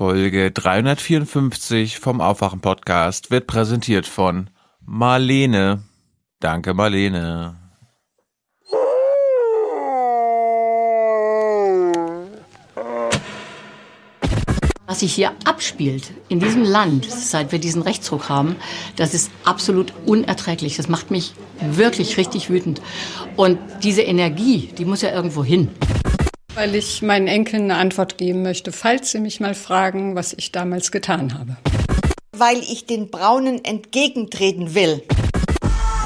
Folge 354 vom Aufwachen Podcast wird präsentiert von Marlene. Danke, Marlene. Was sich hier abspielt in diesem Land, seit wir diesen Rechtsruck haben, das ist absolut unerträglich. Das macht mich wirklich richtig wütend. Und diese Energie, die muss ja irgendwo hin. Weil ich meinen Enkeln eine Antwort geben möchte, falls sie mich mal fragen, was ich damals getan habe. Weil ich den Braunen entgegentreten will.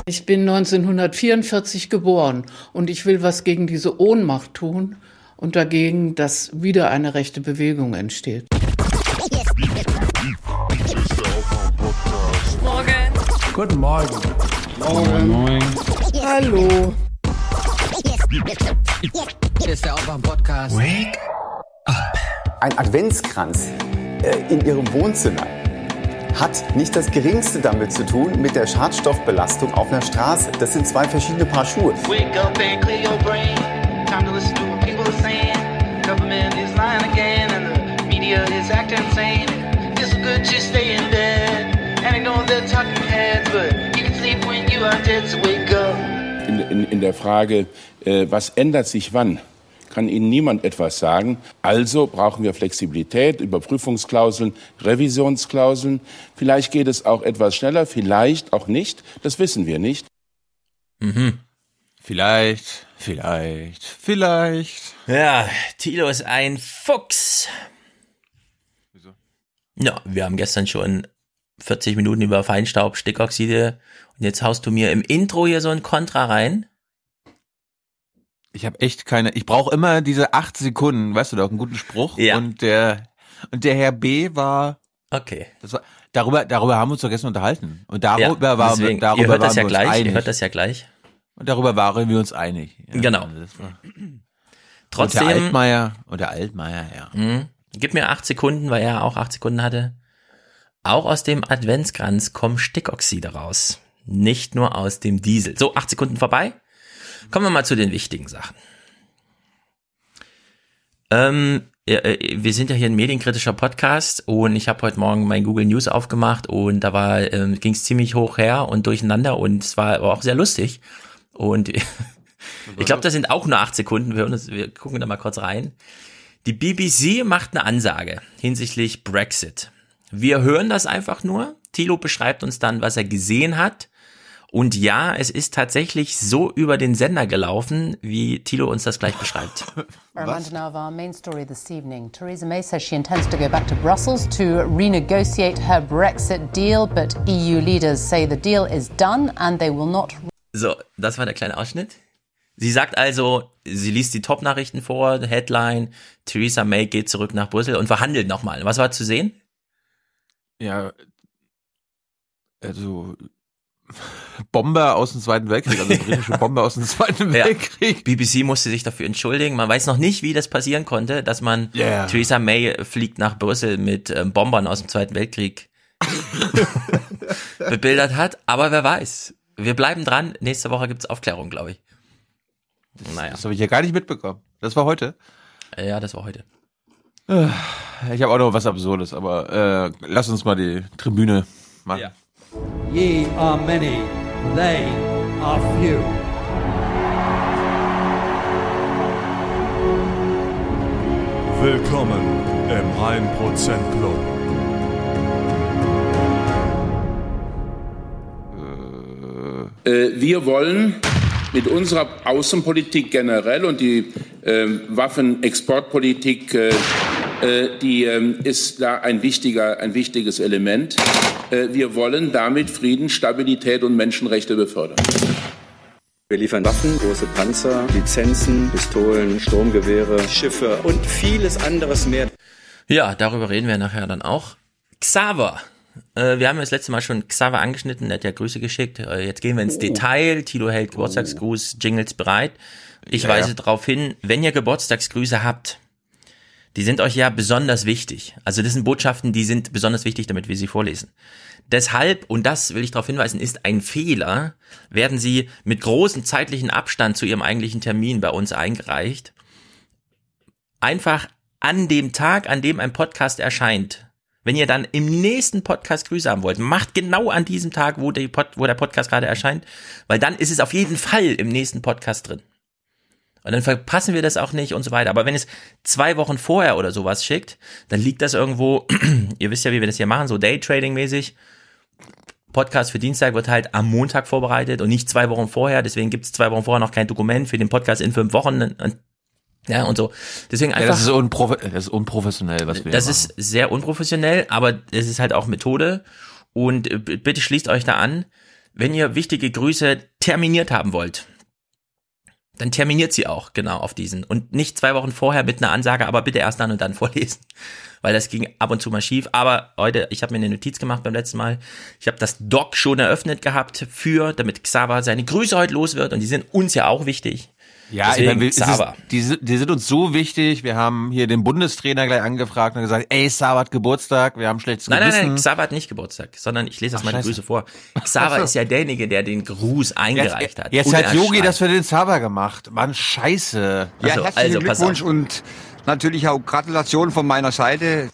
Ich bin 1944 geboren und ich will was gegen diese Ohnmacht tun und dagegen, dass wieder eine rechte Bewegung entsteht. Guten Morgen. Morgen. Moin. Hallo. Hier ist der Aufwach-Podcast. Wake up. Ein Adventskranz äh, in Ihrem Wohnzimmer hat nicht das geringste damit zu tun mit der Schadstoffbelastung auf einer Straße. Das sind zwei verschiedene Paar Schuhe. Wake up and clear your brain. Time to listen to what people are saying. Government is lying again and the media is acting insane. It's good to stay in bed. And I know they're talking heads, but you can sleep when you are dead, so wake up. In, in, in der Frage, äh, was ändert sich wann, kann Ihnen niemand etwas sagen. Also brauchen wir Flexibilität, Überprüfungsklauseln, Revisionsklauseln. Vielleicht geht es auch etwas schneller, vielleicht auch nicht. Das wissen wir nicht. Mhm. Vielleicht, vielleicht, vielleicht. Ja, Thilo ist ein Fuchs. Wieso? Ja, wir haben gestern schon 40 Minuten über Feinstaub, Stickoxide und jetzt haust du mir im Intro hier so ein Kontra rein. Ich habe echt keine. Ich brauche immer diese acht Sekunden, weißt du doch, einen guten Spruch. Ja. Und der und der Herr B war. Okay. Das war darüber. Darüber haben wir uns doch gestern unterhalten. Und darüber ja, waren wir. Darüber ihr hört das ja gleich, einig. ihr hört das ja gleich. Und darüber waren wir uns einig. Ja, Genau. Trotzdem, und der Altmaier und der Altmaier, ja. mh, gib mir acht Sekunden, weil er auch acht Sekunden hatte. Auch aus dem Adventskranz kommen Stickoxide raus. Nicht nur aus dem Diesel. So, acht Sekunden vorbei. Kommen wir mal zu den wichtigen Sachen. Ähm, äh, wir sind ja hier ein medienkritischer Podcast und ich habe heute Morgen mein Google News aufgemacht und da war ähm, ging es ziemlich hoch her und durcheinander und es war aber auch sehr lustig und ich glaube, das sind auch nur acht Sekunden. Wir, uns, wir gucken da mal kurz rein. Die BBC macht eine Ansage hinsichtlich Brexit. Wir hören das einfach nur. Thilo beschreibt uns dann, was er gesehen hat. Und ja, es ist tatsächlich so über den Sender gelaufen, wie Thilo uns das gleich beschreibt. Reminder now of our main story this evening. Theresa May says she intends to go back to Brussels to renegotiate her Brexit deal, but EU leaders say the deal is done and they will not. So, das war der kleine Ausschnitt. Sie sagt also, sie liest die Top-Nachrichten vor, Headline, Theresa May geht zurück nach Brüssel und verhandelt nochmal. Was war zu sehen? Ja, also Bomber aus dem Zweiten Weltkrieg, also britische Bomber aus dem Zweiten Ja. Weltkrieg. BBC musste sich dafür entschuldigen. Man weiß noch nicht, wie das passieren konnte, dass man Ja. Theresa May fliegt nach Brüssel mit ähm, Bombern aus dem Zweiten Weltkrieg bebildert hat. Aber wer weiß. Wir bleiben dran. Nächste Woche gibt's Aufklärung, glaube ich. Naja, Das habe ich ja gar nicht mitbekommen. Das war heute. Äh, ja, das war heute. Ich habe auch noch was Absurdes, aber äh, lass uns mal die Tribüne machen. Ja. Ye are many, they are few. Willkommen im 1% Club. Äh, wir wollen mit unserer Außenpolitik generell und die äh, Waffenexportpolitik, äh, äh, die äh, ist da ein, wichtiger, ein wichtiges Element. Äh, wir wollen damit Frieden, Stabilität und Menschenrechte befördern. Wir liefern Waffen, große Panzer, Lizenzen, Pistolen, Sturmgewehre, Schiffe und vieles anderes mehr. Ja, darüber reden wir nachher dann auch. Xaver. Äh, wir haben das letzte Mal schon Xaver angeschnitten, der hat ja Grüße geschickt. Äh, jetzt gehen wir ins Detail. Tilo hält Geburtstagsgruß, Jingles bereit. Ich Ja, weise ja. darauf hin, wenn ihr Geburtstagsgrüße habt, die sind euch ja besonders wichtig. Also das sind Botschaften, die sind besonders wichtig, damit wir sie vorlesen. Deshalb, und das will ich darauf hinweisen, ist ein Fehler, werden sie mit großem zeitlichen Abstand zu ihrem eigentlichen Termin bei uns eingereicht. Einfach an dem Tag, an dem ein Podcast erscheint, wenn ihr dann im nächsten Podcast Grüße haben wollt, macht genau an diesem Tag, wo, der Podcast gerade erscheint, weil dann ist es auf jeden Fall im nächsten Podcast drin. Und dann verpassen wir das auch nicht und so weiter. Aber wenn es zwei Wochen vorher oder sowas schickt, dann liegt das irgendwo, ihr wisst ja, wie wir das hier machen, so Daytrading-mäßig. Podcast für Dienstag wird halt am Montag vorbereitet und nicht zwei Wochen vorher. Deswegen gibt es zwei Wochen vorher noch kein Dokument für den Podcast in fünf Wochen. Und, ja, und so. Deswegen einfach. Ja, das, ist unprof das ist unprofessionell, was wir Das machen. ist sehr unprofessionell, aber es ist halt auch Methode. Und äh, bitte schließt euch da an, wenn ihr wichtige Grüße terminiert haben wollt, dann terminiert sie auch genau auf diesen. Und nicht zwei Wochen vorher mit einer Ansage, aber bitte erst dann und dann vorlesen. Weil das ging ab und zu mal schief. Aber heute, ich habe mir eine Notiz gemacht beim letzten Mal. Ich habe das Doc schon eröffnet gehabt für, damit Xaver seine Grüße heute los wird. Und die sind uns ja auch wichtig. Ja, ich Deswegen, meine, wir- es ist, die, sind- die sind uns so wichtig. Wir haben hier den Bundestrainer gleich angefragt und gesagt, ey, Xaver hat Geburtstag, wir haben schlechtes Nein, nein, Gewissen. nein, Xaver hat nicht Geburtstag, sondern ich lese das mal die. Grüße vor. Xaver ist ja derjenige, der den Gruß eingereicht hat. Jetzt Und hat Yogi das für den Xaver gemacht. Mann, scheiße. Ja, Also, herzlichen also, Glückwunsch auf. und natürlich auch Gratulation von meiner Seite.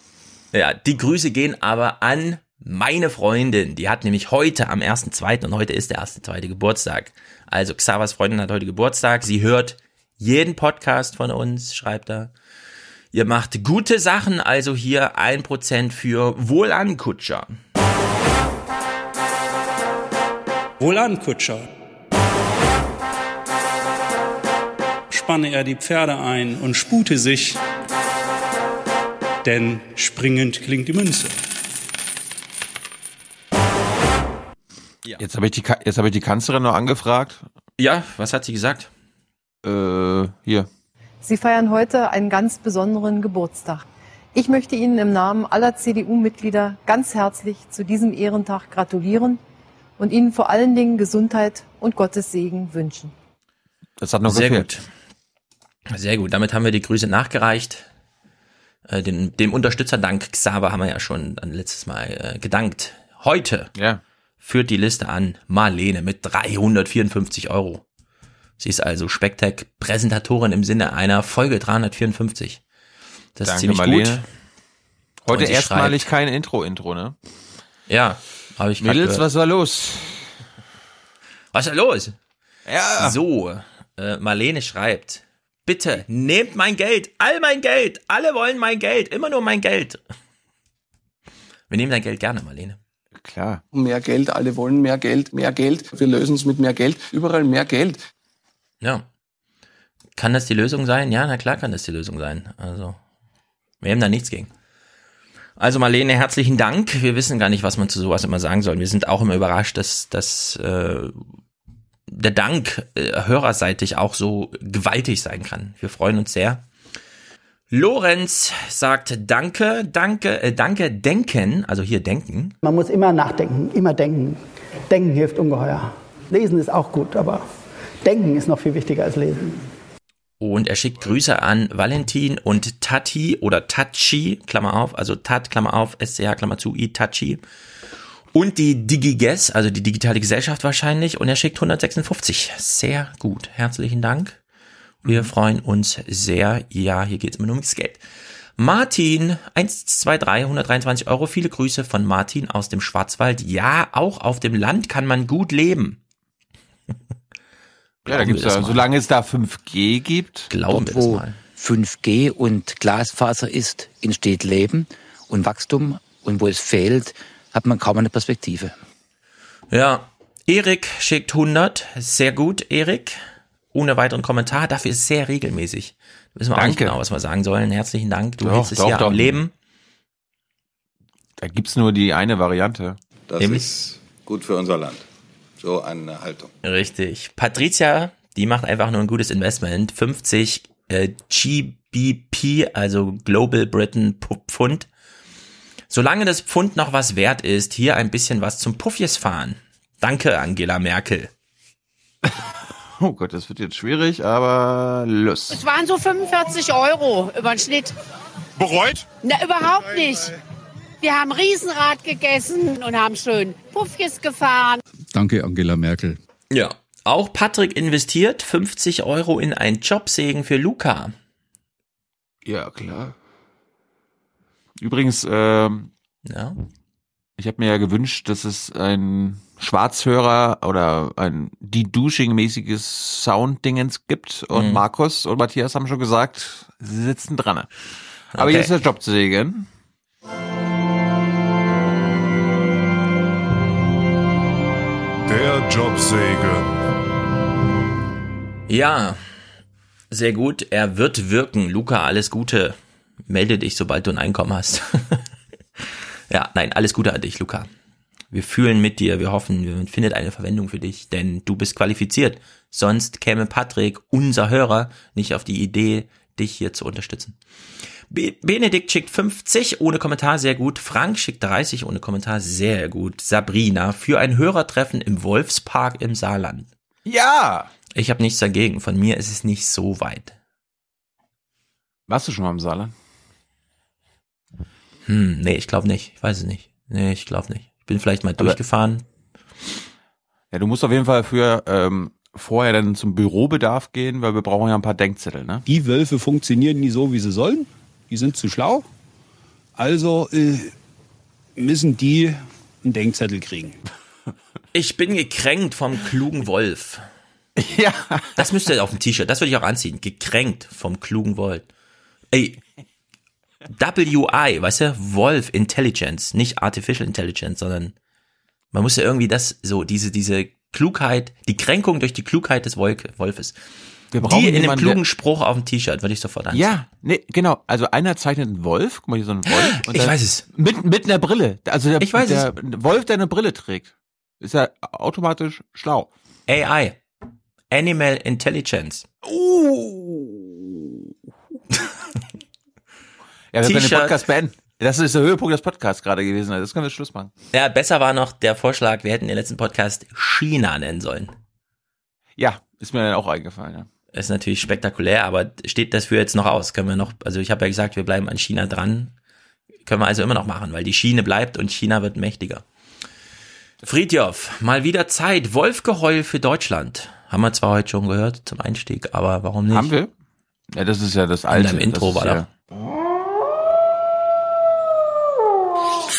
Ja, die Grüße gehen aber an meine Freundin. Die hat nämlich heute am 1.2. und heute ist der 1.2. Geburtstag. Also Xavers Freundin hat heute Geburtstag. Sie hört jeden Podcast von uns, schreibt er. Ihr macht gute Sachen, also hier 1% für Wohlan Kutscher. Wohlan, Kutscher. Spanne er die Pferde ein und spute sich, denn springend klingt die Münze. Jetzt habe ich die jetzt habe ich die Kanzlerin noch angefragt. Ja, was hat sie gesagt? Äh, hier. Sie feiern heute einen ganz besonderen Geburtstag. Ich möchte Ihnen im Namen aller CDU-Mitglieder ganz herzlich zu diesem Ehrentag gratulieren und Ihnen vor allen Dingen Gesundheit und Gottes Segen wünschen. Das hat noch Sehr gefehlt. gut. Sehr gut. Damit haben wir die Grüße nachgereicht. Äh, dem, dem Unterstützerdank Xaver haben wir ja schon letztes Mal äh, gedankt. Heute ja. Führt die Liste an Marlene mit 354 Euro. Sie ist also Specktech Präsentatorin im Sinne einer Folge 354. Das ist Danke, ziemlich Marlene. gut. Heute erstmalig kein Intro-Intro, ne? Ja, habe ich Mädels, was war los? Was ist da los? Ja. So, äh, Marlene schreibt, bitte nehmt mein Geld, all mein Geld, alle wollen mein Geld, immer nur mein Geld. Wir nehmen dein Geld gerne, Marlene. Klar. Mehr Geld, alle wollen mehr Geld, mehr Geld. Wir lösen es mit mehr Geld. Überall mehr Geld. Ja. Kann das die Lösung sein? Ja, na klar kann das die Lösung sein. Also, wir haben da nichts gegen. Also Marlene, herzlichen Dank. Wir wissen gar nicht, was man zu sowas immer sagen soll. Wir sind auch immer überrascht, dass, dass äh, der Dank äh, hörerseitig auch so gewaltig sein kann. Wir freuen uns sehr. Lorenz sagt Danke, danke, äh, danke, denken, also hier denken. Man muss immer nachdenken, immer denken. Denken hilft ungeheuer. Lesen ist auch gut, aber denken ist noch viel wichtiger als lesen. Und er schickt Grüße an Valentin und Tati oder Tachi, Klammer auf, also Tat, Klammer auf, SCH, Klammer zu, I, Tachi. Und die DigiGuess, also die digitale Gesellschaft wahrscheinlich. Und er schickt 156. Sehr gut. Herzlichen Dank. Wir freuen uns sehr. Ja, hier geht's immer nur ums Geld. Martin, 123, 123 Euro. Viele Grüße von Martin aus dem Schwarzwald. Ja, auch auf dem Land kann man gut leben. Ja, da gibt's wir das ja, mal. solange es da 5G gibt. Glauben wir Dort, das wo mal. 5G und Glasfaser ist, entsteht Leben und Wachstum. Und wo es fehlt, hat man kaum eine Perspektive. Ja, Erik schickt 100. Sehr gut, Erik. Ohne weiteren Kommentar. Dafür ist es sehr regelmäßig. Wissen wir auch nicht Danke. genau, was wir sagen sollen. Herzlichen Dank. Du Doch, hältst es doch, hier doch. am Leben. Da gibt's nur die eine Variante. Das Nämlich? ist gut für unser Land. So eine Haltung. Richtig. Patricia, die macht einfach nur ein gutes Investment. 50 äh, GBP, also Global Britain Pfund. Solange das Pfund noch was wert ist, hier ein bisschen was zum Puffjes fahren. Danke, Angela Merkel. Oh Gott, das wird jetzt schwierig, aber Lust. Es waren so 45 Euro über den Schnitt. Bereut? Na, überhaupt nicht. Wir haben Riesenrad gegessen und haben schön Puffjes gefahren. Danke, Angela Merkel. Ja. Auch Patrick investiert 50 Euro in ein Jobsegen für Luca. Ja, klar. Übrigens, ähm, Ja. Ich habe mir ja gewünscht, dass es ein Schwarzhörer oder ein De-Douching-mäßiges Sound-Dingens gibt. Und Mhm. Markus und Matthias haben schon gesagt, sie sitzen dran. Aber Okay. hier ist der Job zu sehen. Der Jobsegen. Ja, sehr gut. Er wird wirken. Luca, alles Gute. Melde dich, sobald du ein Einkommen hast. ja, nein, alles Gute an dich, Luca. Wir fühlen mit dir, wir hoffen, wir findet eine Verwendung für dich, denn du bist qualifiziert. Sonst käme Patrick, unser Hörer, nicht auf die Idee, dich hier zu unterstützen. Be Benedikt schickt 50 ohne Kommentar, sehr gut. Frank schickt 30 ohne Kommentar, sehr gut. Sabrina für ein Hörertreffen im Wolfspark im Saarland. Ja! Ich habe nichts dagegen. Von mir ist es nicht so weit. Warst du schon mal im Saarland? Hm, nee, ich glaube nicht. Ich weiß es nicht. Nee, ich glaube nicht. Ich bin vielleicht mal Aber- durchgefahren. Ja, du musst auf jeden Fall für ähm, vorher dann zum Bürobedarf gehen, weil wir brauchen ja ein paar Denkzettel, ne? Die Wölfe funktionieren nie so, wie sie sollen. Die sind zu schlau. Also äh, müssen die einen Denkzettel kriegen. Ich bin gekränkt vom klugen Wolf. Ja. Das müsste auf dem T-Shirt, das würde ich auch anziehen. Gekränkt vom klugen Wolf. Ey, WI, weißt du, Wolf Intelligence, nicht Artificial Intelligence, sondern man muss ja irgendwie das, so, diese, diese Klugheit, die Kränkung durch die Klugheit des Wolk, Wolfes. Wir brauchen die in einem klugen Spruch auf dem T-Shirt würde ich sofort anziehen. Ja, nee, genau. Also einer zeichnet einen Wolf, guck mal hier so einen Wolf. Ich weiß es. Mit, mit einer Brille. Also der, Ich weiß der Wolf, der eine Brille trägt, ist ja automatisch schlau. AI. Animal Intelligence. Ja, wir können den. Podcast beenden. Das ist der Höhepunkt des Podcasts gerade gewesen. Das können wir Schluss machen. Ja, besser war noch der Vorschlag, wir hätten den letzten Podcast China nennen sollen. Ja, ist mir dann auch eingefallen, ja. Ist natürlich spektakulär, aber steht das für jetzt noch aus? Können wir noch, also ich habe ja gesagt, wir bleiben an China dran. Können wir also immer noch machen, weil die Schiene bleibt und China wird mächtiger. Friedjof, mal wieder Zeit. Wolfgeheul für Deutschland. Haben wir zwar heute schon gehört zum Einstieg, aber warum nicht? Haben wir? Ja, das ist ja das In alte. deinem Intro war ja,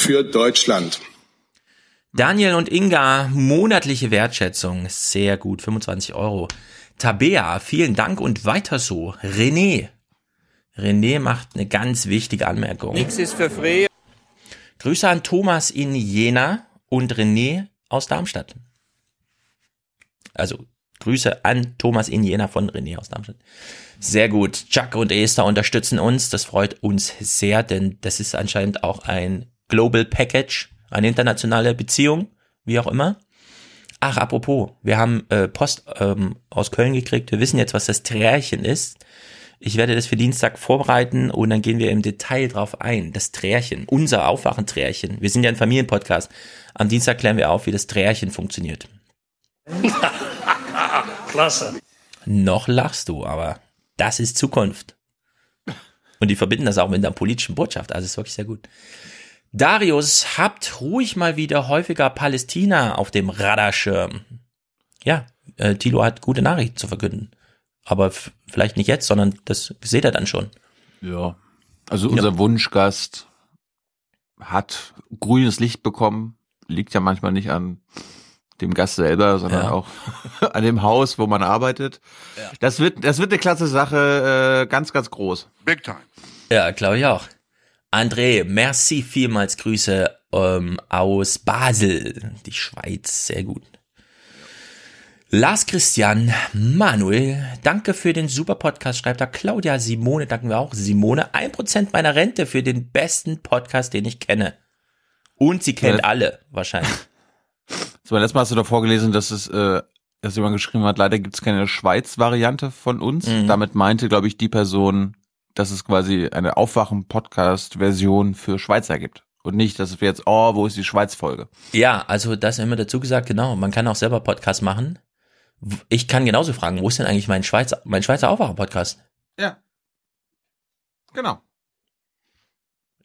Für Deutschland. Daniel und Inga, monatliche Wertschätzung. Sehr gut, 25 Euro. Tabea, vielen Dank und weiter so. René. René macht eine ganz wichtige Anmerkung. Nix ist für free. Grüße an Thomas in Jena und René aus Darmstadt. Also Grüße an Thomas in Jena von René aus Darmstadt. Sehr gut. Chuck und Esther unterstützen uns. Das freut uns sehr, denn das ist anscheinend auch ein Global Package, eine internationale Beziehung, wie auch immer. Ach, apropos, wir haben äh, Post ähm, aus Köln gekriegt. Wir wissen jetzt, was das Trärchen ist. Ich werde das für Dienstag vorbereiten und dann gehen wir im Detail drauf ein. Das Trärchen, unser Aufwachen-Trärchen. Wir sind ja ein Familienpodcast. Am Dienstag klären wir auf, wie das Trärchen funktioniert. Klasse. Noch lachst du, aber das ist Zukunft. Und die verbinden das auch mit einer politischen Botschaft. Also ist wirklich sehr gut. Darius, habt ruhig mal wieder häufiger Palästina auf dem Radarschirm. Ja, äh, Tilo hat gute Nachrichten zu verkünden. Aber vielleicht nicht jetzt, sondern das seht ihr dann schon. Ja. Also unser Wunschgast hat grünes Licht bekommen. Liegt ja manchmal nicht an dem Gast selber, sondern Ja. auch an dem Haus, wo man arbeitet. Das wird, das wird eine klasse Sache, äh, ganz, ganz groß. Big time. Ja, glaube ich auch. André, merci vielmals Grüße ähm, aus Basel, die Schweiz, sehr gut. Lars Christian, Manuel, danke für den super Podcast, schreibt da Claudia Simone, danken wir auch. Simone, ein Prozent meiner Rente für den besten Podcast, den ich kenne. Und sie kennt Ja. alle, wahrscheinlich. So, letztes Mal hast du doch vorgelesen, dass es, äh, dass jemand geschrieben hat, leider gibt es keine Schweiz-Variante von uns. Mhm. Damit meinte, glaube ich, die Person, dass es quasi eine Aufwachen-Podcast-Version für Schweizer gibt. Und nicht, dass wir jetzt, oh, wo ist die Schweiz-Folge? Ja, also das immer dazu gesagt, genau. Man kann auch selber Podcast machen. Ich kann genauso fragen, wo ist denn eigentlich mein Schweizer, mein Schweizer Aufwachen-Podcast? Ja. Genau.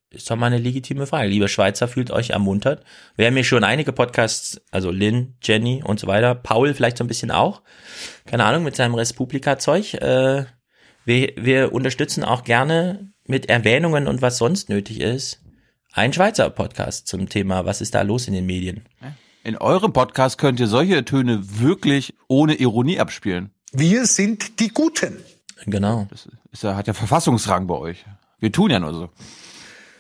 Ist doch mal eine legitime Frage. Liebe Schweizer, fühlt euch ermuntert. Wir haben hier schon einige Podcasts, also Lynn, Jenny und so weiter. Paul vielleicht so ein bisschen auch. Keine Ahnung, mit seinem Respublika-Zeug. Äh, wir, wir unterstützen auch gerne mit Erwähnungen und was sonst nötig ist. ein Schweizer Podcast zum Thema, was ist da los in den Medien. In eurem Podcast könnt ihr solche Töne wirklich ohne Ironie abspielen. Wir sind die Guten. Genau. Das ist, hat ja Verfassungsrang bei euch. Wir tun ja nur so.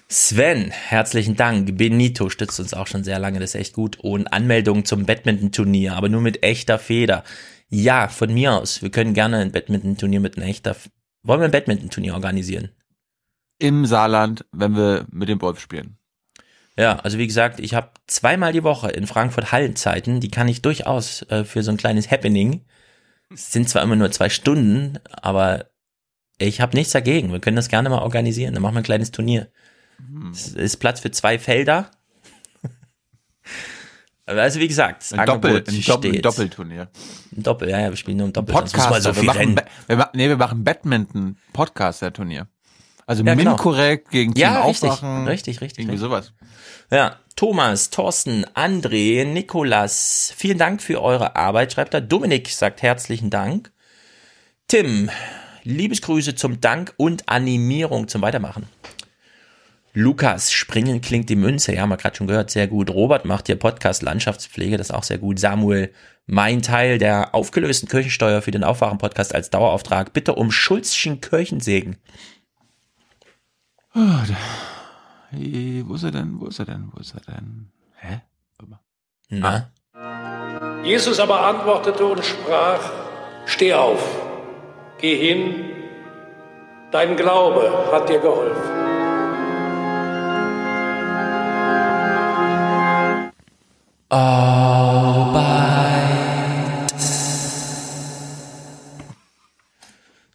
Sven, herzlichen Dank. Benito stützt uns auch schon sehr lange, das ist echt gut. Und Anmeldung zum Badminton-Turnier, aber nur mit echter Feder. Ja, von mir aus. Wir können gerne ein Badminton-Turnier mit einer echter. Wollen wir ein Badminton-Turnier organisieren? Im Saarland, wenn wir mit dem Wolf spielen. Ja, also wie gesagt, ich habe zweimal die Woche in Frankfurt Hallenzeiten, die kann ich durchaus äh, für so ein kleines Happening. Es sind zwar immer nur zwei Stunden, aber ich habe nichts dagegen. Wir können das gerne mal organisieren. Dann machen wir ein kleines Turnier. Es ist Platz für zwei Felder. Also wie gesagt, das Ein Doppel, Angebot ein Doppel, steht. Doppelturnier. Ein Doppel, ja, ja, wir spielen nur im Doppel. Podcast. so wir, machen. Ba- wir, nee, wir machen Badminton Podcaster Turnier. Also Ja, genau. Minkorrekt gegen Team Ja, richtig, Aufwachen. richtig, richtig, Irgendwie richtig. sowas. Ja, Thomas, Thorsten, André, Nikolas, vielen Dank für eure Arbeit, schreibt er. Dominik sagt herzlichen Dank. Tim, Liebesgrüße zum Dank und Animierung zum Weitermachen. Lukas, springen klingt die Münze, ja, haben wir gerade schon gehört, sehr gut. Robert macht hier Podcast Landschaftspflege, das ist auch sehr gut. Samuel, mein Teil der aufgelösten Kirchensteuer für den Aufwachen-Podcast als Dauerauftrag. Bitte um Schulzchen Kirchensegen. Oh, da, Hey, wo ist er denn? Wo ist er denn? Wo ist er denn? Hä? Na? Jesus aber antwortete und sprach, Steh auf, geh hin, dein Glaube hat dir geholfen.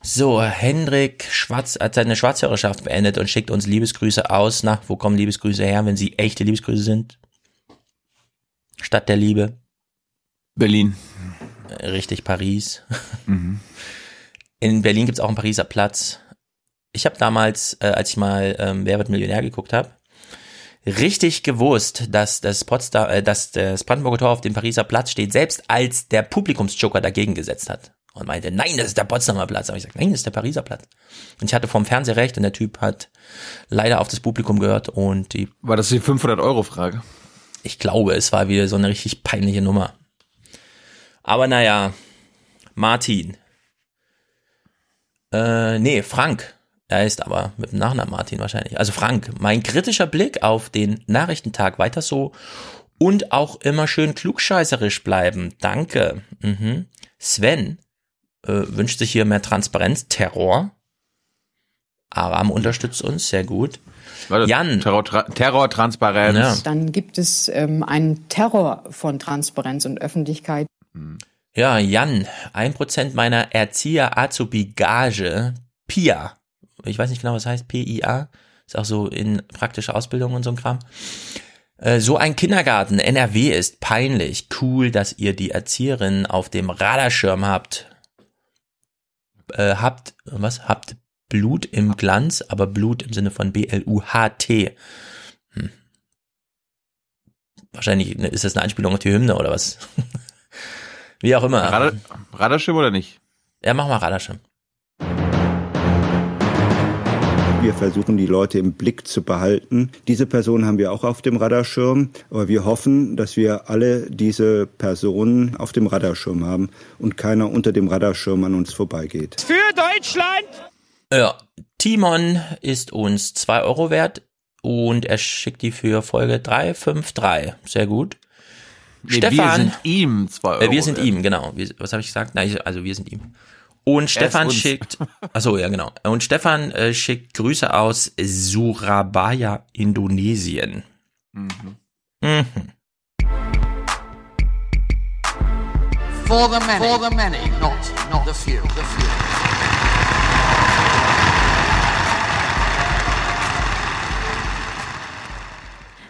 So, Hendrik Schwarz hat seine Schwarzhörerschaft beendet und schickt uns Liebesgrüße aus. Na, wo kommen Liebesgrüße her, wenn sie echte Liebesgrüße sind? Stadt der Liebe. Berlin. Richtig, Paris. Mhm. In Berlin gibt's auch einen Pariser Platz. Ich habe damals, äh, als ich mal ähm, Wer wird Millionär geguckt habe, richtig gewusst, dass das Potsdam, äh, dass das Brandenburger Tor auf dem Pariser Platz steht, selbst als der Publikumsjoker dagegen gesetzt hat und meinte, nein, das ist der Potsdamer Platz. Aber ich gesagt, nein, das ist der Pariser Platz. Und ich hatte vom Fernseher recht und der Typ hat leider auf das Publikum gehört und die. War das die 500 Euro Frage? Ich glaube, es war wieder so eine richtig peinliche Nummer. Aber naja, Martin. Äh, nee, Frank. Er ist aber mit dem Nachnamen Martin wahrscheinlich. Also Frank, mein kritischer Blick auf den Nachrichtentag weiter so und auch immer schön klugscheißerisch bleiben. Danke. Mhm. Sven äh, wünscht sich hier mehr Transparenz. Terror. Aram unterstützt uns, sehr gut. Jan. Terror, Terrortransparenz. Ja. Dann gibt es ähm, einen Terror von Transparenz und Öffentlichkeit. Ja, Jan, ein Prozent meiner Erzieher-Azubi-Gage, PIA, ich weiß nicht genau, was heißt PIA, ist auch so in praktischer Ausbildung und so ein Kram. Äh, So ein Kindergarten, NRW ist peinlich. Cool, dass ihr die Erzieherin auf dem Radarschirm habt. Äh, habt, was? Habt Blut im Glanz, aber Blut im Sinne von B-L-U-H-T. Hm. Wahrscheinlich ne, ist das eine Anspielung auf die Hymne oder was? Wie auch immer. Radar, Radarschirm oder nicht? Ja, mach mal Radarschirm. Wir versuchen, die Leute im Blick zu behalten. Diese Person haben wir auch auf dem Radarschirm, aber wir hoffen, dass wir alle diese Personen auf dem Radarschirm haben und keiner unter dem Radarschirm an uns vorbeigeht. Für Deutschland! Ja, Timon ist uns zwei Euro wert und er schickt die für Folge 353. Sehr gut. Nee, Stefan. wir sind ihm zwei Euro Äh, wir sind wert. ihm, genau. Wir, was habe ich gesagt? Nein, ich- also wir sind ihm. Und Stefan schickt, achso, ja genau. Und Stefan äh, schickt Grüße aus Surabaya, Indonesien. Mhm. For the many, for the many, not not the few. The few.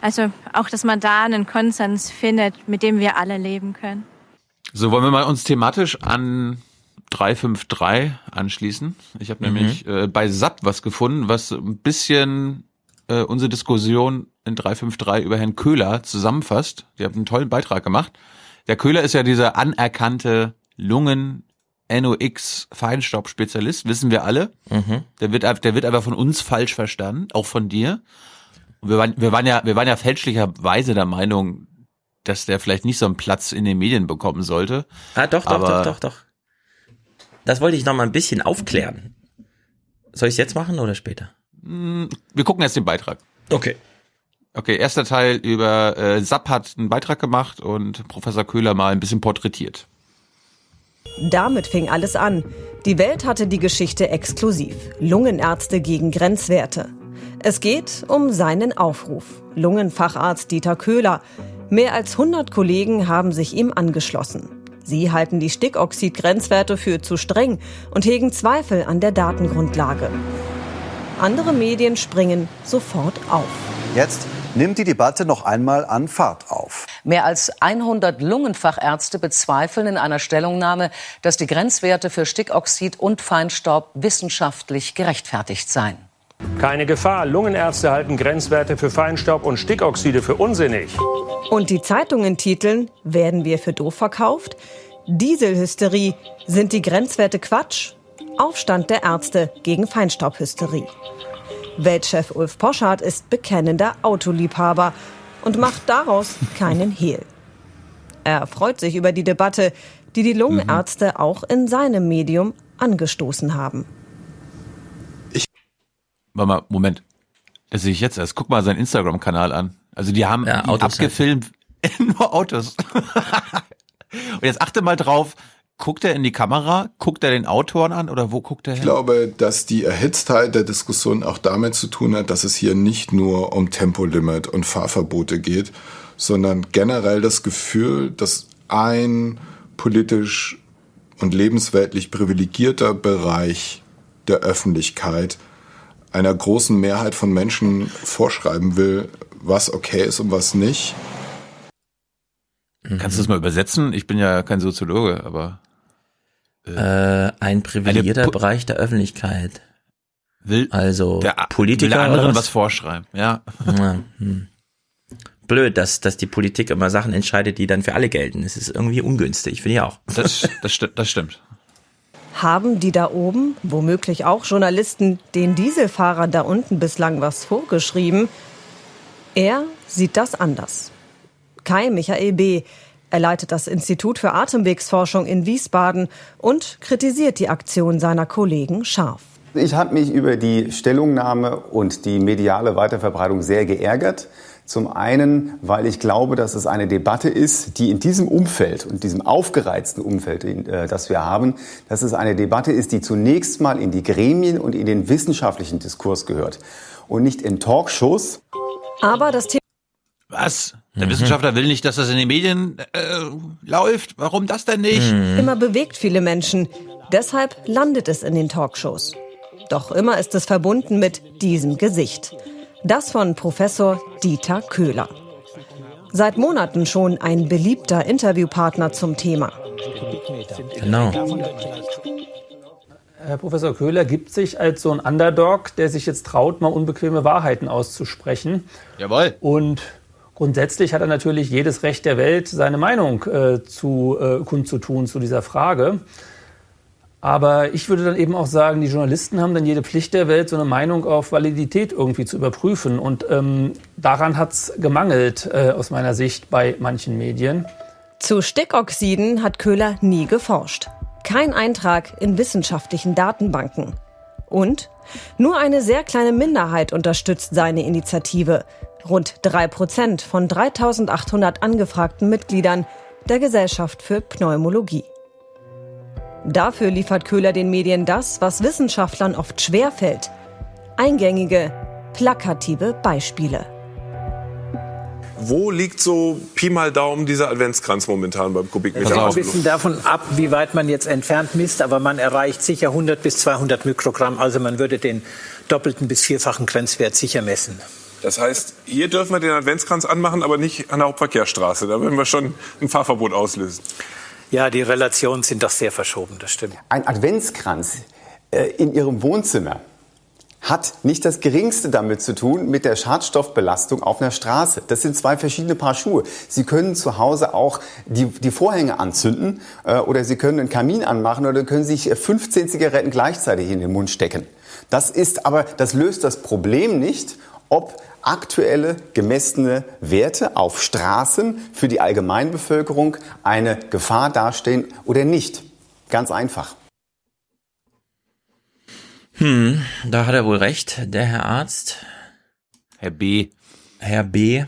Also auch, dass man da einen Konsens findet, mit dem wir alle leben können. So, wollen wir mal uns thematisch an 353 anschließen. Ich habe Mhm. nämlich äh, bei SAP was gefunden, was ein bisschen äh, unsere Diskussion in 353 über Herrn Köhler zusammenfasst. Die haben einen tollen Beitrag gemacht. Der Köhler ist ja dieser anerkannte Lungen NOx Feinstaubspezialist, wissen wir alle. Mhm. Der wird, der wird aber von uns falsch verstanden, auch von dir. Wir waren, wir waren ja, wir waren ja fälschlicherweise der Meinung, dass der vielleicht nicht so einen Platz in den Medien bekommen sollte. Ah, doch, doch, doch, doch, doch. Das wollte ich noch mal ein bisschen aufklären. Soll ich es jetzt machen oder später? Hm, wir gucken jetzt den Beitrag. Okay. Okay, erster Teil über äh, Sapp hat einen Beitrag gemacht und Professor Köhler mal ein bisschen porträtiert. Damit fing alles an. Die Welt hatte die Geschichte exklusiv. Lungenärzte gegen Grenzwerte. Es geht um seinen Aufruf. Lungenfacharzt Dieter Köhler. Mehr als 100 Kollegen haben sich ihm angeschlossen. Sie halten die Stickoxid-Grenzwerte für zu streng und hegen Zweifel an der Datengrundlage. Andere Medien springen sofort auf. Jetzt nimmt die Debatte noch einmal an Fahrt auf. Mehr als 100 Lungenfachärzte bezweifeln in einer Stellungnahme, dass die Grenzwerte für Stickoxid und Feinstaub wissenschaftlich gerechtfertigt seien. Keine Gefahr. Lungenärzte halten Grenzwerte für Feinstaub und Stickoxide für unsinnig. Und die Zeitungen titeln, werden wir für doof verkauft? Dieselhysterie, sind die Grenzwerte Quatsch? Aufstand der Ärzte gegen Feinstaubhysterie. Weltchef Ulf Poschardt ist bekennender Autoliebhaber und macht daraus keinen Hehl. Er freut sich über die Debatte, die die Lungenärzte mhm. auch in seinem Medium angestoßen haben. Warte mal, Moment. Das sehe ich jetzt erst. Guck mal seinen Instagram-Kanal an. Also die haben ja, Autos abgefilmt. Nur Autos. Und jetzt achte mal drauf, Guckt er in die Kamera? Guckt er den Autoren an oder wo guckt er hin? Ich glaube, dass die Erhitztheit der Diskussion auch damit zu tun hat, dass es hier nicht nur um Tempolimit und Fahrverbote geht, sondern generell das Gefühl, dass ein politisch und lebensweltlich privilegierter Bereich der Öffentlichkeit einer großen Mehrheit von Menschen vorschreiben will, was okay ist und was nicht. Kannst du das mal übersetzen? Ich bin ja kein Soziologe, aber äh, ein privilegierter Bereich der Öffentlichkeit. Will also der, Politiker will der anderen was? was vorschreiben, ja. ja hm. Blöd, dass, dass die Politik immer Sachen entscheidet, die dann für alle gelten. Es ist irgendwie ungünstig, finde ich auch. Das, das, sti das stimmt. Haben die da oben, womöglich auch Journalisten, den Dieselfahrer da unten bislang was vorgeschrieben? Er sieht das anders. Kai Michael B., er leitet das Institut für Atemwegsforschung in Wiesbaden und kritisiert die Aktion seiner Kollegen scharf. Ich habe mich über die Stellungnahme und die mediale Weiterverbreitung sehr geärgert. Zum einen, weil ich glaube, dass es eine Debatte ist, die in diesem Umfeld und diesem aufgereizten Umfeld, äh, das wir haben, dass es eine Debatte ist, die zunächst mal in die Gremien und in den wissenschaftlichen Diskurs gehört und nicht in Talkshows. Aber das Thema was? Der mhm. Wissenschaftler will nicht, dass das in den Medien äh, läuft. Warum das denn nicht? Mhm. Immer bewegt viele Menschen. Deshalb landet es in den Talkshows. Doch immer ist es verbunden mit diesem Gesicht. Das von Professor Dieter Köhler. Seit Monaten schon ein beliebter Interviewpartner zum Thema. Genau. Herr Professor Köhler gibt sich als so ein Underdog, der sich jetzt traut, mal unbequeme Wahrheiten auszusprechen. Jawohl. Und Grundsätzlich hat er natürlich jedes Recht der Welt, seine Meinung äh, zu äh, kundzutun zu dieser Frage. Aber ich würde dann eben auch sagen, die Journalisten haben dann jede Pflicht der Welt, so eine Meinung auf Validität irgendwie zu überprüfen. Und ähm, daran hat es gemangelt, äh, aus meiner Sicht, bei manchen Medien. Zu Stickoxiden hat Köhler nie geforscht. Kein Eintrag in wissenschaftlichen Datenbanken. Und nur eine sehr kleine Minderheit unterstützt seine Initiative. Rund drei Prozent von 3800 angefragten Mitgliedern der Gesellschaft für Pneumologie. Dafür liefert Köhler den Medien das, was Wissenschaftlern oft schwerfällt. Eingängige, plakative Beispiele. Wo liegt so Pi mal Daumen dieser Adventskranz momentan beim Kubikmeter? Das hängt ein bisschen davon ab, wie weit man jetzt entfernt misst, aber man erreicht sicher 100 bis 200 Mikrogramm. Also man würde den doppelten bis vierfachen Grenzwert sicher messen. Das heißt, hier dürfen wir den Adventskranz anmachen, aber nicht an der Hauptverkehrsstraße. Da würden wir schon ein Fahrverbot auslösen. Ja, die Relationen sind doch sehr verschoben, das stimmt. Ein Adventskranz äh, in Ihrem Wohnzimmer hat nicht das geringste damit zu tun mit der Schadstoffbelastung auf einer Straße. Das sind zwei verschiedene Paar Schuhe. Sie können zu Hause auch die, die Vorhänge anzünden äh, oder Sie können einen Kamin anmachen oder können sich 15 Zigaretten gleichzeitig in den Mund stecken. Das ist aber, das löst das Problem nicht ob aktuelle gemessene Werte auf Straßen für die Allgemeinbevölkerung eine Gefahr darstellen oder nicht. Ganz einfach. Hm, da hat er wohl recht, der Herr Arzt. Herr B. Herr B.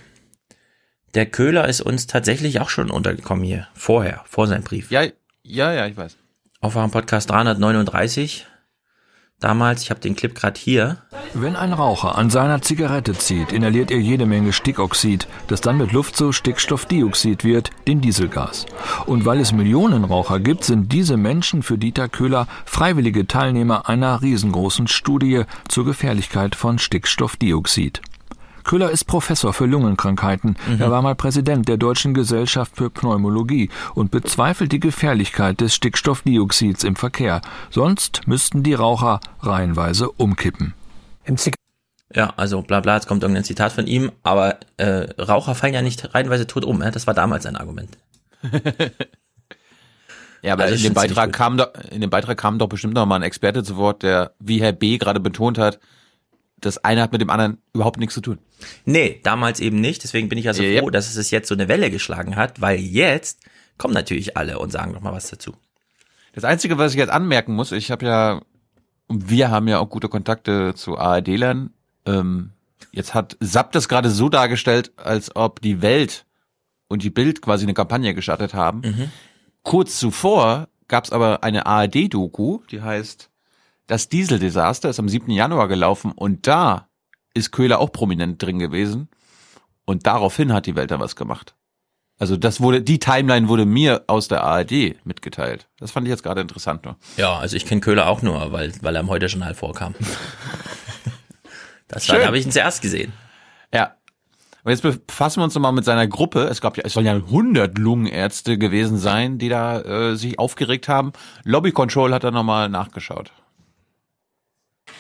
Der Köhler ist uns tatsächlich auch schon untergekommen hier. Vorher, vor seinem Brief. Ja, ja, ja, ich weiß. Auf eurem Podcast 339. Damals, ich habe den Clip gerade hier. Wenn ein Raucher an seiner Zigarette zieht, inhaliert er jede Menge Stickoxid, das dann mit Luft zu Stickstoffdioxid wird, dem Dieselgas. Und weil es Millionen Raucher gibt, sind diese Menschen für Dieter Köhler freiwillige Teilnehmer einer riesengroßen Studie zur Gefährlichkeit von Stickstoffdioxid. Köhler ist Professor für Lungenkrankheiten. Mhm. Er war mal Präsident der Deutschen Gesellschaft für Pneumologie und bezweifelt die Gefährlichkeit des Stickstoffdioxids im Verkehr. Sonst müssten die Raucher reihenweise umkippen. Ja, also bla bla, jetzt kommt irgendein Zitat von ihm, aber äh, Raucher fallen ja nicht reihenweise tot um, äh? das war damals ein Argument. Ja, aber Also in, dem Beitrag kam doch, in dem Beitrag kam doch bestimmt noch mal ein Experte zu Wort, der, wie Herr B. gerade betont hat, das eine hat mit dem anderen überhaupt nichts zu tun. Nee, damals eben nicht, deswegen bin ich also Yep. froh, dass es jetzt so eine Welle geschlagen hat, weil jetzt kommen natürlich alle und sagen noch mal was dazu. Das Einzige, was ich jetzt anmerken muss, ich habe ja, und wir haben ja auch gute Kontakte zu ARD-Lern. Ähm, jetzt hat Sapp das gerade so dargestellt, als ob die Welt und die Bild quasi eine Kampagne gestartet haben. Kurz zuvor gab es aber eine ARD-Doku, die heißt Das Dieseldesaster, ist am 7. Januar gelaufen und da ist Köhler auch prominent drin gewesen und daraufhin hat die Welt da was gemacht. Also das wurde, die Timeline wurde mir aus der ARD mitgeteilt. Das fand ich jetzt gerade interessant nur. Ja, also ich kenne Köhler auch nur, weil, weil er im Heute-Journal vorkam. Das da habe ich ihn zuerst gesehen. Ja. Und jetzt befassen wir uns nochmal mit seiner Gruppe. Es gab ja, es sollen ja 100 Lungenärzte gewesen sein, die da äh, sich aufgeregt haben. Lobby Control hat da nochmal nachgeschaut.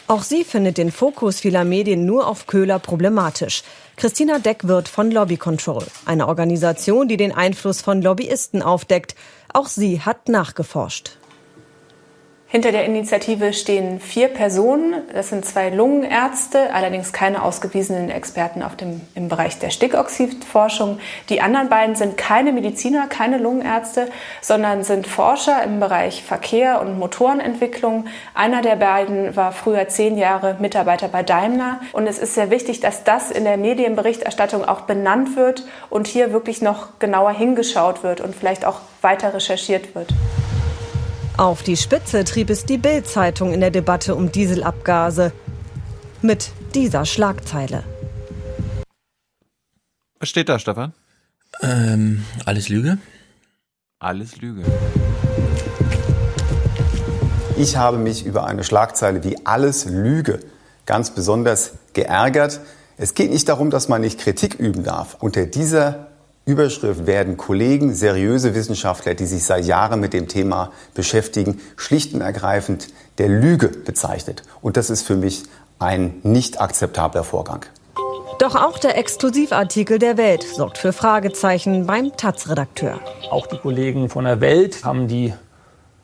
Auch sie findet den Fokus vieler Medien nur auf Köhler problematisch. Christina Deckwirt von Lobby Control, eine Organisation, die den Einfluss von Lobbyisten aufdeckt. Auch sie hat nachgeforscht. Hinter der Initiative stehen vier Personen. Das sind zwei Lungenärzte, allerdings keine ausgewiesenen Experten auf dem, im Bereich der Stickoxidforschung. Die anderen beiden sind keine Mediziner, keine Lungenärzte, sondern sind Forscher im Bereich Verkehr und Motorenentwicklung. Einer der beiden war früher zehn Jahre Mitarbeiter bei Daimler. Und es ist sehr wichtig, dass das in der Medienberichterstattung auch benannt wird und hier wirklich noch genauer hingeschaut wird und vielleicht auch weiter recherchiert wird. Auf die Spitze trieb es die Bild-Zeitung in der Debatte um Dieselabgase. Mit dieser Schlagzeile. Was steht da, Stefan? Ähm, alles Lüge? Alles Lüge. Ich habe mich über eine Schlagzeile wie alles Lüge ganz besonders geärgert. Es geht nicht darum, dass man nicht Kritik üben darf. Unter dieser Überschrift werden Kollegen, seriöse Wissenschaftler, die sich seit Jahren mit dem Thema beschäftigen, schlicht und ergreifend der Lüge bezeichnet. Und das ist für mich ein nicht akzeptabler Vorgang. Doch auch der Exklusivartikel der Welt sorgt für Fragezeichen beim Taz-Redakteur. Auch die Kollegen von der Welt haben die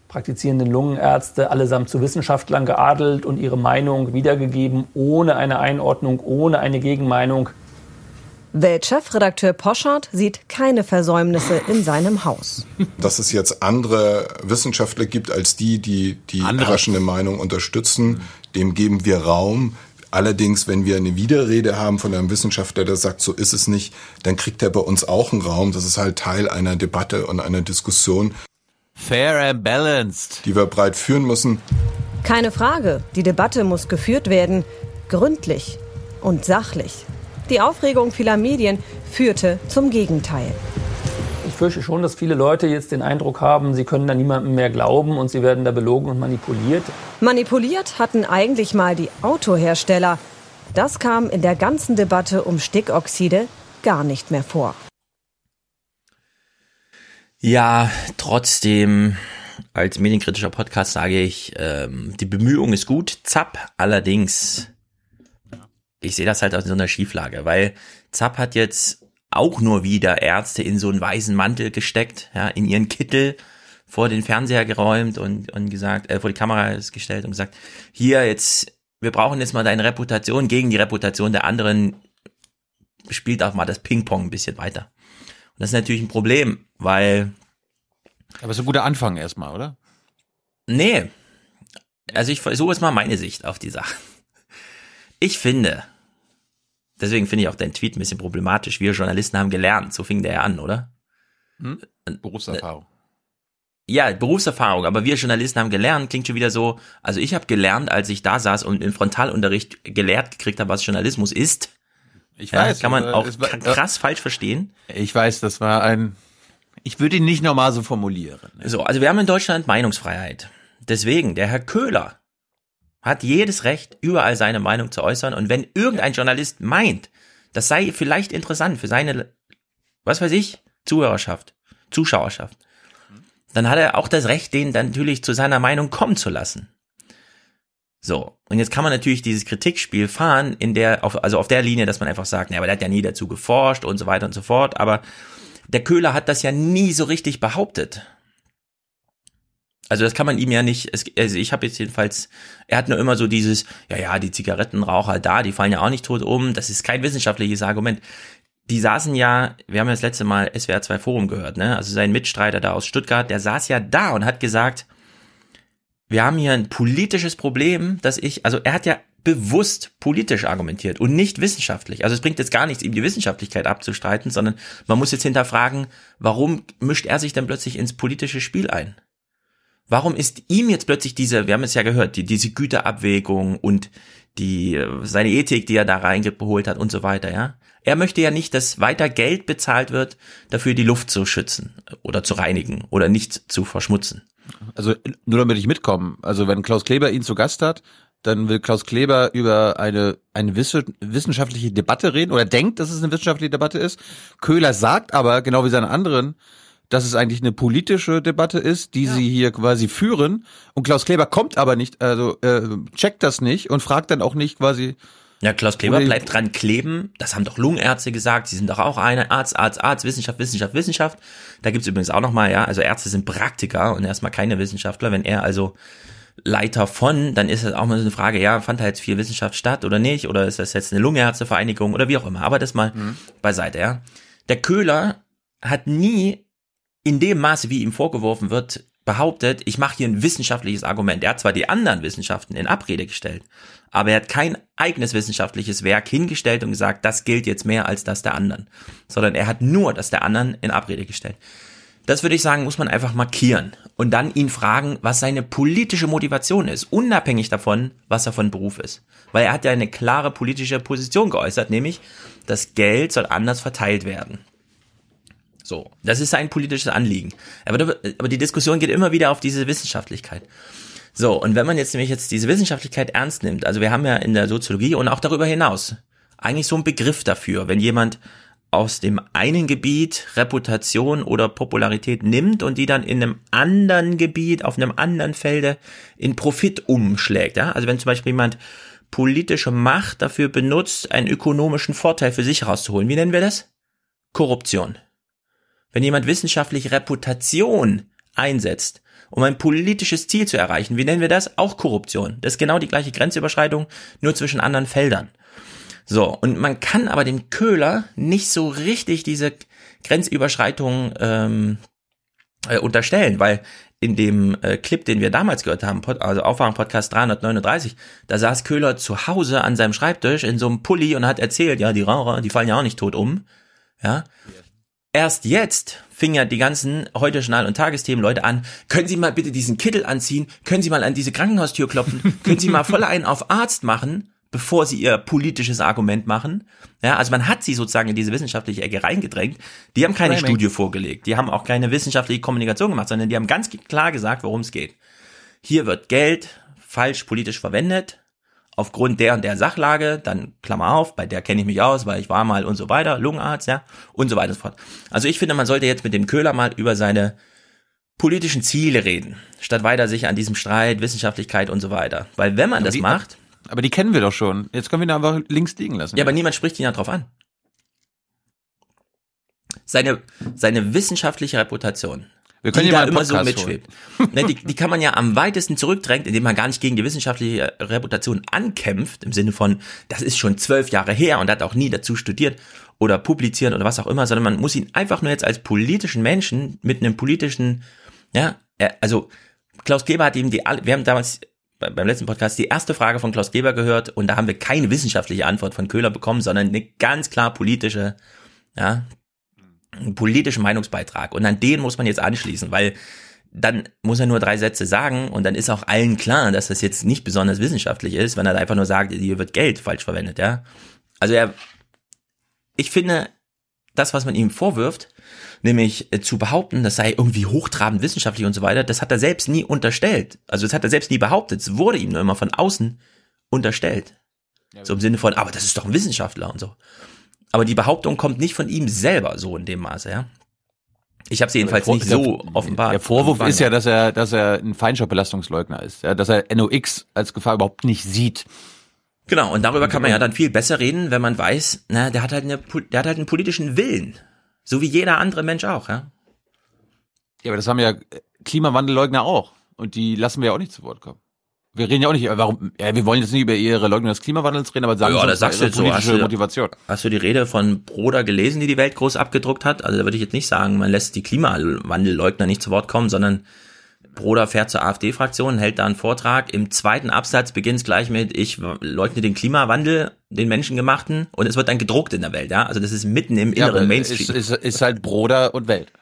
praktizierenden Lungenärzte allesamt zu Wissenschaftlern geadelt und ihre Meinung wiedergegeben, ohne eine Einordnung, ohne eine Gegenmeinung. Weltchefredakteur Poschardt sieht keine Versäumnisse in seinem Haus. Dass es jetzt andere Wissenschaftler gibt als die, die die herrschende Meinung unterstützen, dem geben wir Raum. Allerdings, wenn wir eine Widerrede haben von einem Wissenschaftler, der sagt, so ist es nicht, dann kriegt er bei uns auch einen Raum. Das ist halt Teil einer Debatte und einer Diskussion. Fair and balanced. Die wir breit führen müssen. Keine Frage, die Debatte muss geführt werden, gründlich und sachlich. Die Aufregung vieler Medien führte zum Gegenteil. Ich fürchte schon, dass viele Leute jetzt den Eindruck haben, sie können da niemandem mehr glauben und sie werden da belogen und manipuliert. Manipuliert hatten eigentlich mal die Autohersteller. Das kam in der ganzen Debatte um Stickoxide gar nicht mehr vor. Ja, trotzdem, als medienkritischer Podcast sage ich, ähm, die Bemühung ist gut, zapp, allerdings, ich sehe das halt aus so einer Schieflage, weil Zapp hat jetzt auch nur wieder Ärzte in so einen weißen Mantel gesteckt, ja, in ihren Kittel vor den Fernseher geräumt und, und gesagt, äh, vor die Kamera ist gestellt und gesagt, hier jetzt wir brauchen jetzt mal deine Reputation gegen die Reputation der anderen, spielt auch mal das Ping-Pong ein bisschen weiter. Und das ist natürlich ein Problem, weil. Aber ist ein guter Anfang erstmal, oder? Nee. Also ich versuche jetzt mal meine Sicht auf die Sache. Ich finde, deswegen finde ich auch deinen Tweet ein bisschen problematisch. Wir Journalisten haben gelernt, so fing der ja an, oder? Hm? Berufserfahrung. Ja, Berufserfahrung, aber wir Journalisten haben gelernt, klingt schon wieder so, also ich habe gelernt, als ich da saß und im Frontalunterricht gelehrt gekriegt habe, was Journalismus ist. Ich weiß. Ja, kann man äh, auch war- krass falsch verstehen. Ich weiß, das war ein. Ich würde ihn nicht normal so formulieren. So, also wir haben in Deutschland Meinungsfreiheit. Deswegen, der Herr Köhler hat jedes Recht, überall seine Meinung zu äußern. Und wenn irgendein Journalist meint, das sei vielleicht interessant für seine, was weiß ich, Zuhörerschaft, Zuschauerschaft, dann hat er auch das Recht, den dann natürlich zu seiner Meinung kommen zu lassen. So, und jetzt kann man natürlich dieses Kritikspiel fahren, in der, auf, also auf der Linie, dass man einfach sagt, na, aber der hat ja nie dazu geforscht und so weiter und so fort, aber der Köhler hat das ja nie so richtig behauptet. Also das kann man ihm ja nicht, es, also ich habe jetzt jedenfalls, er hat nur immer so dieses, ja, ja, die Zigarettenraucher da, die fallen ja auch nicht tot um, das ist kein wissenschaftliches Argument. Die saßen ja, wir haben ja das letzte Mal SWR 2 Forum gehört, ne? Also sein Mitstreiter da aus Stuttgart, der saß ja da und hat gesagt, wir haben hier ein politisches Problem, dass ich, also er hat ja bewusst politisch argumentiert und nicht wissenschaftlich. Also es bringt jetzt gar nichts, ihm die Wissenschaftlichkeit abzustreiten, sondern man muss jetzt hinterfragen, warum mischt er sich denn plötzlich ins politische Spiel ein? Warum ist ihm jetzt plötzlich diese, wir haben es ja gehört, die, diese Güterabwägung und die, äh, seine Ethik, die er da reingeholt hat und so weiter, ja? Er möchte ja nicht, dass weiter Geld bezahlt wird, dafür die Luft zu schützen oder zu reinigen oder nicht zu verschmutzen. Also nur damit ich mitkomme. Also wenn Klaus Kleber ihn zu Gast hat, dann will Klaus Kleber über eine, eine wisse- wissenschaftliche Debatte reden oder denkt, dass es eine wissenschaftliche Debatte ist. Köhler sagt aber, genau wie seine anderen, dass es eigentlich eine politische Debatte ist, die sie hier quasi führen. Und Klaus Kleber kommt aber nicht, also äh, checkt das nicht und fragt dann auch nicht quasi. Ja, Klaus Kleber bleibt dran kleben. Das haben doch Lungenärzte gesagt. Sie sind doch auch eine Arzt, Arzt, Arzt, Wissenschaft, Wissenschaft, Wissenschaft. Da gibt's übrigens auch nochmal, ja, also Ärzte sind Praktiker und erstmal keine Wissenschaftler. Wenn er also Leiter von, dann ist das auch mal so eine Frage, ja, fand da jetzt viel Wissenschaft statt oder nicht? Oder ist das jetzt eine Lungenärztevereinigung oder wie auch immer? Aber das mal beiseite, ja. Der Köhler hat nie in dem Maße, wie ihm vorgeworfen wird, behauptet, ich mache hier ein wissenschaftliches Argument. Er hat zwar die anderen Wissenschaften in Abrede gestellt, aber er hat kein eigenes wissenschaftliches Werk hingestellt und gesagt, das gilt jetzt mehr als das der anderen, sondern er hat nur das der anderen in Abrede gestellt. Das würde ich sagen, muss man einfach markieren und dann ihn fragen, was seine politische Motivation ist, unabhängig davon, was er von Beruf ist. Weil er hat ja eine klare politische Position geäußert, nämlich, das Geld soll anders verteilt werden. So, das ist sein politisches Anliegen. Aber, aber die Diskussion geht immer wieder auf diese Wissenschaftlichkeit. So, und wenn man jetzt nämlich jetzt diese Wissenschaftlichkeit ernst nimmt, also wir haben ja in der Soziologie und auch darüber hinaus eigentlich so einen Begriff dafür, wenn jemand aus dem einen Gebiet Reputation oder Popularität nimmt und die dann in einem anderen Gebiet, auf einem anderen Felde in Profit umschlägt. Ja? Also wenn zum Beispiel jemand politische Macht dafür benutzt, einen ökonomischen Vorteil für sich rauszuholen. Wie nennen wir das? Korruption. Wenn jemand wissenschaftlich Reputation einsetzt, um ein politisches Ziel zu erreichen, wie nennen wir das? Auch Korruption. Das ist genau die gleiche Grenzüberschreitung, nur zwischen anderen Feldern. So, und man kann aber dem Köhler nicht so richtig diese Grenzüberschreitung ähm, äh, unterstellen, weil in dem äh, Clip, den wir damals gehört haben, Pod, also Aufwachen-Podcast 339, da saß Köhler zu Hause an seinem Schreibtisch in so einem Pulli und hat erzählt, ja, die Raucher, die fallen ja auch nicht tot um. Ja. Erst jetzt fingen ja die ganzen heute Journal- und Tagesthemen Leute an, können Sie mal bitte diesen Kittel anziehen, können Sie mal an diese Krankenhaustür klopfen, können Sie mal voll einen auf Arzt machen, bevor Sie Ihr politisches Argument machen. Ja, also man hat sie sozusagen in diese wissenschaftliche Ecke reingedrängt. Die haben keine Framing. Studie vorgelegt, die haben auch keine wissenschaftliche Kommunikation gemacht, sondern die haben ganz klar gesagt, worum es geht. Hier wird Geld falsch politisch verwendet, aufgrund der und der Sachlage, dann Klammer auf, bei der kenne ich mich aus, weil ich war mal und so weiter, Lungenarzt, ja, und so weiter und so fort. Also ich finde, man sollte jetzt mit dem Köhler mal über seine politischen Ziele reden, statt weiter sich an diesem Streit, Wissenschaftlichkeit und so weiter. Weil wenn man Aber das die- macht, Aber die kennen wir doch schon. Jetzt können wir ihn einfach links liegen lassen. ja, aber niemand spricht ihn ja drauf an. Seine, seine wissenschaftliche Reputation Wir können die da immer so mitschwebt. ne, die, die kann man ja am weitesten zurückdrängt, indem man gar nicht gegen die wissenschaftliche Reputation ankämpft, im Sinne von, das ist schon zwölf Jahre her und hat auch nie dazu studiert oder publiziert oder was auch immer, sondern man muss ihn einfach nur jetzt als politischen Menschen mit einem politischen, ja, äh, also Klaus Kleber hat ihm die, wir haben damals bei- beim letzten Podcast die erste Frage von Klaus Kleber gehört und da haben wir keine wissenschaftliche Antwort von Köhler bekommen, sondern eine ganz klar politische, ja, einen politischen Meinungsbeitrag. Und an den muss man jetzt anschließen, weil dann muss er nur drei Sätze sagen und dann ist auch allen klar, dass das jetzt nicht besonders wissenschaftlich ist, wenn er einfach nur sagt, hier wird Geld falsch verwendet, ja. Also er, ich finde, das, was man ihm vorwirft, nämlich äh, zu behaupten, das sei irgendwie hochtrabend wissenschaftlich und so weiter, das hat er selbst nie unterstellt. Also das hat er selbst nie behauptet. Es wurde ihm nur immer von außen unterstellt. So im Sinne von, aber das ist doch ein Wissenschaftler und so. Aber die Behauptung kommt nicht von ihm selber so in dem Maße, ja. Ich habe sie jedenfalls nicht so offenbar. Der Vorwurf ist ja, dass er, dass er ein Feinstaubbelastungsleugner ist, ja, dass er NOx als Gefahr überhaupt nicht sieht. Genau, und darüber kann man ja dann viel besser reden, wenn man weiß, na, der hat halt eine, der hat halt einen politischen Willen. So wie jeder andere Mensch auch, ja. Ja, aber das haben ja Klimawandelleugner auch. Und die lassen wir ja auch nicht zu Wort kommen. Wir reden ja auch nicht, warum, ja, wir wollen jetzt nicht über ihre Leugnung des Klimawandels reden, aber sagen ja, Sie da uns sagst du jetzt so, hast politische du, Motivation. hast du die Rede von Broder gelesen, die die Welt groß abgedruckt hat? Also da würde ich jetzt nicht sagen, man lässt die Klimawandelleugner nicht zu Wort kommen, sondern Broder fährt zur AfD-Fraktion, hält da einen Vortrag. Im zweiten Absatz beginnt es gleich mit, ich leugne den Klimawandel, den menschengemachten, und es wird dann gedruckt in der Welt, ja. Also das ist mitten im Ja, inneren aber Mainstream. Ist, ist, ist halt Broder und Welt.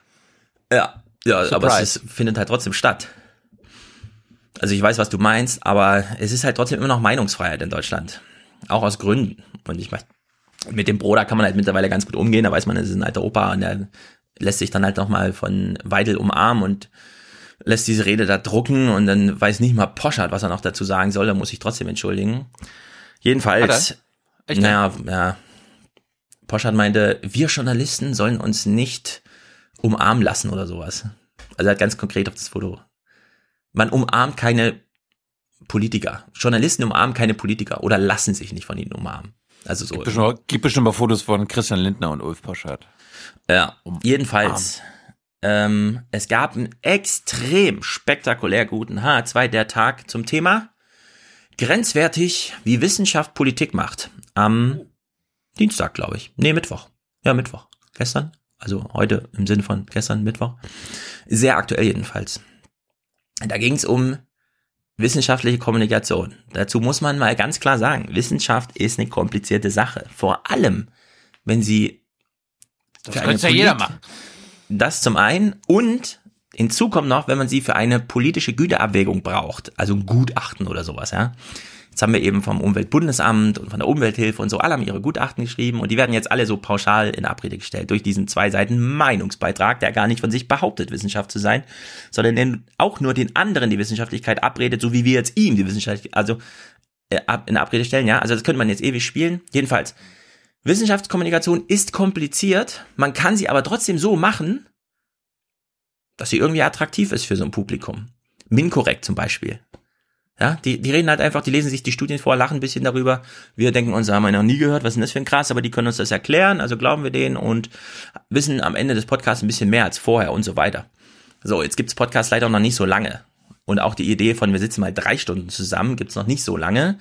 Ja, ja, aber es ist, findet halt trotzdem statt. Also ich weiß, was du meinst, aber es ist halt trotzdem immer noch Meinungsfreiheit in Deutschland. Auch aus Gründen. Und ich meine, mit dem Bruder kann man halt mittlerweile ganz gut umgehen. Da weiß man, das ist ein alter Opa und der lässt sich dann halt nochmal von Weidel umarmen und lässt diese Rede da drucken und dann weiß nicht mal Poschardt, was er noch dazu sagen soll. Da muss ich trotzdem entschuldigen. Jedenfalls, er? Naja, ja, Poschardt meinte, wir Journalisten sollen uns nicht umarmen lassen oder sowas. Also er hat ganz konkret auf das Foto. Man umarmt keine Politiker. Journalisten umarmen keine Politiker oder lassen sich nicht von ihnen umarmen. Also so. Gibt bestimmt, gibt bestimmt mal Fotos von Christian Lindner und Ulf Poschardt. Ja, jedenfalls. Ähm, es gab einen extrem spektakulär guten H2 der Tag zum Thema grenzwertig, wie Wissenschaft Politik macht. Am Dienstag, glaube ich. Nee, Mittwoch. Ja, Mittwoch. Gestern. Also heute im Sinne von gestern, Mittwoch. Sehr aktuell jedenfalls. Da ging es um wissenschaftliche Kommunikation. Dazu muss man mal ganz klar sagen, Wissenschaft ist eine komplizierte Sache. Vor allem, wenn sie Das könnte ja jeder machen. Das zum einen und hinzu kommt noch, wenn man sie für eine politische Güterabwägung braucht, also ein Gutachten oder sowas, ja. Jetzt haben wir eben vom Umweltbundesamt und von der Umwelthilfe und so, alle haben ihre Gutachten geschrieben und die werden jetzt alle so pauschal in Abrede gestellt durch diesen zwei Seiten Meinungsbeitrag, der gar nicht von sich behauptet, Wissenschaft zu sein, sondern den auch nur den anderen die Wissenschaftlichkeit abredet, so wie wir jetzt ihm die Wissenschaftlichkeit, also äh, in Abrede stellen, ja. Also das könnte man jetzt ewig spielen. Jedenfalls, Wissenschaftskommunikation ist kompliziert, man kann sie aber trotzdem so machen, dass sie irgendwie attraktiv ist für so ein Publikum. Minkorrekt zum Beispiel. Ja, die, die reden halt einfach, die lesen sich die Studien vor, lachen ein bisschen darüber. Wir denken uns, haben wir noch nie gehört, was ist denn das für ein Krass, aber die können uns das erklären, also glauben wir denen und wissen am Ende des Podcasts ein bisschen mehr als vorher und so weiter. So, jetzt gibt's Podcasts leider noch nicht so lange. Und auch die Idee von, wir sitzen mal drei Stunden zusammen, gibt's noch nicht so lange.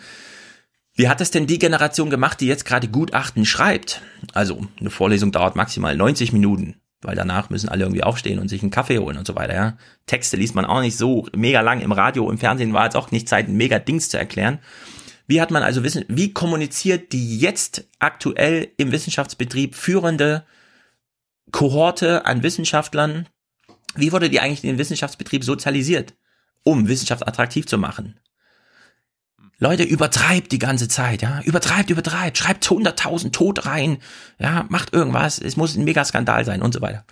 Wie hat das denn die Generation gemacht, die jetzt gerade Gutachten schreibt? Also, eine Vorlesung dauert maximal 90 Minuten, weil danach müssen alle irgendwie aufstehen und sich einen Kaffee holen und so weiter, ja. Texte liest man auch nicht so mega lang im Radio, im Fernsehen war jetzt auch nicht Zeit, ein mega Dings zu erklären. Wie hat man also wissen, wie kommuniziert die jetzt aktuell im Wissenschaftsbetrieb führende Kohorte an Wissenschaftlern? Wie wurde die eigentlich in den Wissenschaftsbetrieb sozialisiert, um Wissenschaft attraktiv zu machen? Leute, übertreibt die ganze Zeit, ja. Übertreibt, übertreibt, schreibt 100.000 tot rein, ja, macht irgendwas, es muss ein Megaskandal sein und so weiter.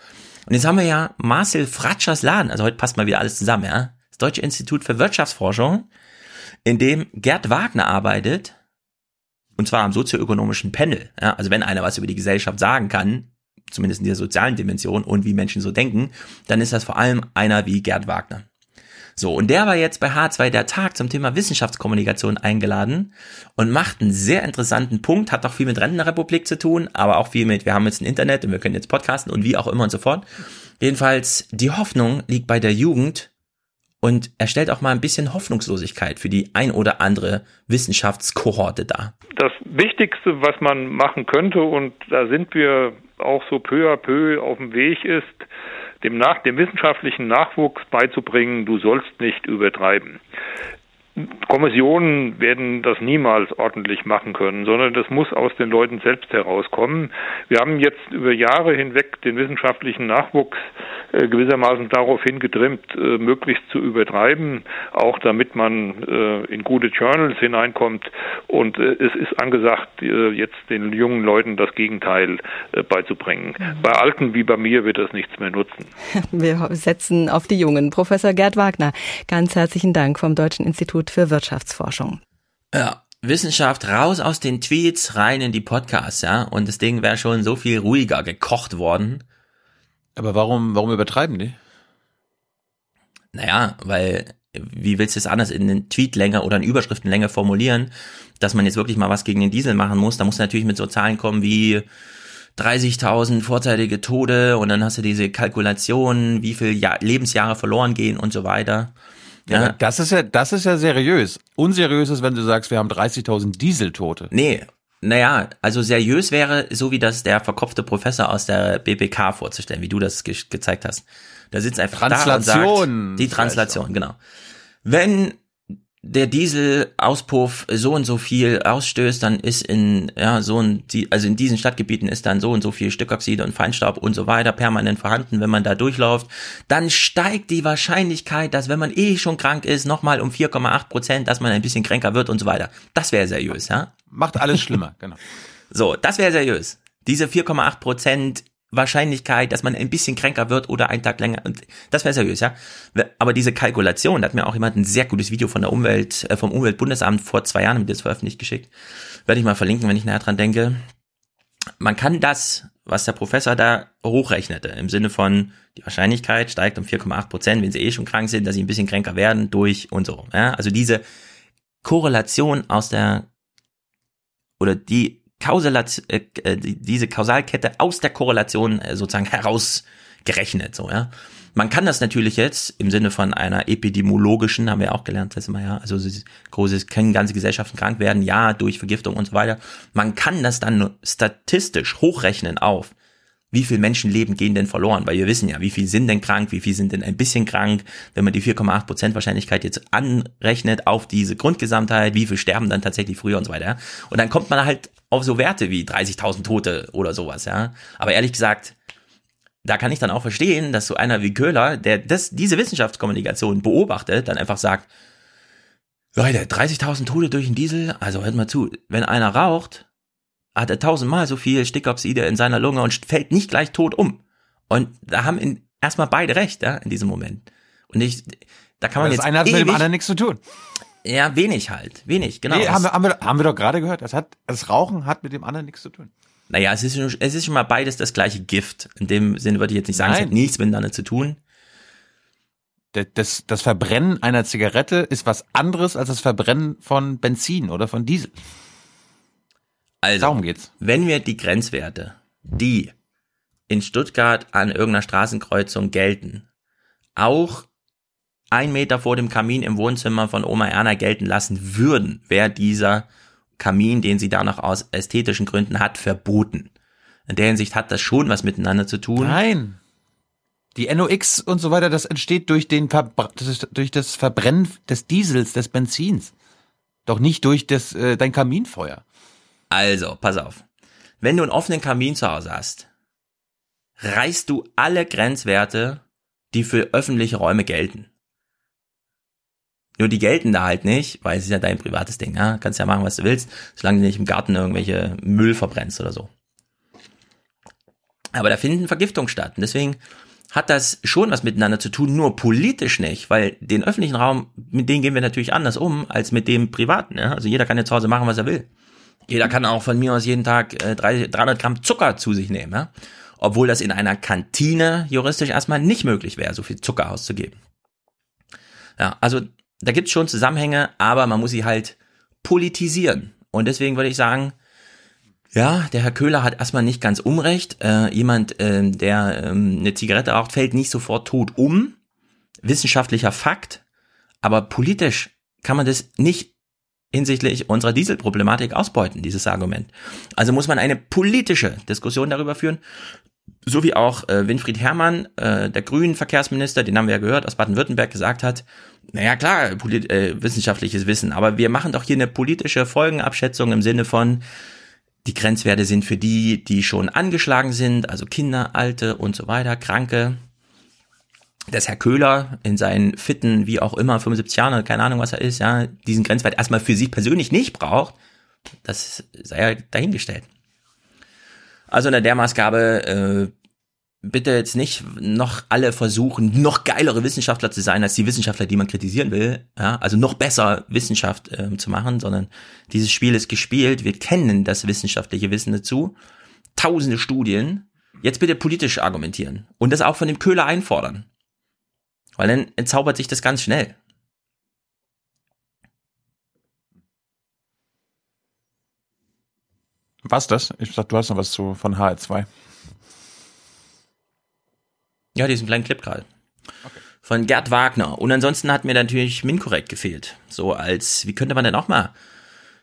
Und jetzt haben wir ja Marcel Fratschers Laden, also heute passt mal wieder alles zusammen, ja. Das Deutsche Institut für Wirtschaftsforschung, in dem Gerd Wagner arbeitet, und zwar am sozioökonomischen Panel, ja. Also wenn einer was über die Gesellschaft sagen kann, zumindest in der sozialen Dimension und wie Menschen so denken, dann ist das vor allem einer wie Gerd Wagner. So, und der war jetzt bei H2 der Tag zum Thema Wissenschaftskommunikation eingeladen und macht einen sehr interessanten Punkt, hat auch viel mit Rentenrepublik zu tun, aber auch viel mit, wir haben jetzt ein Internet und wir können jetzt podcasten und wie auch immer und so fort. Jedenfalls, die Hoffnung liegt bei der Jugend und er stellt auch mal ein bisschen Hoffnungslosigkeit für die ein oder andere Wissenschaftskohorte dar. Das Wichtigste, was man machen könnte, und da sind wir auch so peu à peu auf dem Weg, ist, dem, nach, dem wissenschaftlichen Nachwuchs beizubringen, du sollst nicht übertreiben. Kommissionen werden das niemals ordentlich machen können, sondern das muss aus den Leuten selbst herauskommen. Wir haben jetzt über Jahre hinweg den wissenschaftlichen Nachwuchs äh, gewissermaßen darauf hingetrimmt, äh, möglichst zu übertreiben, auch damit man äh, in gute Journals hineinkommt. Und es ist angesagt, jetzt den jungen Leuten das Gegenteil beizubringen. Mhm. Bei Alten wie bei mir wird das nichts mehr nutzen. Wir setzen auf die Jungen. Professor Gerd Wagner, ganz herzlichen Dank vom Deutschen Institut für Wirtschaftsforschung. Ja, Wissenschaft raus aus den Tweets, rein in die Podcasts, ja. Und das Ding wäre schon so viel ruhiger gekocht worden. Aber warum, warum übertreiben die? Naja, weil, wie willst du es anders in den Tweetlänge oder in Überschriftenlänge formulieren, dass man jetzt wirklich mal was gegen den Diesel machen muss? Da muss natürlich mit so Zahlen kommen wie 30.000 vorzeitige Tode und dann hast du diese Kalkulation, wie viel Jahr, Lebensjahre verloren gehen und so weiter. Ja, das ist ja, das ist ja seriös. Unseriös ist, wenn du sagst, wir haben 30.000 Dieseltote. Nee, naja, also seriös wäre, so wie das der verkopfte Professor aus der BPK vorzustellen, wie du das ge gezeigt hast. Da sitzt einfach Translation. da und sagt, die Translation, genau. Wenn der Dieselauspuff so und so viel ausstößt, dann ist in ja so ein also in diesen Stadtgebieten ist dann so und so viel Stickoxide und Feinstaub und so weiter permanent vorhanden, wenn man da durchläuft, dann steigt die Wahrscheinlichkeit, dass wenn man eh schon krank ist, nochmal um 4,8 Prozent, dass man ein bisschen kränker wird und so weiter. Das wäre seriös, ja? Macht alles schlimmer, genau. So, das wäre seriös. Diese 4,8 Prozent Wahrscheinlichkeit, dass man ein bisschen kränker wird oder einen Tag länger. Und das wäre seriös, ja. Aber diese Kalkulation, da hat mir auch jemand ein sehr gutes Video von der Umwelt, äh, vom Umweltbundesamt vor zwei Jahren mit das veröffentlicht geschickt. Werde ich mal verlinken, wenn ich näher dran denke. Man kann das, was der Professor da hochrechnete, im Sinne von, die Wahrscheinlichkeit steigt um 4,8 Prozent, wenn sie eh schon krank sind, dass sie ein bisschen kränker werden, durch und so. Ja? Also diese Korrelation aus der, oder die Kausalat, äh, äh diese Kausalkette aus der Korrelation äh, sozusagen herausgerechnet, so, ja. Man kann das natürlich jetzt im Sinne von einer epidemiologischen, haben wir auch gelernt das immer, ja, also großes, können ganze Gesellschaften krank werden, ja, durch Vergiftung und so weiter. Man kann das dann statistisch hochrechnen auf, wie viel Menschenleben gehen denn verloren? Weil wir wissen ja, wie viel sind denn krank, wie viel sind denn ein bisschen krank. Wenn man die 4,8 Prozent Wahrscheinlichkeit jetzt anrechnet auf diese Grundgesamtheit, wie viel sterben dann tatsächlich früher und so weiter. Und dann kommt man halt auf so Werte wie 30.000 Tote oder sowas, ja. Aber ehrlich gesagt, da kann ich dann auch verstehen, dass so einer wie Köhler, der das, diese Wissenschaftskommunikation beobachtet, dann einfach sagt, Leute, 30.000 Tote durch den Diesel, also hört mal zu, wenn einer raucht, hat er tausendmal so viel Stickoxide in seiner Lunge und fällt nicht gleich tot um. Und da haben in, erstmal beide recht, ja, in diesem Moment. Und ich, da kann man das jetzt. Das eine hat mit dem anderen nichts zu tun. Ja, wenig halt. Wenig, genau. Nee, haben, wir, haben, wir, haben wir doch gerade gehört. Das, hat, das Rauchen hat mit dem anderen nichts zu tun. Naja, es ist, es ist schon mal beides das gleiche Gift. In dem Sinne würde ich jetzt nicht sagen, Nein. es hat nichts miteinander zu tun. Das, das Verbrennen einer Zigarette ist was anderes als das Verbrennen von Benzin oder von Diesel. Also, Darum geht's. wenn wir die Grenzwerte, die in Stuttgart an irgendeiner Straßenkreuzung gelten, auch ein Meter vor dem Kamin im Wohnzimmer von Oma Erna gelten lassen würden, wäre dieser Kamin, den sie da noch aus ästhetischen Gründen hat, verboten. In der Hinsicht hat das schon was miteinander zu tun. Nein. Die NOx und so weiter, das entsteht durch den Verbr das durch das Verbrennen des Diesels, des Benzins. Doch nicht durch das äh, dein Kaminfeuer. Also, pass auf. Wenn du einen offenen Kamin zu Hause hast, reißt du alle Grenzwerte, die für öffentliche Räume gelten. Nur die gelten da halt nicht, weil es ist ja dein privates Ding. Ja? Kannst ja machen, was du willst, solange du nicht im Garten irgendwelche Müll verbrennst oder so. Aber da finden Vergiftungen statt. Und deswegen hat das schon was miteinander zu tun, nur politisch nicht, weil den öffentlichen Raum, mit dem gehen wir natürlich anders um als mit dem privaten. Ja? Also jeder kann ja zu Hause machen, was er will. Jeder kann auch von mir aus jeden Tag äh, 300 Gramm Zucker zu sich nehmen. Ja? Obwohl das in einer Kantine juristisch erstmal nicht möglich wäre, so viel Zucker auszugeben. Ja, also da gibt's schon Zusammenhänge, aber man muss sie halt politisieren. Und deswegen würde ich sagen, ja, der Herr Köhler hat erstmal nicht ganz unrecht. Äh, jemand, äh, der äh, eine Zigarette raucht, fällt nicht sofort tot um. Wissenschaftlicher Fakt. Aber politisch kann man das nicht hinsichtlich unserer Dieselproblematik ausbeuten, dieses Argument. Also muss man eine politische Diskussion darüber führen, so wie auch äh, Winfried Herrmann, äh, der grünen Verkehrsminister, den haben wir ja gehört, aus Baden-Württemberg gesagt hat, naja klar, polit äh, wissenschaftliches Wissen, aber wir machen doch hier eine politische Folgenabschätzung im Sinne von, die Grenzwerte sind für die, die schon angeschlagen sind, also Kinder, Alte und so weiter, Kranke. Dass Herr Köhler in seinen fitten, wie auch immer, 75 Jahren, keine Ahnung, was er ist, ja, diesen Grenzwert erstmal für sich persönlich nicht braucht, das sei ja dahingestellt. Also unter der Maßgabe, äh, bitte jetzt nicht noch alle versuchen, noch geilere Wissenschaftler zu sein als die Wissenschaftler, die man kritisieren will. Ja, also noch besser Wissenschaft äh, zu machen, sondern dieses Spiel ist gespielt. Wir kennen das wissenschaftliche Wissen dazu. Tausende Studien. Jetzt bitte politisch argumentieren und das auch von dem Köhler einfordern. Weil dann entzaubert sich das ganz schnell. Was das? Ich dachte, du hast noch was zu, von HR2. Ja, diesen kleinen Clip gerade. Okay. Von Gerd Wagner. Und ansonsten hat mir natürlich Minkorrekt gefehlt. So als, wie könnte man denn auch mal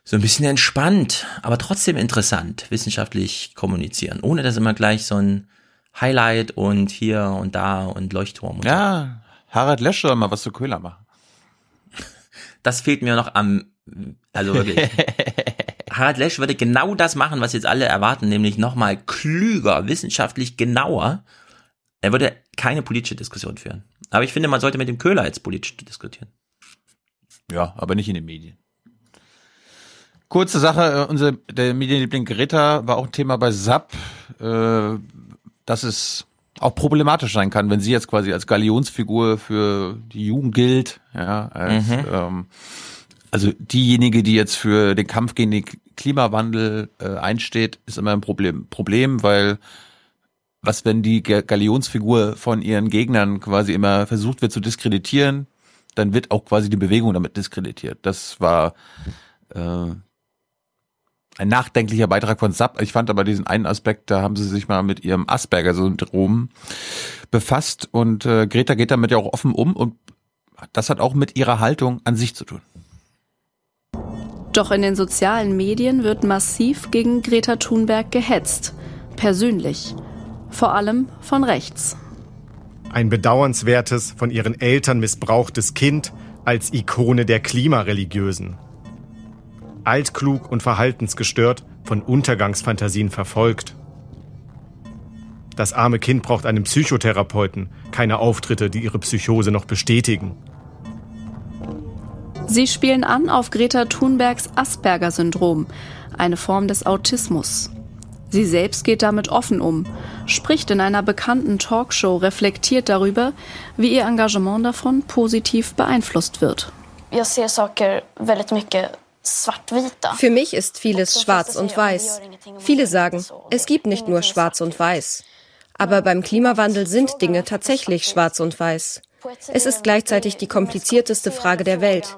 so ein bisschen entspannt, aber trotzdem interessant wissenschaftlich kommunizieren, ohne dass immer gleich so ein Highlight und hier und da und Leuchtturm. Und ja. Harald Lesch soll mal was zu Köhler machen. Das fehlt mir noch am, also wirklich. Harald Lesch würde genau das machen, was jetzt alle erwarten, nämlich nochmal klüger, wissenschaftlich genauer er würde keine politische Diskussion führen. Aber ich finde, man sollte mit dem Köhler jetzt politisch diskutieren. Ja, aber nicht in den Medien. Kurze Sache, äh, unser der Medienliebling Greta war auch ein Thema bei SAP, äh, dass es auch problematisch sein kann, wenn sie jetzt quasi als Galionsfigur für die Jugend gilt, ja, als, mhm. ähm, also diejenige, die jetzt für den Kampf gegen den Klimawandel äh, einsteht, ist immer ein Problem, Problem, weil was, wenn die Galionsfigur von ihren Gegnern quasi immer versucht wird zu diskreditieren, dann wird auch quasi die Bewegung damit diskreditiert. Das war äh, ein nachdenklicher Beitrag von SAP. Ich fand aber diesen einen Aspekt, da haben sie sich mal mit ihrem Asperger-Syndrom befasst und äh, Greta geht damit ja auch offen um und das hat auch mit ihrer Haltung an sich zu tun. Doch in den sozialen Medien wird massiv gegen Greta Thunberg gehetzt. Persönlich vor allem von rechts. Ein bedauernswertes, von ihren Eltern missbrauchtes Kind als Ikone der Klimareligiösen. Altklug und verhaltensgestört, von Untergangsfantasien verfolgt. Das arme Kind braucht einen Psychotherapeuten, keine Auftritte, die ihre Psychose noch bestätigen. Sie spielen an auf Greta Thunbergs Asperger-Syndrom, eine Form des Autismus. Sie selbst geht damit offen um, spricht in einer bekannten Talkshow reflektiert darüber, wie ihr Engagement davon positiv beeinflusst wird. Für mich ist vieles schwarz und weiß. Viele sagen, es gibt nicht nur schwarz und weiß. Aber beim Klimawandel sind Dinge tatsächlich schwarz und weiß. Es ist gleichzeitig die komplizierteste Frage der Welt.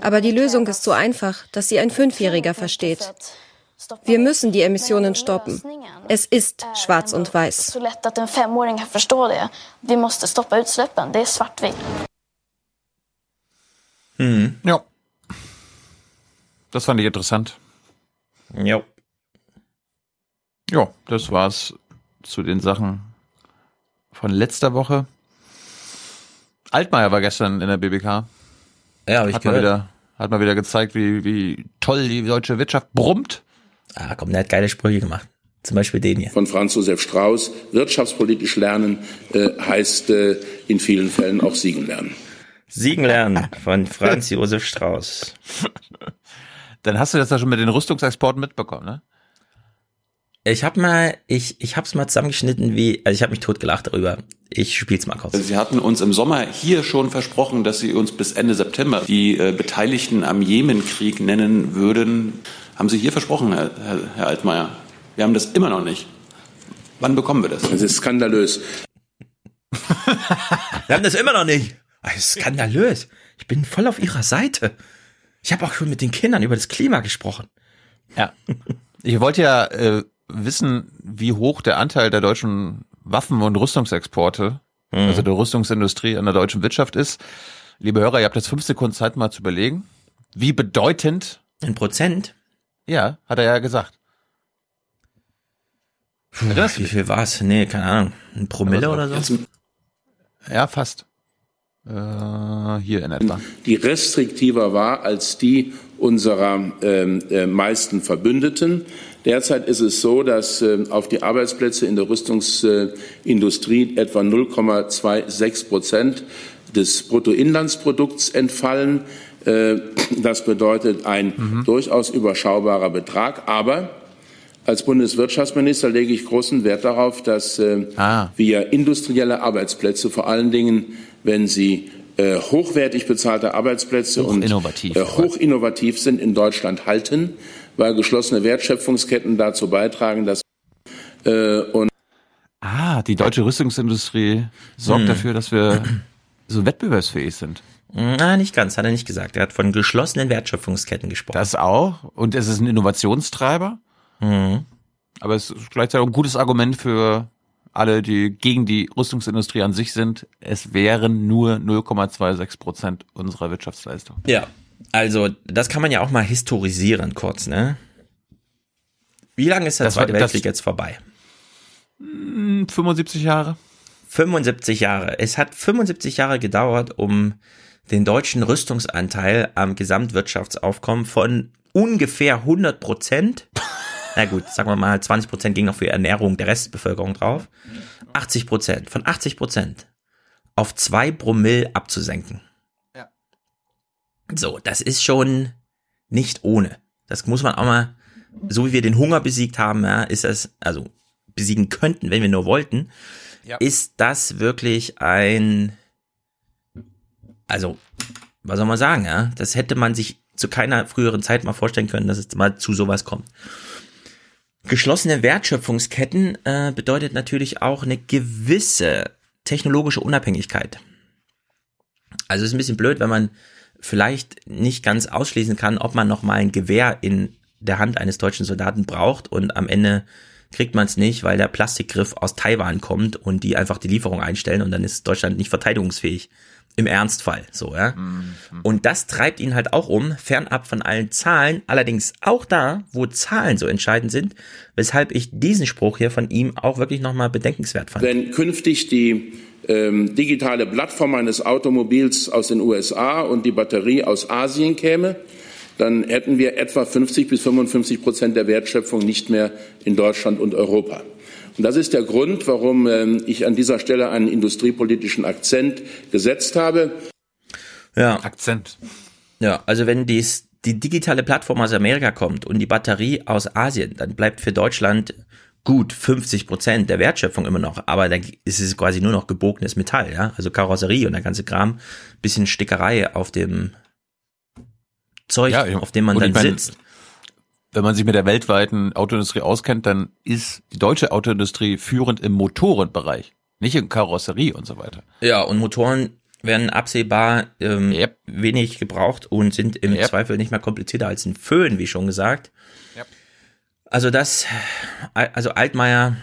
Aber die Lösung ist so einfach, dass sie ein Fünfjähriger versteht. Wir müssen die Emissionen stoppen. Es ist schwarz und weiß. Mhm. Ja. Das fand ich interessant. Ja. Ja, das war's zu den Sachen von letzter Woche. Altmaier war gestern in der BBK. Ja, habe ich hat gehört. Mal wieder, hat mal wieder gezeigt, wie, wie toll die deutsche Wirtschaft brummt. Ah, komm, der hat geile Sprüche gemacht. Zum Beispiel den hier. Von Franz Josef Strauß. Wirtschaftspolitisch lernen äh, heißt äh, in vielen Fällen auch siegen lernen. Siegen lernen von Franz Josef Strauß. Dann hast du das ja schon mit den Rüstungsexporten mitbekommen, ne? Ich habe mal, ich, ich hab's mal zusammengeschnitten, wie, also ich habe mich totgelacht darüber. Ich spiel's mal kurz. Sie hatten uns im Sommer hier schon versprochen, dass Sie uns bis Ende September die äh, Beteiligten am Jemenkrieg nennen würden. Haben Sie hier versprochen, Herr, Herr, Herr Altmaier. Wir haben das immer noch nicht. Wann bekommen wir das? Das ist skandalös. wir haben das immer noch nicht. Das ist skandalös. Ich bin voll auf ihrer Seite. Ich habe auch schon mit den Kindern über das Klima gesprochen. Ja. Ich wollte ja äh, wissen, wie hoch der Anteil der deutschen Waffen- und Rüstungsexporte, mhm. also der Rüstungsindustrie an der deutschen Wirtschaft ist. Liebe Hörer, ihr habt jetzt fünf Sekunden Zeit mal zu überlegen. Wie bedeutend? In Prozent? Ja, hat er ja gesagt. Puh, wie viel war's? Nee, keine Ahnung. Ein Promille oder so? Ja, fast. Äh, hier in etwa. Die restriktiver war als die unserer ähm, äh, meisten Verbündeten. Derzeit ist es so, dass äh, auf die Arbeitsplätze in der Rüstungsindustrie etwa 0,26 Prozent des Bruttoinlandsprodukts entfallen. Äh, das bedeutet ein mhm. durchaus überschaubarer Betrag. Aber als Bundeswirtschaftsminister lege ich großen Wert darauf, dass äh, ah. wir industrielle Arbeitsplätze, vor allen Dingen, wenn sie äh, hochwertig bezahlte Arbeitsplätze hoch und innovativ, äh, hoch innovativ sind, in Deutschland halten, weil geschlossene Wertschöpfungsketten dazu beitragen, dass äh, und Ah, die deutsche Rüstungsindustrie sorgt hm. dafür, dass wir so wettbewerbsfähig sind. Na, nicht ganz, hat er nicht gesagt. Er hat von geschlossenen Wertschöpfungsketten gesprochen. Das auch. Und es ist ein Innovationstreiber. Mhm. Aber es ist gleichzeitig auch ein gutes Argument für alle, die gegen die Rüstungsindustrie an sich sind. Es wären nur 0,26 Prozent unserer Wirtschaftsleistung. Ja, also das kann man ja auch mal historisieren kurz, ne? Wie lange ist der das Zweite Weltkrieg jetzt vorbei? 75 hm, Jahre. 75 Jahre. Es hat 75 Jahre gedauert, um den deutschen Rüstungsanteil am Gesamtwirtschaftsaufkommen von ungefähr 100 Prozent na gut, sagen wir mal, 20 Prozent ging noch für Ernährung der Restbevölkerung drauf. 80 Prozent, von 80 Prozent auf zwei Promille abzusenken. Ja. So, das ist schon nicht ohne. Das muss man auch mal, so wie wir den Hunger besiegt haben, ja, ist das, also besiegen könnten, wenn wir nur wollten, ja. ist das wirklich ein, also, was soll man sagen, ja, das hätte man sich zu keiner früheren Zeit mal vorstellen können, dass es mal zu sowas kommt. Geschlossene Wertschöpfungsketten äh, bedeutet natürlich auch eine gewisse technologische Unabhängigkeit. Also es ist ein bisschen blöd, wenn man vielleicht nicht ganz ausschließen kann, ob man noch mal ein Gewehr in der Hand eines deutschen Soldaten braucht und am Ende kriegt man es nicht, weil der Plastikgriff aus Taiwan kommt und die einfach die Lieferung einstellen und dann ist Deutschland nicht verteidigungsfähig. Im Ernstfall, so, ja. Mhm. Und das treibt ihn halt auch um, fernab von allen Zahlen, allerdings auch da, wo Zahlen so entscheidend sind, weshalb ich diesen Spruch hier von ihm auch wirklich nochmal bedenkenswert fand. Wenn künftig die ähm, digitale Plattform eines Automobils aus den USA und die Batterie aus Asien käme, dann hätten wir etwa 50 bis 55 Prozent der Wertschöpfung nicht mehr in Deutschland und Europa. Und das ist der Grund, warum ähm, ich an dieser Stelle einen industriepolitischen Akzent gesetzt habe. Ja. Akzent. Ja, also wenn dies, die digitale Plattform aus Amerika kommt und die Batterie aus Asien, dann bleibt für Deutschland gut 50 Prozent der Wertschöpfung immer noch, aber da ist es quasi nur noch gebogenes Metall, ja, also Karosserie und der ganze Kram, bisschen Stickerei auf dem Zeug, ja, auf dem man dann meine, sitzt wenn man sich mit der weltweiten Autoindustrie auskennt, dann ist die deutsche Autoindustrie führend im Motorenbereich, nicht in Karosserie und so weiter. Ja, und Motoren werden absehbar ähm, yep. wenig gebraucht und sind im yep. Zweifel nicht mehr komplizierter als ein Föhn, wie schon gesagt. Yep. Also das, also Altmaier,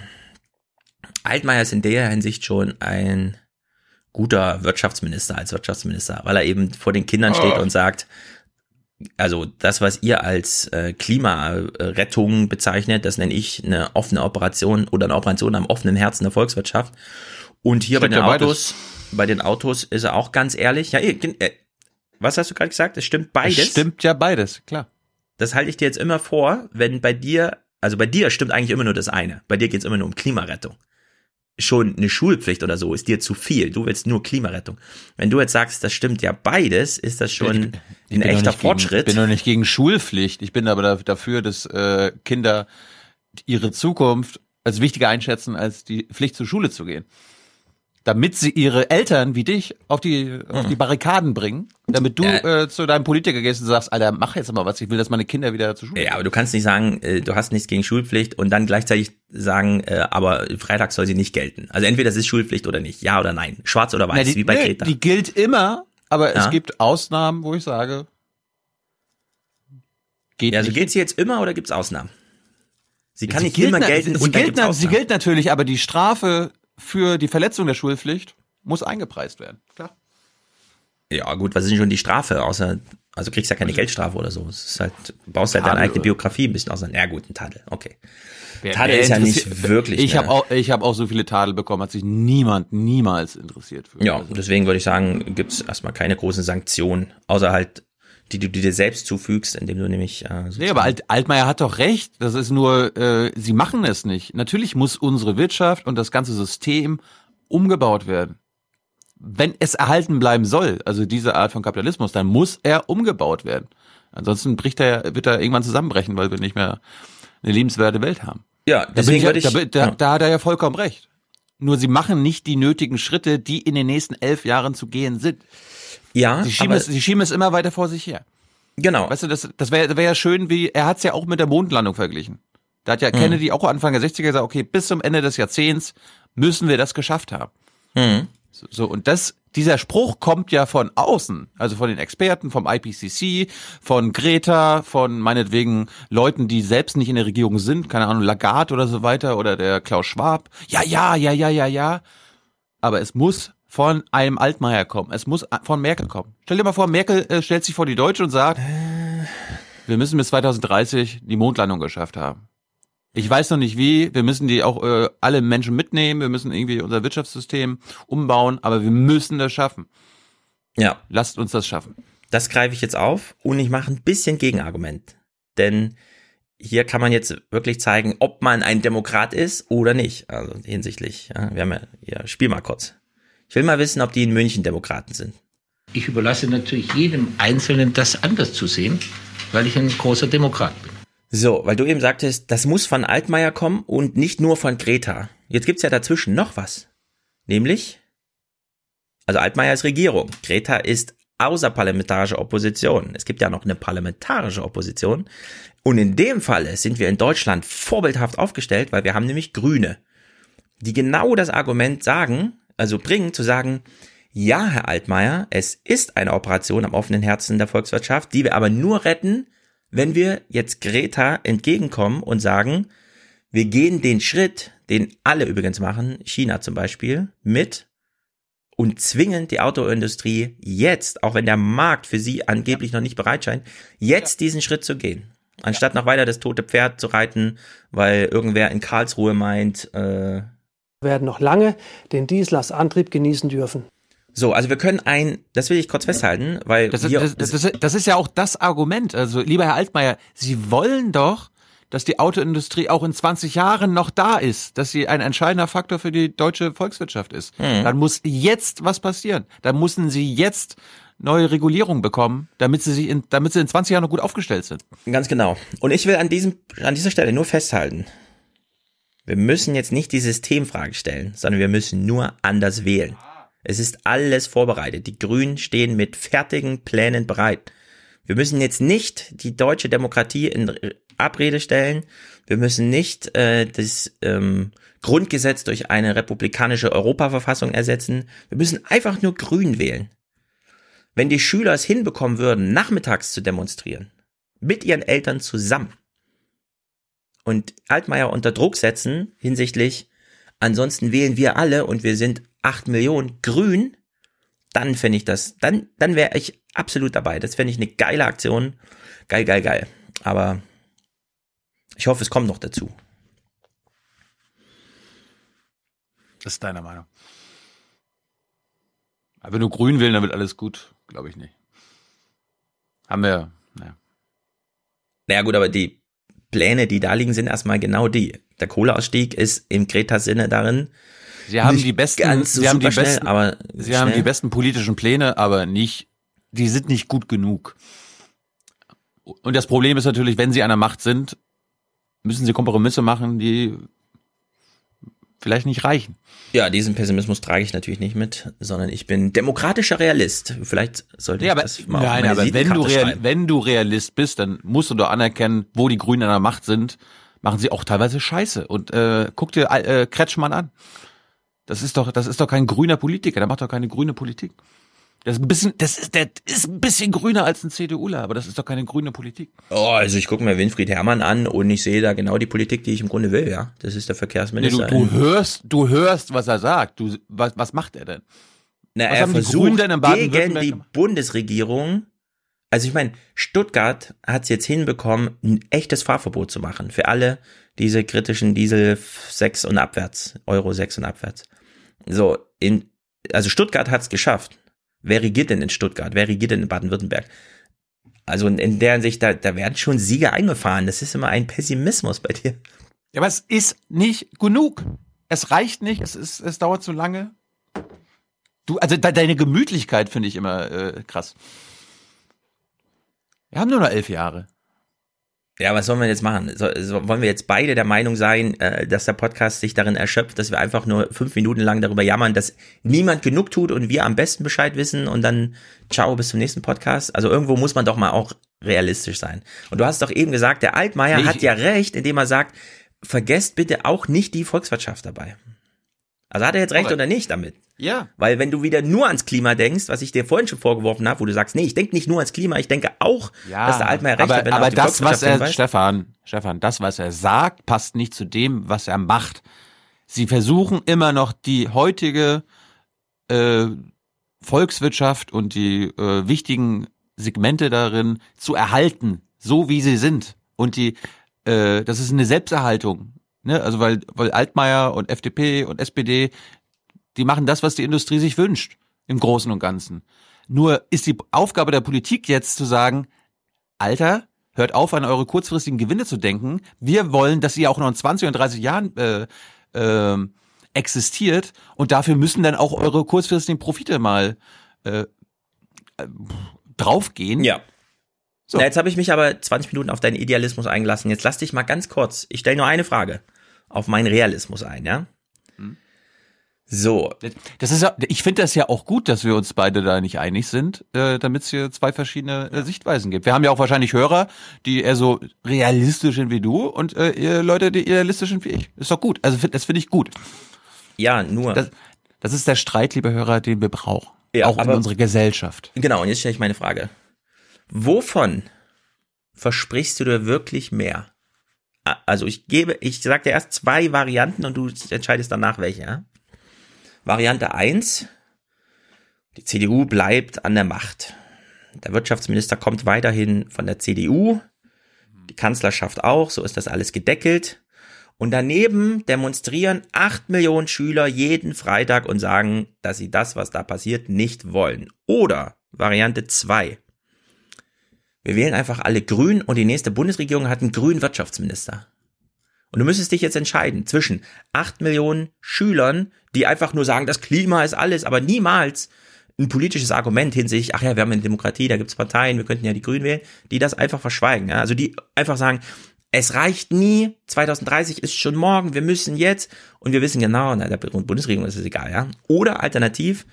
Altmaier ist in der Hinsicht schon ein guter Wirtschaftsminister als Wirtschaftsminister, weil er eben vor den Kindern steht oh. und sagt, also das, was ihr als äh, Klimarettung bezeichnet, das nenne ich eine offene Operation oder eine Operation am offenen Herzen der Volkswirtschaft. Und hier stimmt bei den ja Autos, beides. bei den Autos ist er auch ganz ehrlich. Ja, äh, was hast du gerade gesagt? Es stimmt beides. Es stimmt ja beides, klar. Das halte ich dir jetzt immer vor, wenn bei dir, also bei dir stimmt eigentlich immer nur das eine. Bei dir geht es immer nur um Klimarettung schon eine Schulpflicht oder so ist dir zu viel. Du willst nur Klimarettung. Wenn du jetzt sagst, das stimmt ja beides, ist das schon ich, ein echter Fortschritt. ich bin doch nicht gegen Schulpflicht. Ich bin aber dafür, dass äh, Kinder ihre Zukunft als wichtiger einschätzen, als die Pflicht zur Schule zu gehen damit sie ihre Eltern wie dich auf die, auf die hm. Barrikaden bringen, damit du ja. äh, zu deinem Politiker gehst und sagst, Alter, mach jetzt mal was, ich will, dass meine Kinder wieder zur Schule Ja, aber du kannst nicht sagen, äh, du hast nichts gegen Schulpflicht und dann gleichzeitig sagen, äh, aber Freitag soll sie nicht gelten. Also entweder es ist Schulpflicht oder nicht, ja oder nein, schwarz oder weiß, Na, die, wie bei Greta. Die gilt immer, aber Ja. es gibt Ausnahmen, wo ich sage, geht Ja, also nicht. gilt sie jetzt immer oder gibt's Ausnahmen? Sie kann Sie nicht gilt immer gelten Sie, und gilt, sie gilt natürlich, aber die Strafe für die Verletzung der Schulpflicht muss eingepreist werden. Klar. Ja, gut, was ist denn schon die Strafe? Außer, also kriegst ja keine Geldstrafe oder so. Es ist halt, baust halt deine eigene oder? Biografie ein bisschen auseinander. Ja, gut, ein Tadel, okay. Wer- Tadel wer ist ja nicht wirklich. Ich eine- habe auch, ich habe auch so viele Tadel bekommen, hat sich niemand, niemals interessiert für. Ja, deswegen würde ich sagen, gibt's erstmal keine großen Sanktionen, außer halt die du die dir selbst zufügst, indem du nämlich äh, Nee, aber Alt, Altmaier hat doch recht. Das ist nur, äh, sie machen es nicht. Natürlich muss unsere Wirtschaft und das ganze System umgebaut werden. Wenn es erhalten bleiben soll, also diese Art von Kapitalismus, dann muss er umgebaut werden. Ansonsten bricht er, wird er irgendwann zusammenbrechen, weil wir nicht mehr eine lebenswerte Welt haben. Ja, Da, deswegen ich, würde ich. da, da, ja. da hat er ja vollkommen recht. Nur sie machen nicht die nötigen Schritte, die in den nächsten elf Jahren zu gehen sind. Ja, Sie schieben, es, sie schieben es immer weiter vor sich her. Genau. Weißt du, das, das wäre wär ja schön, wie, er hat es ja auch mit der Mondlandung verglichen. Da hat ja Mhm. Kennedy auch Anfang der 60er gesagt, okay, bis zum Ende des Jahrzehnts müssen wir das geschafft haben. Mhm. So, so, und das, dieser Spruch kommt ja von außen, also von den Experten, vom IPCC, von Greta, von meinetwegen Leuten, die selbst nicht in der Regierung sind, keine Ahnung, Lagarde oder so weiter, oder der Klaus Schwab. Ja, ja, ja, ja, ja, ja. Aber es muss von einem Altmaier kommen. Es muss von Merkel kommen. Stell dir mal vor, Merkel äh, stellt sich vor die Deutsche und sagt, wir müssen bis 2030 die Mondlandung geschafft haben. Ich weiß noch nicht wie, wir müssen die auch äh, alle Menschen mitnehmen, wir müssen irgendwie unser Wirtschaftssystem umbauen, aber wir müssen das schaffen. Ja. Lasst uns das schaffen. Das greife ich jetzt auf und ich mache ein bisschen Gegenargument. Denn hier kann man jetzt wirklich zeigen, ob man ein Demokrat ist oder nicht. Also hinsichtlich, ja, wir haben ja, ja, spiel mal kurz. Ich will mal wissen, ob die in München Demokraten sind. Ich überlasse natürlich jedem Einzelnen, das anders zu sehen, weil ich ein großer Demokrat bin. So, weil du eben sagtest, das muss von Altmaier kommen und nicht nur von Greta. Jetzt gibt's ja dazwischen noch was. Nämlich, also Altmaier ist Regierung, Greta ist außerparlamentarische Opposition. Es gibt ja noch eine parlamentarische Opposition. Und in dem Falle sind wir in Deutschland vorbildhaft aufgestellt, weil wir haben nämlich Grüne, die genau das Argument sagen, also bringen, zu sagen, ja, Herr Altmaier, es ist eine Operation am offenen Herzen der Volkswirtschaft, die wir aber nur retten, wenn wir jetzt Greta entgegenkommen und sagen, wir gehen den Schritt, den alle übrigens machen, China zum Beispiel, mit und zwingen die Autoindustrie jetzt, auch wenn der Markt für sie angeblich noch nicht bereit scheint, jetzt diesen Schritt zu gehen. Anstatt noch weiter das tote Pferd zu reiten, weil irgendwer in Karlsruhe meint, äh, werden noch lange den Diesel als Antrieb genießen dürfen. so, also wir können ein, das will ich kurz festhalten, weil Das, ist- hier, das, das, ist- das ist ja auch das Argument. Also, lieber Herr Altmaier, Sie wollen doch, dass die Autoindustrie auch in 20 Jahren noch da ist, dass sie ein entscheidender Faktor für die deutsche Volkswirtschaft ist. Hm. Dann muss jetzt was passieren. Dann müssen Sie jetzt neue Regulierung bekommen, damit Sie sich in, damit Sie in 20 Jahren noch gut aufgestellt sind. Ganz genau. Und ich will an diesem, an dieser Stelle nur festhalten. Wir müssen jetzt nicht die Systemfrage stellen, sondern wir müssen nur anders wählen. Es ist alles vorbereitet. Die Grünen stehen mit fertigen Plänen bereit. Wir müssen jetzt nicht die deutsche Demokratie in Abrede stellen. Wir müssen nicht äh, das ähm, Grundgesetz durch eine republikanische Europaverfassung ersetzen. Wir müssen einfach nur Grün wählen. Wenn die Schüler es hinbekommen würden, nachmittags zu demonstrieren, mit ihren Eltern zusammen und Altmaier unter Druck setzen hinsichtlich, ansonsten wählen wir alle und wir sind acht Millionen grün, dann fände ich das, dann, dann wäre ich absolut dabei. Das fände ich eine geile Aktion. Geil, geil, geil. Aber ich hoffe, es kommt noch dazu. Das ist deine Meinung. Aber wenn du grün wählen, dann wird alles gut. Glaube ich nicht. Haben wir, naja. Naja gut, aber die Pläne, die da liegen, sind erstmal genau die. Der Kohleausstieg ist im Greta-Sinne darin. Sie haben die besten, ganz so sie haben die besten, aber sie haben die besten politischen Pläne, aber nicht, die sind nicht gut genug. Und das Problem ist natürlich, wenn sie an der Macht sind, müssen sie Kompromisse machen, die vielleicht nicht reichen. Ja, diesen Pessimismus trage ich natürlich nicht mit, sondern ich bin demokratischer Realist. Vielleicht sollte Ja, ich aber, das mal auf nein, meine aber wenn du, Real, wenn du Realist bist, dann musst du doch anerkennen, wo die Grünen an der Macht sind, machen sie auch teilweise Scheiße. Und äh, guck dir äh, Kretschmann an. Das ist doch, das ist doch kein grüner Politiker, der macht doch keine grüne Politik. Das ist ein bisschen, das ist, der ist ein bisschen grüner als ein CDUler, aber das ist doch keine grüne Politik. Oh, also ich gucke mir Winfried Herrmann an und ich sehe da genau die Politik, die ich im Grunde will, ja. Das ist der Nee, Verkehrsminister. du, du hörst, du hörst, was er sagt. Du, was, was macht er denn? Na, was er haben die versucht in gegen die gemacht? Bundesregierung, also ich meine, Stuttgart hat es jetzt hinbekommen, ein echtes Fahrverbot zu machen für alle diese kritischen Diesel 6 und abwärts, Euro 6 und abwärts. So, in, also Stuttgart hat es geschafft. Wer regiert denn in Stuttgart? Wer regiert denn in Baden-Württemberg? Also in, in der Hinsicht, da, da werden schon Siege eingefahren. Das ist immer ein Pessimismus bei dir. Ja, aber es ist nicht genug. Es reicht nicht, es ist, es dauert zu lange. Du, also de deine Gemütlichkeit finde ich immer äh, krass. Wir haben nur noch elf Jahre. Ja, was sollen wir jetzt machen? So, so, wollen wir jetzt beide der Meinung sein, äh, dass der Podcast sich darin erschöpft, dass wir einfach nur fünf Minuten lang darüber jammern, dass niemand genug tut und wir am besten Bescheid wissen und dann ciao bis zum nächsten Podcast? Also irgendwo muss man doch mal auch realistisch sein. Und du hast doch eben gesagt, der Altmaier Nee, hat ja recht, indem er sagt, vergesst bitte auch nicht die Volkswirtschaft dabei. Also hat er jetzt recht oder nicht damit? Ja. Weil wenn du wieder nur ans Klima denkst, was ich dir vorhin schon vorgeworfen habe, wo du sagst, nee, ich denke nicht nur ans Klima, ich denke auch, Ja, dass der Altmaier recht aber, hat, wenn er aber auf die das, was er, hinweist. Stefan, Stefan, das, was er sagt, passt nicht zu dem, was er macht. Sie versuchen immer noch die heutige äh, Volkswirtschaft und die äh, wichtigen Segmente darin zu erhalten, so wie sie sind. Und die, äh, das ist eine Selbsterhaltung. Ne? Also weil, weil Altmaier und FDP und SPD, die machen das, was die Industrie sich wünscht, im Großen und Ganzen. Nur ist die Aufgabe der Politik jetzt zu sagen, Alter, hört auf, an eure kurzfristigen Gewinne zu denken. Wir wollen, dass ihr auch noch in 20 und 30 Jahren äh, ähm, existiert und dafür müssen dann auch eure kurzfristigen Profite mal äh, äh, draufgehen. Ja. Na, jetzt habe ich mich aber 20 Minuten auf deinen Idealismus eingelassen. Jetzt lass dich mal ganz kurz, ich stelle nur eine Frage, auf meinen Realismus ein, ja? So. Das ist ja, ich finde das ja auch gut, dass wir uns beide da nicht einig sind, äh, damit es hier zwei verschiedene äh, Sichtweisen gibt. Wir haben ja auch wahrscheinlich Hörer, die eher so realistisch sind wie du und äh, Leute, die realistisch sind wie ich. Ist doch gut. Also find- das finde ich gut. Ja, nur. Das, das ist der Streit, liebe Hörer, den wir brauchen. Ja, auch in aber- unserer Gesellschaft. Genau, und jetzt stelle ich meine Frage. Wovon versprichst du dir wirklich mehr? Also ich gebe, ich sage dir erst zwei Varianten und du entscheidest danach welche. Variante eins: die CDU bleibt an der Macht. Der Wirtschaftsminister kommt weiterhin von der CDU, die Kanzlerschaft auch, so ist das alles gedeckelt. Und daneben demonstrieren acht Millionen Schüler jeden Freitag und sagen, dass sie das, was da passiert, nicht wollen. Oder Variante zwei: Wir wählen einfach alle grün und die nächste Bundesregierung hat einen grünen Wirtschaftsminister. Und du müsstest dich jetzt entscheiden zwischen acht Millionen Schülern, die einfach nur sagen, das Klima ist alles, aber niemals ein politisches Argument hinsichtlich, ach ja, wir haben eine Demokratie, da gibt's Parteien, wir könnten ja die Grünen wählen, die das einfach verschweigen. Ja? Also die einfach sagen, es reicht nie, 2030 ist schon morgen, wir müssen jetzt und wir wissen genau, na, der Bundesregierung ist es egal. ja. Oder alternativ,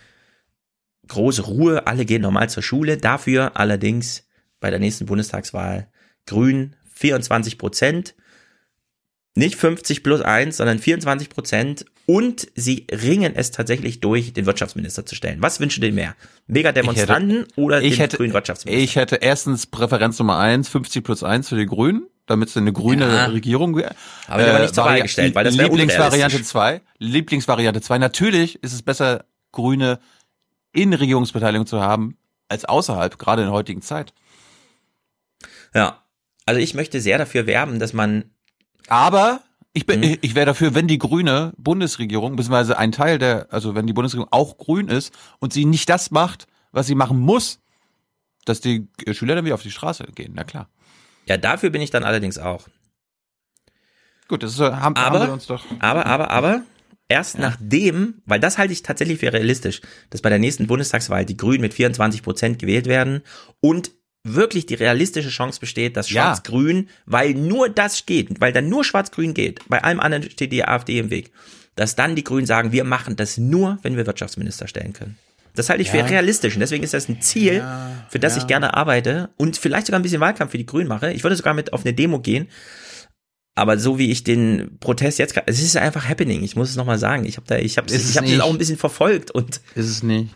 große Ruhe, alle gehen normal zur Schule, dafür allerdings bei der nächsten Bundestagswahl Grün 24 Prozent, nicht 50 plus 1, sondern 24 Prozent und sie ringen es tatsächlich durch, den Wirtschaftsminister zu stellen. Was wünschen dir mehr? Mega Demonstranten oder ich den hätte, grünen Wirtschaftsminister? Ich hätte erstens Präferenz Nummer eins, 50 plus eins für die Grünen, damit es eine grüne Ja. Regierung wäre. Aber nicht zur Wahl gestellt, weil das wäre Lieblingsvariante unrealistisch. zwei. Lieblingsvariante zwei. Natürlich ist es besser, Grüne in Regierungsbeteiligung zu haben, als außerhalb, gerade in der heutigen Zeit. Ja. Also ich möchte sehr dafür werben, dass man. Aber ich bin, Hm. ich, wäre dafür, wenn die grüne Bundesregierung, beziehungsweise ein Teil der, also wenn die Bundesregierung auch grün ist und sie nicht das macht, was sie machen muss, dass die Schüler dann wieder auf die Straße gehen, na klar. Ja, dafür bin ich dann allerdings auch. Gut, das ist, haben, Aber, haben wir uns doch. aber, aber, aber, erst nachdem, weil das halte ich tatsächlich für realistisch, dass bei der nächsten Bundestagswahl die Grünen mit 24 Prozent gewählt werden und wirklich die realistische Chance besteht, dass Ja. Schwarz-Grün, weil nur das geht, weil dann nur Schwarz-Grün geht, bei allem anderen steht die AfD im Weg, dass dann die Grünen sagen, wir machen das nur, wenn wir Wirtschaftsminister stellen können. Das halte ich Ja. für realistisch und deswegen ist das ein Ziel, für das ja. ich gerne arbeite und vielleicht sogar ein bisschen Wahlkampf für die Grünen mache. Ich würde sogar mit auf eine Demo gehen, aber so wie ich den Protest jetzt, es ist einfach happening. Ich muss es nochmal sagen. Ich habe da, ich habe, ich habe das auch ein bisschen verfolgt und Ist es nicht.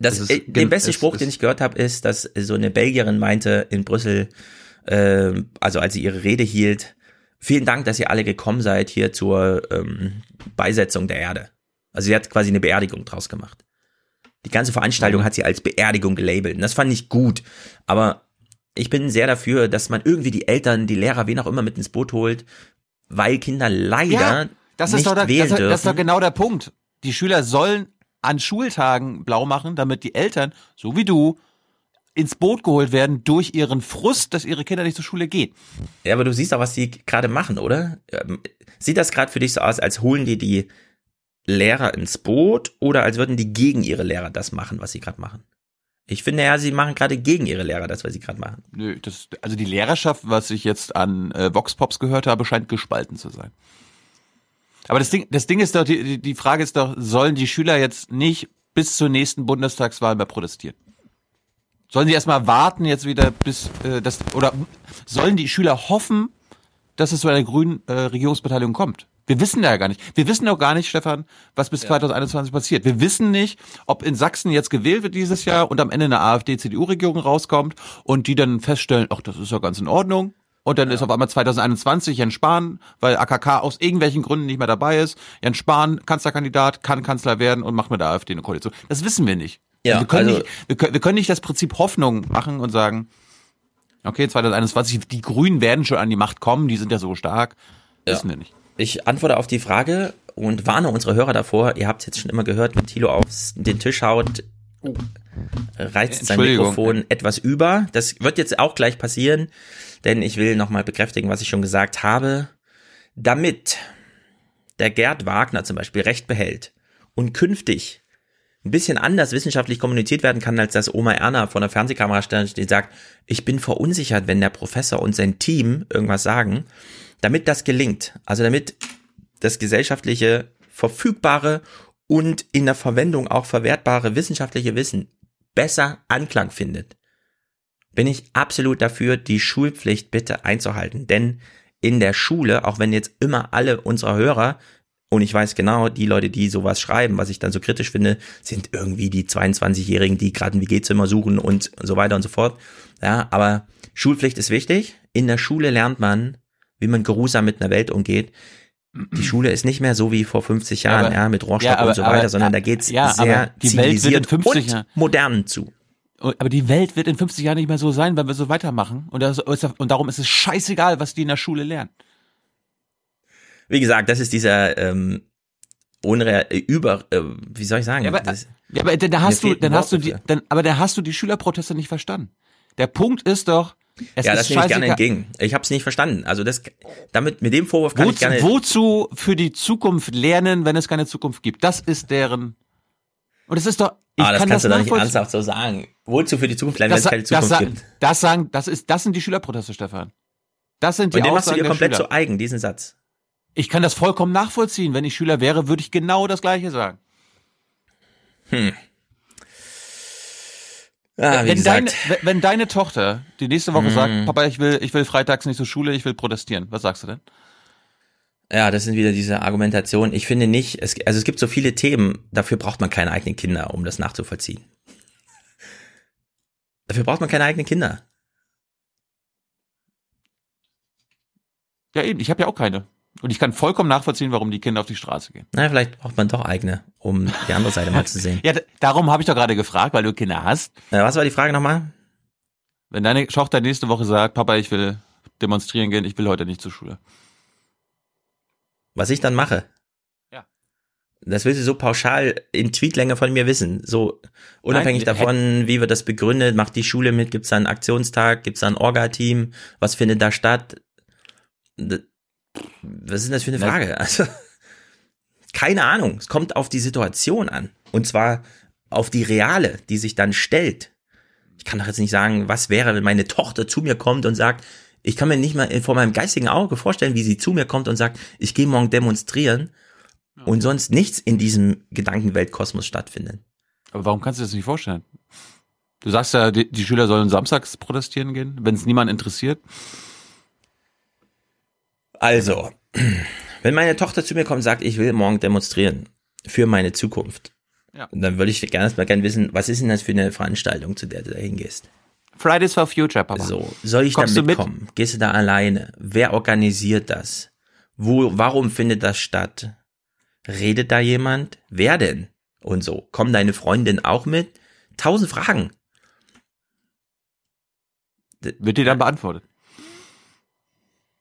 Das, Es ist äh, besten es Spruch, ist- den ich gehört habe, ist, dass so eine Belgierin meinte in Brüssel, äh, also als sie ihre Rede hielt, vielen Dank, dass ihr alle gekommen seid hier zur ähm, Beisetzung der Erde. Also sie hat quasi eine Beerdigung draus gemacht. Die ganze Veranstaltung hat sie als Beerdigung gelabelt. Und das fand ich gut. Aber ich bin sehr dafür, dass man irgendwie die Eltern, die Lehrer, wen auch immer mit ins Boot holt, weil Kinder leider Ja, das nicht ist doch der, wählen das, dürfen. das ist doch genau der Punkt. Die Schüler sollen an Schultagen blau machen, damit die Eltern, so wie du, ins Boot geholt werden durch ihren Frust, dass ihre Kinder nicht zur Schule gehen. Ja, aber du siehst auch, was die gerade machen, oder? Ähm, Sieht das gerade für dich so aus, als holen die die Lehrer ins Boot oder als würden die gegen ihre Lehrer das machen, was sie gerade machen? Ich finde ja, sie machen gerade gegen ihre Lehrer das, was sie gerade machen. Nö, das, also die Lehrerschaft, was ich jetzt an äh, Vox Pops gehört habe, scheint gespalten zu sein. Aber das Ding, das Ding ist doch, die, die- Frage ist doch, sollen die Schüler jetzt nicht bis zur nächsten Bundestagswahl mehr protestieren? Sollen die erstmal warten jetzt wieder bis äh, das oder sollen die Schüler hoffen, dass es zu einer grünen äh, Regierungsbeteiligung kommt? Wir wissen ja gar nicht. Wir wissen auch gar nicht, Stefan, was bis 2021 passiert. Wir wissen nicht, ob in Sachsen jetzt gewählt wird dieses Jahr und am Ende eine AfD-CDU-Regierung rauskommt und die dann feststellen, ach, das ist ja ganz in Ordnung. Und dann ist auf einmal 2021 Jens Spahn, weil AKK aus irgendwelchen Gründen nicht mehr dabei ist. Jens Spahn, Kanzlerkandidat, kann Kanzler werden und macht mit der AfD eine Koalition. Das wissen wir nicht. Ja, wir, können also- nicht wir, können, wir können nicht das Prinzip Hoffnung machen und sagen, okay, 2021, die Grünen werden schon an die Macht kommen, die sind ja so stark. Wissen wir nicht. Ich antworte auf die Frage und warne unsere Hörer davor. Ihr habt jetzt schon immer gehört, wenn Thilo auf den Tisch haut, reizt sein. Mikrofon etwas über. Das wird jetzt auch gleich passieren, denn ich will nochmal bekräftigen, was ich schon gesagt habe. Damit der Gerd Wagner zum Beispiel Recht behält und künftig ein bisschen anders wissenschaftlich kommuniziert werden kann, als dass Oma Erna vor der Fernsehkamera steht und sagt, ich bin verunsichert, wenn der Professor und sein Team irgendwas sagen. Damit das gelingt, also damit das gesellschaftliche, verfügbare und in der Verwendung auch verwertbare wissenschaftliche Wissen besser Anklang findet, bin ich absolut dafür, die Schulpflicht bitte einzuhalten. Denn in der Schule, auch wenn jetzt immer alle unserer Hörer, und ich weiß genau, die Leute, die sowas schreiben, was ich dann so kritisch finde, sind irgendwie die 22-Jährigen, die gerade ein WG-Zimmer suchen und so weiter und so fort. Ja, aber Schulpflicht ist wichtig. In der Schule lernt man, wie man geruhsam mit einer Welt umgeht. Die Schule ist nicht mehr so wie vor 50 Jahren, aber- ja, mit Rohrstock ja, aber- und so weiter, aber- sondern da geht's ja, sehr die Welt wird in zivilisiert 50 und Jahren- modern zu. Aber die Welt wird in 50 Jahren nicht mehr so sein, wenn wir so weitermachen. Und, das, und darum ist es scheißegal, was die in der Schule lernen. Wie gesagt, das ist dieser ähm, unre äh, über, äh, wie soll ich sagen? Ja, aber, das, ja, aber dann hast du, dann hast du die, dann, aber dann hast du die Schülerproteste nicht verstanden. Der Punkt ist doch, es ja, das nehme ich gerne entgegen. Ich habe es nicht verstanden. Also das, damit mit dem Vorwurf kann ich Wozu, gerne. wozu für die Zukunft lernen, wenn es keine Zukunft gibt? Das ist deren. Und es ist doch. Ich ah, das kann kannst das du doch nicht ernsthaft so sagen. Wozu für die Zukunft lernen, wenn es Das, keine Zukunft das, gibt? das sagen, das ist, das sind die Schülerproteste, Stefan. Das sind die Und den machst du Aussagen dir komplett Schüler. zu eigen, diesen Satz. Ich kann das vollkommen nachvollziehen. Wenn ich Schüler wäre, würde ich genau das Gleiche sagen. Hm. Ah, wenn, deine, wenn deine Tochter die nächste Woche Mm. sagt, Papa, ich will, ich will freitags nicht zur Schule, ich will protestieren, was sagst du denn? Ja, das sind wieder diese Argumentationen. Ich finde nicht, es, also es gibt so viele Themen, dafür braucht man keine eigenen Kinder, um das nachzuvollziehen. Dafür braucht man keine eigenen Kinder. Ja, eben, ich habe ja auch keine. Und ich kann vollkommen nachvollziehen, warum die Kinder auf die Straße gehen. Na, vielleicht braucht man doch eigene, um die andere Seite mal zu sehen. Ja, darum habe ich doch gerade gefragt, weil du Kinder hast. Ja, was war die Frage nochmal? Wenn deine Tochter nächste Woche sagt, Papa, ich will demonstrieren gehen, ich will heute nicht zur Schule. Was ich dann mache? Ja. Das will sie so pauschal in Tweetlänge von mir wissen. So unabhängig Nein, davon, wie wird das begründet, macht die Schule mit, gibt es da einen Aktionstag, gibt es da ein Orga-Team, was findet da statt? Was ist denn das für eine Frage? Also, keine Ahnung. Es kommt auf die Situation an. Und zwar auf die reale, die sich dann stellt. Ich kann doch jetzt nicht sagen, was wäre, wenn meine Tochter zu mir kommt und sagt, ich kann mir nicht mal vor meinem geistigen Auge vorstellen, wie sie zu mir kommt und sagt, ich gehe morgen demonstrieren und sonst nichts in diesem Gedankenweltkosmos stattfindet. Aber warum kannst du das nicht vorstellen? Du sagst ja, die, die Schüler sollen samstags protestieren gehen, wenn es niemand interessiert. Also, wenn meine Tochter zu mir kommt und sagt, ich will morgen demonstrieren für meine Zukunft, Ja. Dann würde ich gerne mal gerne wissen, was ist denn das für eine Veranstaltung, zu der du da hingehst? Fridays for Future, Papa. So, soll ich Kommst da du mit? mitkommen? Gehst du da alleine? Wer organisiert das? Wo, warum findet das statt? Redet da jemand? Wer denn? Und so. Kommen deine Freundin auch mit? Tausend Fragen. Wird dir dann beantwortet?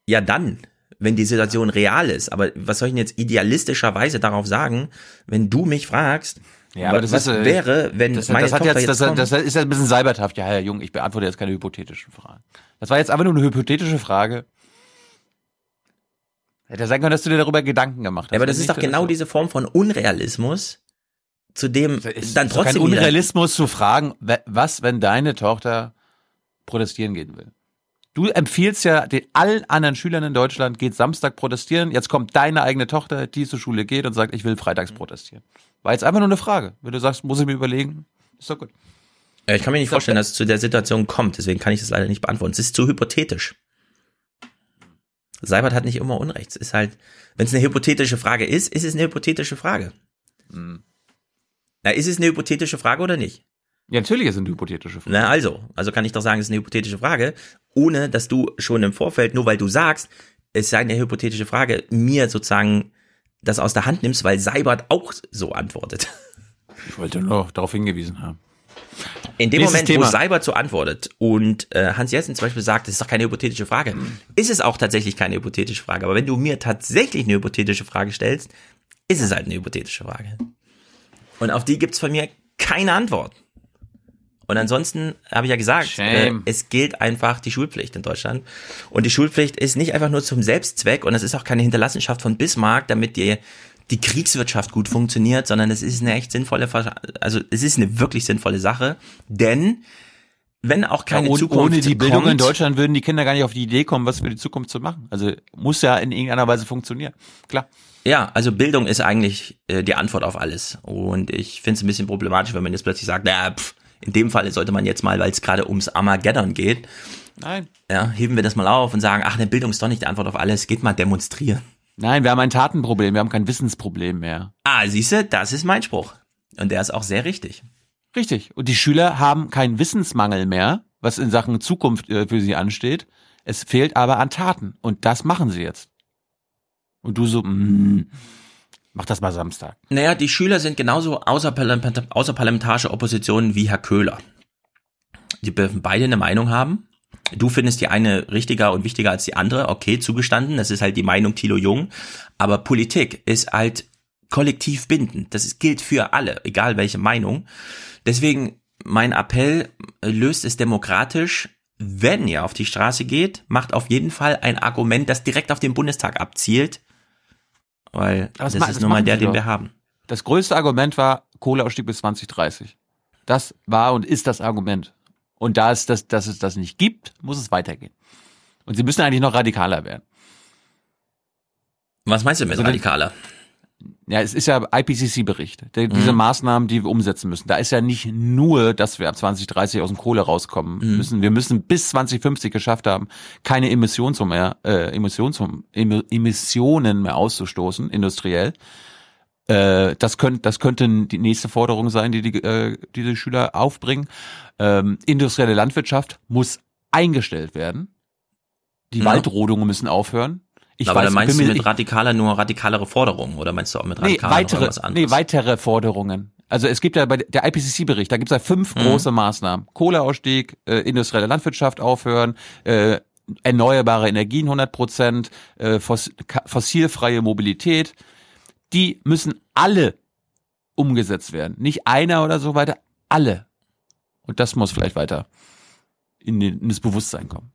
Ja, dann, wenn die Situation real ist. Aber was soll ich denn jetzt idealistischerweise darauf sagen, wenn du mich fragst, Ja, aber was, das was ist, äh, wäre, wenn das, meine das hat Tochter jetzt, das, kommt? das ist ja ein bisschen seiberthaft. Ja, Herr Jung, ich beantworte jetzt keine hypothetischen Fragen. Das war jetzt einfach nur eine hypothetische Frage. Hätte sein können, dass du dir darüber Gedanken gemacht hast. Ja, aber das ist doch genau diese Form von Unrealismus, zu dem dann ist doch kein trotzdem wieder- Unrealismus zu fragen, was, wenn deine Tochter protestieren gehen will. Du empfiehlst ja den allen anderen Schülern in Deutschland, geht Samstag protestieren. Jetzt kommt deine eigene Tochter, die zur Schule geht und sagt, ich will freitags protestieren. War jetzt einfach nur eine Frage. Wenn du sagst, muss ich mir überlegen, ist doch gut. Ja, Ich kann mir nicht vorstellen, dass es zu der Situation kommt, deswegen kann ich das leider nicht beantworten. Es ist zu hypothetisch. Seibert hat nicht immer Unrecht. Es ist halt, wenn es eine hypothetische Frage ist, ist es eine hypothetische Frage. Hm. Na, ist es eine hypothetische Frage oder nicht? Ja, natürlich ist es eine hypothetische Frage. Na, also, also kann ich doch sagen, es ist eine hypothetische Frage, ohne dass du schon im Vorfeld, nur weil du sagst, es sei eine hypothetische Frage, mir sozusagen das aus der Hand nimmst, weil Seibert auch so antwortet. Ich wollte nur darauf hingewiesen haben. In dem Nächstes Moment, Thema. wo Seibert so antwortet und äh, Hans Jessen zum Beispiel sagt, das ist doch keine hypothetische Frage, ist es auch tatsächlich keine hypothetische Frage. Aber wenn du mir tatsächlich eine hypothetische Frage stellst, ist es halt eine hypothetische Frage. Und auf die gibt's von mir keine Antwort. Und ansonsten habe ich ja gesagt, äh, es gilt einfach die Schulpflicht in Deutschland. Und die Schulpflicht ist nicht einfach nur zum Selbstzweck und es ist auch keine Hinterlassenschaft von Bismarck, damit die, die Kriegswirtschaft gut funktioniert, sondern es ist eine echt sinnvolle, also es ist eine wirklich sinnvolle Sache, denn wenn auch keine ja, ohne, Zukunft ohne die Bildung kommt, in Deutschland würden die Kinder gar nicht auf die Idee kommen, was für die Zukunft zu machen. Also muss ja in irgendeiner Weise funktionieren. Klar. Ja, also Bildung ist eigentlich äh, die Antwort auf alles. Und ich finde es ein bisschen problematisch, wenn man jetzt plötzlich sagt, naja, pff, in dem Fall sollte man jetzt mal, weil es gerade ums Armageddon geht, Nein. ja, heben wir das mal auf und sagen, ach, eine Bildung ist doch nicht die Antwort auf alles, geht mal demonstrieren. Nein, wir haben ein Tatenproblem, wir haben kein Wissensproblem mehr. Ah, siehste, das ist mein Spruch. Und der ist auch sehr richtig. Richtig. Und die Schüler haben keinen Wissensmangel mehr, was in Sachen Zukunft äh, für sie ansteht. Es fehlt aber an Taten. Und das machen sie jetzt. Und du so, mm, mach das mal Samstag. Naja, die Schüler sind genauso außerparlament außerparlamentarische Opposition wie Herr Köhler. Die dürfen beide eine Meinung haben. Du findest die eine richtiger und wichtiger als die andere. Okay, zugestanden. Das ist halt die Meinung Thilo Jung. Aber Politik ist halt kollektiv bindend. Das gilt für alle, egal welche Meinung. Deswegen mein Appell, äh, löst es demokratisch. Wenn ihr auf die Straße geht, macht auf jeden Fall ein Argument, das direkt auf den Bundestag abzielt. Weil Das das, ist das nun mal der, den doch. wir haben. Das größte Argument war Kohleausstieg bis 2030. Das war und ist das Argument. Und da es das, dass es das nicht gibt, muss es weitergehen. Und sie müssen eigentlich noch radikaler werden. Was meinst du mit Also radikaler? Ja, es ist ja IPCC-Bericht, der- diese Maßnahmen, die wir umsetzen müssen. Da ist ja nicht nur, dass wir ab 2030 aus dem Kohle rauskommen Mhm. müssen. Wir müssen bis 2050 geschafft haben, keine Emissionen mehr, äh, Emissionen, Emissionen mehr auszustoßen, industriell. Äh, das könnte, das könnte die nächste Forderung sein, die die, äh, diese Schüler aufbringen. Ähm, industrielle Landwirtschaft muss eingestellt werden. Die Ja. Waldrodungen müssen aufhören. Ich Aber weiß, dann meinst du mit radikaler nur radikalere Forderungen oder meinst du auch mit Nee, radikaler noch weitere, was anderes? nee, weitere Forderungen. Also es gibt ja bei der IPCC-Bericht, da gibt es ja fünf Mhm. große Maßnahmen. Kohleausstieg, äh, industrielle Landwirtschaft aufhören, äh, erneuerbare Energien 100 Prozent, äh, fossilfreie Mobilität. Die müssen alle umgesetzt werden. Nicht einer oder so weiter, alle. Und das muss vielleicht weiter in, den, in das Bewusstsein kommen.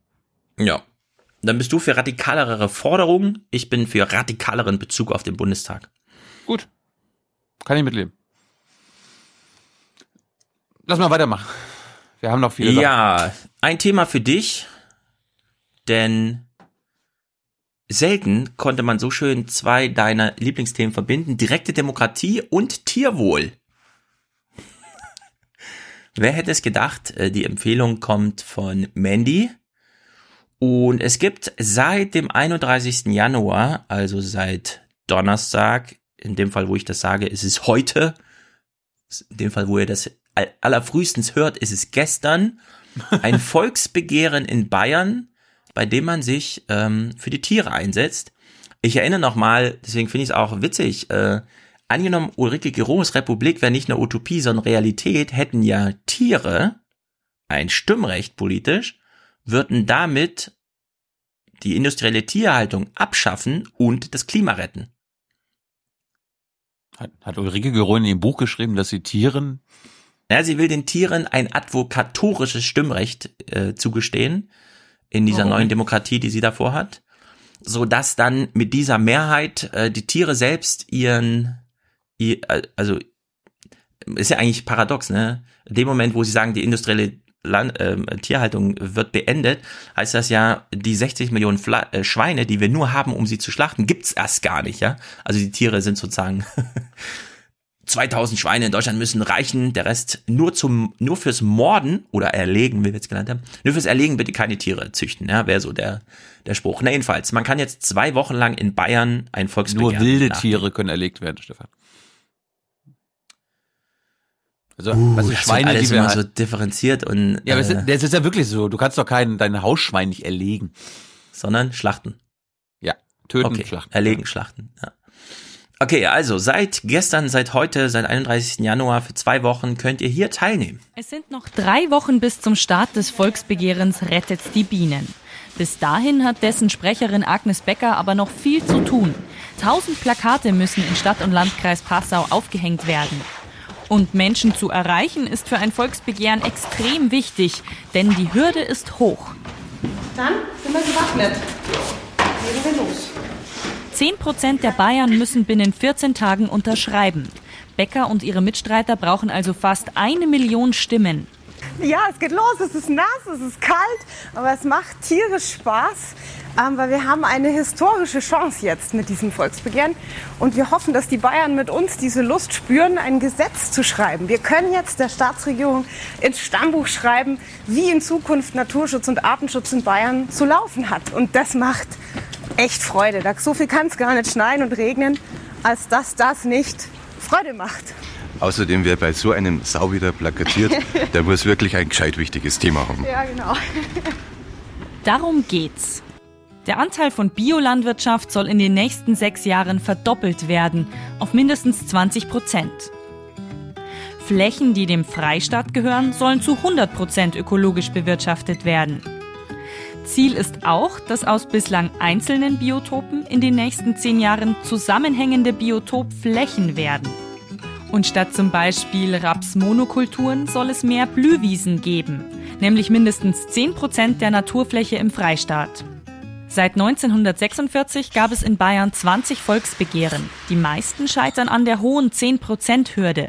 Ja. Dann bist du für radikalere Forderungen, ich bin für radikaleren Bezug auf den Bundestag. Gut. Kann ich mitleben. Lass mal weitermachen. Wir haben noch viele Sachen. Ja, ein Thema für dich, denn selten konnte man so schön zwei deiner Lieblingsthemen verbinden, direkte Demokratie und Tierwohl. Wer hätte es gedacht, äh, die Empfehlung kommt von Mandy. Und es gibt seit dem 31. Januar, also seit Donnerstag, in dem Fall, wo ich das sage, ist es heute, in dem Fall, wo ihr das allerfrühestens hört, ist es gestern, ein Volksbegehren in Bayern, bei dem man sich ähm, für die Tiere einsetzt. Ich erinnere nochmal, deswegen finde ich es auch witzig, äh, angenommen, Ulrike Giroes Republik wäre nicht eine Utopie, sondern Realität, hätten ja Tiere ein Stimmrecht politisch, würden damit die industrielle Tierhaltung abschaffen und das Klima retten. Hat, hat Ulrike Gero in ihrem Buch geschrieben, dass sie Tieren ja, sie will den Tieren ein advokatorisches Stimmrecht äh, zugestehen in dieser oh. neuen Demokratie, die sie davor hat, so dass dann mit dieser Mehrheit äh, die Tiere selbst ihren, ihr, also ist ja eigentlich paradox, ne? In dem Moment, wo sie sagen, die industrielle Land, äh, Tierhaltung wird beendet, heißt das ja, die 60 Millionen Fla äh, Schweine, die wir nur haben, um sie zu schlachten, gibt's erst gar nicht, ja? Also die Tiere sind sozusagen 2000 Schweine in Deutschland müssen reichen, der Rest nur zum nur fürs Morden oder Erlegen, wie wir jetzt genannt haben. Nur fürs Erlegen bitte keine Tiere züchten, ja, wäre so der der Spruch. Na jedenfalls, man kann jetzt zwei Wochen lang in Bayern ein Volksbegehren Nur wilde Tiere können erlegt werden, Stefan. Also, uh, was Schweine, alles die wir halt, so differenziert und. Ja, aber äh, das ist ja wirklich so. Du kannst doch kein, dein Hausschwein nicht erlegen. Sondern schlachten. Ja, töten, okay. schlachten. Erlegen, schlachten, ja. Okay, also seit gestern, seit heute, seit 31. Januar für zwei Wochen könnt ihr hier teilnehmen. Es sind noch drei Wochen bis zum Start des Volksbegehrens Rettet die Bienen. Bis dahin hat dessen Sprecherin Agnes Becker aber noch viel zu tun. Tausend Plakate müssen in Stadt und Landkreis Passau aufgehängt werden. Und Menschen zu erreichen ist für ein Volksbegehren extrem wichtig, denn die Hürde ist hoch. Dann sind wir gewappnet. Legen wir los. 10 Prozent der Bayern müssen binnen 14 Tagen unterschreiben. Becker und ihre Mitstreiter brauchen also fast eine Million Stimmen. Ja, es geht los, es ist nass, es ist kalt, aber es macht tierisch Spaß, ähm, weil wir haben eine historische Chance jetzt mit diesem Volksbegehren und wir hoffen, dass die Bayern mit uns diese Lust spüren, ein Gesetz zu schreiben. Wir können jetzt der Staatsregierung ins Stammbuch schreiben, wie in Zukunft Naturschutz und Artenschutz in Bayern zu laufen hat. Und das macht echt Freude. So viel kann es gar nicht schneien und regnen, als dass das nicht Freude macht. Außerdem, wer bei so einem Sau wieder plakatiert, der muss wirklich ein gescheit wichtiges Thema haben. Ja, genau. Darum geht's. Der Anteil von Biolandwirtschaft soll in den nächsten sechs Jahren verdoppelt werden, auf mindestens 20 Prozent. Flächen, die dem Freistaat gehören, sollen zu 100 Prozent ökologisch bewirtschaftet werden. Ziel ist auch, dass aus bislang einzelnen Biotopen in den nächsten zehn Jahren zusammenhängende Biotopflächen werden. Und statt zum Beispiel Rapsmonokulturen soll es mehr Blühwiesen geben, nämlich mindestens 10 Prozent der Naturfläche im Freistaat. Seit 1946 gab es in Bayern 20 Volksbegehren. Die meisten scheitern an der hohen 10-Prozent-Hürde.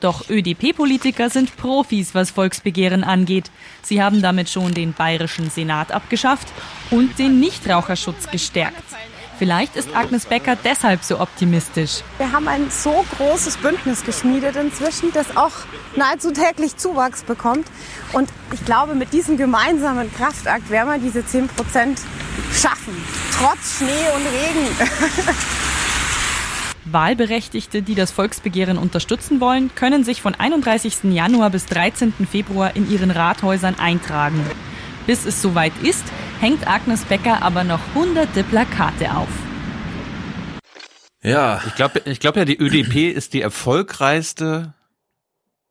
Doch ÖDP-Politiker sind Profis, was Volksbegehren angeht. Sie haben damit schon den bayerischen Senat abgeschafft und den Nichtraucherschutz gestärkt. Vielleicht ist Agnes Becker deshalb so optimistisch. Wir haben ein so großes Bündnis geschmiedet inzwischen, das auch nahezu täglich Zuwachs bekommt. Und ich glaube, mit diesem gemeinsamen Kraftakt werden wir diese 10 Prozent schaffen. Trotz Schnee und Regen. Wahlberechtigte, die das Volksbegehren unterstützen wollen, können sich von 31. Januar bis 13. Februar in ihren Rathäusern eintragen. Bis es soweit ist, hängt Agnes Becker aber noch hunderte Plakate auf. Ja. Ich glaube ich glaub ja, die ÖDP ist die erfolgreichste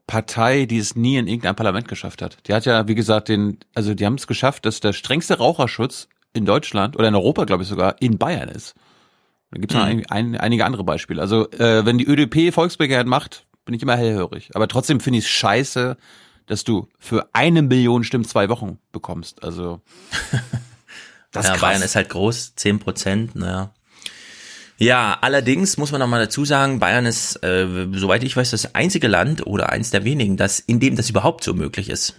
Partei, die es nie in irgendein Parlament geschafft hat. Die hat ja, wie gesagt, den, also die haben es geschafft, dass der strengste Raucherschutz in Deutschland oder in Europa, glaube ich sogar, in Bayern ist. Da gibt es noch mhm. ein, ein, einige andere Beispiele. Also äh, wenn die ÖDP Volksbegehren macht, bin ich immer hellhörig. Aber trotzdem finde ich es scheiße, dass du für eine Million Stimmen zwei Wochen bekommst. Also das ja, krass. Bayern ist halt groß, zehn Prozent, naja. Ja, allerdings muss man noch mal dazu sagen, Bayern ist, äh, soweit ich weiß, das einzige Land oder eins der wenigen, das, in dem das überhaupt so möglich ist.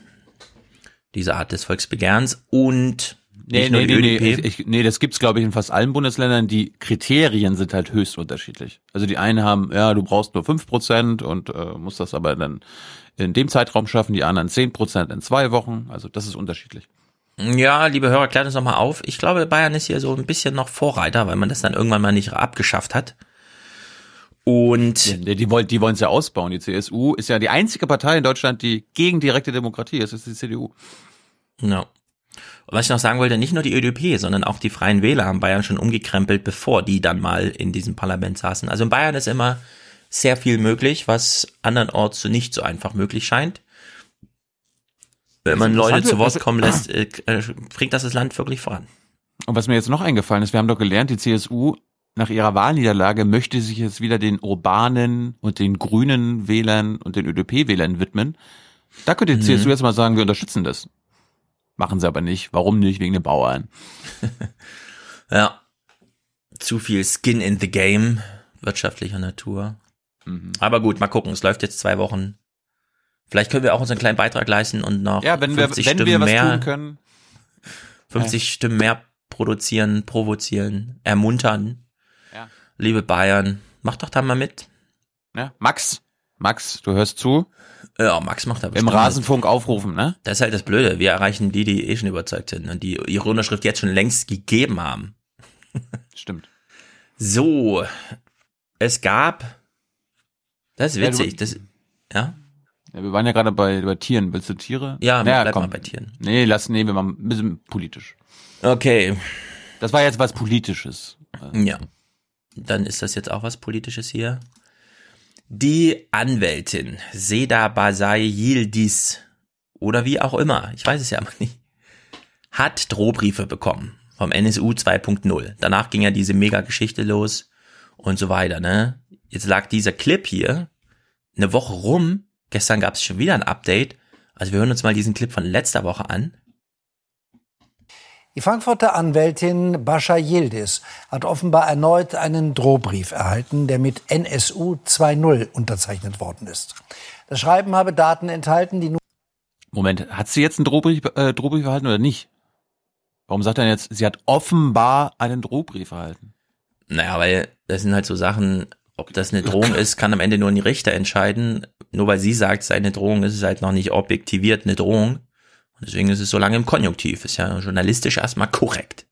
Diese Art des Volksbegehrens und Nee, nee, nee, nee, ich, nee, das gibt's glaube ich in fast allen Bundesländern. Die Kriterien sind halt höchst unterschiedlich. Also die einen haben, ja, du brauchst nur fünf Prozent und äh, musst das aber dann in dem Zeitraum schaffen, die anderen zehn Prozent in zwei Wochen. Also das ist unterschiedlich. Ja, liebe Hörer, klärt uns nochmal auf. Ich glaube, Bayern ist hier so ein bisschen noch Vorreiter, weil man das dann irgendwann mal nicht abgeschafft hat. Und die, die, wollen die wollen es ja ausbauen. Die CSU ist ja die einzige Partei in Deutschland, die gegen direkte Demokratie ist. Das ist die CDU. Ja. Was ich noch sagen wollte, nicht nur die ÖDP, sondern auch die Freien Wähler haben Bayern schon umgekrempelt, bevor die dann mal in diesem Parlament saßen. Also in Bayern ist immer sehr viel möglich, was andernorts so nicht so einfach möglich scheint. Wenn man Leute zu Wort kommen lässt, äh, äh, bringt das das Land wirklich voran. Und was mir jetzt noch eingefallen ist, wir haben doch gelernt, die CSU nach ihrer Wahlniederlage möchte sich jetzt wieder den urbanen und den grünen Wählern und den ÖDP-Wählern widmen. Da könnte die mhm. CSU jetzt mal sagen, wir unterstützen das. Machen sie aber nicht. Warum nicht? Wegen den Bauern. ja. Zu viel Skin in the Game wirtschaftlicher Natur. Mhm. Aber gut, mal gucken. Es läuft jetzt zwei Wochen. Vielleicht können wir auch unseren kleinen Beitrag leisten und noch ja, wenn 50 wir, wenn Stimmen wir was mehr, tun können. 50 ja. Stimmen mehr produzieren, provozieren, ermuntern. Ja. Liebe Bayern, mach doch da mal mit. Ja, Max, Max, du hörst zu. Ja, Max macht da Im Rasenfunk aufrufen, ne? Das ist halt das Blöde. Wir erreichen die, die eh schon überzeugt sind und die ihre Unterschrift jetzt schon längst gegeben haben. Stimmt. So, es gab. Das ist witzig. Das, ja. Ja, wir waren ja gerade bei, bei Tieren. Willst du Tiere? Ja, naja, bleib komm. mal bei Tieren. Nee, lass, nee, wir machen ein bisschen politisch. Okay. Das war jetzt was Politisches. Ja. Dann ist das jetzt auch was Politisches hier. Die Anwältin Seda Basay Yildiz oder wie auch immer, ich weiß es ja aber nicht, hat Drohbriefe bekommen vom NSU 2.0. Danach ging ja diese Mega-Geschichte los und so weiter, ne? Jetzt lag dieser Clip hier eine Woche rum. Gestern gab es schon wieder ein Update. Also wir hören uns mal diesen Clip von letzter Woche an. Die Frankfurter Anwältin Bascha Yildiz hat offenbar erneut einen Drohbrief erhalten, der mit NSU 2.0 unterzeichnet worden ist. Das Schreiben habe Daten enthalten, die nur Moment, hat sie jetzt einen Drohbrief, äh, Drohbrief erhalten oder nicht? Warum sagt er jetzt, sie hat offenbar einen Drohbrief erhalten? Naja, weil das sind halt so Sachen, ob das eine Drohung ist, kann am Ende nur ein Richter entscheiden. Nur weil sie sagt, es sei eine Drohung, ist es halt noch nicht objektiviert eine Drohung. Und deswegen ist es so lange im Konjunktiv. Ist ja journalistisch erstmal korrekt.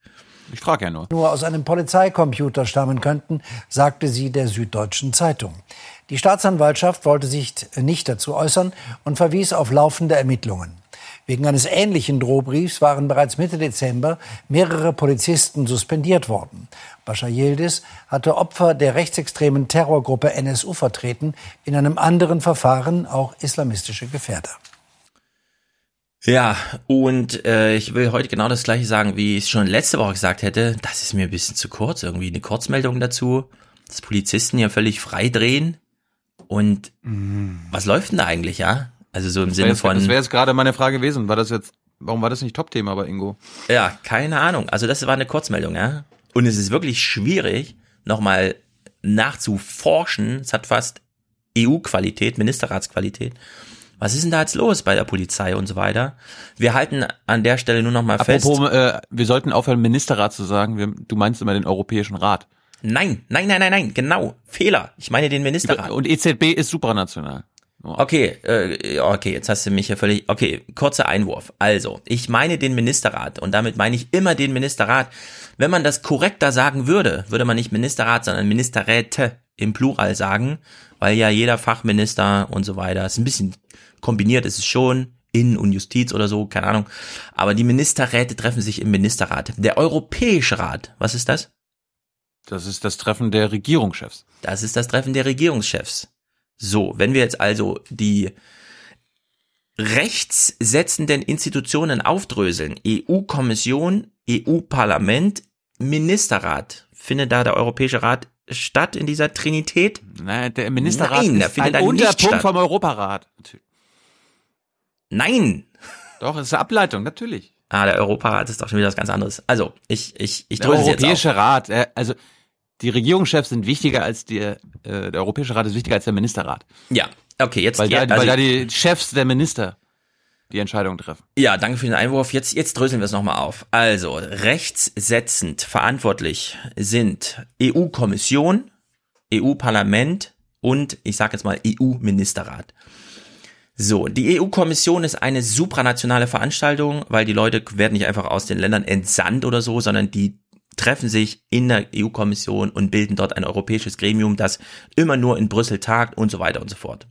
Ich frage ja nur. Nur aus einem Polizeicomputer stammen könnten, sagte sie der Süddeutschen Zeitung. Die Staatsanwaltschaft wollte sich nicht dazu äußern und verwies auf laufende Ermittlungen. Wegen eines ähnlichen Drohbriefs waren bereits Mitte Dezember mehrere Polizisten suspendiert worden. Bashar Yildiz hatte Opfer der rechtsextremen Terrorgruppe NSU vertreten, in einem anderen Verfahren auch islamistische Gefährder. Ja, und äh, ich will heute genau das gleiche sagen, wie ich es schon letzte Woche gesagt hätte. Das ist mir ein bisschen zu kurz. Irgendwie eine Kurzmeldung dazu, dass Polizisten hier völlig frei drehen. Und mm. was läuft denn da eigentlich, ja? Also so im das Sinne von. Das wäre jetzt gerade meine Frage gewesen. War das jetzt, warum war das nicht Top-Thema bei Ingo? Ja, keine Ahnung. Also das war eine Kurzmeldung, ja. Und es ist wirklich schwierig, nochmal nachzuforschen. Es hat fast EU-Qualität, Ministerratsqualität was ist denn da jetzt los bei der Polizei und so weiter? Wir halten an der Stelle nur noch mal Apropos, fest. Äh, wir sollten aufhören, Ministerrat zu sagen. Wir, du meinst immer den Europäischen Rat. Nein, nein, nein, nein, nein, genau. Fehler. Ich meine den Ministerrat. Und EZB ist supranational. Okay, äh, okay, jetzt hast du mich ja völlig. Okay, kurzer Einwurf. Also, ich meine den Ministerrat und damit meine ich immer den Ministerrat. Wenn man das korrekter sagen würde, würde man nicht Ministerrat, sondern Ministerräte im Plural sagen, weil ja jeder Fachminister und so weiter ist ein bisschen kombiniert ist es schon, Innen- und Justiz oder so, keine Ahnung. Aber die Ministerräte treffen sich im Ministerrat. Der Europäische Rat, was ist das? Das ist das Treffen der Regierungschefs. Das ist das Treffen der Regierungschefs. So, wenn wir jetzt also die rechtssetzenden Institutionen aufdröseln, EU-Kommission, EU-Parlament, Ministerrat, findet da der Europäische Rat statt in dieser Trinität? Nein, der Ministerrat Nein, ist ein Unterpunkt vom Europarat. Nein. Doch, es ist eine Ableitung, natürlich. Ah, der Europarat ist doch schon wieder was ganz anderes. Also, ich, ich, ich Der Europäische Rat, äh, also die Regierungschefs sind wichtiger als die, äh, der Europäische Rat ist wichtiger als der Ministerrat. Ja, okay, jetzt weil, da, also, weil da die Chefs der Minister die Entscheidung treffen. Ja, danke für den Einwurf. Jetzt, jetzt dröseln wir es nochmal auf. Also, rechtssetzend verantwortlich sind EU-Kommission, EU-Parlament und ich sage jetzt mal EU-Ministerrat. So, die EU-Kommission ist eine supranationale Veranstaltung, weil die Leute werden nicht einfach aus den Ländern entsandt oder so, sondern die treffen sich in der EU-Kommission und bilden dort ein europäisches Gremium, das immer nur in Brüssel tagt und so weiter und so fort.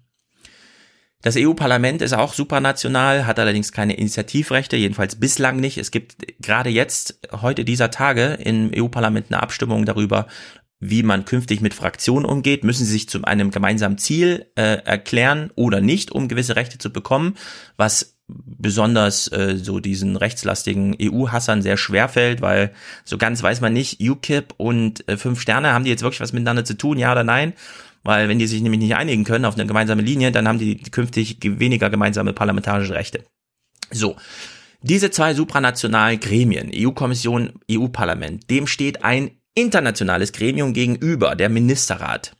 Das EU-Parlament ist auch supranational, hat allerdings keine Initiativrechte, jedenfalls bislang nicht. Es gibt gerade jetzt, heute dieser Tage, im EU-Parlament eine Abstimmung darüber, wie man künftig mit Fraktionen umgeht. Müssen sie sich zu einem gemeinsamen Ziel äh, erklären oder nicht, um gewisse Rechte zu bekommen, was besonders äh, so diesen rechtslastigen EU-Hassern sehr schwer fällt, weil so ganz weiß man nicht, UKIP und äh, Fünf Sterne, haben die jetzt wirklich was miteinander zu tun, ja oder nein? Weil wenn die sich nämlich nicht einigen können auf eine gemeinsame Linie, dann haben die künftig weniger gemeinsame parlamentarische Rechte. So. Diese zwei supranationalen Gremien, EU-Kommission, EU-Parlament, dem steht ein internationales Gremium gegenüber, der Ministerrat.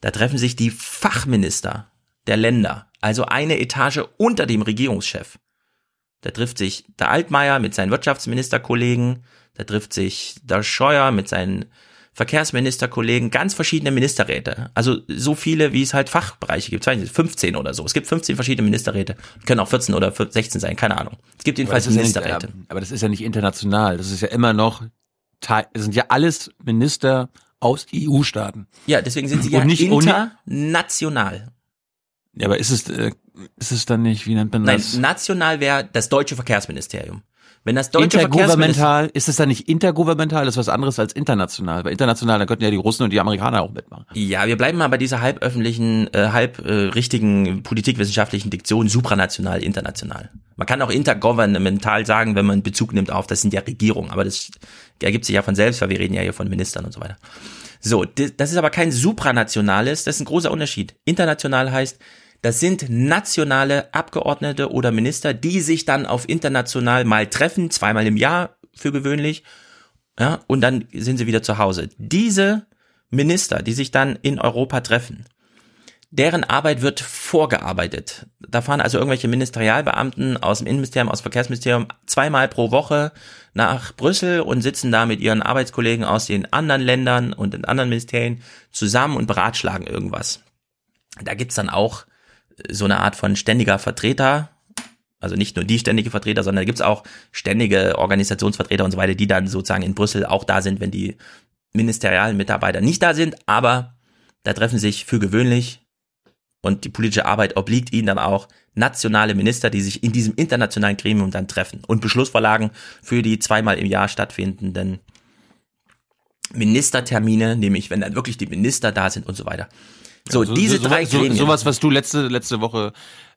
Da treffen sich die Fachminister der Länder also eine Etage unter dem Regierungschef. Da trifft sich der Altmaier mit seinen Wirtschaftsministerkollegen, da trifft sich der Scheuer mit seinen Verkehrsministerkollegen, ganz verschiedene Ministerräte. Also so viele, wie es halt Fachbereiche gibt. 15 oder so. Es gibt 15 verschiedene Ministerräte. Können auch 14 oder 16 sein, keine Ahnung. Es gibt jedenfalls aber Ministerräte. Nicht, aber das ist ja nicht international. Das ist ja immer noch, das sind ja alles Minister aus EU-Staaten. Ja, deswegen sind sie ja nicht, international. Ja, aber ist es, äh, ist es dann nicht, wie nennt man das? Nein, national wäre das deutsche Verkehrsministerium. Wenn das deutsche Intergouvernemental, ist es dann nicht intergouvernemental, das ist was anderes als international. Weil international, da könnten ja die Russen und die Amerikaner auch mitmachen. Ja, wir bleiben mal bei dieser halböffentlichen, äh, halb äh, richtigen politikwissenschaftlichen Diktion supranational, international. Man kann auch intergouvernemental sagen, wenn man Bezug nimmt auf, das sind ja Regierungen, aber das ergibt sich ja von selbst, weil wir reden ja hier von Ministern und so weiter. So, das ist aber kein supranationales, das ist ein großer Unterschied. International heißt, das sind nationale Abgeordnete oder Minister, die sich dann auf international mal treffen, zweimal im Jahr für gewöhnlich, ja, und dann sind sie wieder zu Hause. Diese Minister, die sich dann in Europa treffen, deren Arbeit wird vorgearbeitet. Da fahren also irgendwelche Ministerialbeamten aus dem Innenministerium, aus dem Verkehrsministerium zweimal pro Woche nach Brüssel und sitzen da mit ihren Arbeitskollegen aus den anderen Ländern und den anderen Ministerien zusammen und beratschlagen irgendwas. Da gibt's dann auch so eine Art von ständiger Vertreter, also nicht nur die ständige Vertreter, sondern da gibt's auch ständige Organisationsvertreter und so weiter, die dann sozusagen in Brüssel auch da sind, wenn die ministerialen Mitarbeiter nicht da sind, aber da treffen sich für gewöhnlich und die politische Arbeit obliegt ihnen dann auch nationale Minister, die sich in diesem internationalen Gremium dann treffen und Beschlussvorlagen für die zweimal im Jahr stattfindenden Ministertermine, nämlich wenn dann wirklich die Minister da sind und so weiter. So, ja, so diese so, drei so, Gremien. Sowas, was du letzte, letzte Woche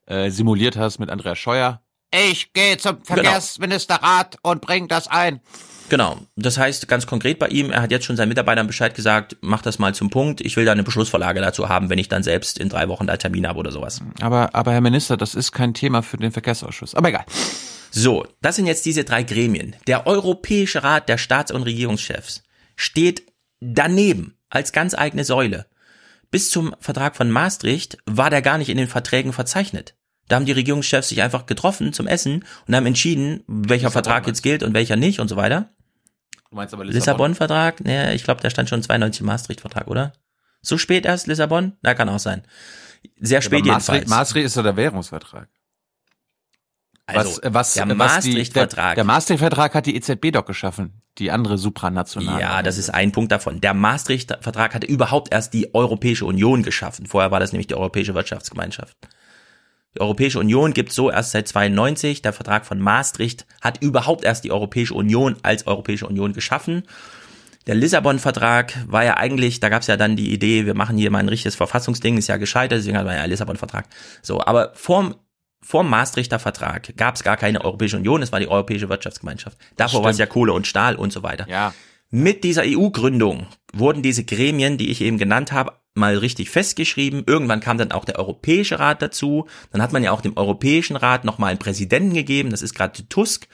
äh, simuliert hast mit Andreas Scheuer. Ich gehe zum genau. Verkehrsministerrat genau. und bring das ein. Genau. Das heißt ganz konkret bei ihm, er hat jetzt schon seinen Mitarbeitern Bescheid gesagt, mach das mal zum Punkt. Ich will da eine Beschlussvorlage dazu haben, wenn ich dann selbst in drei Wochen da Termin habe oder sowas. Aber, aber Herr Minister, das ist kein Thema für den Verkehrsausschuss. Aber egal. So, das sind jetzt diese drei Gremien. Der Europäische Rat der Staats- und Regierungschefs steht daneben als ganz eigene Säule. Bis zum Vertrag von Maastricht war der gar nicht in den Verträgen verzeichnet. Da haben die Regierungschefs sich einfach getroffen zum Essen und haben entschieden, welcher Vertrag jetzt gilt und welcher nicht und so weiter. Du meinst aber Lissabon? Lissabon-Vertrag? Nee, ich glaube, der stand schon 92 im Maastricht-Vertrag, oder? So spät erst Lissabon? Na, kann auch sein. Sehr spät ja, Maastricht, jedenfalls. Maastricht ist ja der Währungsvertrag. Also, was, was, der Maastricht-Vertrag. Der, der Maastricht-Vertrag hat die EZB doch geschaffen, die andere supranationale. Ja, das ist ein Punkt davon. Der Maastricht-Vertrag hatte überhaupt erst die Europäische Union geschaffen. Vorher war das nämlich die Europäische Wirtschaftsgemeinschaft. Die Europäische Union gibt so erst seit 92. Der Vertrag von Maastricht hat überhaupt erst die Europäische Union als Europäische Union geschaffen. Der Lissabon-Vertrag war ja eigentlich, da gab es ja dann die Idee, wir machen hier mal ein richtiges Verfassungsding, ist ja gescheitert, deswegen hat man ja Lissabon-Vertrag. So, aber vorm vor Maastrichter Vertrag gab es gar keine Europäische Union, es war die Europäische Wirtschaftsgemeinschaft. Davor war es ja Kohle und Stahl und so weiter. Ja. Mit dieser EU-Gründung wurden diese Gremien, die ich eben genannt habe, mal richtig festgeschrieben. Irgendwann kam dann auch der Europäische Rat dazu. Dann hat man ja auch dem Europäischen Rat nochmal einen Präsidenten gegeben, das ist gerade Tusk.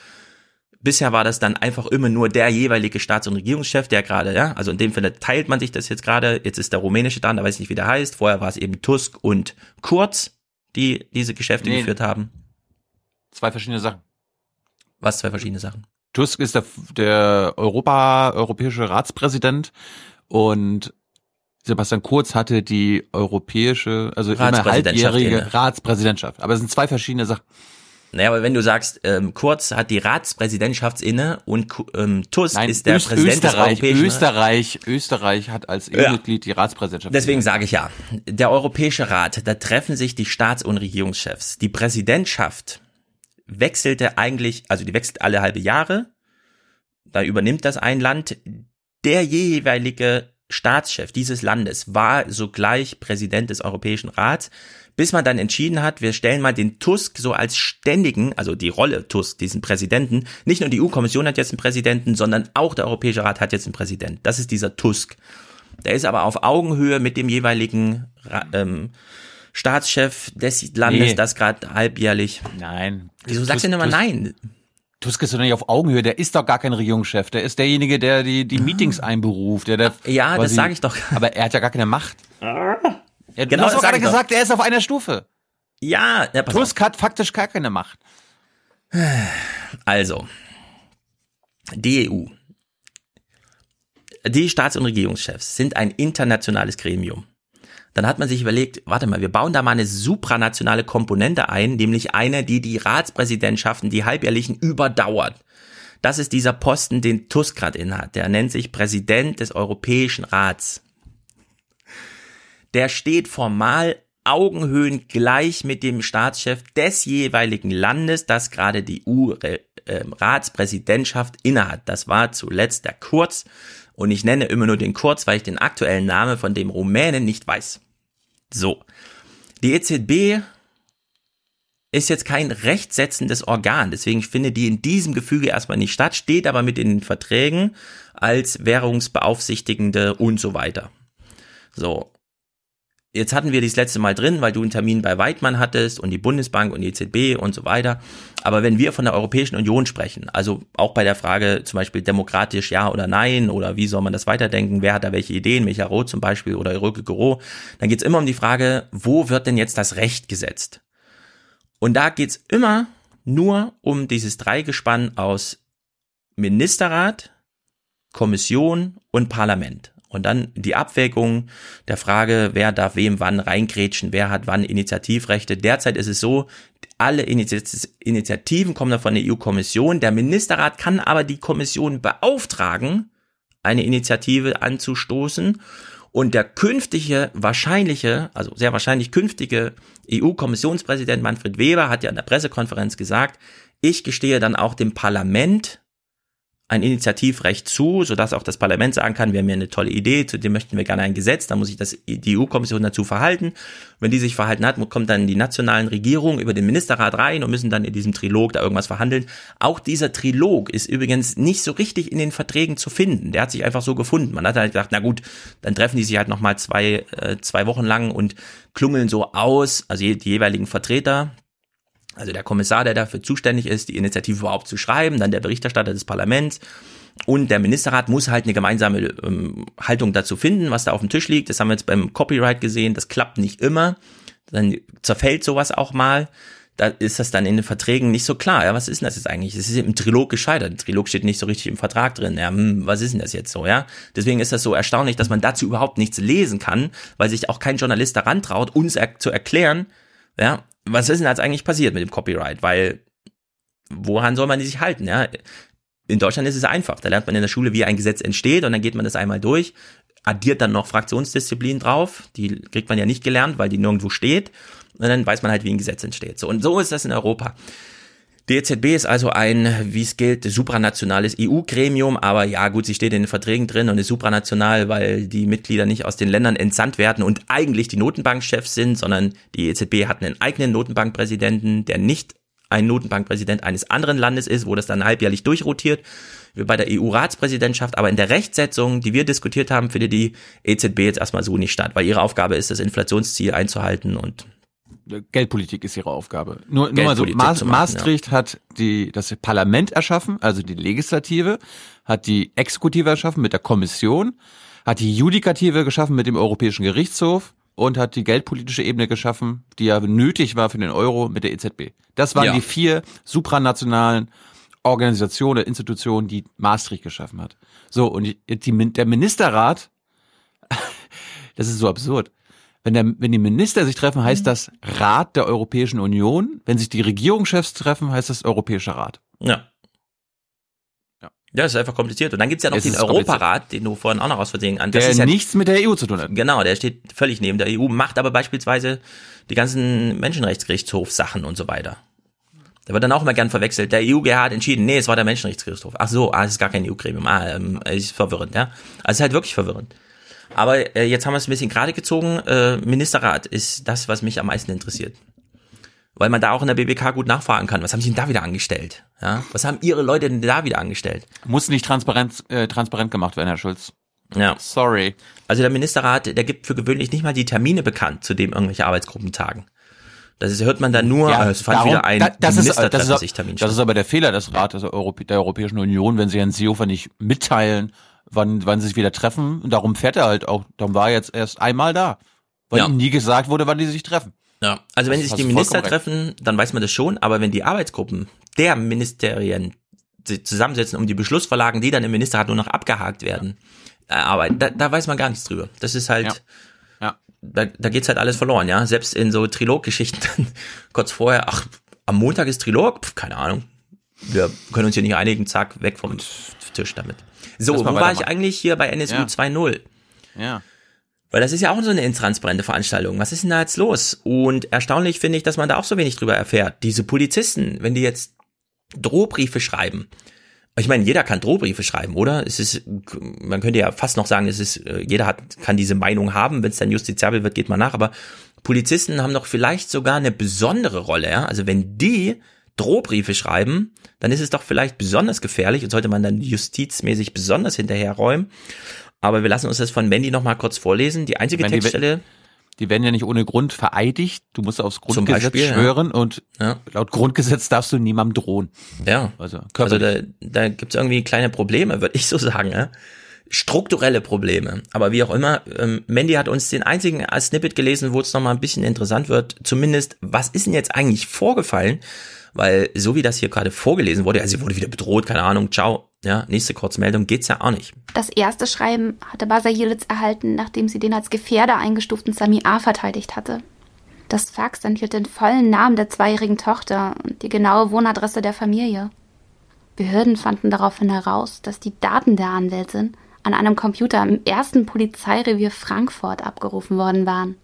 Bisher war das dann einfach immer nur der jeweilige Staats- und Regierungschef, der gerade, ja, also in dem Fall teilt man sich das jetzt gerade. Jetzt ist der rumänische da, da weiß ich nicht, wie der heißt. Vorher war es eben Tusk und Kurz die diese Geschäfte nee. geführt haben? Zwei verschiedene Sachen. Was zwei verschiedene Sachen? Tusk ist der, der Europa, europäische Ratspräsident und Sebastian Kurz hatte die europäische, also immer halbjährige Ratspräsidentschaft. Aber es sind zwei verschiedene Sachen. Naja, aber wenn du sagst, ähm, Kurz hat die Ratspräsidentschaft inne und ähm, Tusk Nein, ist der Öst Präsident Österreich, des Europäischen Österreich, Österreich hat als EU-Mitglied ja. die Ratspräsidentschaft. Deswegen sage ich ja, der Europäische Rat, da treffen sich die Staats- und Regierungschefs. Die Präsidentschaft wechselte eigentlich, also die wechselt alle halbe Jahre. Da übernimmt das ein Land. Der jeweilige Staatschef dieses Landes war sogleich Präsident des Europäischen Rats bis man dann entschieden hat, wir stellen mal den Tusk so als ständigen, also die Rolle Tusk, diesen Präsidenten, nicht nur die EU-Kommission hat jetzt einen Präsidenten, sondern auch der Europäische Rat hat jetzt einen Präsidenten. Das ist dieser Tusk. Der ist aber auf Augenhöhe mit dem jeweiligen ähm, Staatschef des Landes, nee. das gerade halbjährlich. Nein. Wieso sagst du denn immer nein? Tusk ist doch nicht auf Augenhöhe, der ist doch gar kein Regierungschef, der ist derjenige, der die, die Meetings einberuft. Der, der ja, quasi, das sage ich doch. Aber er hat ja gar keine Macht. Ja, genau, du hast doch gerade gesagt, er ist auf einer Stufe. Ja, ja pass Tusk auf. hat faktisch gar keine Macht. Also, die EU, die Staats- und Regierungschefs sind ein internationales Gremium. Dann hat man sich überlegt, warte mal, wir bauen da mal eine supranationale Komponente ein, nämlich eine, die die Ratspräsidentschaften, die halbjährlichen, überdauert. Das ist dieser Posten, den Tusk gerade innehat. Der nennt sich Präsident des Europäischen Rats der steht formal Augenhöhen gleich mit dem Staatschef des jeweiligen Landes, das gerade die EU-Ratspräsidentschaft innehat. Das war zuletzt der Kurz. Und ich nenne immer nur den Kurz, weil ich den aktuellen Namen von dem Rumänen nicht weiß. So. Die EZB ist jetzt kein rechtsetzendes Organ. Deswegen finde die in diesem Gefüge erstmal nicht statt, steht aber mit in den Verträgen als Währungsbeaufsichtigende und so weiter. So. Jetzt hatten wir das letzte Mal drin, weil du einen Termin bei Weidmann hattest und die Bundesbank und die EZB und so weiter. Aber wenn wir von der Europäischen Union sprechen, also auch bei der Frage zum Beispiel demokratisch ja oder nein oder wie soll man das weiterdenken, wer hat da welche Ideen, Micha Roth zum Beispiel oder Röke Gero, dann geht's immer um die Frage, wo wird denn jetzt das Recht gesetzt? Und da geht's immer nur um dieses Dreigespann aus Ministerrat, Kommission und Parlament. Und dann die Abwägung der Frage, wer darf wem wann reingrätschen, wer hat wann Initiativrechte. Derzeit ist es so, alle Initiativen kommen da von der EU-Kommission. Der Ministerrat kann aber die Kommission beauftragen, eine Initiative anzustoßen. Und der künftige, wahrscheinliche, also sehr wahrscheinlich künftige EU-Kommissionspräsident Manfred Weber hat ja in der Pressekonferenz gesagt, ich gestehe dann auch dem Parlament ein Initiativrecht zu, sodass auch das Parlament sagen kann, wir haben hier eine tolle Idee, zu dem möchten wir gerne ein Gesetz, da muss sich das, die EU-Kommission dazu verhalten. Wenn die sich verhalten hat, kommt dann die nationalen Regierungen über den Ministerrat rein und müssen dann in diesem Trilog da irgendwas verhandeln. Auch dieser Trilog ist übrigens nicht so richtig in den Verträgen zu finden. Der hat sich einfach so gefunden. Man hat halt gedacht, na gut, dann treffen die sich halt nochmal zwei, äh, zwei Wochen lang und klungeln so aus, also die jeweiligen Vertreter also der Kommissar, der dafür zuständig ist, die Initiative überhaupt zu schreiben, dann der Berichterstatter des Parlaments und der Ministerrat muss halt eine gemeinsame ähm, Haltung dazu finden, was da auf dem Tisch liegt. Das haben wir jetzt beim Copyright gesehen, das klappt nicht immer. Dann zerfällt sowas auch mal. Da ist das dann in den Verträgen nicht so klar. Ja, was ist denn das jetzt eigentlich? Es ist im Trilog gescheitert. Im Trilog steht nicht so richtig im Vertrag drin. Ja, hm, was ist denn das jetzt so? Ja, deswegen ist das so erstaunlich, dass man dazu überhaupt nichts lesen kann, weil sich auch kein Journalist daran traut, uns er zu erklären, ja, was ist denn jetzt eigentlich passiert mit dem Copyright? Weil, woran soll man sich halten? Ja? In Deutschland ist es einfach. Da lernt man in der Schule, wie ein Gesetz entsteht und dann geht man das einmal durch, addiert dann noch Fraktionsdisziplin drauf. Die kriegt man ja nicht gelernt, weil die nirgendwo steht. Und dann weiß man halt, wie ein Gesetz entsteht. So, und so ist das in Europa. Die EZB ist also ein, wie es gilt, supranationales EU-Gremium, aber ja gut, sie steht in den Verträgen drin und ist supranational, weil die Mitglieder nicht aus den Ländern entsandt werden und eigentlich die Notenbankchefs sind, sondern die EZB hat einen eigenen Notenbankpräsidenten, der nicht ein Notenbankpräsident eines anderen Landes ist, wo das dann halbjährlich durchrotiert, wie bei der EU-Ratspräsidentschaft. Aber in der Rechtsetzung, die wir diskutiert haben, findet die EZB jetzt erstmal so nicht statt, weil ihre Aufgabe ist, das Inflationsziel einzuhalten und Geldpolitik ist ihre Aufgabe. Nur, nur mal so, Ma machen, Maastricht ja. hat die, das Parlament erschaffen, also die Legislative, hat die Exekutive erschaffen mit der Kommission, hat die Judikative geschaffen mit dem Europäischen Gerichtshof und hat die geldpolitische Ebene geschaffen, die ja nötig war für den Euro mit der EZB. Das waren ja. die vier supranationalen Organisationen, Institutionen, die Maastricht geschaffen hat. So, und die, die, der Ministerrat, das ist so absurd. Wenn, der, wenn die Minister sich treffen, heißt das Rat der Europäischen Union. Wenn sich die Regierungschefs treffen, heißt das Europäischer Rat. Ja. Ja, das ist einfach kompliziert. Und dann gibt's ja noch Es den. Europarat, den du vorhin auch noch aus Versehen an. Das Der ist ja nichts mit der EU zu tun hat. Genau, der steht völlig neben der EU, macht aber beispielsweise die ganzen Menschenrechtsgerichtshofsachen und so weiter. Da wird dann auch immer gern verwechselt. Der EuGH hat entschieden, nee, es war der Menschenrechtsgerichtshof. Ach so, ah, es ist gar kein EU-Gremium. Ah, ähm, ist verwirrend, ja. Also es ist halt wirklich verwirrend. Aber äh, jetzt haben wir es ein bisschen gerade gezogen. Äh, Ministerrat ist das, was mich am meisten interessiert. Weil man da auch in der BBK gut nachfragen kann. Was haben sie denn da wieder angestellt? Ja? Was haben ihre Leute denn da wieder angestellt? Muss nicht transparent, äh, transparent gemacht werden, Herr Schulz. Ja. Sorry. Also der Ministerrat, der gibt für gewöhnlich nicht mal die Termine bekannt, zu dem irgendwelche Arbeitsgruppen tagen. Das ist, hört man dann nur, Ja, äh, es fand darum- wieder ein da- das ist, Minister das, ist, sich das ist aber der Fehler des Rates der, Europä der Europäischen Union, wenn sie Herrn Seehofer nicht mitteilen, wann, wann sie sich wieder treffen. Und darum fährt er halt auch, darum war er jetzt erst einmal da. Weil Ja. ihm nie gesagt wurde, wann die sich treffen. Ja, also wenn Das sich die Minister treffen, dann weiß man das schon, aber wenn die Arbeitsgruppen der Ministerien sich zusammensetzen, um die Beschlussverlagen, die dann im Ministerrat nur noch abgehakt werden, äh, arbeiten, da, da weiß man gar nichts drüber. Das ist halt, Ja. da, da geht's halt alles verloren, ja. Selbst in so Triloggeschichten kurz vorher, ach, am Montag ist Trilog, Pff, keine Ahnung. Wir können uns hier nicht einigen, zack, weg vom Tisch damit. So, wo war ich eigentlich hier bei NSU Ja. 2.0? Ja. Weil das ist ja auch so eine intransparente Veranstaltung. Was ist denn da jetzt los? Und erstaunlich finde ich, dass man da auch so wenig drüber erfährt. Diese Polizisten, wenn die jetzt Drohbriefe schreiben. Ich meine, jeder kann Drohbriefe schreiben, oder? Es ist, man könnte ja fast noch sagen, es ist, äh, jeder hat, kann diese Meinung haben. Wenn es dann justiziabel wird, geht man nach. Aber Polizisten haben doch vielleicht sogar eine besondere Rolle, ja? Also wenn die Drohbriefe schreiben, dann ist es doch vielleicht besonders gefährlich und sollte man dann justizmäßig besonders hinterherräumen. Aber wir lassen uns das von Mandy noch mal kurz vorlesen. Die einzige meine, Textstelle. Die werden ja nicht ohne Grund vereidigt. Du musst aufs Grundgesetz Beispiel, ja. schwören und Ja. laut Grundgesetz darfst du niemandem drohen. Ja. Also, Also da, da gibt's irgendwie kleine Probleme, würde ich so sagen. Ja? Strukturelle Probleme. Aber wie auch immer, ähm, Mandy hat uns den einzigen Snippet gelesen, wo es nochmal ein bisschen interessant wird. Zumindest, was ist denn jetzt eigentlich vorgefallen? Weil so wie das hier gerade vorgelesen wurde, also sie wurde wieder bedroht, keine Ahnung, ciao. Ja, nächste Kurzmeldung geht's ja auch nicht. Das erste Schreiben hatte Basa Yildiz erhalten, nachdem sie den als Gefährder eingestuften Sami A. verteidigt hatte. Das Fax enthielt den vollen Namen der zweijährigen Tochter und die genaue Wohnadresse der Familie. Behörden fanden daraufhin heraus, dass die Daten der Anwältin an einem Computer im ersten Polizeirevier Frankfurt abgerufen worden waren.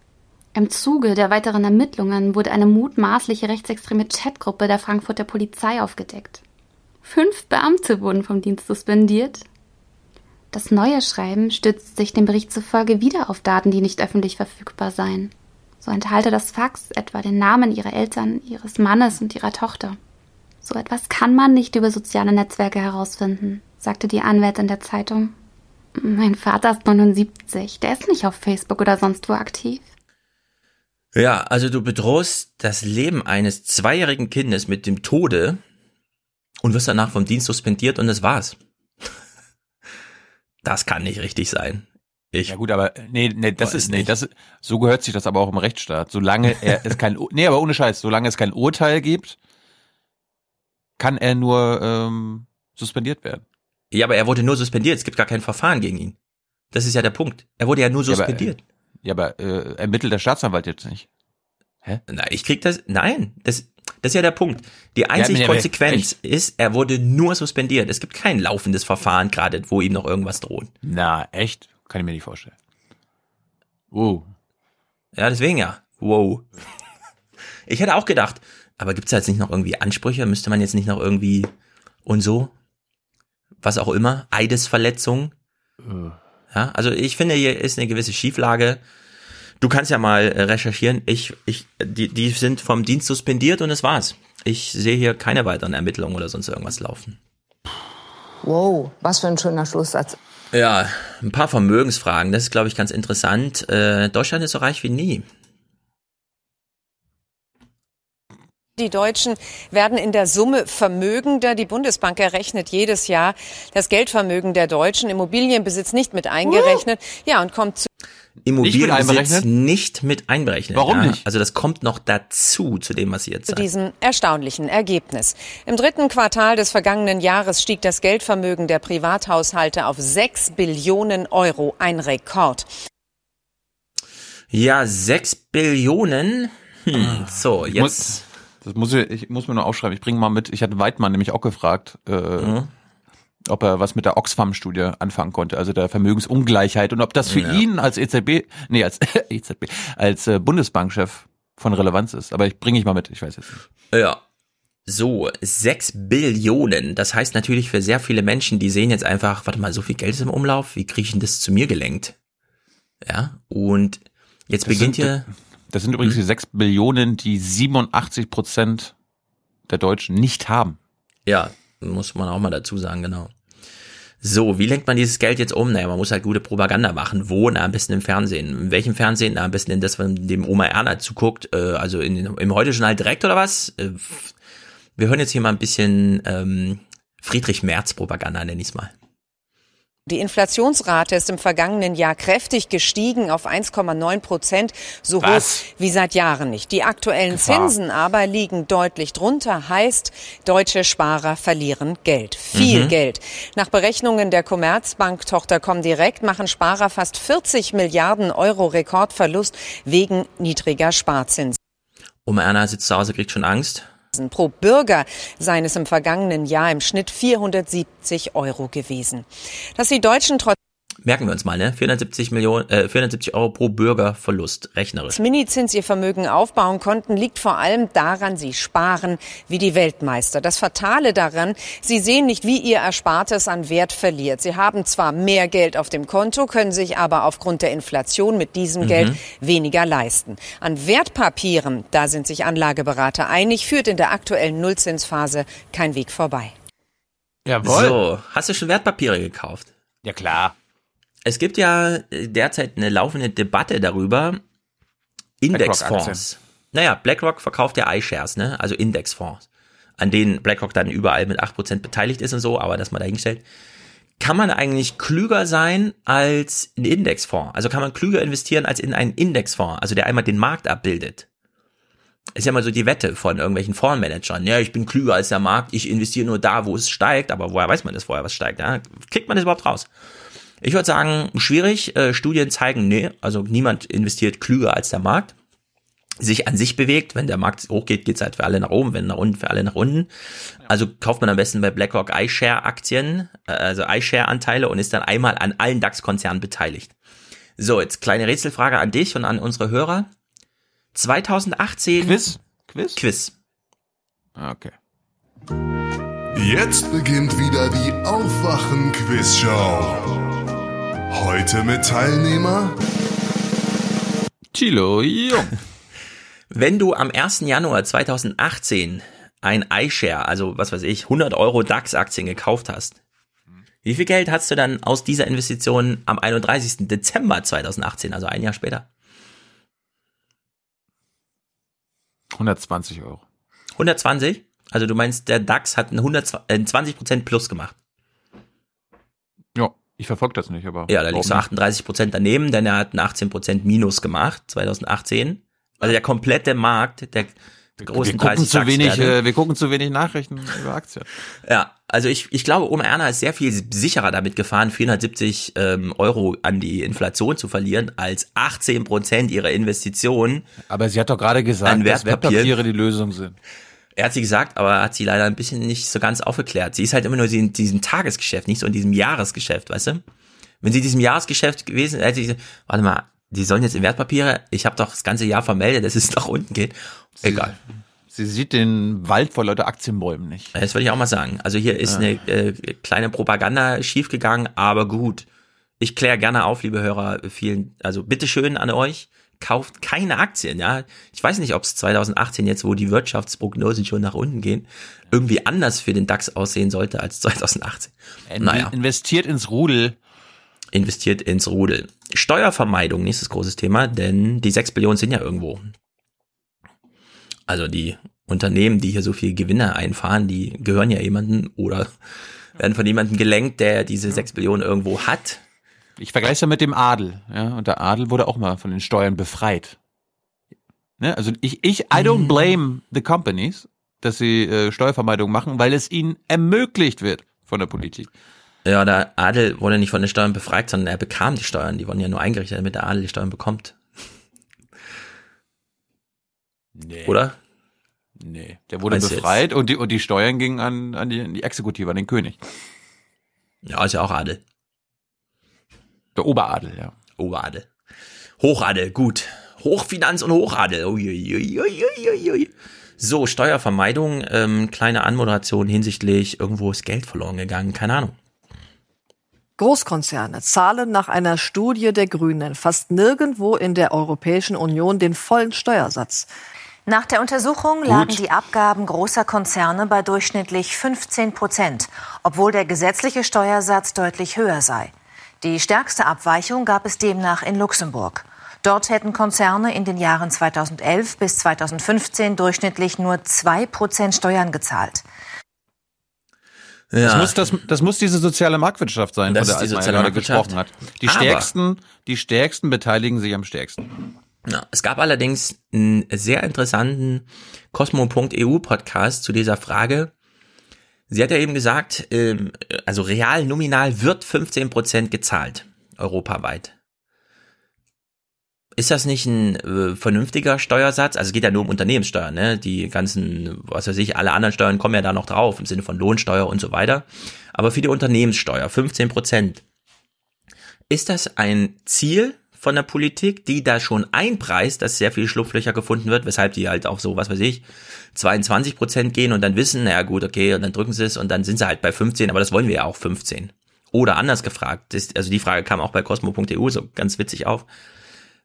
Im Zuge der weiteren Ermittlungen wurde eine mutmaßliche rechtsextreme Chatgruppe der Frankfurter Polizei aufgedeckt. Fünf Beamte wurden vom Dienst suspendiert. Das neue Schreiben stützt sich dem Bericht zufolge wieder auf Daten, die nicht öffentlich verfügbar seien. So enthalte das Fax etwa den Namen ihrer Eltern, ihres Mannes und ihrer Tochter. So etwas kann man nicht über soziale Netzwerke herausfinden, sagte die Anwältin der Zeitung. Mein Vater ist 79, der ist nicht auf Facebook oder sonst wo aktiv. Ja, also du bedrohst das Leben eines zweijährigen Kindes mit dem Tode und wirst danach vom Dienst suspendiert und das war's. Das kann nicht richtig sein. Ich ja gut, aber nee, nee, das ist nee, nicht. das so gehört sich das aber auch im Rechtsstaat. Solange er es kein nee, aber ohne Scheiß, solange es kein Urteil gibt, kann er nur ähm, suspendiert werden. Ja, aber er wurde nur suspendiert. Es gibt gar kein Verfahren gegen ihn. Das ist ja der Punkt. Er wurde ja nur Ja, aber, suspendiert. Ja, aber äh, ermittelt der Staatsanwalt jetzt nicht. Hä? Na, ich krieg das. Nein, das, das ist ja der Punkt. Die einzige Ja, Konsequenz ist, er wurde nur suspendiert. Es gibt kein laufendes Verfahren gerade, wo ihm noch irgendwas droht. Na, echt? Kann ich mir nicht vorstellen. Wow. Ja, deswegen ja. Wow. Ich hätte auch gedacht, aber gibt's da jetzt nicht noch irgendwie Ansprüche? Müsste man jetzt nicht noch irgendwie und so? Was auch immer? Eidesverletzung? Äh. Ja, also ich finde, hier ist eine gewisse Schieflage. Du kannst ja mal äh, recherchieren. Ich, ich, die, die sind vom Dienst suspendiert und das war's. Ich sehe hier keine weiteren Ermittlungen oder sonst irgendwas laufen. Wow, was für ein schöner Schlusssatz. Ja, ein paar Vermögensfragen. Das ist, glaube ich, ganz interessant. Äh, Deutschland ist so reich wie nie. Die Deutschen werden in der Summe vermögender. Die Bundesbank errechnet jedes Jahr das Geldvermögen der Deutschen, Immobilienbesitz nicht mit eingerechnet. Ja, und kommt zu Immobilienbesitz nicht mit einberechnet. Warum ja. nicht? Also das kommt noch dazu, zu dem, was Sie jetzt zu sagen. diesem erstaunlichen Ergebnis. Im dritten Quartal des vergangenen Jahres stieg das Geldvermögen der Privathaushalte auf 6 Billionen Euro, ein Rekord. Ja, 6 Billionen. Hm, so, jetzt. Das muss ich, ich muss mir nur aufschreiben. Ich bringe mal mit. Ich hatte Weidmann nämlich auch gefragt, äh, mhm. ob er was mit der Oxfam-Studie anfangen konnte, also der Vermögensungleichheit und ob das für Ja. ihn als EZB, nee, als EZB, als äh, Bundesbankchef von Relevanz ist. Aber ich bringe ich mal mit. Ich weiß jetzt nicht. Ja. So, 6 Billionen. Das heißt natürlich für sehr viele Menschen, die sehen jetzt einfach, warte mal, so viel Geld ist im Umlauf, wie kriege ich denn das zu mir gelenkt? Ja, und jetzt Das beginnt sind, hier, Das sind übrigens die 6 Billionen, die 87 Prozent der Deutschen nicht haben. ja, muss man auch mal dazu sagen, genau. So, wie lenkt man dieses Geld jetzt um? Naja, man muss halt gute Propaganda machen. Wo? Na, am besten im Fernsehen. In welchem Fernsehen? Na, am besten in das, was dem Oma Erna zuguckt. Äh, also in, im Heute-Journal direkt oder was? Äh, wir hören jetzt hier mal ein bisschen ähm, Friedrich Merz-Propaganda, nenn ich's mal. Die Inflationsrate ist im vergangenen Jahr kräftig gestiegen auf 1,9 Prozent, so Was? hoch wie seit Jahren nicht. Die aktuellen Gefahr. Zinsen aber liegen deutlich drunter, heißt, deutsche Sparer verlieren Geld. Viel Mhm. Geld. Nach Berechnungen der Commerzbank-Tochter Comdirect machen Sparer fast 40 Milliarden Euro Rekordverlust wegen niedriger Sparzinsen. Oma Erna sitzt zu Hause, kriegt schon Angst. Pro Bürger seien es im vergangenen Jahr im Schnitt 470 Euro gewesen. Dass die Deutschen trotz Merken wir uns mal, ne? 470 Millionen, äh, 470 Euro pro Bürger Verlust, rechnerisch. Minizins ihr Vermögen aufbauen konnten, liegt vor allem daran, sie sparen wie die Weltmeister. Das Fatale daran, sie sehen nicht, wie ihr Erspartes an Wert verliert. Sie haben zwar mehr Geld auf dem Konto, können sich aber aufgrund der Inflation mit diesem Mhm. Geld weniger leisten. An Wertpapieren, da sind sich Anlageberater einig, führt in der aktuellen Nullzinsphase kein Weg vorbei. Jawohl. So, hast du schon Wertpapiere gekauft? Ja, klar. Es gibt ja äh, derzeit eine laufende Debatte darüber, Indexfonds. Naja, BlackRock verkauft ja iShares, ne? Also Indexfonds, an denen BlackRock dann überall mit 8% beteiligt ist und so, aber das mal dahingestellt. Kann man eigentlich klüger sein als ein Indexfonds? Also kann man klüger investieren als in einen Indexfonds, also der einmal den Markt abbildet? Ist ja mal so die Wette von irgendwelchen Fondsmanagern. Ja, ich bin klüger als der Markt, ich investiere nur da, wo es steigt, aber woher weiß man das vorher, was steigt? Ja? Kriegt man das überhaupt raus? Ich würde sagen, schwierig. Äh, Studien zeigen, nee, also niemand investiert klüger als der Markt. Sich an sich bewegt. Wenn der Markt hochgeht, geht's halt für alle nach oben, wenn nach unten, für alle nach unten. Also kauft man am besten bei BlackRock iShare-Aktien, äh, also iShare-Anteile und ist dann einmal an allen DAX-Konzernen beteiligt. So, jetzt kleine Rätselfrage an dich und an unsere Hörer. 2018. Quiz? Quiz? Quiz. Ah, Okay. Jetzt beginnt wieder die Aufwachen-Quizshow. Heute mit Teilnehmer Chilo Jung. Wenn du am 1. Januar 2018 ein iShare, also was weiß ich, 100 Euro DAX-Aktien gekauft hast, wie viel Geld hast du dann aus dieser Investition am 31. Dezember 2018, also ein Jahr später? 120 Euro. 120? Also du meinst, der DAX hat einen 120% plus gemacht. Ich verfolge das nicht, aber. Ja, da liegst du warum nicht? 38% daneben, denn er hat einen 18% Minus gemacht, 2018. Also der komplette Markt, der großen wir gucken 30 zu wenig, äh, wir gucken zu wenig Nachrichten über Aktien. Ja, also ich, ich glaube, Oma Erna ist sehr viel sicherer damit gefahren, 470 ähm, Euro an die Inflation zu verlieren, als 18 Prozent ihrer Investitionen. Aber sie hat doch gerade gesagt, dass. Wertpapiere die Lösung sind. Er hat sie gesagt, aber hat sie leider ein bisschen nicht so ganz aufgeklärt. Sie ist halt immer nur in diesem Tagesgeschäft, nicht so in diesem Jahresgeschäft, weißt du? Wenn sie in diesem Jahresgeschäft gewesen hätte sie gesagt, warte mal, die sollen jetzt in Wertpapiere, ich habe doch das ganze Jahr vermeldet, dass es nach unten geht. Egal. Sie sieht den Wald vor lauter Aktienbäumen nicht. Das würde ich auch mal sagen. Also hier ist Ja. eine äh, kleine Propaganda schiefgegangen, aber gut. Ich kläre gerne auf, liebe Hörer, vielen, also bitteschön an euch, kauft keine Aktien, ja. Ich weiß nicht, ob es 2018 jetzt, wo die Wirtschaftsprognosen schon nach unten gehen, irgendwie anders für den DAX aussehen sollte als 2018. Naja. Investiert ins Rudel. Investiert ins Rudel. Steuervermeidung, nächstes großes Thema, denn die 6 Billionen sind ja irgendwo. Also die Unternehmen, die hier so viel Gewinne einfahren, die gehören ja jemandem oder werden von jemandem gelenkt, der diese 6 Billionen irgendwo hat. Ich vergleiche es ja mit dem Adel, ja, und der Adel wurde auch mal von den Steuern befreit. Ne? Also ich, ich, I Mhm. don't blame the companies, dass sie äh, Steuervermeidung machen, weil es ihnen ermöglicht wird von der Politik. Ja, der Adel wurde nicht von den Steuern befreit, sondern er bekam die Steuern. Die wurden ja nur eingerichtet, damit der Adel die Steuern bekommt. Nee. Oder? Nee, der wurde du befreit und die, und die Steuern gingen an, an, die, an die Exekutive, an den König. Ja, ist ja auch Adel. Der Oberadel, ja. Oberadel. Hochadel, gut. Hochfinanz und Hochadel. Uiuiuiuiui. So, Steuervermeidung, ähm, kleine Anmoderation hinsichtlich, irgendwo ist Geld verloren gegangen, keine Ahnung. Großkonzerne zahlen nach einer Studie der Grünen fast nirgendwo in der Europäischen Union den vollen Steuersatz. Nach der Untersuchung Gut. lagen die Abgaben großer Konzerne bei durchschnittlich 15 Prozent, obwohl der gesetzliche Steuersatz deutlich höher sei. Die stärkste Abweichung gab es demnach in Luxemburg. Dort hätten Konzerne in den Jahren 2011 bis 2015 durchschnittlich nur 2 Prozent Steuern gezahlt. Das, muss, das, das muss diese soziale Marktwirtschaft sein, Das von der die Altmaier soziale Marktwirtschaft. gesprochen hat. Die Aber- stärksten, die stärksten beteiligen sich am stärksten. Ja, es gab allerdings einen sehr interessanten Cosmo.eu Podcast zu dieser Frage. Sie hat ja eben gesagt, ähm, also real nominal wird 15 Prozent gezahlt, europaweit. Ist das nicht ein äh, vernünftiger Steuersatz? Also es geht ja nur um Unternehmenssteuer, ne? Die ganzen, was weiß ich, alle anderen Steuern kommen ja da noch drauf, im Sinne von Lohnsteuer und so weiter. Aber für die Unternehmenssteuer 15 Prozent. Ist das ein Ziel von der Politik, die da schon einpreist, dass sehr viel Schlupflöcher gefunden wird, weshalb die halt auf so, was weiß ich, 22 Prozent gehen und dann wissen, naja gut, okay, und dann drücken sie es und dann sind sie halt bei 15, aber das wollen wir ja auch 15. Oder anders gefragt, das, also die Frage kam auch bei cosmo.eu so ganz witzig auf.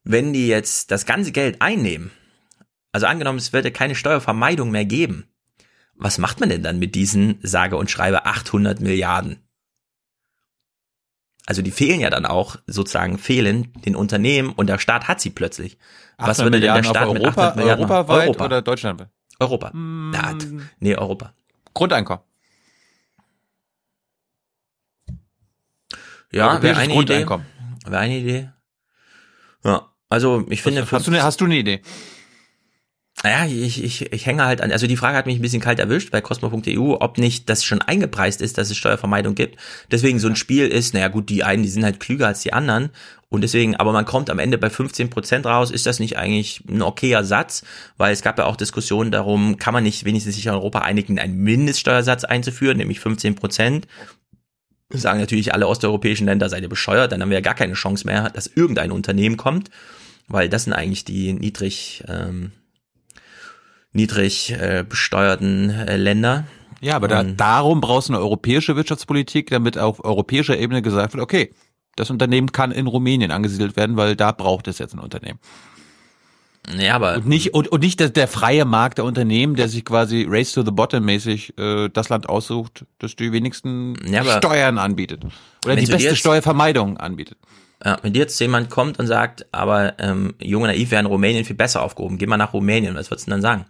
Wenn die jetzt das ganze Geld einnehmen, also angenommen, es würde keine Steuervermeidung mehr geben, was macht man denn dann mit diesen, sage und schreibe, 800 Milliarden? Also die fehlen ja dann auch, sozusagen fehlen den Unternehmen und der Staat hat sie plötzlich. Was 800 würde denn der Staat mit Europa, 800 Milliarden europaweit Europa. oder deutschlandweit? Europa. Mm. Ja, nee, Europa. Grundeinkommen. Ja, wäre eine Idee. Grundeinkommen. Wäre eine Idee. Ja, also ich finde. Hast du, eine, hast du eine Idee? Ja, ich, ich, ich hänge halt an, also die Frage hat mich ein bisschen kalt erwischt bei cosmo.eu, ob nicht das schon eingepreist ist, dass es Steuervermeidung gibt. Deswegen so ein Spiel ist, naja gut, die einen, die sind halt klüger als die anderen und deswegen, aber man kommt am Ende bei 15 Prozent raus, ist das nicht eigentlich ein okayer Satz? Weil es gab ja auch Diskussionen darum, kann man nicht wenigstens sich in Europa einigen, einen Mindeststeuersatz einzuführen, nämlich 15 Prozent. Sagen natürlich alle osteuropäischen Länder, seid ihr bescheuert, dann haben wir ja gar keine Chance mehr, dass irgendein Unternehmen kommt, weil das sind eigentlich die niedrig, ähm, niedrig äh, besteuerten äh, Länder. Ja, aber da, darum brauchst du eine europäische Wirtschaftspolitik, damit auf europäischer Ebene gesagt wird, okay, das Unternehmen kann in Rumänien angesiedelt werden, weil da braucht es jetzt ein Unternehmen. Ja, aber und nicht und, und nicht der, der freie Markt der Unternehmen, der sich quasi Race to the Bottom mäßig äh, das Land aussucht, das die wenigsten Ja, Steuern anbietet oder die beste jetzt- Steuervermeidung anbietet. Ja, wenn dir jetzt jemand kommt und sagt, aber ähm, Junge Naiv wäre in Rumänien viel besser aufgehoben, geh mal nach Rumänien, was würdest du denn dann sagen?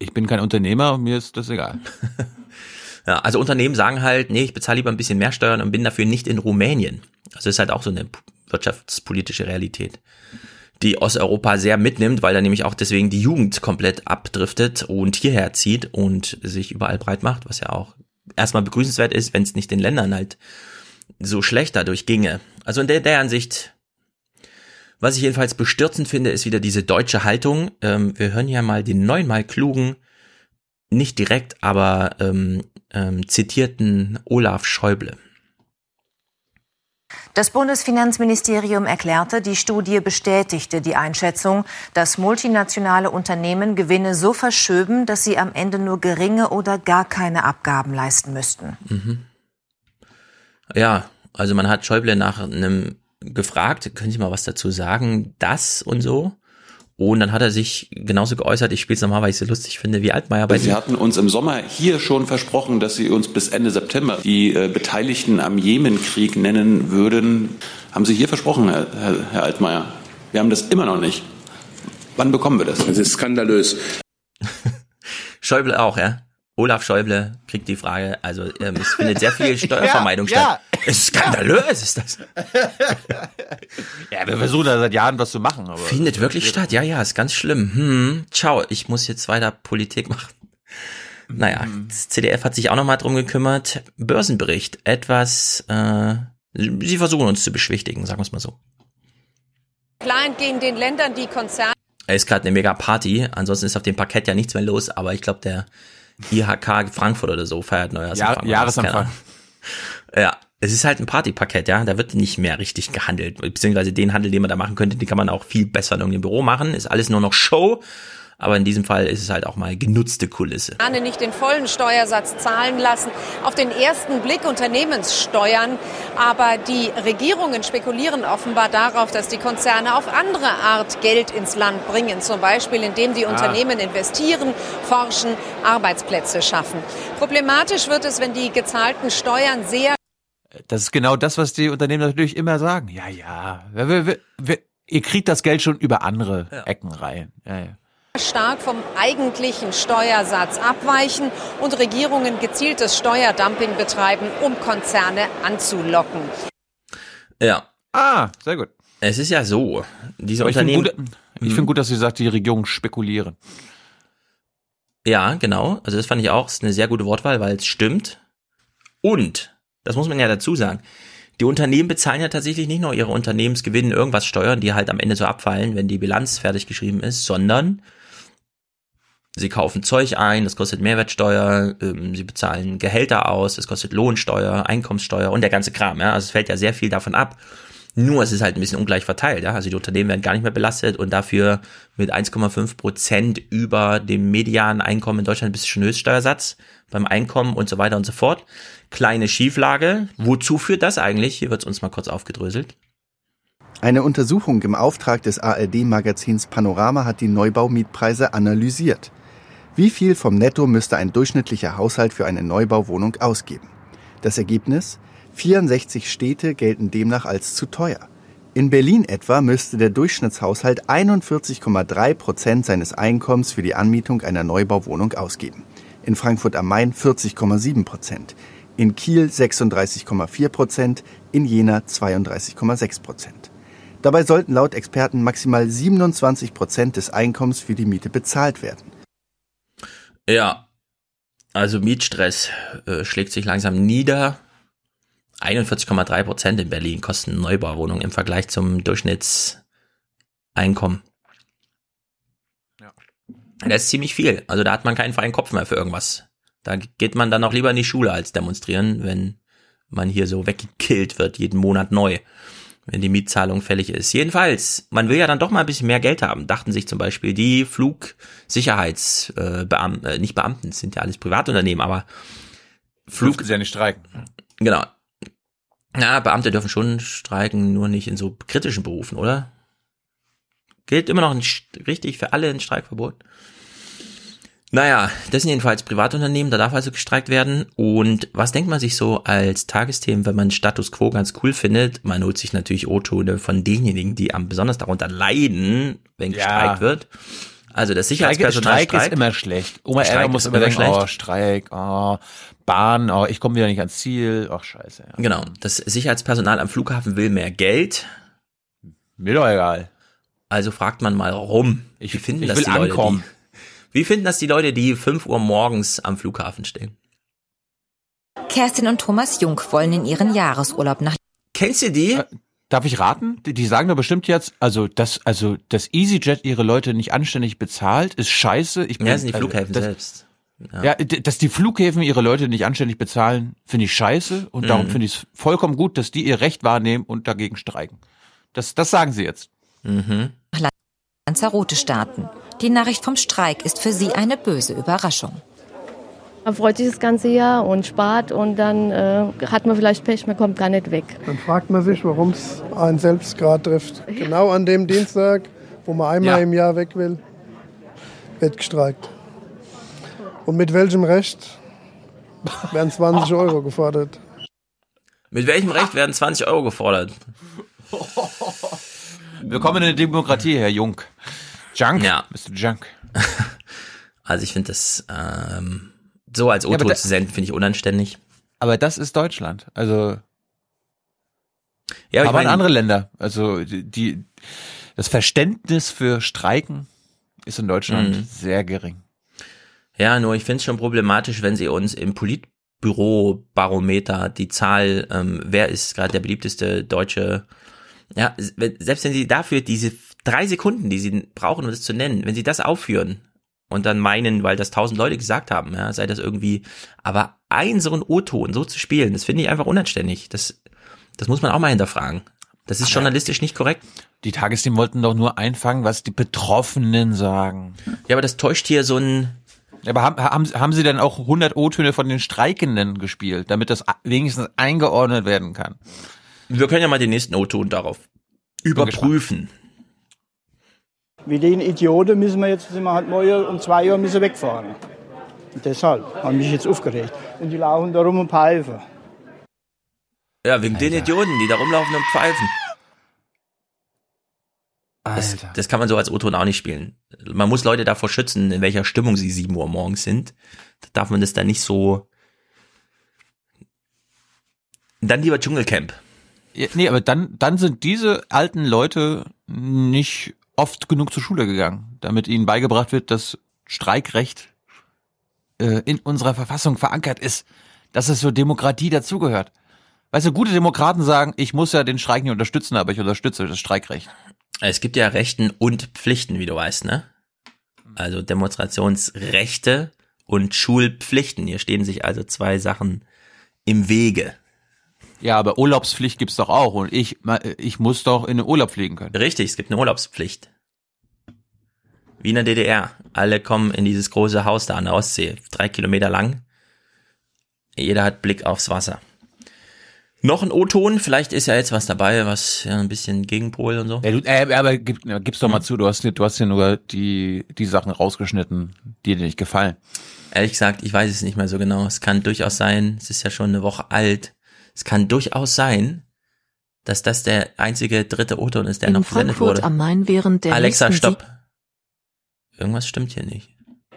Ich bin kein Unternehmer und mir ist das egal. Ja, also Unternehmen sagen halt, nee, ich bezahle lieber ein bisschen mehr Steuern und bin dafür nicht in Rumänien. Also ist halt auch so eine wirtschaftspolitische Realität, die Osteuropa sehr mitnimmt, weil da nämlich auch deswegen die Jugend komplett abdriftet und hierher zieht und sich überall breit macht, was ja auch erstmal begrüßenswert ist, wenn es nicht den Ländern halt so schlecht dadurch ginge. Also in der, der Ansicht, was ich jedenfalls bestürzend finde, ist wieder diese deutsche Haltung. Ähm, wir hören ja mal den neunmal klugen, nicht direkt, aber ähm, ähm, zitierten Olaf Schäuble. Das Bundesfinanzministerium erklärte, die Studie bestätigte die Einschätzung, dass multinationale Unternehmen Gewinne so verschöben, dass sie am Ende nur geringe oder gar keine Abgaben leisten müssten. Mhm. Ja, also man hat Schäuble nach einem gefragt, können Sie mal was dazu sagen, das und so? Und dann hat er sich genauso geäußert, ich spiele es nochmal, weil ich es so lustig finde, wie Altmaier bei Sie hatten uns im Sommer hier schon versprochen, dass Sie uns bis Ende September die äh, Beteiligten am Jemenkrieg nennen würden. Haben Sie hier versprochen, Herr, Herr, Herr Altmaier? Wir haben das immer noch nicht. Wann bekommen wir das? Das ist skandalös. Schäuble auch, ja? Olaf Schäuble kriegt die Frage, also ähm, es findet sehr viel Steuervermeidung Ja, statt. Es ist skandalös, ist das. Ja, wir versuchen da seit Jahren was zu machen. Aber Findet wirklich statt, ja, ja, ist ganz schlimm. Hm, ciao, ich muss jetzt weiter Politik machen. Naja, das CDF hat sich auch nochmal drum gekümmert. Börsenbericht, etwas, äh, sie versuchen uns zu beschwichtigen, sagen wir es mal so. Plant gegen den Ländern, die Konzerne. Er ist gerade eine mega Party. Ansonsten ist auf dem Parkett ja nichts mehr los, aber ich glaube, der IHK Frankfurt oder so feiert Neujahrsanfang. Jahr, Jahresanfang. Ja, es ist halt ein Partyparkett, ja. Da wird nicht mehr richtig gehandelt. Beziehungsweise den Handel, den man da machen könnte, den kann man auch viel besser in irgendeinem Büro machen. Ist alles nur noch Show. Aber in diesem Fall ist es halt auch mal genutzte Kulisse. Gerne nicht den vollen Steuersatz zahlen lassen. Auf den ersten Blick Unternehmenssteuern. Aber die Regierungen spekulieren offenbar darauf, dass die Konzerne auf andere Art Geld ins Land bringen. Zum Beispiel, indem die Ah. Unternehmen investieren, forschen, Arbeitsplätze schaffen. Problematisch wird es, wenn die gezahlten Steuern sehr Das ist genau das, was die Unternehmen natürlich immer sagen. Ja, ja, wir, wir, wir, ihr kriegt das Geld schon über andere Ecken rein. Ja, ja. Stark vom eigentlichen Steuersatz abweichen und Regierungen gezieltes Steuerdumping betreiben, um Konzerne anzulocken. Ja. Ah, sehr gut. Es ist ja so, diese Aber ich finde Unternehmen. gut, ich finde gut, dass sie sagt, die Regierungen spekulieren. Ja, genau. Also das fand ich auch, ist eine sehr gute Wortwahl, weil es stimmt. Und, das muss man ja dazu sagen, die Unternehmen bezahlen ja tatsächlich nicht nur ihre Unternehmensgewinne irgendwas Steuern, die halt am Ende so abfallen, wenn die Bilanz fertig geschrieben ist, sondern sie kaufen Zeug ein, das kostet Mehrwertsteuer, ähm, sie bezahlen Gehälter aus, das kostet Lohnsteuer, Einkommenssteuer und der ganze Kram. Ja? Also es fällt ja sehr viel davon ab. Nur es ist halt ein bisschen ungleich verteilt. Ja? Also die Unternehmen werden gar nicht mehr belastet und dafür mit 1,5 Prozent über dem medianen Einkommen in Deutschland du schon Höchststeuersatz beim Einkommen und so weiter und so fort. Kleine Schieflage. Wozu führt das eigentlich? Hier wird es uns mal kurz aufgedröselt. Eine Untersuchung im Auftrag des ARD-Magazins Panorama hat die Neubaumietpreise analysiert. Wie viel vom Netto müsste ein durchschnittlicher Haushalt für eine Neubauwohnung ausgeben? Das Ergebnis? 64 Städte gelten demnach als zu teuer. In Berlin etwa müsste der Durchschnittshaushalt 41,3 Prozent seines Einkommens für die Anmietung einer Neubauwohnung ausgeben. In Frankfurt am Main 40,7 Prozent. In Kiel 36,4 Prozent. In Jena 32,6 Prozent. Dabei sollten laut Experten maximal 27 Prozent des Einkommens für die Miete bezahlt werden. Ja, also Mietstress äh, schlägt sich langsam nieder. 41,3 Prozent in Berlin kosten Neubauwohnungen im Vergleich zum Durchschnittseinkommen. Ja. Das ist ziemlich viel. Also da hat man keinen freien Kopf mehr für irgendwas. Da geht man dann auch lieber in die Schule als demonstrieren, wenn man hier so weggekillt wird, jeden Monat neu, wenn die Mietzahlung fällig ist. Jedenfalls, man will ja dann doch mal ein bisschen mehr Geld haben, dachten sich zum Beispiel die Flugsicherheitsbeamten, äh, nicht Beamten, sind ja alles Privatunternehmen, aber Flug ist ja nicht streiken. Genau. Na, Beamte dürfen schon streiken, nur nicht in so kritischen Berufen, oder? Gilt immer noch ein, richtig für alle ein Streikverbot? Naja, das sind jedenfalls Privatunternehmen, da darf also gestreikt werden. Und was denkt man sich so als Tagesthemen, wenn man Status Quo ganz cool findet? Man holt sich natürlich O-Tone von denjenigen, die am besonders darunter leiden, wenn Ja. gestreikt wird. Also das Sicherheitspersonal Streik streikt. ist immer schlecht. Oma Streik muss immer denken, schlecht. oh, Streik, oh, Bahn, oh, ich komme wieder nicht ans Ziel, ach scheiße. Ja. Genau, das Sicherheitspersonal am Flughafen will mehr Geld. Mir doch egal. Also fragt man mal rum. Ich, wie finden ich das will die Leute, ankommen. die, wie finden das die Leute, die 5 Uhr morgens am Flughafen stehen? Kerstin und Thomas Jung wollen in ihren Jahresurlaub nach. Kennst du die? Darf ich raten? Die, die sagen doch bestimmt jetzt, also dass also dass EasyJet ihre Leute nicht anständig bezahlt, ist scheiße. Ich bin, Ja, das sind die also, Flughäfen das, selbst. Ja. d- dass die Flughäfen ihre Leute nicht anständig bezahlen, finde ich scheiße und darum Mhm. finde ich es vollkommen gut, dass die ihr Recht wahrnehmen und dagegen streiken. Das, das sagen sie jetzt. Mhm. Lanzarote starten. Die Nachricht vom Streik ist für sie eine böse Überraschung. Man freut sich das ganze Jahr und spart und dann äh, hat man vielleicht Pech, man kommt gar nicht weg. Dann fragt man sich, warum es einen selbst gerade trifft. Genau an dem Dienstag, wo man einmal Ja. im Jahr weg will, wird gestreikt. Und mit welchem Recht werden 20 Euro gefordert? Mit welchem Recht werden 20 Euro gefordert? Willkommen in der Demokratie, Herr Jung. Junk, Ja. Mr. Junk. Also ich finde das ähm, so als Ja, O-Ton da- zu senden, finde ich unanständig. Aber das ist Deutschland. Also Ja, aber ich aber in meine- andere Länder. Also die, das Verständnis für Streiken ist in Deutschland Mhm. sehr gering. Ja, nur ich finde es schon problematisch, wenn sie uns im Politbüro-Barometer die Zahl, ähm, wer ist gerade der beliebteste deutsche, ja, selbst wenn sie dafür diese drei Sekunden, die sie brauchen, um das zu nennen, wenn sie das aufführen und dann meinen, weil das tausend Leute gesagt haben, ja, sei das irgendwie, aber ein so ein O-Ton so zu spielen, das finde ich einfach unanständig. Das, das muss man auch mal hinterfragen. Das ist journalistisch nicht korrekt. Die Tagesthemen wollten doch nur einfangen, was die Betroffenen sagen. Ja, aber das täuscht hier so ein, aber haben, haben, haben Sie dann auch 100 O-Töne von den Streikenden gespielt, damit das wenigstens eingeordnet werden kann? Wir können ja mal den nächsten O-Ton darauf überprüfen. Wie den Idioten müssen wir jetzt, sind wir halt morgen um zwei Uhr müssen wegfahren. Und deshalb habe ich mich jetzt aufgeregt. Und die laufen da rum und pfeifen. Ja, wegen den Idioten, die da rumlaufen und pfeifen. Das, das kann man so als O-Ton auch nicht spielen. Man muss Leute davor schützen, in welcher Stimmung sie 7 Uhr morgens sind. Da darf man das dann nicht so. Dann lieber Dschungelcamp. Ja, nee, aber dann, dann sind diese alten Leute nicht oft genug zur Schule gegangen, damit ihnen beigebracht wird, dass Streikrecht äh, in unserer Verfassung verankert ist, dass es zur Demokratie dazugehört. Weißt du, gute Demokraten sagen, ich muss ja den Streik nicht unterstützen, aber ich unterstütze das Streikrecht. Es gibt ja Rechten und Pflichten, wie du weißt, ne? Also Demonstrationsrechte und Schulpflichten. Hier stehen sich also zwei Sachen im Wege. Ja, aber Urlaubspflicht gibt's doch auch und ich, ich muss doch in den Urlaub fliegen können. Richtig, es gibt eine Urlaubspflicht. Wie in der DDR. Alle kommen in dieses große Haus da an der Ostsee, drei Kilometer lang. Jeder hat Blick aufs Wasser. Noch ein O-Ton, vielleicht ist ja jetzt was dabei, was ja ein bisschen Gegenpol und so. Ja, du, äh, aber gib, gib's doch mal zu, du hast, du hast ja nur die, die Sachen rausgeschnitten, die dir nicht gefallen. Ehrlich gesagt, ich weiß es nicht mehr so genau. Es kann durchaus sein, es ist ja schon eine Woche alt. Es kann durchaus sein, dass das der einzige dritte O-Ton ist, der In noch Frankfurt wurde. am Main während der Alexa, stopp. Irgendwas stimmt hier nicht.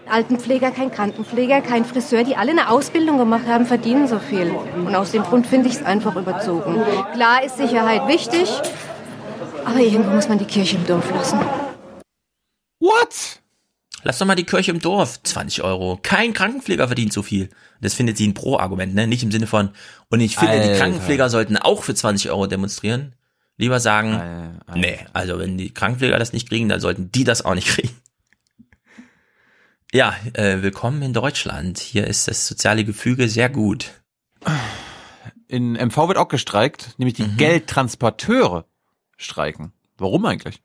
Altenpfleger, kein Krankenpfleger, kein Friseur, die alle eine Ausbildung gemacht haben, verdienen so viel. Und aus dem Grund finde ich es einfach überzogen. Klar ist Sicherheit wichtig, aber irgendwo muss man die Kirche im Dorf lassen. What? Lass doch mal die Kirche im Dorf. 20 Euro. Kein Krankenpfleger verdient so viel. Das findet sie ein Pro-Argument, ne? Nicht im Sinne von, und ich finde, Alter. die Krankenpfleger sollten auch für 20 Euro demonstrieren. Lieber sagen, nee, also wenn die Krankenpfleger das nicht kriegen, dann sollten die das auch nicht kriegen. Ja, äh, willkommen in Deutschland. Hier ist das soziale Gefüge sehr gut. In MV wird auch gestreikt, nämlich die Geldtransporteure streiken. Warum eigentlich?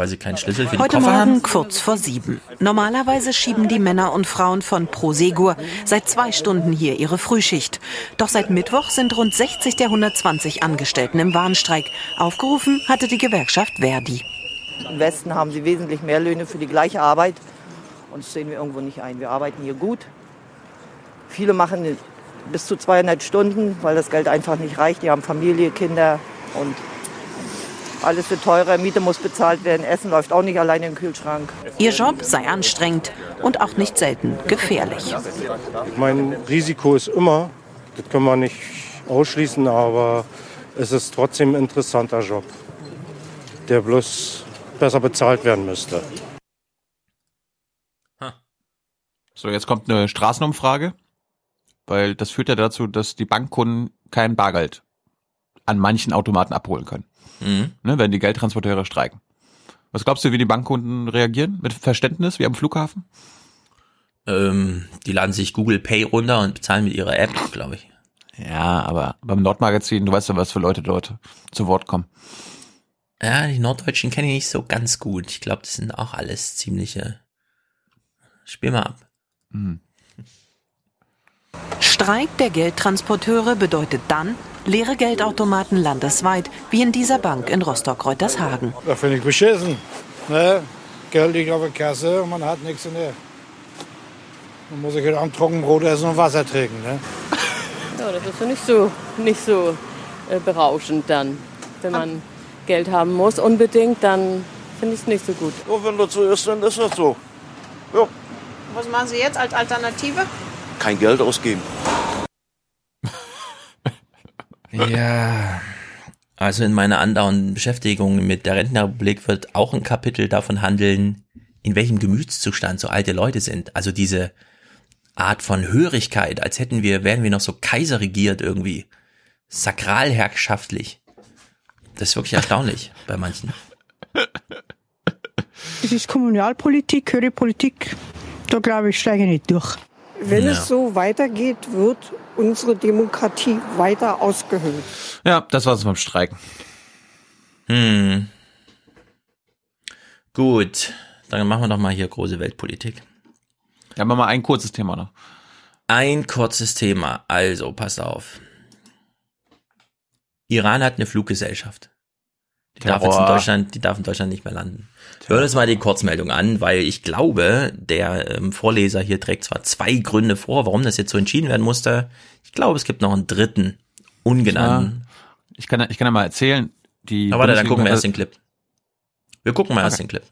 Weil sie keinen Schlüssel für Heute Morgen kurz vor sieben. Normalerweise schieben die Männer und Frauen von Prosegur seit zwei Stunden hier ihre Frühschicht. Doch seit Mittwoch sind rund 60 der 120 Angestellten im Warnstreik. Aufgerufen hatte die Gewerkschaft Verdi. Im Westen haben sie wesentlich mehr Löhne für die gleiche Arbeit. Und das sehen wir irgendwo nicht ein. Wir arbeiten hier gut. Viele machen bis zu 200 Stunden, weil das Geld einfach nicht reicht. Die haben Familie, Kinder und alles wird teurer. Miete muss bezahlt werden. Essen läuft auch nicht alleine im Kühlschrank. Ihr Job sei anstrengend und auch nicht selten gefährlich. Ich meine, Risiko ist immer, das können wir nicht ausschließen, aber es ist trotzdem ein interessanter Job, der bloß besser bezahlt werden müsste. So, jetzt kommt eine Straßenumfrage, weil das führt ja dazu, dass die Bankkunden kein Bargeld an manchen Automaten abholen können, Mhm. ne, wenn die Geldtransporteure streiken. Was glaubst du, wie die Bankkunden reagieren? Mit Verständnis, wie am Flughafen? Ähm, die laden sich Google Pay runter und bezahlen mit ihrer App, glaube ich. Ja, aber beim Nordmagazin, du weißt ja, was für Leute dort zu Wort kommen. Ja, die Norddeutschen kenne ich nicht so ganz gut. Ich glaube, das sind auch alles ziemliche. Spiel mal ab. Streik der Geldtransporteure bedeutet dann leere Geldautomaten landesweit, wie in dieser Bank in Rostock-Reutershagen. Das finde ich beschissen. Ne? Geld liegt auf der Kasse und man hat nichts in der. Man muss sich halt am Trockenbrot essen und Wasser trinken. Ne? Ja, das ist ja nicht so, nicht so äh, berauschend dann. Wenn man Geld haben muss unbedingt, dann finde ich es nicht so gut. Und wenn das so ist, dann ist das so. Ja. Was machen Sie jetzt als Alternative? Kein Geld ausgeben. Ja. Also in meiner andauernden Beschäftigung mit der Rentenrepublik wird auch ein Kapitel davon handeln, in welchem Gemütszustand so alte Leute sind. Also diese Art von Hörigkeit, als hätten wir, wären wir noch so kaiserregiert irgendwie. Sakralherrschaftlich. Das ist wirklich erstaunlich bei manchen. Das ist Kommunalpolitik, höhere Politik. Da glaube ich, steige ich nicht durch. Wenn Ja. es so weitergeht, wird unsere Demokratie weiter ausgehöhlt. Ja, das war's beim Streiken. Hm. Gut, dann machen wir doch mal hier große Weltpolitik. Ja, machen wir mal ein kurzes Thema noch. Ein kurzes Thema. Also, pass auf. Iran hat eine Fluggesellschaft. Die darf jetzt in Terror. Deutschland, die darf in Deutschland nicht mehr landen. Hör uns mal die Kurzmeldung an, weil ich glaube, der ähm, Vorleser hier trägt zwar zwei Gründe vor, warum das jetzt so entschieden werden musste. Ich glaube, es gibt noch einen dritten, ungenannten. Ich kann, ich kann ja mal erzählen, die. Aber warte, dann gucken wir erst den Clip. Wir gucken mal erst Okay. den Clip.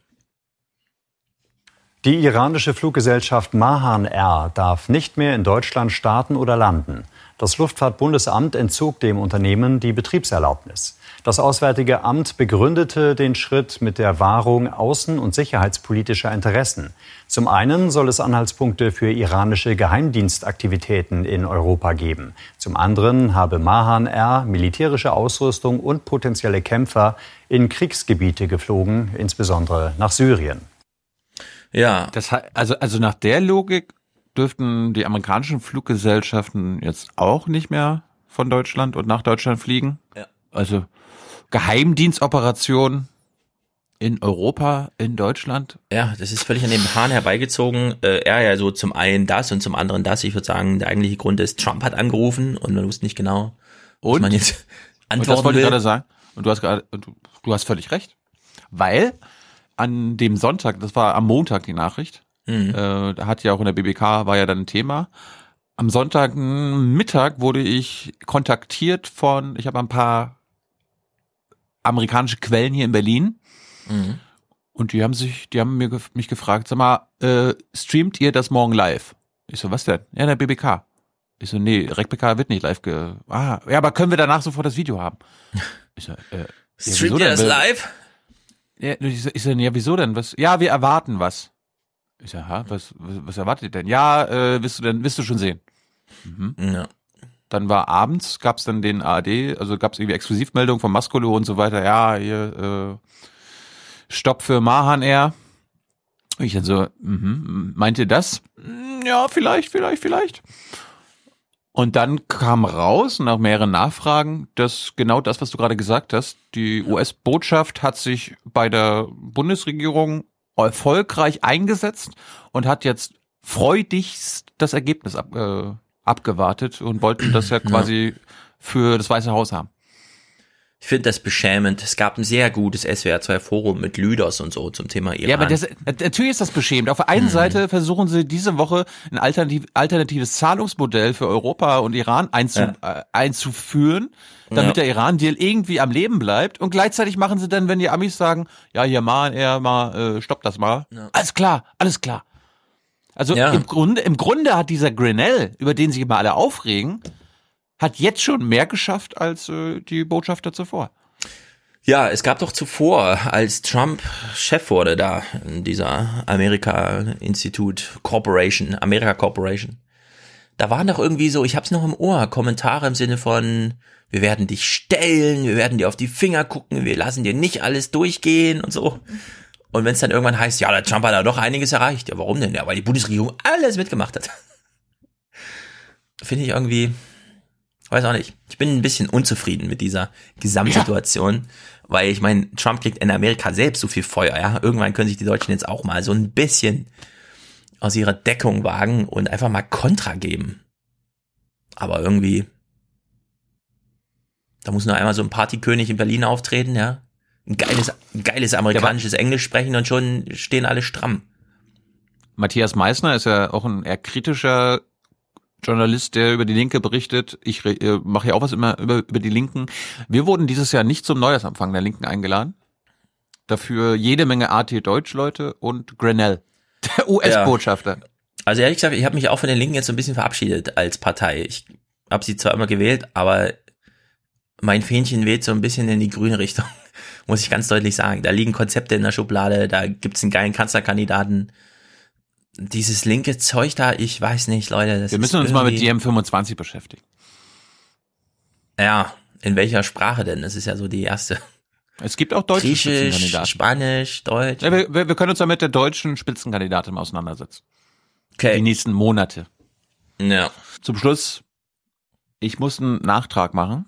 Die iranische Fluggesellschaft Mahan Air darf nicht mehr in Deutschland starten oder landen. Das Luftfahrtbundesamt entzog dem Unternehmen die Betriebserlaubnis. Das Auswärtige Amt begründete den Schritt mit der Wahrung außen- und sicherheitspolitischer Interessen. Zum einen soll es Anhaltspunkte für iranische Geheimdienstaktivitäten in Europa geben. Zum anderen habe Mahan Air militärische Ausrüstung und potenzielle Kämpfer in Kriegsgebiete geflogen, insbesondere nach Syrien. Ja. Das, also, also nach der Logik dürften die amerikanischen Fluggesellschaften jetzt auch nicht mehr von Deutschland und nach Deutschland fliegen. Ja. Also Geheimdienstoperation in Europa, in Deutschland. Ja, das ist völlig an dem Hahn herbeigezogen. Äh, er ja so zum einen das und zum anderen das. Ich würde sagen, der eigentliche Grund ist, Trump hat angerufen und man wusste nicht genau, was Und? man jetzt Und antworten das wollte will. ich gerade sagen. Und du hast gerade, und du, du hast völlig recht. Weil an dem Sonntag, das war am Montag die Nachricht, Mhm. äh, da hat ja auch in der BBK war ja dann ein Thema. Am Sonntag Mittag wurde ich kontaktiert von, ich habe ein paar amerikanische Quellen hier in Berlin Mhm. und die haben sich, die haben mir mich gefragt, sag mal, äh, streamt ihr das morgen live? Ich so, was denn? Ja, in der BBK. Ich so, nee, RecBK wird nicht live ge. Ah, ja, aber können wir danach sofort das Video haben? Ich so, äh, ja, Streamt wieso ihr denn? das live? Ja, ich so, ich so, ja, wieso denn? Was? Ja, wir erwarten was. Ich so, ha, was, was, was erwartet ihr denn? Ja, äh, wirst du denn, wirst du schon sehen. Mhm. Ja. Dann war abends, gab's dann den ARD, also gab's irgendwie Exklusivmeldungen von Maskolo und so weiter. Ja, hier, äh, Stopp für Mahan Air. Ich dann so, mhm, meint ihr das? "Mm, Ja, vielleicht, vielleicht, vielleicht. Und dann kam raus, nach mehreren Nachfragen, dass genau das, was du gerade gesagt hast, die US-Botschaft hat sich bei der Bundesregierung erfolgreich eingesetzt und hat jetzt freudigst das Ergebnis ab, äh, abgewartet und wollten das ja quasi für das Weiße Haus haben. Ich finde das beschämend. Es gab ein sehr gutes SWR2-Forum mit Lüders und so zum Thema Iran. Ja, aber das, natürlich ist das beschämend. Auf der einen Seite versuchen sie diese Woche ein alternativ, alternatives Zahlungsmodell für Europa und Iran einzu, äh, einzuführen, damit Ja. der Iran-Deal irgendwie am Leben bleibt. Und gleichzeitig machen sie dann, wenn die Amis sagen, ja, hier mal, er mal, äh, stopp das mal. Alles klar, alles klar. Also Ja. im Grunde, im Grunde hat dieser Grenell, über den sich immer alle aufregen, hat jetzt schon mehr geschafft als äh, die Botschafter zuvor. Ja, es gab doch zuvor, als Trump Chef wurde da in dieser Amerika-Institut Corporation, America Corporation, da waren doch irgendwie so, ich hab's noch im Ohr, Kommentare im Sinne von, wir werden dich stellen, wir werden dir auf die Finger gucken, wir lassen dir nicht alles durchgehen und so. Und wenn es dann irgendwann heißt, ja, der Trump hat da doch einiges erreicht. Ja, warum denn? Ja, weil die Bundesregierung alles mitgemacht hat. Finde ich irgendwie, weiß auch nicht. Ich bin ein bisschen unzufrieden mit dieser Gesamtsituation, weil ich meine, Trump kriegt in Amerika selbst so viel Feuer, ja. Irgendwann können sich die Deutschen jetzt auch mal so ein bisschen aus ihrer Deckung wagen und einfach mal Kontra geben. Aber irgendwie, da muss nur einmal so ein Partykönig in Berlin auftreten, ja. Ein geiles, ein geiles amerikanisches Englisch sprechen und schon stehen alle stramm. Matthias Meissner ist ja auch ein eher kritischer Journalist, der über die Linke berichtet. Ich äh, mache ja auch was immer über, über die Linken. Wir wurden dieses Jahr nicht zum Neujahrsempfang der Linken eingeladen. Dafür jede Menge AT Deutsch-Leute und Grenell, der US-Botschafter. Also ehrlich gesagt, ich habe mich auch von den Linken jetzt so ein bisschen verabschiedet als Partei. Ich habe sie zwar immer gewählt, aber mein Fähnchen weht so ein bisschen in die grüne Richtung, muss ich ganz deutlich sagen. Da liegen Konzepte in der Schublade, da gibt's einen geilen Kanzlerkandidaten. Dieses linke Zeug da, ich weiß nicht, Leute. Das Wir müssen uns mal mit irgendwie- DM25 beschäftigen. Ja, in welcher Sprache denn? Das ist ja so die erste. Es gibt auch deutsche Griechisch, Spitzenkandidaten. Spanisch, Deutsch. Ja, wir, wir wir können uns ja mit der deutschen Spitzenkandidatin auseinandersetzen. Okay. Die nächsten Monate. Ja. Zum Schluss, ich muss einen Nachtrag machen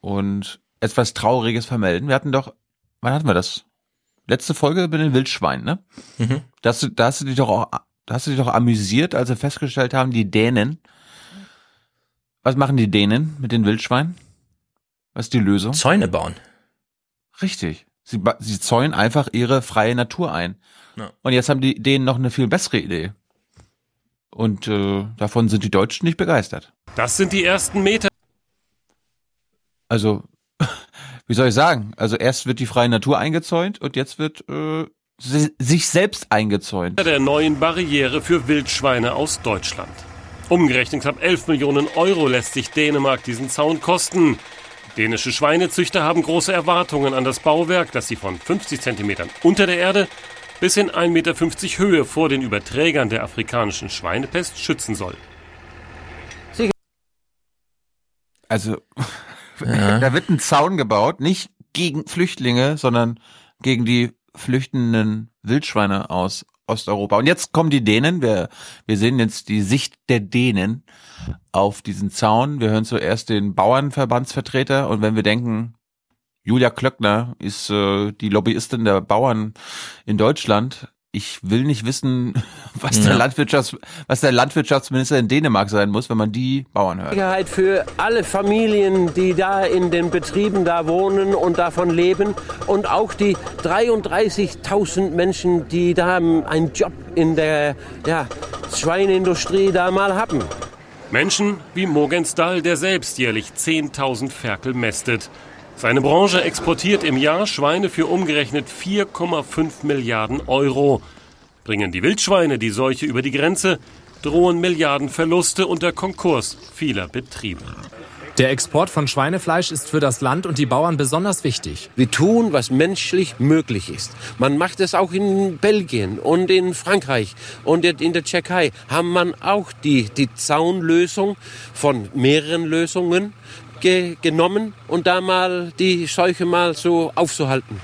und etwas Trauriges vermelden. Wir hatten doch, wann hatten wir das? Letzte Folge mit den Wildschweinen, ne? Mhm. Da hast du, da hast du dich doch auch, da hast du dich doch amüsiert, als wir festgestellt haben, die Dänen. Was machen die Dänen mit den Wildschweinen? Was ist die Lösung? Zäune bauen. Richtig. Sie, sie zäunen einfach ihre freie Natur ein. Ja. Und jetzt haben die Dänen noch eine viel bessere Idee. Und äh, davon sind die Deutschen nicht begeistert. Das sind die ersten Meter. Also, wie soll ich sagen? Also erst wird die freie Natur eingezäunt und jetzt wird äh, si sich selbst eingezäunt. der neuen Barriere für Wildschweine aus Deutschland. Umgerechnet knapp 11 Millionen Euro lässt sich Dänemark diesen Zaun kosten. Dänische Schweinezüchter haben große Erwartungen an das Bauwerk, das sie von 50 Zentimetern unter der Erde bis in 1,50 Meter Höhe vor den Überträgern der afrikanischen Schweinepest schützen soll. Also, Ja. da wird ein Zaun gebaut, nicht gegen Flüchtlinge, sondern gegen die flüchtenden Wildschweine aus Osteuropa. Und jetzt kommen die Dänen. Wir, wir sehen jetzt die Sicht der Dänen auf diesen Zaun. Wir hören zuerst den Bauernverbandsvertreter und wenn wir denken, Julia Klöckner ist äh, die Lobbyistin der Bauern in Deutschland. Ich will nicht wissen, was der Ja. Landwirtschafts, was der Landwirtschaftsminister in Dänemark sein muss, wenn man die Bauern hört. Sicherheit für alle Familien, die da in den Betrieben da wohnen und davon leben und auch die 33.000 Menschen, die da einen Job in der ja, Schweineindustrie da mal haben. Menschen wie Mogens Dahl, der selbst jährlich 10.000 Ferkel mästet. Seine Branche exportiert im Jahr Schweine für umgerechnet 4,5 Milliarden Euro. Bringen die Wildschweine die Seuche über die Grenze, drohen Milliarden Verluste und der Konkurs vieler Betriebe. Der Export von Schweinefleisch ist für das Land und die Bauern besonders wichtig. Wir tun, was menschlich möglich ist. Man macht es auch in Belgien und in Frankreich und in der Tschechei haben man auch die, die Zaunlösung von mehreren Lösungen ge genommen und da mal die Seuche mal so aufzuhalten.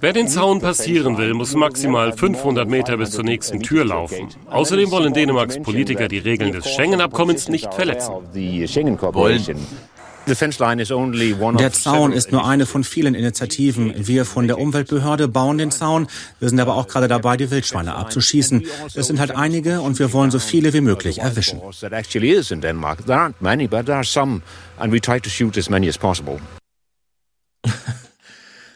Wer den Zaun passieren will, muss maximal 500 Meter bis zur nächsten Tür laufen. Außerdem wollen Dänemarks Politiker die Regeln des Schengen-Abkommens nicht verletzen. Der Zaun ist nur eine von vielen Initiativen. Wir von der Umweltbehörde bauen den Zaun. Wir sind aber auch gerade dabei, die Wildschweine abzuschießen. Es sind halt einige und wir wollen so viele wie möglich erwischen.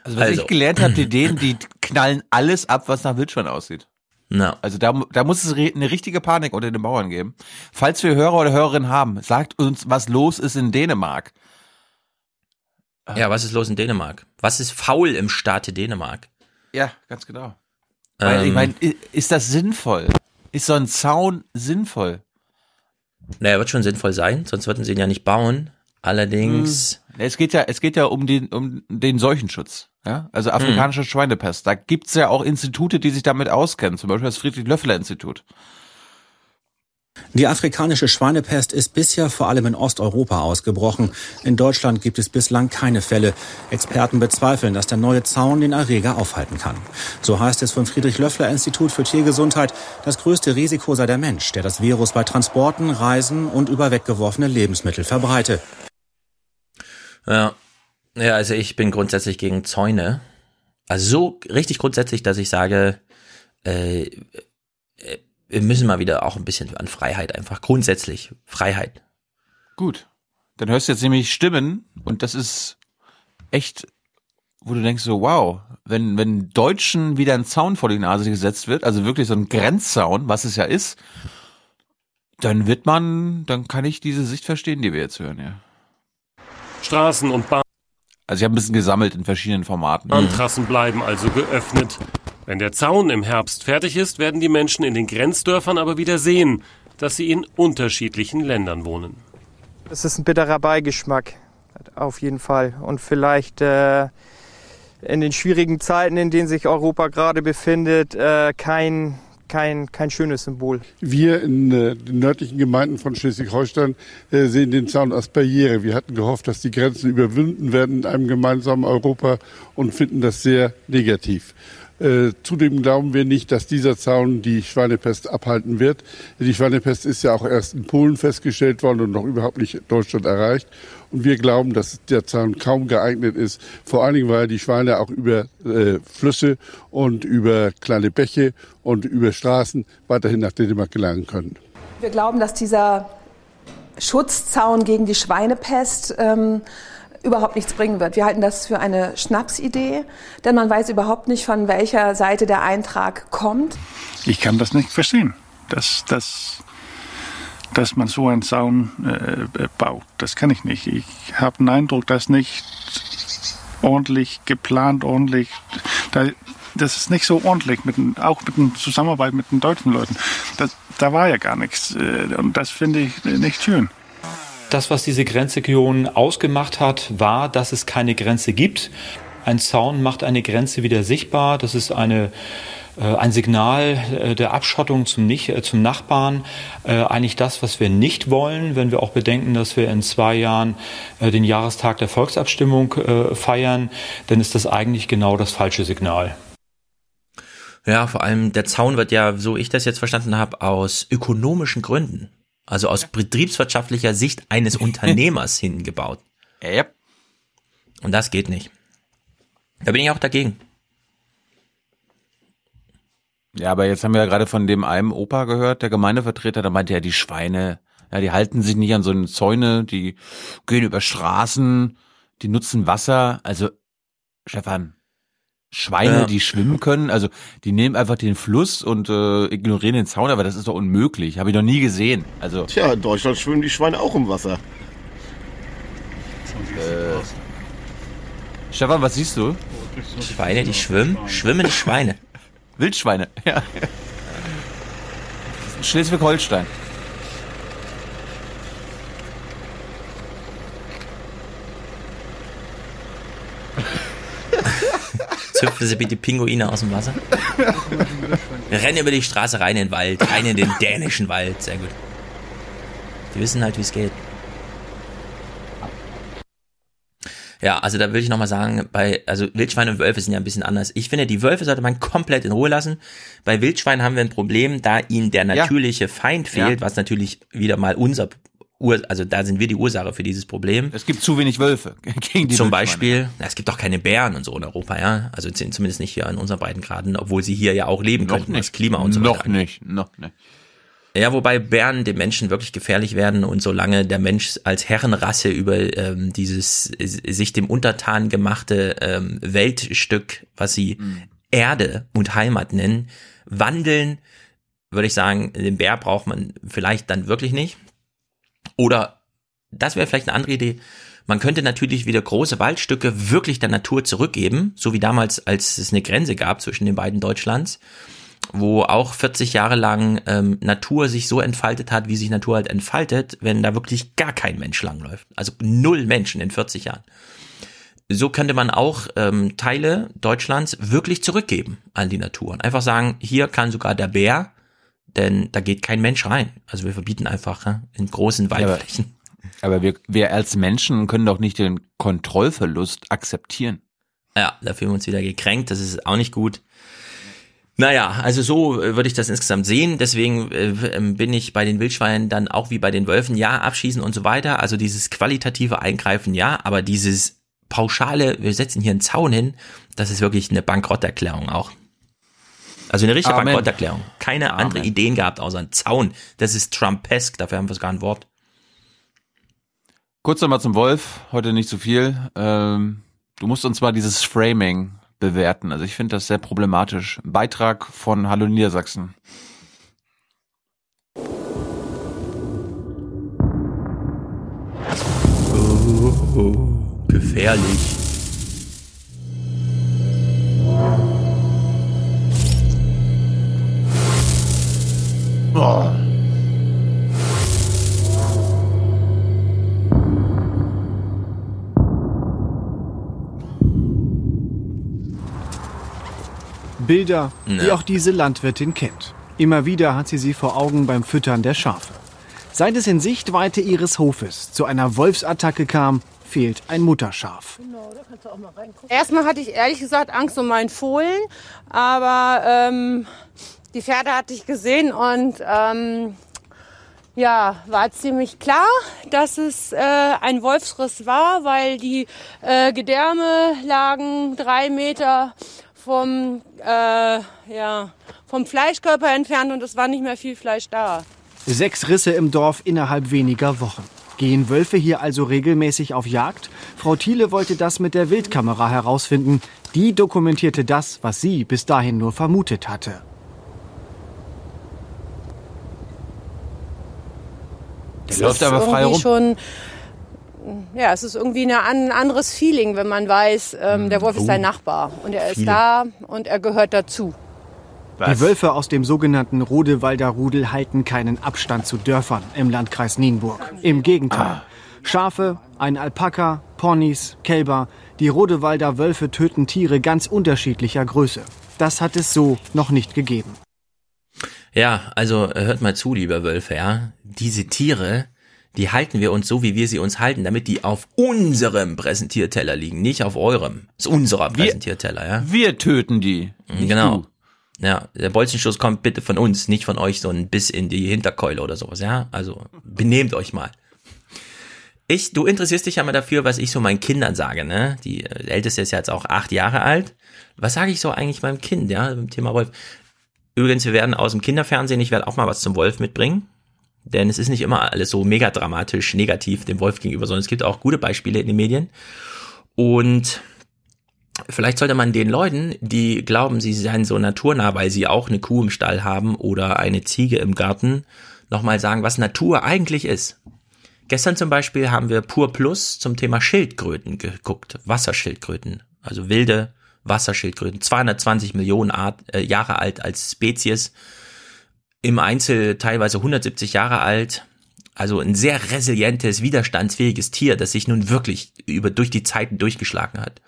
Also was ich gelernt habe, die Dänen, die knallen alles ab, was nach Wildschwein aussieht. No. Also da, da muss es eine richtige Panik unter den Bauern geben. Falls wir Hörer oder Hörerinnen haben, sagt uns, was los ist in Dänemark. Ja, was ist los in Dänemark? Was ist faul im Staate Dänemark? Ja, ganz genau. Weil, ich Ähm, meine, ist das sinnvoll? Ist so ein Zaun sinnvoll? Naja, wird schon sinnvoll sein, sonst würden sie ihn ja nicht bauen. Allerdings, Hm. Es geht ja, es geht ja um den, um den Seuchenschutz. Ja? Also afrikanische Schweinepest. Da gibt's ja auch Institute, die sich damit auskennen. Zum Beispiel das Friedrich-Löffler-Institut. Die afrikanische Schweinepest ist bisher vor allem in Osteuropa ausgebrochen. In Deutschland gibt es bislang keine Fälle. Experten bezweifeln, dass der neue Zaun den Erreger aufhalten kann. So heißt es vom Friedrich-Löffler-Institut für Tiergesundheit, das größte Risiko sei der Mensch, der das Virus bei Transporten, Reisen und über weggeworfene Lebensmittel verbreite. ja. Ja, also ich bin grundsätzlich gegen Zäune. Also so richtig grundsätzlich, dass ich sage, äh, wir müssen mal wieder auch ein bisschen an Freiheit einfach. Grundsätzlich Freiheit. Gut. Dann hörst du jetzt nämlich Stimmen und das ist echt, wo du denkst so, wow, wenn, wenn Deutschen wieder ein Zaun vor die Nase gesetzt wird, also wirklich so ein Grenzzaun, was es ja ist, dann wird man, dann kann ich diese Sicht verstehen, die wir jetzt hören, ja. Straßen und Bahn Also ich habe ein bisschen gesammelt in verschiedenen Formaten. Bahntrassen bleiben also geöffnet. Wenn der Zaun im Herbst fertig ist, werden die Menschen in den Grenzdörfern aber wieder sehen, dass sie in unterschiedlichen Ländern wohnen. Es ist ein bitterer Beigeschmack, auf jeden Fall. Und vielleicht äh, in den schwierigen Zeiten, in denen sich Europa gerade befindet, äh, kein, kein, kein schönes Symbol. Wir in äh, den nördlichen Gemeinden von Schleswig-Holstein äh, sehen den Zaun als Barriere. Wir hatten gehofft, dass die Grenzen überwunden werden in einem gemeinsamen Europa und finden das sehr negativ. Äh, zudem glauben wir nicht, dass dieser Zaun die Schweinepest abhalten wird. Die Schweinepest ist ja auch erst in Polen festgestellt worden und noch überhaupt nicht Deutschland erreicht. Und wir glauben, dass der Zaun kaum geeignet ist. Vor allen Dingen, weil die Schweine auch über äh, Flüsse und über kleine Bäche und über Straßen weiterhin nach Dänemark gelangen können. Wir glauben, dass dieser Schutzzaun gegen die Schweinepest ähm, überhaupt nichts bringen wird. Wir halten das für eine Schnapsidee, denn man weiß überhaupt nicht, von welcher Seite der Eintrag kommt. Ich kann das nicht verstehen, dass, dass, dass man so einen Zaun äh, baut. Das kann ich nicht. Ich habe den Eindruck, dass nicht ordentlich geplant, ordentlich. Da, das ist nicht so ordentlich, mit, auch mit der Zusammenarbeit mit den deutschen Leuten. Das, da war ja gar nichts. Äh, und das finde ich nicht schön. Das, was diese Grenzregion ausgemacht hat, war, dass es keine Grenze gibt. Ein Zaun macht eine Grenze wieder sichtbar. Das ist eine äh, ein Signal äh, der Abschottung zum, nicht, äh, zum Nachbarn, eigentlich das, was wir nicht wollen, wenn wir auch bedenken, dass wir in zwei Jahren den Jahrestag der Volksabstimmung feiern, dann ist das eigentlich genau das falsche Signal. Ja, vor allem der Zaun wird ja, so ich das jetzt verstanden habe, aus ökonomischen Gründen also aus betriebswirtschaftlicher Sicht eines Unternehmers hingebaut. Ja. Und das geht nicht. Da bin ich auch dagegen. Ja, aber jetzt haben wir ja gerade von dem einen Opa gehört, der Gemeindevertreter, da meinte er, die Schweine, ja, die halten sich nicht an so einen Zäune, die gehen über Straßen, die nutzen Wasser. Also, Stefan, Schweine, ja. die schwimmen können. Also die nehmen einfach den Fluss und äh, ignorieren den Zaun, aber das ist doch unmöglich. Habe ich noch nie gesehen. Also Tja, in Deutschland schwimmen die Schweine auch im Wasser. Äh, Stefan, was siehst du? Schweine, die schwimmen? Schwimmende Schweine. Wildschweine, ja. Schleswig-Holstein. Züpfen sie bitte Pinguine aus dem Wasser. Wir rennen über die Straße rein in den Wald, rein in den dänischen Wald. Sehr gut. Die wissen halt, wie es geht. Ja, also da würde ich nochmal sagen, bei, also Wildschweine und Wölfe sind ja ein bisschen anders. Ich finde, die Wölfe sollte man komplett in Ruhe lassen. Bei Wildschweinen haben wir ein Problem, da ihnen der natürliche ja. Feind fehlt, ja. was natürlich wieder mal unser also da sind wir die Ursache für dieses Problem. Es gibt zu wenig Wölfe gegen die Zum Beispiel, na, es gibt auch keine Bären und so in Europa, ja. Also zumindest nicht hier in unseren Breitengraden, obwohl sie hier ja auch leben noch könnten, nicht. das Klima und so weiter. Noch nicht, noch nicht. Ja, wobei Bären dem Menschen wirklich gefährlich werden und solange der Mensch als Herrenrasse über ähm, dieses sich dem untertan gemachte ähm, Weltstück, was sie mhm. Erde und Heimat nennen, wandeln, würde ich sagen, den Bär braucht man vielleicht dann wirklich nicht. Oder das wäre vielleicht eine andere Idee. Man könnte natürlich wieder große Waldstücke wirklich der Natur zurückgeben, so wie damals, als es eine Grenze gab zwischen den beiden Deutschlands, wo auch 40 Jahre lang ähm, Natur sich so entfaltet hat, wie sich Natur halt entfaltet, wenn da wirklich gar kein Mensch langläuft. Also null Menschen in 40 Jahren. So könnte man auch ähm, Teile Deutschlands wirklich zurückgeben an die Natur. Und einfach sagen, hier kann sogar der Bär denn da geht kein Mensch rein. Also wir verbieten einfach ja, in großen Waldflächen. aber, aber wir, wir als Menschen können doch nicht den Kontrollverlust akzeptieren. Ja, da fühlen wir uns wieder gekränkt, das ist auch nicht gut. Naja, also so äh, würde ich das insgesamt sehen. Deswegen äh, ähm, bin ich bei den Wildschweinen dann auch wie bei den Wölfen, ja, abschießen und so weiter. Also dieses qualitative Eingreifen, ja, aber dieses pauschale, wir setzen hier einen Zaun hin, das ist wirklich eine Bankrotterklärung auch. Also eine richtige Bankrotterklärung. Keine Amen. andere Ideen gehabt außer ein Zaun. Das ist Trumpesk, dafür haben wir sogar ein Wort. Kurz nochmal zum Wolf, heute nicht so viel. Ähm, du musst uns mal dieses Framing bewerten. Also ich finde das sehr problematisch. Beitrag von Hallo Niedersachsen. Oh, oh, gefährlich. Oh. Bilder, ja. die auch diese Landwirtin kennt. Immer wieder hat sie sie vor Augen beim Füttern der Schafe. Seit es in Sichtweite ihres Hofes zu einer Wolfsattacke kam, fehlt ein Mutterschaf. Erstmal hatte ich ehrlich gesagt Angst um meinen Fohlen, aber ähm, die Pferde hatte ich gesehen und ähm, ja, war ziemlich klar, dass es äh, ein Wolfsriss war, weil die äh, Gedärme lagen drei Meter vom, äh, ja, vom Fleischkörper entfernt und es war nicht mehr viel Fleisch da. Sechs Risse im Dorf innerhalb weniger Wochen. Gehen Wölfe hier also regelmäßig auf Jagd? Frau Thiele wollte das mit der Wildkamera herausfinden. Die dokumentierte das, was sie bis dahin nur vermutet hatte. Der läuft aber frei irgendwie rum. schon ja, es ist irgendwie eine, ein anderes Feeling, wenn man weiß, ähm, der Wolf ist Oh. dein Nachbar und er ist Viele. da und er gehört dazu. Die Wölfe aus dem sogenannten Rodewalder Rudel halten keinen Abstand zu Dörfern im Landkreis Nienburg. Im Gegenteil. Schafe, ein Alpaka, Ponys, Kälber. Die Rodewalder Wölfe töten Tiere ganz unterschiedlicher Größe. Das hat es so noch nicht gegeben. Ja, also äh, hört mal zu, lieber Wölfe, ja. Diese Tiere, die halten wir uns so, wie wir sie uns halten, damit die auf unserem Präsentierteller liegen, nicht auf eurem. Das ist unserer Präsentierteller, ja. Wir töten die. nicht Genau. du. Ja, der Bolzenschuss kommt bitte von uns, nicht von euch so ein Biss in die Hinterkeule oder sowas, ja. Also benehmt euch mal. Ich, du interessierst dich ja mal dafür, was ich so meinen Kindern sage, ne? Die äh, älteste ist ja jetzt auch acht Jahre alt. Was sage ich so eigentlich meinem Kind, ja, beim Thema Wolf? Übrigens, wir werden aus dem Kinderfernsehen, ich werde auch mal was zum Wolf mitbringen. Denn es ist nicht immer alles so mega dramatisch negativ dem Wolf gegenüber, sondern es gibt auch gute Beispiele in den Medien. Und vielleicht sollte man den Leuten, die glauben, sie seien so naturnah, weil sie auch eine Kuh im Stall haben oder eine Ziege im Garten, nochmal sagen, was Natur eigentlich ist. Gestern zum Beispiel haben wir Pur Plus zum Thema Schildkröten geguckt, Wasserschildkröten, also wilde Wasserschildkröten, 220 Millionen Art, äh, Jahre alt als Spezies, im Einzel teilweise 170 Jahre alt, also ein sehr resilientes, widerstandsfähiges Tier, das sich nun wirklich über durch die Zeiten durchgeschlagen hat.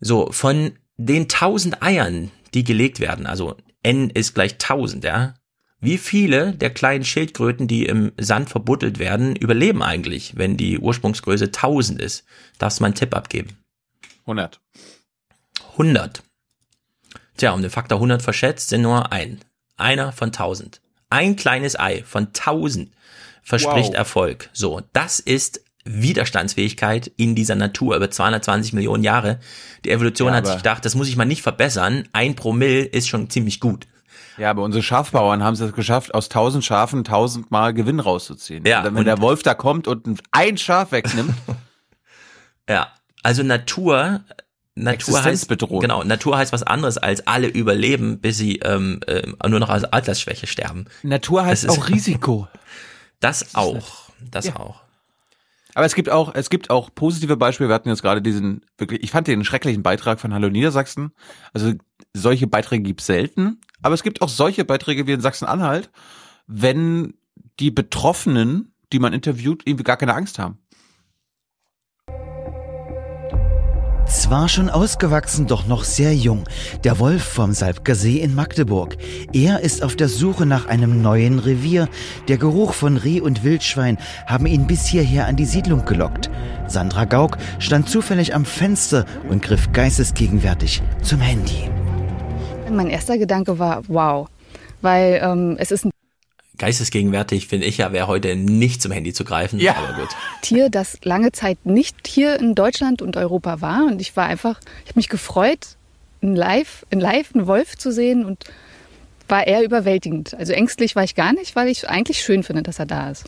So, von den 1000 Eiern, die gelegt werden, also N ist gleich 1000, ja. Wie viele der kleinen Schildkröten, die im Sand verbuddelt werden, überleben eigentlich, wenn die Ursprungsgröße 1000 ist? Darfst du mal einen Tipp abgeben? 100. 100. Tja, um den Faktor 100 verschätzt sind nur ein. Einer von 1000. Ein kleines Ei von 1000 verspricht Wow. Erfolg. So, das ist Widerstandsfähigkeit in dieser Natur über 220 Millionen Jahre. Die Evolution Ja, hat sich gedacht, das muss ich mal nicht verbessern. Ein Promille ist schon ziemlich gut. Ja, aber unsere Schafbauern haben es geschafft, aus tausend Schafen tausendmal Gewinn rauszuziehen. Ja, und wenn der Wolf da kommt und ein Schaf wegnimmt, Ja, also Natur, Natur heißt, Existenzbedrohung. genau, Natur heißt was anderes als alle überleben, bis sie ähm, ähm, nur noch aus Altersschwäche sterben. Natur heißt auch Risiko. Das auch, das Ja. auch. Aber es gibt auch, es gibt auch positive Beispiele. Wir hatten jetzt gerade diesen, wirklich, ich fand den schrecklichen Beitrag von Hallo Niedersachsen. Also solche Beiträge gibt's selten. Aber es gibt auch solche Beiträge wie in Sachsen-Anhalt, wenn die Betroffenen, die man interviewt, irgendwie gar keine Angst haben. Zwar schon ausgewachsen, doch noch sehr jung. Der Wolf vom Salbker See in Magdeburg. Er ist auf der Suche nach einem neuen Revier. Der Geruch von Reh und Wildschwein haben ihn bis hierher an die Siedlung gelockt. Sandra Gauck stand zufällig am Fenster und griff geistesgegenwärtig zum Handy. Mein erster Gedanke war, wow, weil ähm, es ist ein Geistesgegenwärtig finde ich ja, wäre heute nicht zum Handy zu greifen. Ja. Aber gut. Tier, das lange Zeit nicht hier in Deutschland und Europa war. Und ich war einfach, ich habe mich gefreut, in live, in live einen Wolf zu sehen und war eher überwältigend. Also ängstlich war ich gar nicht, weil ich eigentlich schön finde, dass er da ist.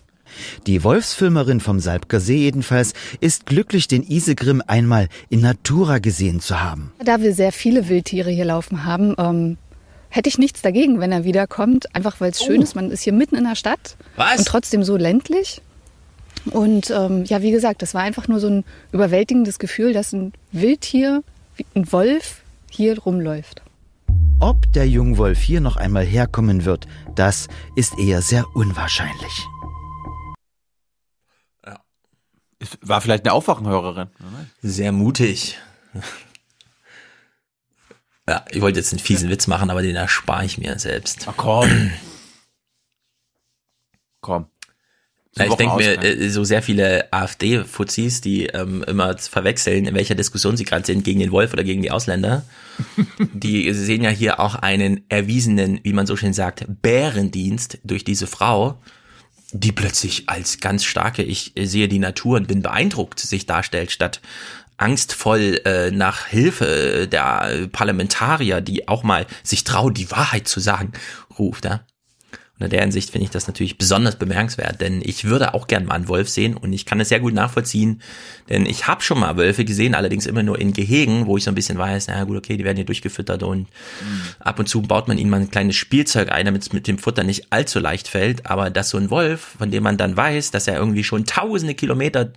Die Wolfsfilmerin vom Salbker See jedenfalls ist glücklich, den Isegrim einmal in Natura gesehen zu haben. Da wir sehr viele Wildtiere hier laufen haben, ähm, hätte ich nichts dagegen, wenn er wiederkommt. Einfach weil es schön ist. Man ist hier mitten in der Stadt Was? und trotzdem so ländlich. Und ähm, ja, wie gesagt, das war einfach nur so ein überwältigendes Gefühl, dass ein Wildtier, wie ein Wolf, hier rumläuft. Ob der Jungwolf hier noch einmal herkommen wird, das ist eher sehr unwahrscheinlich. Es war vielleicht eine Aufwachenhörerin. Sehr mutig. Ja, ich wollte jetzt einen fiesen Witz machen, aber den erspare ich mir selbst. Ach komm. komm. Na, ich denke mir, äh, so sehr viele AfD-Fuzis, die ähm, immer verwechseln, in welcher Diskussion sie gerade sind, gegen den Wolf oder gegen die Ausländer, die sehen ja hier auch einen erwiesenen, wie man so schön sagt, Bärendienst durch diese Frau, die plötzlich als ganz starke, ich sehe die Natur und bin beeindruckt, sich darstellt, statt angstvoll äh, nach Hilfe der Parlamentarier, die auch mal sich trauen, die Wahrheit zu sagen, ruft. Ja? Und in der Hinsicht finde ich das natürlich besonders bemerkenswert, denn ich würde auch gern mal einen Wolf sehen und ich kann es sehr gut nachvollziehen, denn ich habe schon mal Wölfe gesehen, allerdings immer nur in Gehegen, wo ich so ein bisschen weiß, na gut, okay, die werden hier durchgefüttert und mhm. ab und zu baut man ihnen mal ein kleines Spielzeug ein, damit es mit dem Futter nicht allzu leicht fällt, aber dass so ein Wolf, von dem man dann weiß, dass er irgendwie schon tausende Kilometer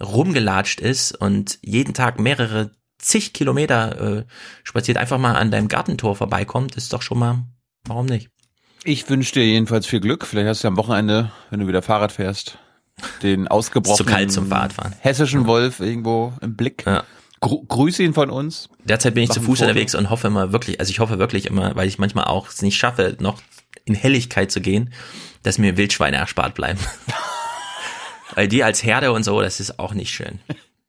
rumgelatscht ist und jeden Tag mehrere zig Kilometer äh, spaziert, einfach mal an deinem Gartentor vorbeikommt, ist doch schon mal, warum nicht? Ich wünsche dir jedenfalls viel Glück. Vielleicht hast du ja am Wochenende, wenn du wieder Fahrrad fährst, den ausgebrochenen zu kalt zum Fahrradfahren. hessischen Wolf irgendwo im Blick. Ja. Gru Grüße ihn von uns. Derzeit bin ich zu Machen Fuß Foto. unterwegs und hoffe immer wirklich, also ich hoffe wirklich immer, weil ich manchmal auch es nicht schaffe, noch in Helligkeit zu gehen, dass mir Wildschweine erspart bleiben. weil die als Herde und so, das ist auch nicht schön.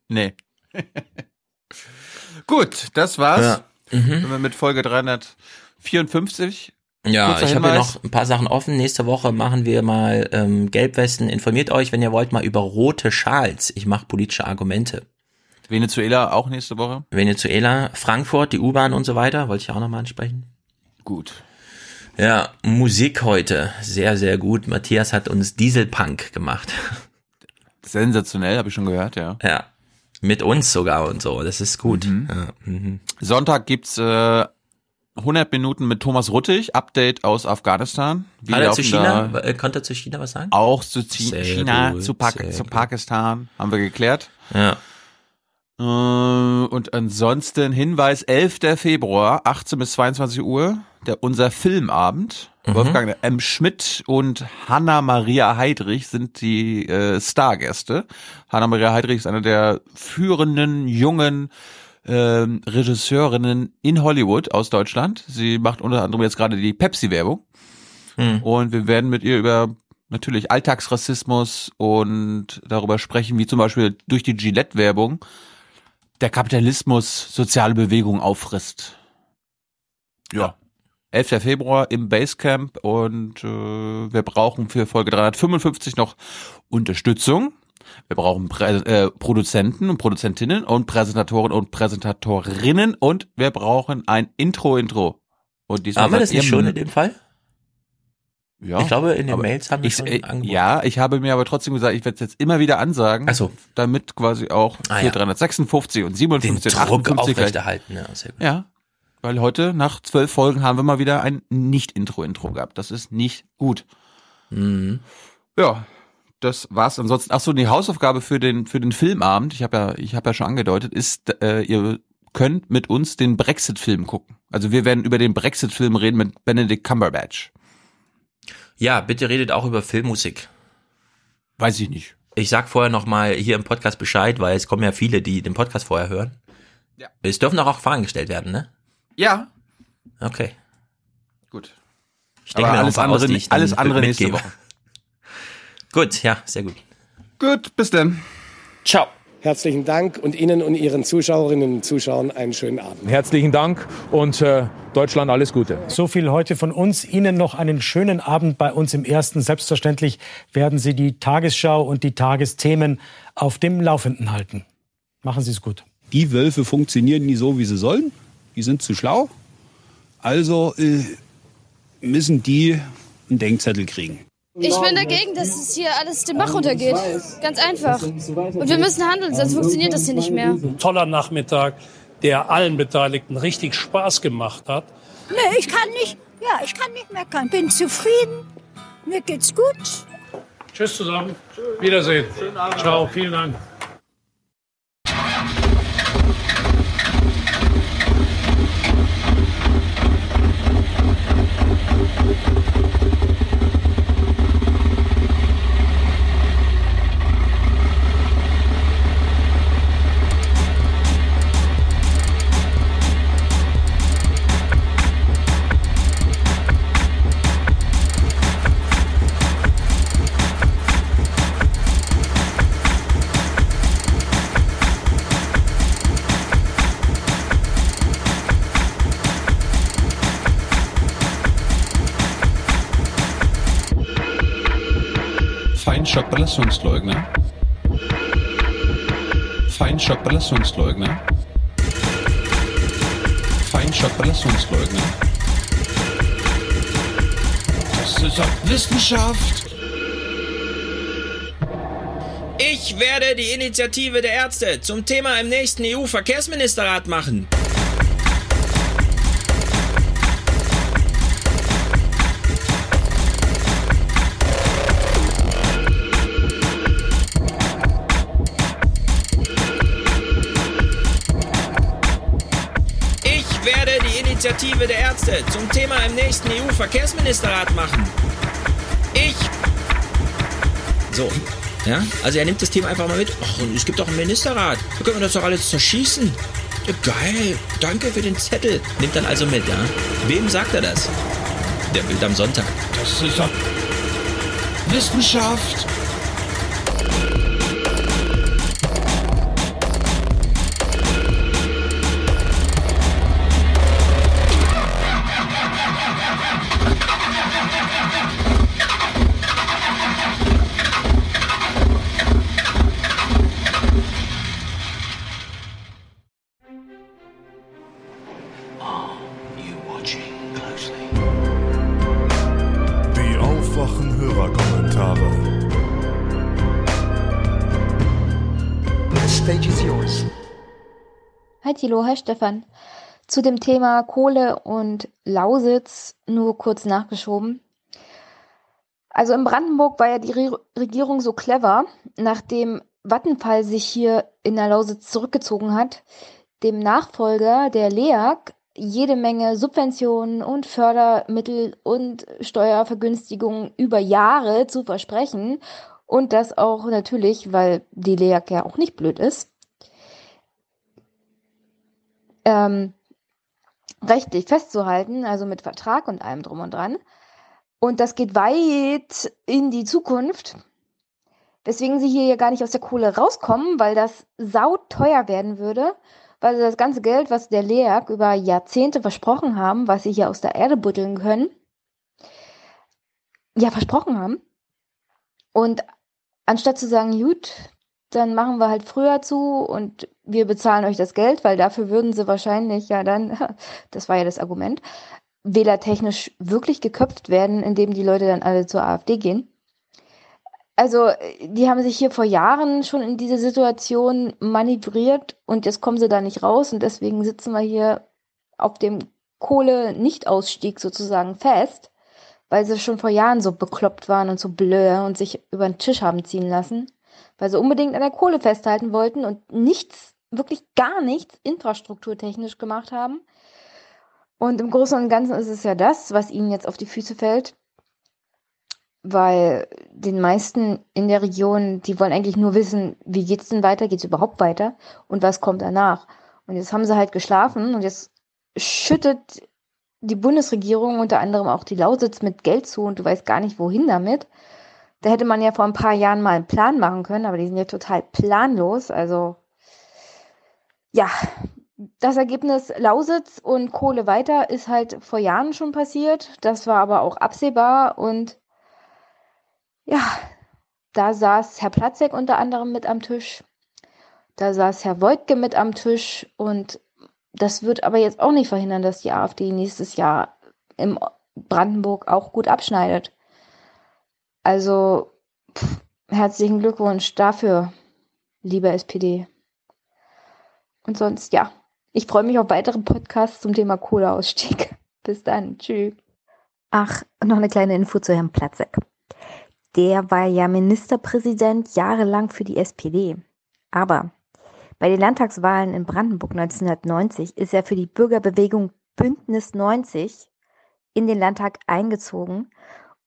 Nee. Gut, das war's. Ja. Mhm. Sind wir mit Folge 354. Ja, Kurzer ich habe ja noch ein paar Sachen offen. Nächste Woche machen wir mal ähm, Gelbwesten. Informiert euch, wenn ihr wollt, mal über rote Schals. Ich mache politische Argumente. Venezuela auch nächste Woche. Venezuela, Frankfurt, die U-Bahn und so weiter, wollte ich auch nochmal ansprechen. Gut. Ja, Musik heute. Sehr, sehr gut. Matthias hat uns Dieselpunk gemacht. Sensationell, habe ich schon gehört, ja. Ja. Mit uns sogar und so. Das ist gut. Mhm. Ja. Mhm. Sonntag gibt's äh, 100 Minuten mit Thomas Ruttig, Update aus Afghanistan. Wie Hat er zu China, da- äh, konnte er zu China was sagen? Auch zu China, gut, zu, sehr zu. Pakistan, haben wir geklärt. Ja. Äh, Und ansonsten Hinweis, 11. Februar, 18 bis 22 Uhr, der, unser Filmabend. Mhm. Wolfgang M. Schmidt und Hanna-Maria Heidrich sind die äh, Stargäste. Hanna-Maria Heidrich ist eine der führenden jungen ähm, Regisseurinnen in Hollywood aus Deutschland. Sie macht unter anderem jetzt gerade die Pepsi-Werbung. Hm. Und wir werden mit ihr über natürlich Alltagsrassismus und darüber sprechen, wie zum Beispiel durch die Gillette-Werbung der Kapitalismus soziale Bewegungen auffrisst. Ja. 11. Februar im Basecamp und äh, wir brauchen für Folge 355 noch Unterstützung. Wir brauchen Prä äh, Produzenten und Produzentinnen und Präsentatoren und Präsentatorinnen und wir brauchen ein Intro-Intro. Und diesmal Haben wir das nicht schon in dem Fall? Ja, Ich glaube, in den Mails haben wir ich, schon äh. Ja, ich habe mir aber trotzdem gesagt, ich werde es jetzt immer wieder ansagen, Ach so. damit quasi auch Ah, ja. 356 und Den 57 Druck 58 gleich- aufrechterhalten. Ja, sehr gut. Ja, weil heute nach zwölf Folgen haben wir mal wieder ein Nicht-Intro-Intro gehabt. Das ist nicht gut. Mhm. Ja, das war's. Ansonsten, ach so, die Hausaufgabe für den für den Filmabend, ich habe ja ich habe ja schon angedeutet, ist äh, ihr könnt mit uns den Brexit-Film gucken. Also wir werden über den Brexit-Film reden mit Benedict Cumberbatch. Ja, bitte redet auch über Filmmusik. Weiß ich nicht. Ich sag vorher noch mal hier im Podcast Bescheid, weil es kommen ja viele, die den Podcast vorher hören. Ja. Es dürfen auch, auch Fragen gestellt werden, ne? Ja. Okay. Gut. Ich denke mir alles andere, aus, die ich dann alles andere nächste mitgebe. Woche. Gut, ja, sehr gut. Gut, bis dann. Ciao. Herzlichen Dank und Ihnen und Ihren Zuschauerinnen und Zuschauern einen schönen Abend. Herzlichen Dank und äh, Deutschland alles Gute. So viel heute von uns. Ihnen noch einen schönen Abend bei uns im Ersten. Selbstverständlich werden Sie die Tagesschau und die Tagesthemen auf dem Laufenden halten. Machen Sie es gut. Die Wölfe funktionieren nie so, wie sie sollen. Die sind zu schlau. Also äh, müssen die einen Denkzettel kriegen. Ich bin dagegen, dass es hier alles den Bach runtergeht. Ganz einfach. Und wir müssen handeln, sonst funktioniert das hier nicht mehr. toller Nachmittag, der allen Beteiligten richtig Spaß gemacht hat. Nee, ich kann nicht, ja, ich kann nicht meckern. Bin zufrieden. Mir geht's gut. Tschüss zusammen. Wiedersehen. Ciao, vielen Dank. Feinstaub-Belastungsleugner. Feinstaub-Belastungsleugner. Feinstaub-Belastungsleugner. Das ist doch Wissenschaft. Ich werde die Initiative der Ärzte zum Thema im nächsten EU-Verkehrsministerrat machen. Initiative der Ärzte zum Thema im nächsten EU-Verkehrsministerrat machen. Ich. So, ja, also er nimmt das Thema einfach mal mit. Ach, und es gibt doch einen Ministerrat. Da können wir das doch alles zerschießen. Ja, geil, danke für den Zettel. Nimmt dann also mit, ja? Wem sagt er das? Der Bild am Sonntag. Das ist doch Wissenschaft. Hi Tilo, hi Stefan. Zu dem Thema Kohle und Lausitz nur kurz nachgeschoben. Also in Brandenburg war ja die Re Regierung so clever, nachdem Vattenfall sich hier in der Lausitz zurückgezogen hat, dem Nachfolger der LEAG jede Menge Subventionen und Fördermittel und Steuervergünstigungen über Jahre zu versprechen und das auch natürlich, weil die LEAG ja auch nicht blöd ist, ähm, rechtlich festzuhalten, also mit Vertrag und allem drum und dran. Und das geht weit in die Zukunft, weswegen sie hier ja gar nicht aus der Kohle rauskommen, weil das sauteuer werden würde, weil sie das ganze Geld, was der LEAG über Jahrzehnte versprochen haben, was sie hier aus der Erde buddeln können, ja versprochen haben. Und anstatt zu sagen, gut, dann machen wir halt früher zu und wir bezahlen euch das Geld, weil dafür würden sie wahrscheinlich ja dann, das war ja das Argument, wählertechnisch wirklich geköpft werden, indem die Leute dann alle zur AfD gehen. Also, die haben sich hier vor Jahren schon in diese Situation manövriert und jetzt kommen sie da nicht raus und deswegen sitzen wir hier auf dem Kohle-Nicht-Ausstieg sozusagen fest, weil sie schon vor Jahren so bekloppt waren und so blöd und sich über den Tisch haben ziehen lassen, weil sie unbedingt an der Kohle festhalten wollten und nichts, wirklich gar nichts infrastrukturtechnisch gemacht haben. Und im Großen und Ganzen ist es ja das, was ihnen jetzt auf die Füße fällt, weil den meisten in der Region, die wollen eigentlich nur wissen, wie geht's denn weiter, geht's überhaupt weiter und was kommt danach. Und jetzt haben sie halt geschlafen und jetzt schüttet die Bundesregierung unter anderem auch die Lausitz mit Geld zu und du weißt gar nicht, wohin damit. Da hätte man ja vor ein paar Jahren mal einen Plan machen können, aber die sind ja total planlos. Also ja, das Ergebnis Lausitz und Kohle weiter ist halt vor Jahren schon passiert. Das war aber auch absehbar und ja, da saß Herr Platzek unter anderem mit am Tisch. Da saß Herr Woidke mit am Tisch und das wird aber jetzt auch nicht verhindern, dass die AfD nächstes Jahr im Brandenburg auch gut abschneidet. Also pff, herzlichen Glückwunsch dafür, liebe SPD. Und sonst, ja, ich freue mich auf weitere Podcasts zum Thema Kohleausstieg. Bis dann. Tschüss. Ach, noch eine kleine Info zu Herrn Platzek. Der war ja Ministerpräsident jahrelang für die SPD. Aber bei den Landtagswahlen in Brandenburg 1990 ist er für die Bürgerbewegung Bündnis 90 in den Landtag eingezogen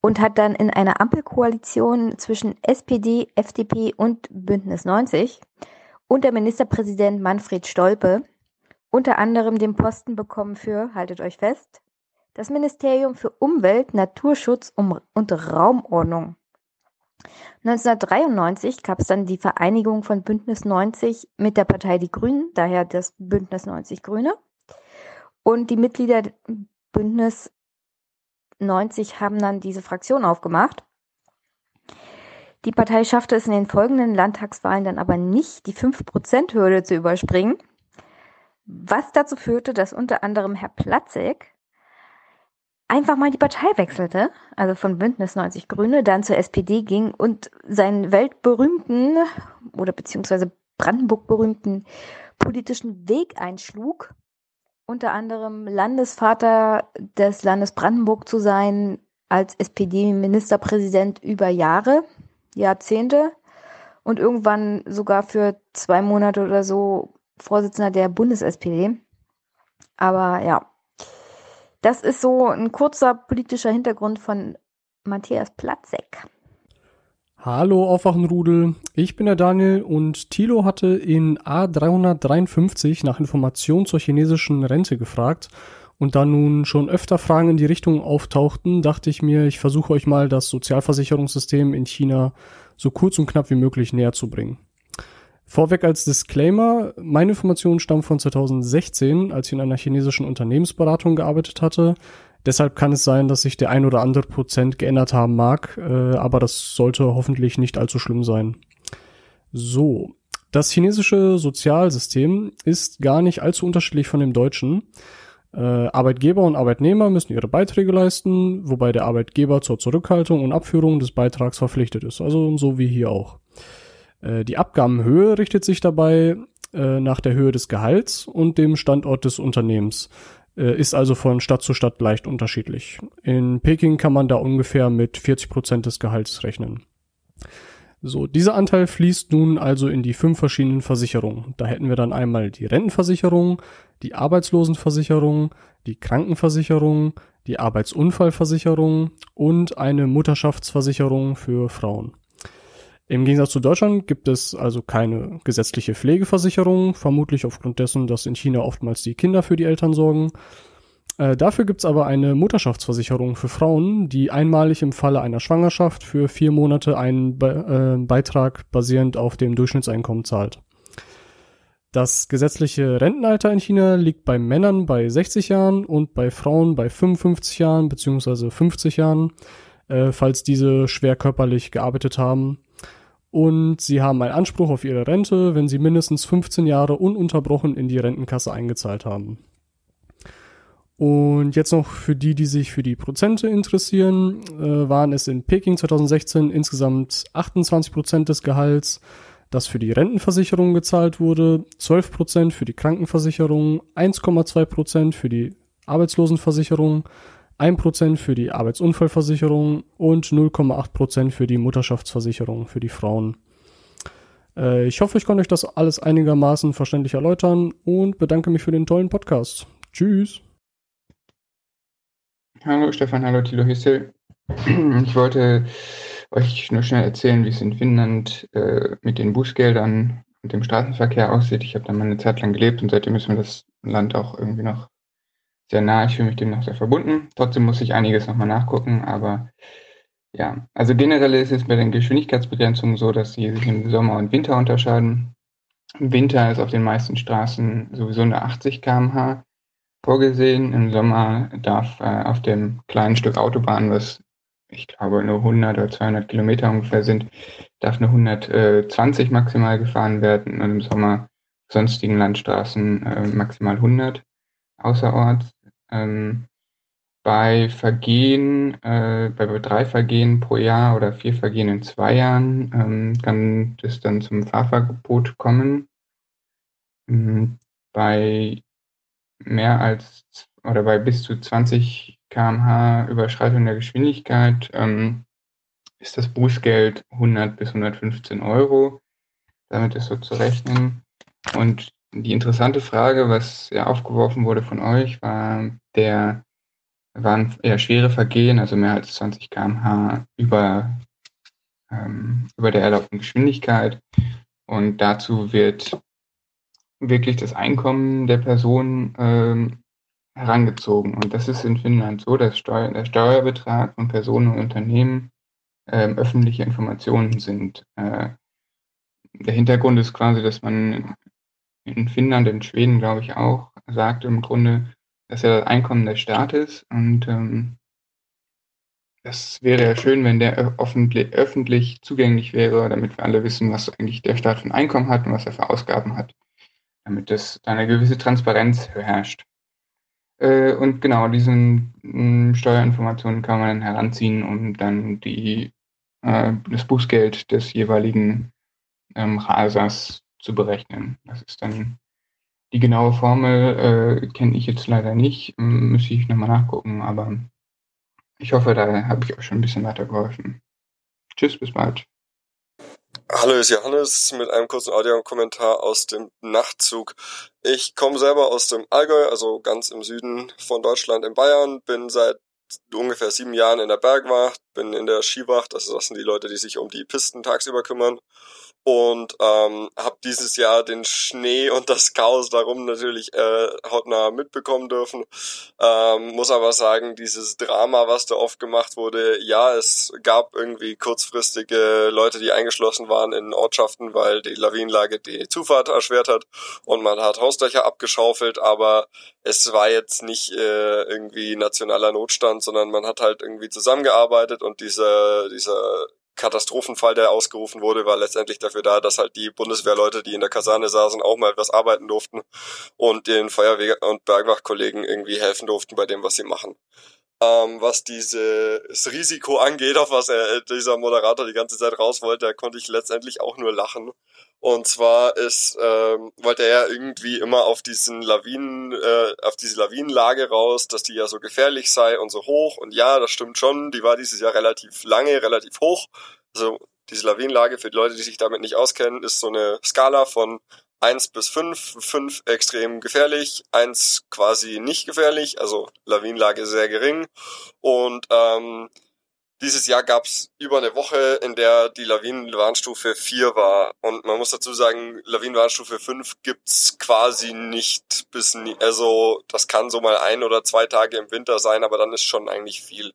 und hat dann in einer Ampelkoalition zwischen SPD, FDP und Bündnis 90 unter Ministerpräsident Manfred Stolpe unter anderem den Posten bekommen für, haltet euch fest, das Ministerium für Umwelt, Naturschutz und Raumordnung. 1993 gab es dann die Vereinigung von Bündnis 90 mit der Partei Die Grünen, daher das Bündnis 90 Grüne. Und die Mitglieder Bündnis 90 haben dann diese Fraktion aufgemacht. Die Partei schaffte es in den folgenden Landtagswahlen dann aber nicht, die 5%-Hürde zu überspringen, was dazu führte, dass unter anderem Herr Platzek einfach mal die Partei wechselte, also von Bündnis 90 Grüne, dann zur SPD ging und seinen weltberühmten oder beziehungsweise Brandenburg berühmten politischen Weg einschlug, unter anderem Landesvater des Landes Brandenburg zu sein, als SPD-Ministerpräsident über Jahre, Jahrzehnte und irgendwann sogar für zwei Monate oder so Vorsitzender der Bundes-SPD. Aber ja, das ist so ein kurzer politischer Hintergrund von Matthias Platzek. Hallo Aufwachenrudel, ich bin der Daniel und Thilo hatte in A353 nach Informationen zur chinesischen Rente gefragt und da nun schon öfter Fragen in die Richtung auftauchten, dachte ich mir, ich versuche euch mal das Sozialversicherungssystem in China so kurz und knapp wie möglich näher zu bringen. Vorweg als Disclaimer, meine Informationen stammen von 2016, als ich in einer chinesischen Unternehmensberatung gearbeitet hatte. Deshalb kann es sein, dass sich der ein oder andere Prozent geändert haben mag, äh, aber das sollte hoffentlich nicht allzu schlimm sein. So, das chinesische Sozialsystem ist gar nicht allzu unterschiedlich von dem deutschen. Äh, Arbeitgeber und Arbeitnehmer müssen ihre Beiträge leisten, wobei der Arbeitgeber zur Zurückhaltung und Abführung des Beitrags verpflichtet ist, also so wie hier auch. Äh, die Abgabenhöhe richtet sich dabei nach der Höhe des Gehalts und dem Standort des Unternehmens, ist also von Stadt zu Stadt leicht unterschiedlich. In Peking kann man da ungefähr mit 40 Prozent des Gehalts rechnen. So, dieser Anteil fließt nun also in die fünf verschiedenen Versicherungen. Da hätten wir dann einmal die Rentenversicherung, die Arbeitslosenversicherung, die Krankenversicherung, die Arbeitsunfallversicherung und eine Mutterschaftsversicherung für Frauen. Im Gegensatz zu Deutschland gibt es also keine gesetzliche Pflegeversicherung, vermutlich aufgrund dessen, dass in China oftmals die Kinder für die Eltern sorgen. Äh, dafür gibt's aber eine Mutterschaftsversicherung für Frauen, die einmalig im Falle einer Schwangerschaft für vier Monate einen Be äh, Beitrag basierend auf dem Durchschnittseinkommen zahlt. Das gesetzliche Rentenalter in China liegt bei Männern bei 60 Jahren und bei Frauen bei 55 Jahren bzw. 50 Jahren, äh, falls diese schwer körperlich gearbeitet haben und sie haben einen Anspruch auf ihre Rente, wenn sie mindestens 15 Jahre ununterbrochen in die Rentenkasse eingezahlt haben. Und jetzt noch für die, die sich für die Prozente interessieren, äh, waren es in Peking 2016 insgesamt 28 Prozent des Gehalts, das für die Rentenversicherung gezahlt wurde, 12 Prozent für die Krankenversicherung, 1,2 Prozent für die Arbeitslosenversicherung, 1% für die Arbeitsunfallversicherung und 0,8% für die Mutterschaftsversicherung für die Frauen. Äh, ich hoffe, ich konnte euch das alles einigermaßen verständlich erläutern und bedanke mich für den tollen Podcast. Tschüss. Hallo Stefan, hallo Thilo Hüssel. Ich wollte euch nur schnell erzählen, wie es in Finnland äh, mit den Bußgeldern und dem Straßenverkehr aussieht. Ich habe da mal eine Zeit lang gelebt und seitdem ist mir das Land auch irgendwie noch sehr nah. Ich fühle mich dem noch sehr verbunden. Trotzdem muss ich einiges nochmal nachgucken, aber ja, also generell ist es bei den Geschwindigkeitsbegrenzungen so, dass sie sich im Sommer und Winter unterscheiden. Im Winter ist auf den meisten Straßen sowieso eine 80 km/h vorgesehen. Im Sommer darf äh, auf dem kleinen Stück Autobahn, was ich glaube nur 100 oder 200 Kilometer ungefähr sind, darf eine 120 maximal gefahren werden und im Sommer sonstigen Landstraßen äh, maximal 100 außerorts. Ähm, bei Vergehen, äh, bei drei Vergehen pro Jahr oder vier Vergehen in zwei Jahren ähm, kann es dann zum Fahrverbot kommen. Ähm, bei mehr als oder bei bis zu 20 km/h Überschreitung der Geschwindigkeit ähm, ist das Bußgeld 100 bis 115 Euro. Damit ist so zu rechnen. Und die interessante Frage, was ja aufgeworfen wurde von euch, war der waren eher schwere Vergehen, also mehr als 20 km/h über, ähm, über der erlaubten Geschwindigkeit. Und dazu wird wirklich das Einkommen der Person ähm, herangezogen. Und das ist in Finnland so, dass Steuer, der Steuerbetrag von Personen und Unternehmen ähm, öffentliche Informationen sind. Äh, der Hintergrund ist quasi, dass man in Finnland, in Schweden, glaube ich auch, sagt im Grunde, dass ja das Einkommen des Staates und ähm, es wäre ja schön, wenn der öffentlich, öffentlich zugänglich wäre, damit wir alle wissen, was eigentlich der Staat für ein Einkommen hat und was er für Ausgaben hat, damit es da eine gewisse Transparenz herrscht. Äh, und genau, diese mm, Steuerinformationen kann man dann heranziehen, um dann die, äh, das Bußgeld des jeweiligen ähm, Rasers zu berechnen. Das ist dann die genaue Formel, äh, kenne ich jetzt leider nicht, müsste ich nochmal nachgucken, aber ich hoffe, da habe ich euch schon ein bisschen weitergeholfen. Tschüss, bis bald. Hallo, ist Johannes mit einem kurzen Audiokommentar aus dem Nachtzug. Ich komme selber aus dem Allgäu, also ganz im Süden von Deutschland in Bayern, bin seit ungefähr sieben Jahren in der Bergwacht, bin in der Skiwacht, also das sind die Leute, die sich um die Pisten tagsüber kümmern und ähm, habe dieses Jahr den Schnee und das Chaos darum natürlich äh, hautnah mitbekommen dürfen. Ähm, muss aber sagen, dieses Drama, was da oft gemacht wurde, ja, es gab irgendwie kurzfristige Leute, die eingeschlossen waren in Ortschaften, weil die Lawinenlage die Zufahrt erschwert hat und man hat Hausdächer abgeschaufelt, aber es war jetzt nicht äh, irgendwie nationaler Notstand, sondern man hat halt irgendwie zusammengearbeitet und dieser dieser Katastrophenfall, der ausgerufen wurde, war letztendlich dafür da, dass halt die Bundeswehrleute, die in der Kaserne saßen, auch mal etwas arbeiten durften und den Feuerwehr- und Bergwachkollegen irgendwie helfen durften bei dem, was sie machen. Ähm, was dieses Risiko angeht, auf was er, dieser Moderator die ganze Zeit raus wollte, da konnte ich letztendlich auch nur lachen. Und zwar ist, ähm, wollte er irgendwie immer auf diesen Lawinen, äh, auf diese Lawinenlage raus, dass die ja so gefährlich sei und so hoch. Und ja, das stimmt schon, die war dieses Jahr relativ lange, relativ hoch. Also diese Lawinenlage, für die Leute, die sich damit nicht auskennen, ist so eine Skala von eins bis fünf, fünf extrem gefährlich, eins quasi nicht gefährlich, also Lawinenlage sehr gering. Und ähm, dieses Jahr gab es über eine Woche, in der die Lawinenwarnstufe 4 war. Und man muss dazu sagen, Lawinenwarnstufe 5 gibt's quasi nicht bis nie. Also das kann so mal ein oder zwei Tage im Winter sein, aber dann ist schon eigentlich viel.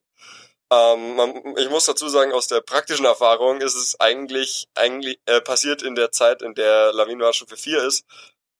Ähm, man, ich muss dazu sagen, aus der praktischen Erfahrung ist es eigentlich, eigentlich äh, passiert in der Zeit, in der Lawinenwarnstufe 4 ist,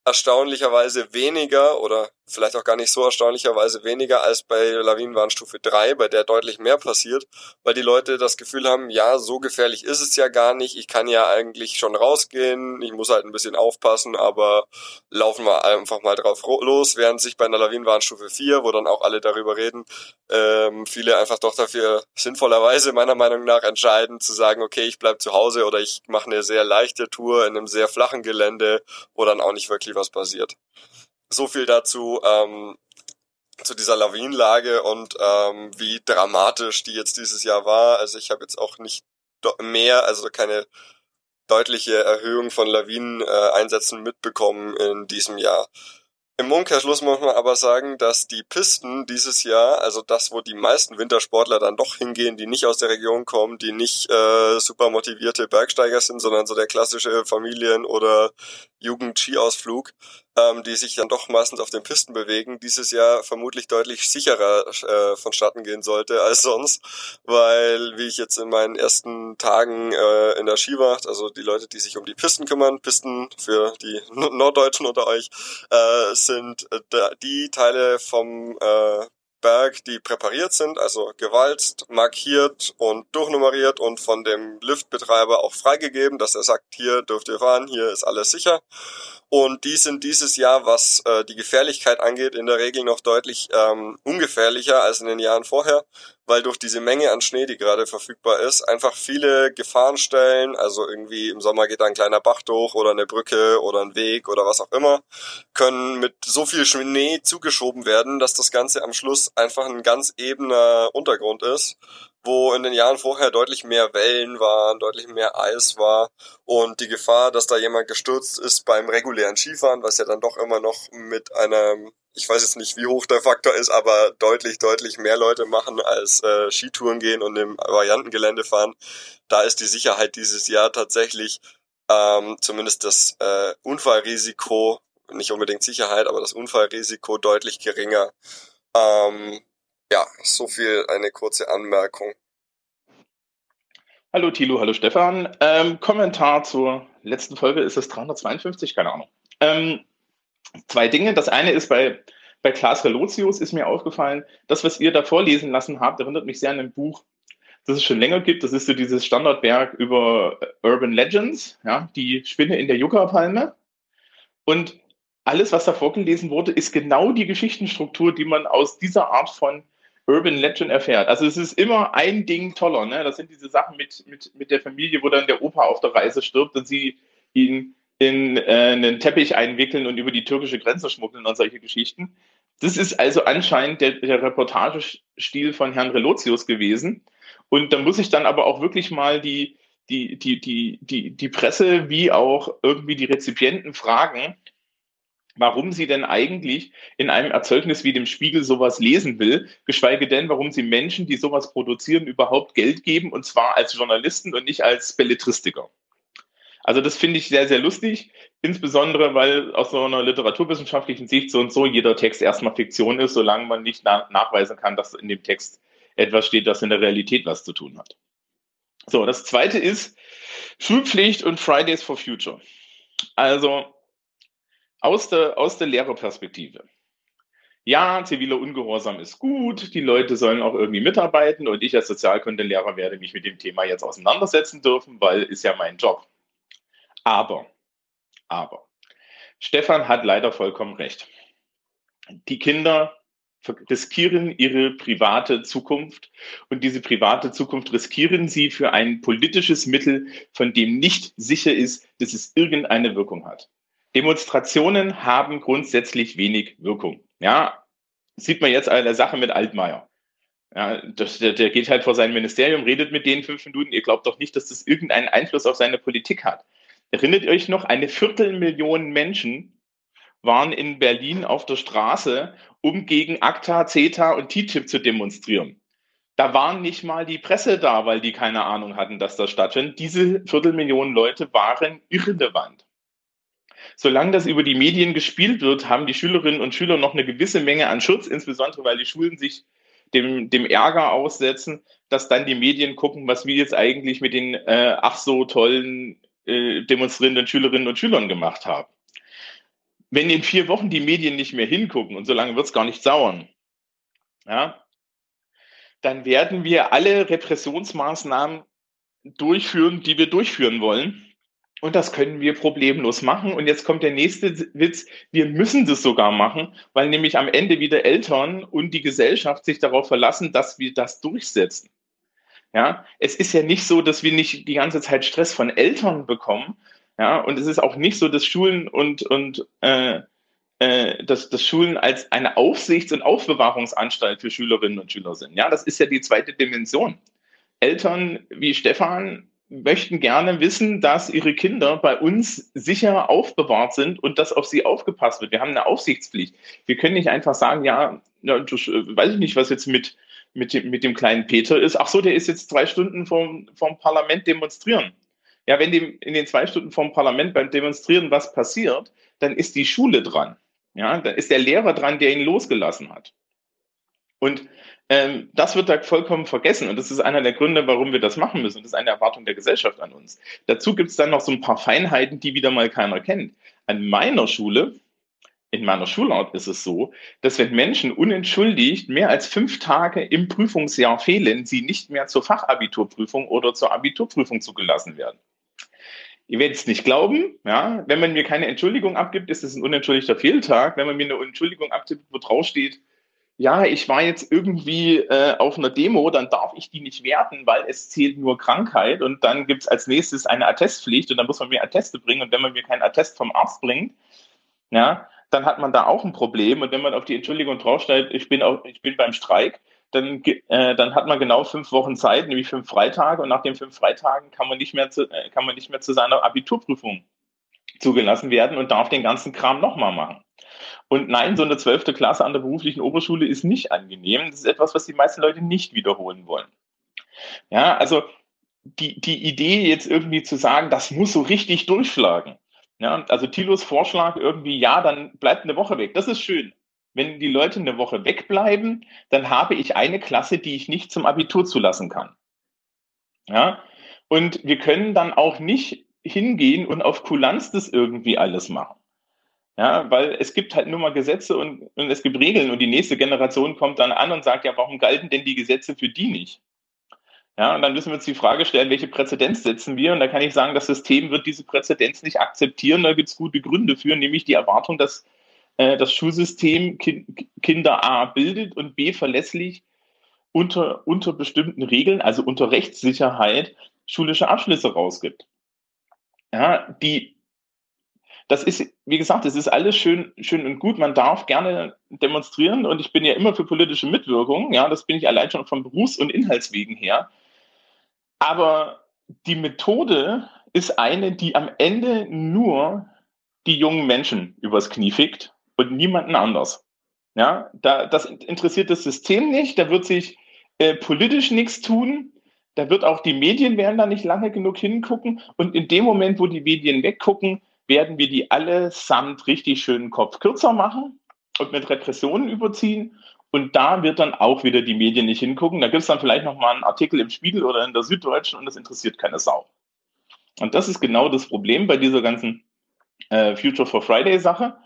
erstaunlicherweise weniger oder vielleicht auch gar nicht so erstaunlicherweise weniger als bei Lawinenwarnstufe 3, bei der deutlich mehr passiert, weil die Leute das Gefühl haben, ja, so gefährlich ist es ja gar nicht, ich kann ja eigentlich schon rausgehen, ich muss halt ein bisschen aufpassen, aber laufen wir einfach mal drauf los, während sich bei einer Lawinenwarnstufe 4, wo dann auch alle darüber reden, ähm, viele einfach doch dafür sinnvollerweise meiner Meinung nach entscheiden, zu sagen, okay, ich bleib zu Hause oder ich mache eine sehr leichte Tour in einem sehr flachen Gelände, wo dann auch nicht wirklich was passiert so viel dazu ähm, zu dieser Lawinenlage und ähm, wie dramatisch die jetzt dieses Jahr war. Also ich habe jetzt auch nicht mehr, also keine deutliche Erhöhung von Lawineneinsätzen mitbekommen in diesem Jahr. Im Umkehrschluss muss man aber sagen, dass die Pisten dieses Jahr, also das, wo die meisten Wintersportler dann doch hingehen, die nicht aus der Region kommen, die nicht äh, super motivierte Bergsteiger sind, sondern so der klassische Familien- oder Jugend-Skiausflug, ähm, die sich dann doch meistens auf den Pisten bewegen, dieses Jahr vermutlich deutlich sicherer äh, vonstatten gehen sollte als sonst, weil, wie ich jetzt in meinen ersten Tagen äh, in der Skiwacht, also die Leute, die sich um die Pisten kümmern, Pisten für die Norddeutschen unter euch, äh, sind äh, die Teile vom äh, Berg, die präpariert sind, also gewalzt, markiert und durchnummeriert und von dem Liftbetreiber auch freigegeben, dass er sagt, hier dürft ihr fahren, hier ist alles sicher. Und die sind dieses Jahr, was äh, die Gefährlichkeit angeht, in der Regel noch deutlich ähm, ungefährlicher als in den Jahren vorher, weil durch diese Menge an Schnee, die gerade verfügbar ist, einfach viele Gefahrenstellen, also irgendwie im Sommer geht da ein kleiner Bach durch oder eine Brücke oder ein Weg oder was auch immer, können mit so viel Schnee zugeschoben werden, dass das Ganze am Schluss einfach ein ganz ebener Untergrund ist wo in den Jahren vorher deutlich mehr Wellen waren, deutlich mehr Eis war. Und die Gefahr, dass da jemand gestürzt ist beim regulären Skifahren, was ja dann doch immer noch mit einem, ich weiß jetzt nicht, wie hoch der Faktor ist, aber deutlich, deutlich mehr Leute machen als äh, Skitouren gehen und im Variantengelände fahren. Da ist die Sicherheit dieses Jahr tatsächlich ähm, zumindest das äh, Unfallrisiko, nicht unbedingt Sicherheit, aber das Unfallrisiko deutlich geringer. Ähm, ja, so viel eine kurze Anmerkung. Hallo Thilo, hallo Stefan. Ähm, Kommentar zur letzten Folge ist es 352, keine Ahnung. Ähm, zwei Dinge. Das eine ist bei, bei Klaas Relotius ist mir aufgefallen, das, was ihr da vorlesen lassen habt, erinnert mich sehr an ein Buch. das es schon länger gibt. Das ist so dieses Standardwerk über Urban Legends, ja, die Spinne in der Yucca-Palme. Und alles, was da vorgelesen wurde, ist genau die Geschichtenstruktur, die man aus dieser Art von Urban Legend erfährt. Also es ist immer ein Ding toller. Ne? Das sind diese Sachen mit, mit, mit der Familie, wo dann der Opa auf der Reise stirbt und sie ihn in äh, einen Teppich einwickeln und über die türkische Grenze schmuggeln und solche Geschichten. Das ist also anscheinend der, der Reportagestil von Herrn Relotius gewesen. Und da muss ich dann aber auch wirklich mal die, die, die, die, die, die Presse wie auch irgendwie die Rezipienten fragen, warum sie denn eigentlich in einem Erzeugnis wie dem Spiegel sowas lesen will, geschweige denn, warum sie Menschen, die sowas produzieren, überhaupt Geld geben, und zwar als Journalisten und nicht als Belletristiker. Also das finde ich sehr, sehr lustig, insbesondere weil aus so einer literaturwissenschaftlichen Sicht so und so jeder Text erstmal Fiktion ist, solange man nicht na nachweisen kann, dass in dem Text etwas steht, das in der Realität was zu tun hat. So, das zweite ist Schulpflicht und Fridays for Future. Also aus der, aus der Lehrerperspektive. Ja, ziviler Ungehorsam ist gut, die Leute sollen auch irgendwie mitarbeiten und ich als Sozialkundelehrer werde mich mit dem Thema jetzt auseinandersetzen dürfen, weil ist ja mein Job. Aber, aber, Stefan hat leider vollkommen recht. Die Kinder riskieren ihre private Zukunft und diese private Zukunft riskieren sie für ein politisches Mittel, von dem nicht sicher ist, dass es irgendeine Wirkung hat. Demonstrationen haben grundsätzlich wenig Wirkung. Ja, sieht man jetzt an der Sache mit Altmaier. Ja, das, der, der geht halt vor sein Ministerium, redet mit denen fünf Minuten. Ihr glaubt doch nicht, dass das irgendeinen Einfluss auf seine Politik hat. Erinnert ihr euch noch, eine Viertelmillion Menschen waren in Berlin auf der Straße, um gegen ACTA, CETA und TTIP zu demonstrieren. Da waren nicht mal die Presse da, weil die keine Ahnung hatten, dass das stattfindet. Diese Viertelmillion Leute waren irrelevant. Solange das über die Medien gespielt wird, haben die Schülerinnen und Schüler noch eine gewisse Menge an Schutz, insbesondere weil die Schulen sich dem, dem Ärger aussetzen, dass dann die Medien gucken, was wir jetzt eigentlich mit den äh, ach so tollen äh, demonstrierenden Schülerinnen und Schülern gemacht haben. Wenn in vier Wochen die Medien nicht mehr hingucken, und so lange wird es gar nicht dauern, ja, dann werden wir alle Repressionsmaßnahmen durchführen, die wir durchführen wollen. Und das können wir problemlos machen. Und jetzt kommt der nächste Witz. Wir müssen das sogar machen, weil nämlich am Ende wieder Eltern und die Gesellschaft sich darauf verlassen, dass wir das durchsetzen. Ja, es ist ja nicht so, dass wir nicht die ganze Zeit Stress von Eltern bekommen. Ja, und es ist auch nicht so, dass Schulen und, und äh, äh, dass, dass Schulen als eine Aufsichts- und Aufbewahrungsanstalt für Schülerinnen und Schüler sind. Ja, das ist ja die zweite Dimension. Eltern wie Stefan möchten gerne wissen, dass ihre Kinder bei uns sicher aufbewahrt sind und dass auf sie aufgepasst wird. Wir haben eine Aufsichtspflicht. Wir können nicht einfach sagen, ja, ja äh, weiß ich nicht, was jetzt mit mit dem, mit dem kleinen Peter ist, ach so, der ist jetzt zwei Stunden vom, vom Parlament demonstrieren. Ja, wenn dem in den zwei Stunden vom Parlament beim Demonstrieren was passiert, dann ist die Schule dran. Ja, dann ist der Lehrer dran, der ihn losgelassen hat. Und ähm, das wird da vollkommen vergessen. Und das ist einer der Gründe, warum wir das machen müssen. Das ist eine Erwartung der Gesellschaft an uns. Dazu gibt es dann noch so ein paar Feinheiten, die wieder mal keiner kennt. An meiner Schule in meiner Schulart ist es so, dass wenn Menschen unentschuldigt mehr als fünf Tage im Prüfungsjahr fehlen, sie nicht mehr zur Fachabiturprüfung oder zur Abiturprüfung zugelassen werden. Ihr werdet es nicht glauben, ja, wenn man mir keine Entschuldigung abgibt, ist es ein unentschuldigter Fehltag. Wenn man mir eine Entschuldigung abgibt, wo drauf steht, ja, ich war jetzt irgendwie äh, auf einer Demo, dann darf ich die nicht werten, weil es zählt nur Krankheit und dann gibt es als nächstes eine Attestpflicht und dann muss man mir Atteste bringen und wenn man mir kein Attest vom Arzt bringt, ja, dann hat man da auch ein Problem. Und wenn man auf die Entschuldigung draufstellt, ich bin, auch, ich bin beim Streik, dann, äh, dann hat man genau fünf Wochen Zeit, nämlich fünf Freitage. Und nach den fünf Freitagen kann man nicht mehr zu, äh, kann man nicht mehr zu seiner Abiturprüfung zugelassen werden und darf den ganzen Kram nochmal machen. Und nein, so eine zwölfte Klasse an der beruflichen Oberschule ist nicht angenehm. Das ist etwas, was die meisten Leute nicht wiederholen wollen. Ja, also die, die Idee jetzt irgendwie zu sagen, das muss so richtig durchschlagen, ja, also Thilos Vorschlag irgendwie, ja, dann bleibt eine Woche weg. Das ist schön. Wenn die Leute eine Woche wegbleiben, dann habe ich eine Klasse, die ich nicht zum Abitur zulassen kann. Ja, und wir können dann auch nicht hingehen und auf Kulanz das irgendwie alles machen. Ja, weil es gibt halt nur mal Gesetze und, und es gibt Regeln und die nächste Generation kommt dann an und sagt, ja, warum galten denn die Gesetze für die nicht? Ja, und dann müssen wir uns die Frage stellen, welche Präzedenz setzen wir? Und da kann ich sagen, das System wird diese Präzedenz nicht akzeptieren. Da gibt es gute Gründe für, nämlich die Erwartung, dass äh, das Schulsystem kind, Kinder A bildet und B verlässlich unter, unter bestimmten Regeln, also unter Rechtssicherheit, schulische Abschlüsse rausgibt. Ja, die das ist, wie gesagt, es ist alles schön, schön und gut. Man darf gerne demonstrieren und ich bin ja immer für politische Mitwirkung. Ja, das bin ich allein schon von Berufs- und Inhaltswegen her. Aber die Methode ist eine, die am Ende nur die jungen Menschen übers Knie fickt und niemanden anders. Ja, da, das interessiert das System nicht. Da wird sich äh, politisch nichts tun. Da wird auch die Medien werden da nicht lange genug hingucken. Und in dem Moment, wo die Medien weggucken, werden wir die allesamt richtig schön Kopf kürzer machen und mit Repressionen überziehen. Und da wird dann auch wieder die Medien nicht hingucken. Da gibt es dann vielleicht nochmal einen Artikel im Spiegel oder in der Süddeutschen und das interessiert keine Sau. Und das ist genau das Problem bei dieser ganzen äh, Future for Friday Sache.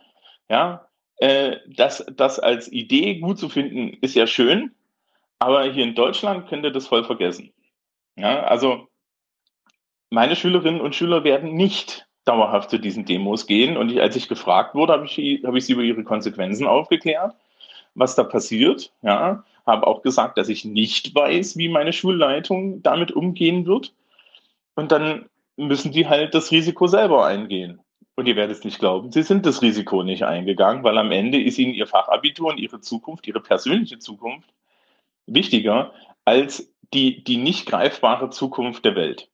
Ja, äh, das, das als Idee gut zu finden, ist ja schön, aber hier in Deutschland könnt ihr das voll vergessen. Ja, also meine Schülerinnen und Schüler werden nicht dauerhaft zu diesen Demos gehen. Und ich, als ich gefragt wurde, habe ich, habe ich sie über ihre Konsequenzen aufgeklärt, was da passiert. Ja, habe auch gesagt, dass ich nicht weiß, wie meine Schulleitung damit umgehen wird. Und dann müssen die halt das Risiko selber eingehen. Und ihr werdet es nicht glauben, sie sind das Risiko nicht eingegangen, weil am Ende ist ihnen ihr Fachabitur und ihre Zukunft, ihre persönliche Zukunft wichtiger als die, die nicht greifbare Zukunft der Welt.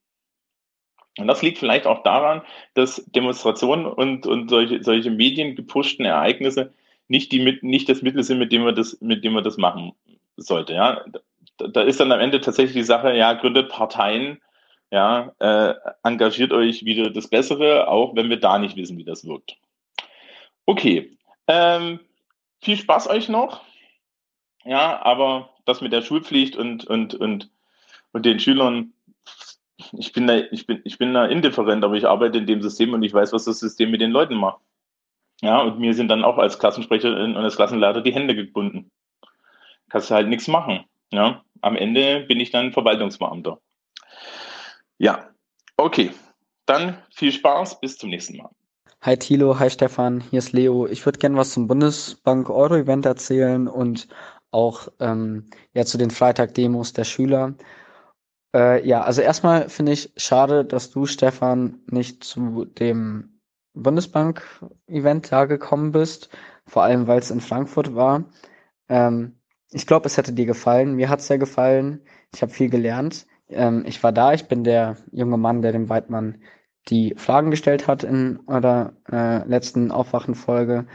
Und das liegt vielleicht auch daran, dass Demonstrationen und, und solche, solche mediengepushten Ereignisse nicht, die nicht das Mittel sind, mit dem man das, mit dem man das machen sollte. Ja? Da, da ist dann am Ende tatsächlich die Sache, ja, gründet Parteien, ja, äh, engagiert euch wieder das Bessere, auch wenn wir da nicht wissen, wie das wirkt. Okay. Ähm, viel Spaß euch noch. Ja, aber das mit der Schulpflicht und, und, und, und den Schülern, ich bin, da, ich, bin, ich bin da indifferent, aber ich arbeite in dem System und ich weiß, was das System mit den Leuten macht. Ja, und mir sind dann auch als Klassensprecherin und als Klassenleiter die Hände gebunden. Kannst du halt nichts machen. Ja, am Ende bin ich dann Verwaltungsbeamter. Ja, okay. Dann viel Spaß, bis zum nächsten Mal. Hi Thilo, hi Stefan, hier ist Leo. Ich würde gerne was zum Bundesbank Euro Event erzählen und auch ähm, ja zu den Freitag-Demos der Schüler. Äh, ja, also erstmal finde ich schade, dass du, Stefan, nicht zu dem Bundesbank-Event da gekommen bist, vor allem weil es in Frankfurt war. Ähm, ich glaube, es hätte dir gefallen. Mir hat es sehr gefallen. Ich habe viel gelernt. Ähm, ich war da, ich bin der junge Mann, der dem Weidmann die Fragen gestellt hat in eurer äh, letzten Aufwachenfolge.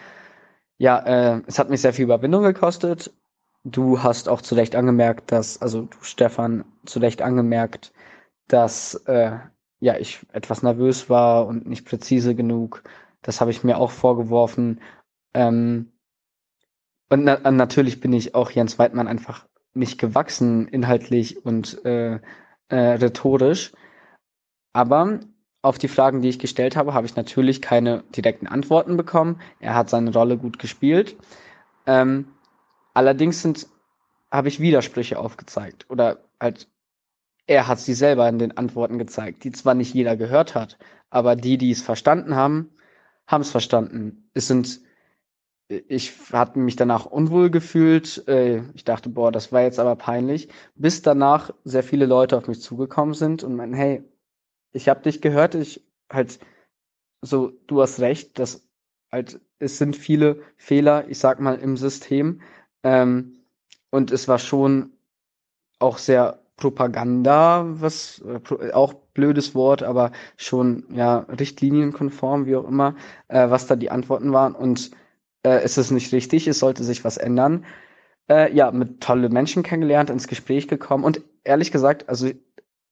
Ja, äh, es hat mich sehr viel Überwindung gekostet Du hast auch zu Recht angemerkt, dass, also du, Stefan, zu Recht angemerkt, dass äh, ja ich etwas nervös war und nicht präzise genug. Das habe ich mir auch vorgeworfen. Ähm, und na natürlich bin ich auch Jens Weidmann einfach nicht gewachsen, inhaltlich und äh, äh, rhetorisch. Aber auf die Fragen, die ich gestellt habe, habe ich natürlich keine direkten Antworten bekommen. Er hat seine Rolle gut gespielt. Ähm, Allerdings sind, habe ich Widersprüche aufgezeigt oder halt er hat sie selber in den Antworten gezeigt, die zwar nicht jeder gehört hat, aber die, die es verstanden haben, haben es verstanden. Es sind, ich hatte mich danach unwohl gefühlt. Äh, ich dachte, boah, das war jetzt aber peinlich. Bis danach sehr viele Leute auf mich zugekommen sind und meinen, hey, ich habe dich gehört, ich halt so, du hast recht, dass halt es sind viele Fehler, ich sag mal im System, ähm, und es war schon auch sehr Propaganda, was äh, auch blödes Wort, aber schon ja richtlinienkonform, wie auch immer, äh, was da die Antworten waren. Und äh, es ist nicht richtig, es sollte sich was ändern. Äh, ja, mit tolle Menschen kennengelernt, ins Gespräch gekommen und ehrlich gesagt, also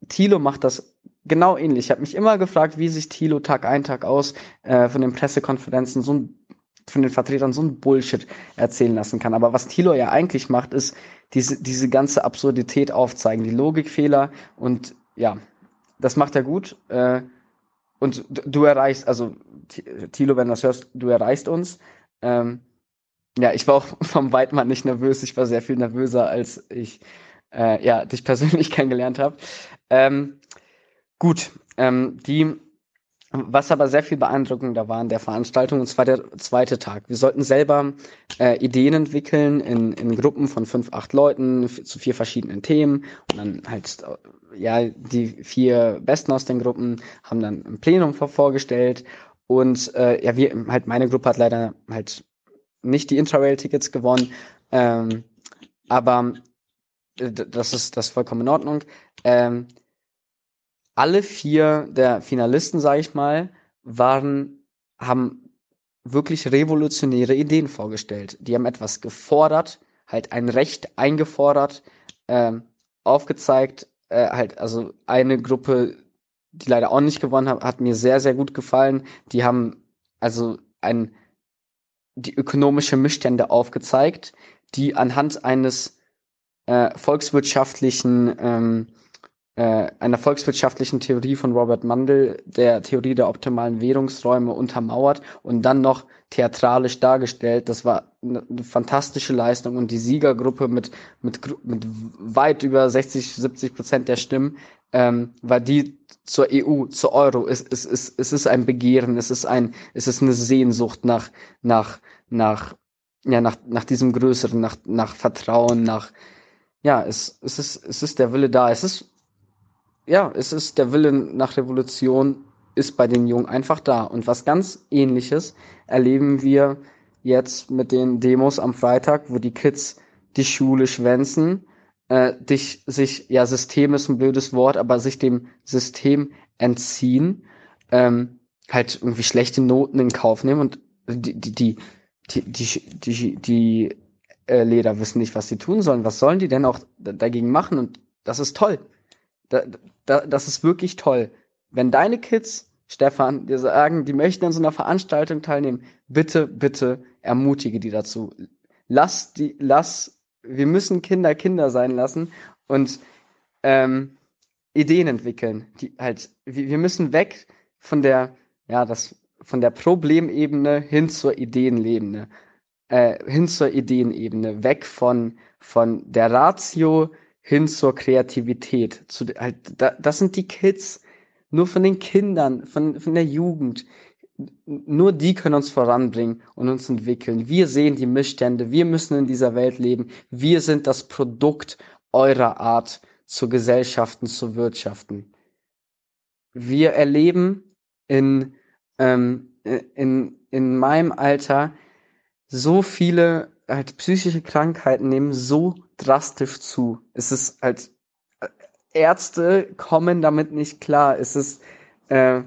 Thilo macht das genau ähnlich. Ich habe mich immer gefragt, wie sich Thilo Tag ein, Tag aus äh, von den Pressekonferenzen so ein von den Vertretern so ein Bullshit erzählen lassen kann. Aber was Thilo ja eigentlich macht, ist diese, diese ganze Absurdität aufzeigen, die Logikfehler und ja, das macht er gut. Äh, und du erreichst, also Thilo, wenn du das hörst, du erreichst uns. Ähm, ja, ich war auch vom Weidmann nicht nervös. Ich war sehr viel nervöser, als ich äh, ja, dich persönlich kennengelernt habe. Ähm, gut, ähm, die, was aber sehr viel beeindruckender war an der Veranstaltung, und zwar der zweite Tag. Wir sollten selber äh, Ideen entwickeln in, in Gruppen von fünf, acht Leuten zu vier verschiedenen Themen und dann halt, ja, die vier Besten aus den Gruppen haben dann im Plenum vor vorgestellt und äh, ja, wir, halt meine Gruppe hat leider halt nicht die Intrarail-Tickets gewonnen, ähm, aber äh, das ist das ist vollkommen in Ordnung. Ähm, alle vier der Finalisten, sage ich mal, waren, haben wirklich revolutionäre Ideen vorgestellt. Die haben etwas gefordert, halt ein Recht eingefordert, ähm, aufgezeigt, äh, halt, also eine Gruppe, die leider auch nicht gewonnen hat, hat mir sehr, sehr gut gefallen. Die haben also ein, die ökonomische Missstände aufgezeigt, die anhand eines äh, volkswirtschaftlichen ähm, äh, einer volkswirtschaftlichen Theorie von Robert Mundell, der Theorie der optimalen Währungsräume untermauert und dann noch theatralisch dargestellt. Das war eine, fantastische Leistung und die Siegergruppe mit, mit, mit weit über 60, 70 Prozent der Stimmen ähm, war die zur EU, zur Euro. Es, es, es, es ist ein Begehren, es ist ein, es ist eine Sehnsucht nach, nach, nach, ja, nach, nach diesem Größeren, nach, nach Vertrauen, nach, ja, es, es ist, es ist der Wille da. Es ist, ja, es ist der Wille nach Revolution ist bei den Jungen einfach da. Und was ganz ähnliches erleben wir jetzt mit den Demos am Freitag, wo die Kids die Schule schwänzen, äh, dich, sich, ja, System ist ein blödes Wort, aber sich dem System entziehen, ähm, halt irgendwie schlechte Noten in Kauf nehmen und die, die, die, die, die, die, die äh, Lehrer wissen nicht, was sie tun sollen. Was sollen die denn auch dagegen machen? Und das ist toll. Da, da, das ist wirklich toll. Wenn deine Kids, Stefan, dir sagen, die möchten an so einer Veranstaltung teilnehmen, bitte, bitte ermutige die dazu. Lass die, lass, wir müssen Kinder Kinder sein lassen und ähm, Ideen entwickeln. Die halt, wir, müssen weg von der, ja, das, von der Problemebene hin zur Ideenebene, äh, hin zur Ideenebene, weg von, von der Ratio hin zur Kreativität. Zu, halt, da, das sind die Kids, nur von den Kindern, von, von der Jugend. Nur die können uns voranbringen und uns entwickeln. Wir sehen die Missstände, wir müssen in dieser Welt leben. Wir sind das Produkt eurer Art zu Gesellschaften, zu Wirtschaften. Wir erleben in, ähm, in, in meinem Alter so viele halt psychische Krankheiten nehmen so drastisch zu. Es ist halt äh, Ärzte kommen damit nicht klar. Es ist äh,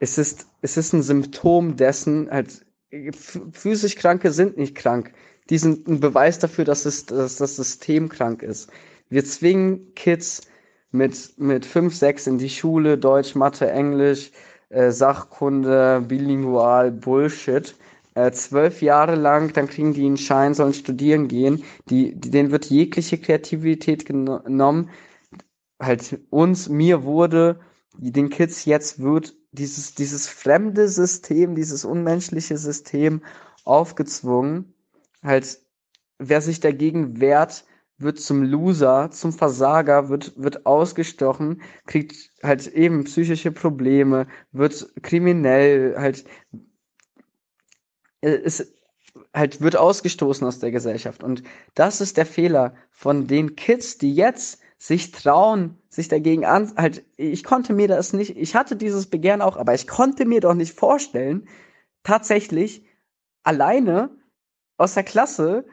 es ist es ist ein Symptom dessen halt ph- physisch Kranke sind nicht krank. Die sind ein Beweis dafür, dass es dass das System krank ist. Wir zwingen Kids mit mit fünf, sechs in die Schule, Deutsch, Mathe, Englisch, äh, Sachkunde, bilingual, Bullshit äh, zwölf Jahre lang, dann kriegen die einen Schein, sollen studieren gehen. Die, die, denen wird jegliche Kreativität geno- genommen. Halt uns, mir wurde, den Kids jetzt wird dieses, dieses fremde System, dieses unmenschliche System aufgezwungen. Halt, wer sich dagegen wehrt, wird zum Loser, zum Versager, wird, wird ausgestochen, kriegt halt eben psychische Probleme, wird kriminell, halt es halt wird ausgestoßen aus der Gesellschaft. Und das ist der Fehler von den Kids, die jetzt sich trauen, sich dagegen an, halt, ich konnte mir das nicht, ich hatte dieses Begehren auch, aber ich konnte mir doch nicht vorstellen, tatsächlich alleine aus der Klasse,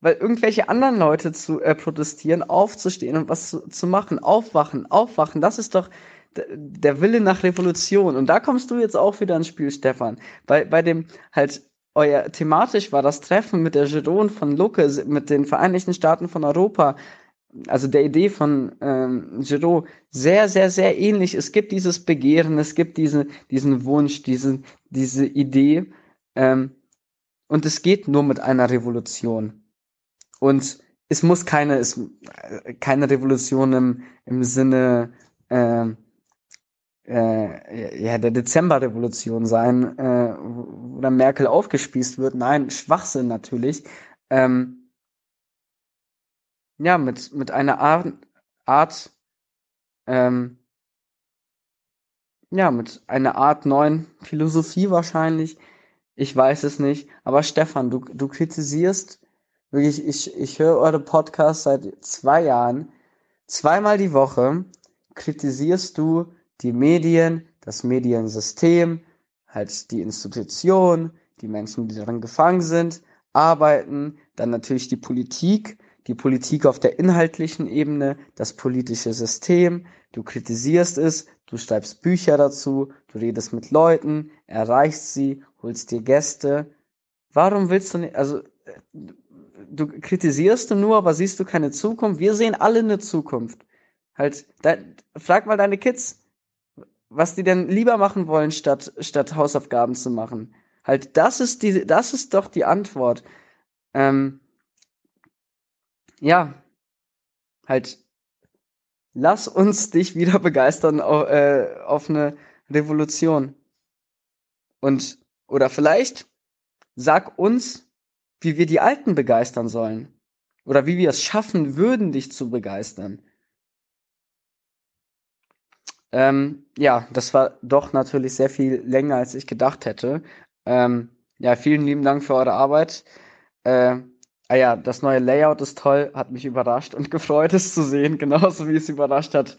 weil irgendwelche anderen Leute zu äh, protestieren, aufzustehen und was zu, zu machen, aufwachen, aufwachen, das ist doch der Wille nach Revolution. Und da kommst du jetzt auch wieder ins Spiel, Stefan. Bei, bei dem halt euer thematisch war das Treffen mit der Giron von Lucke, mit den Vereinigten Staaten von Europa, also der Idee von ähm, Giraud, sehr, sehr, sehr ähnlich. Es gibt dieses Begehren, es gibt diese, diesen Wunsch, diese, diese Idee. Ähm, und es geht nur mit einer Revolution. Und es muss keine, es, äh, keine Revolution im, im Sinne ähm, äh, ja, der Dezemberrevolution sein, äh, wo dann Merkel aufgespießt wird. Nein, Schwachsinn natürlich. Ähm, ja, mit, mit einer Art, Art ähm, ja, mit einer Art neuen Philosophie wahrscheinlich. Ich weiß es nicht. Aber Stefan, du, du kritisierst wirklich, ich, ich höre eure Podcasts seit zwei Jahren. Zweimal die Woche kritisierst du die Medien, das Mediensystem, halt die Institution, die Menschen, die daran gefangen sind, arbeiten, dann natürlich die Politik, die Politik auf der inhaltlichen Ebene, das politische System, du kritisierst es, du schreibst Bücher dazu, du redest mit Leuten, erreichst sie, holst dir Gäste. Warum willst du nicht, also du kritisierst du nur, aber siehst du keine Zukunft? Wir sehen alle eine Zukunft. Halt, da, frag mal deine Kids, was die denn lieber machen wollen, statt, statt Hausaufgaben zu machen. Halt, das ist die, das ist doch die Antwort. Ähm, ja, halt, lass uns dich wieder begeistern auf, äh, auf eine Revolution. Und, oder vielleicht sag uns, wie wir die Alten begeistern sollen. Oder wie wir es schaffen würden, dich zu begeistern. Ähm, ja, das war doch natürlich sehr viel länger, als ich gedacht hätte. Ähm, ja, vielen lieben Dank für eure Arbeit. Äh, ah ja, das neue Layout ist toll, hat mich überrascht und gefreut, es zu sehen, genauso wie es überrascht hat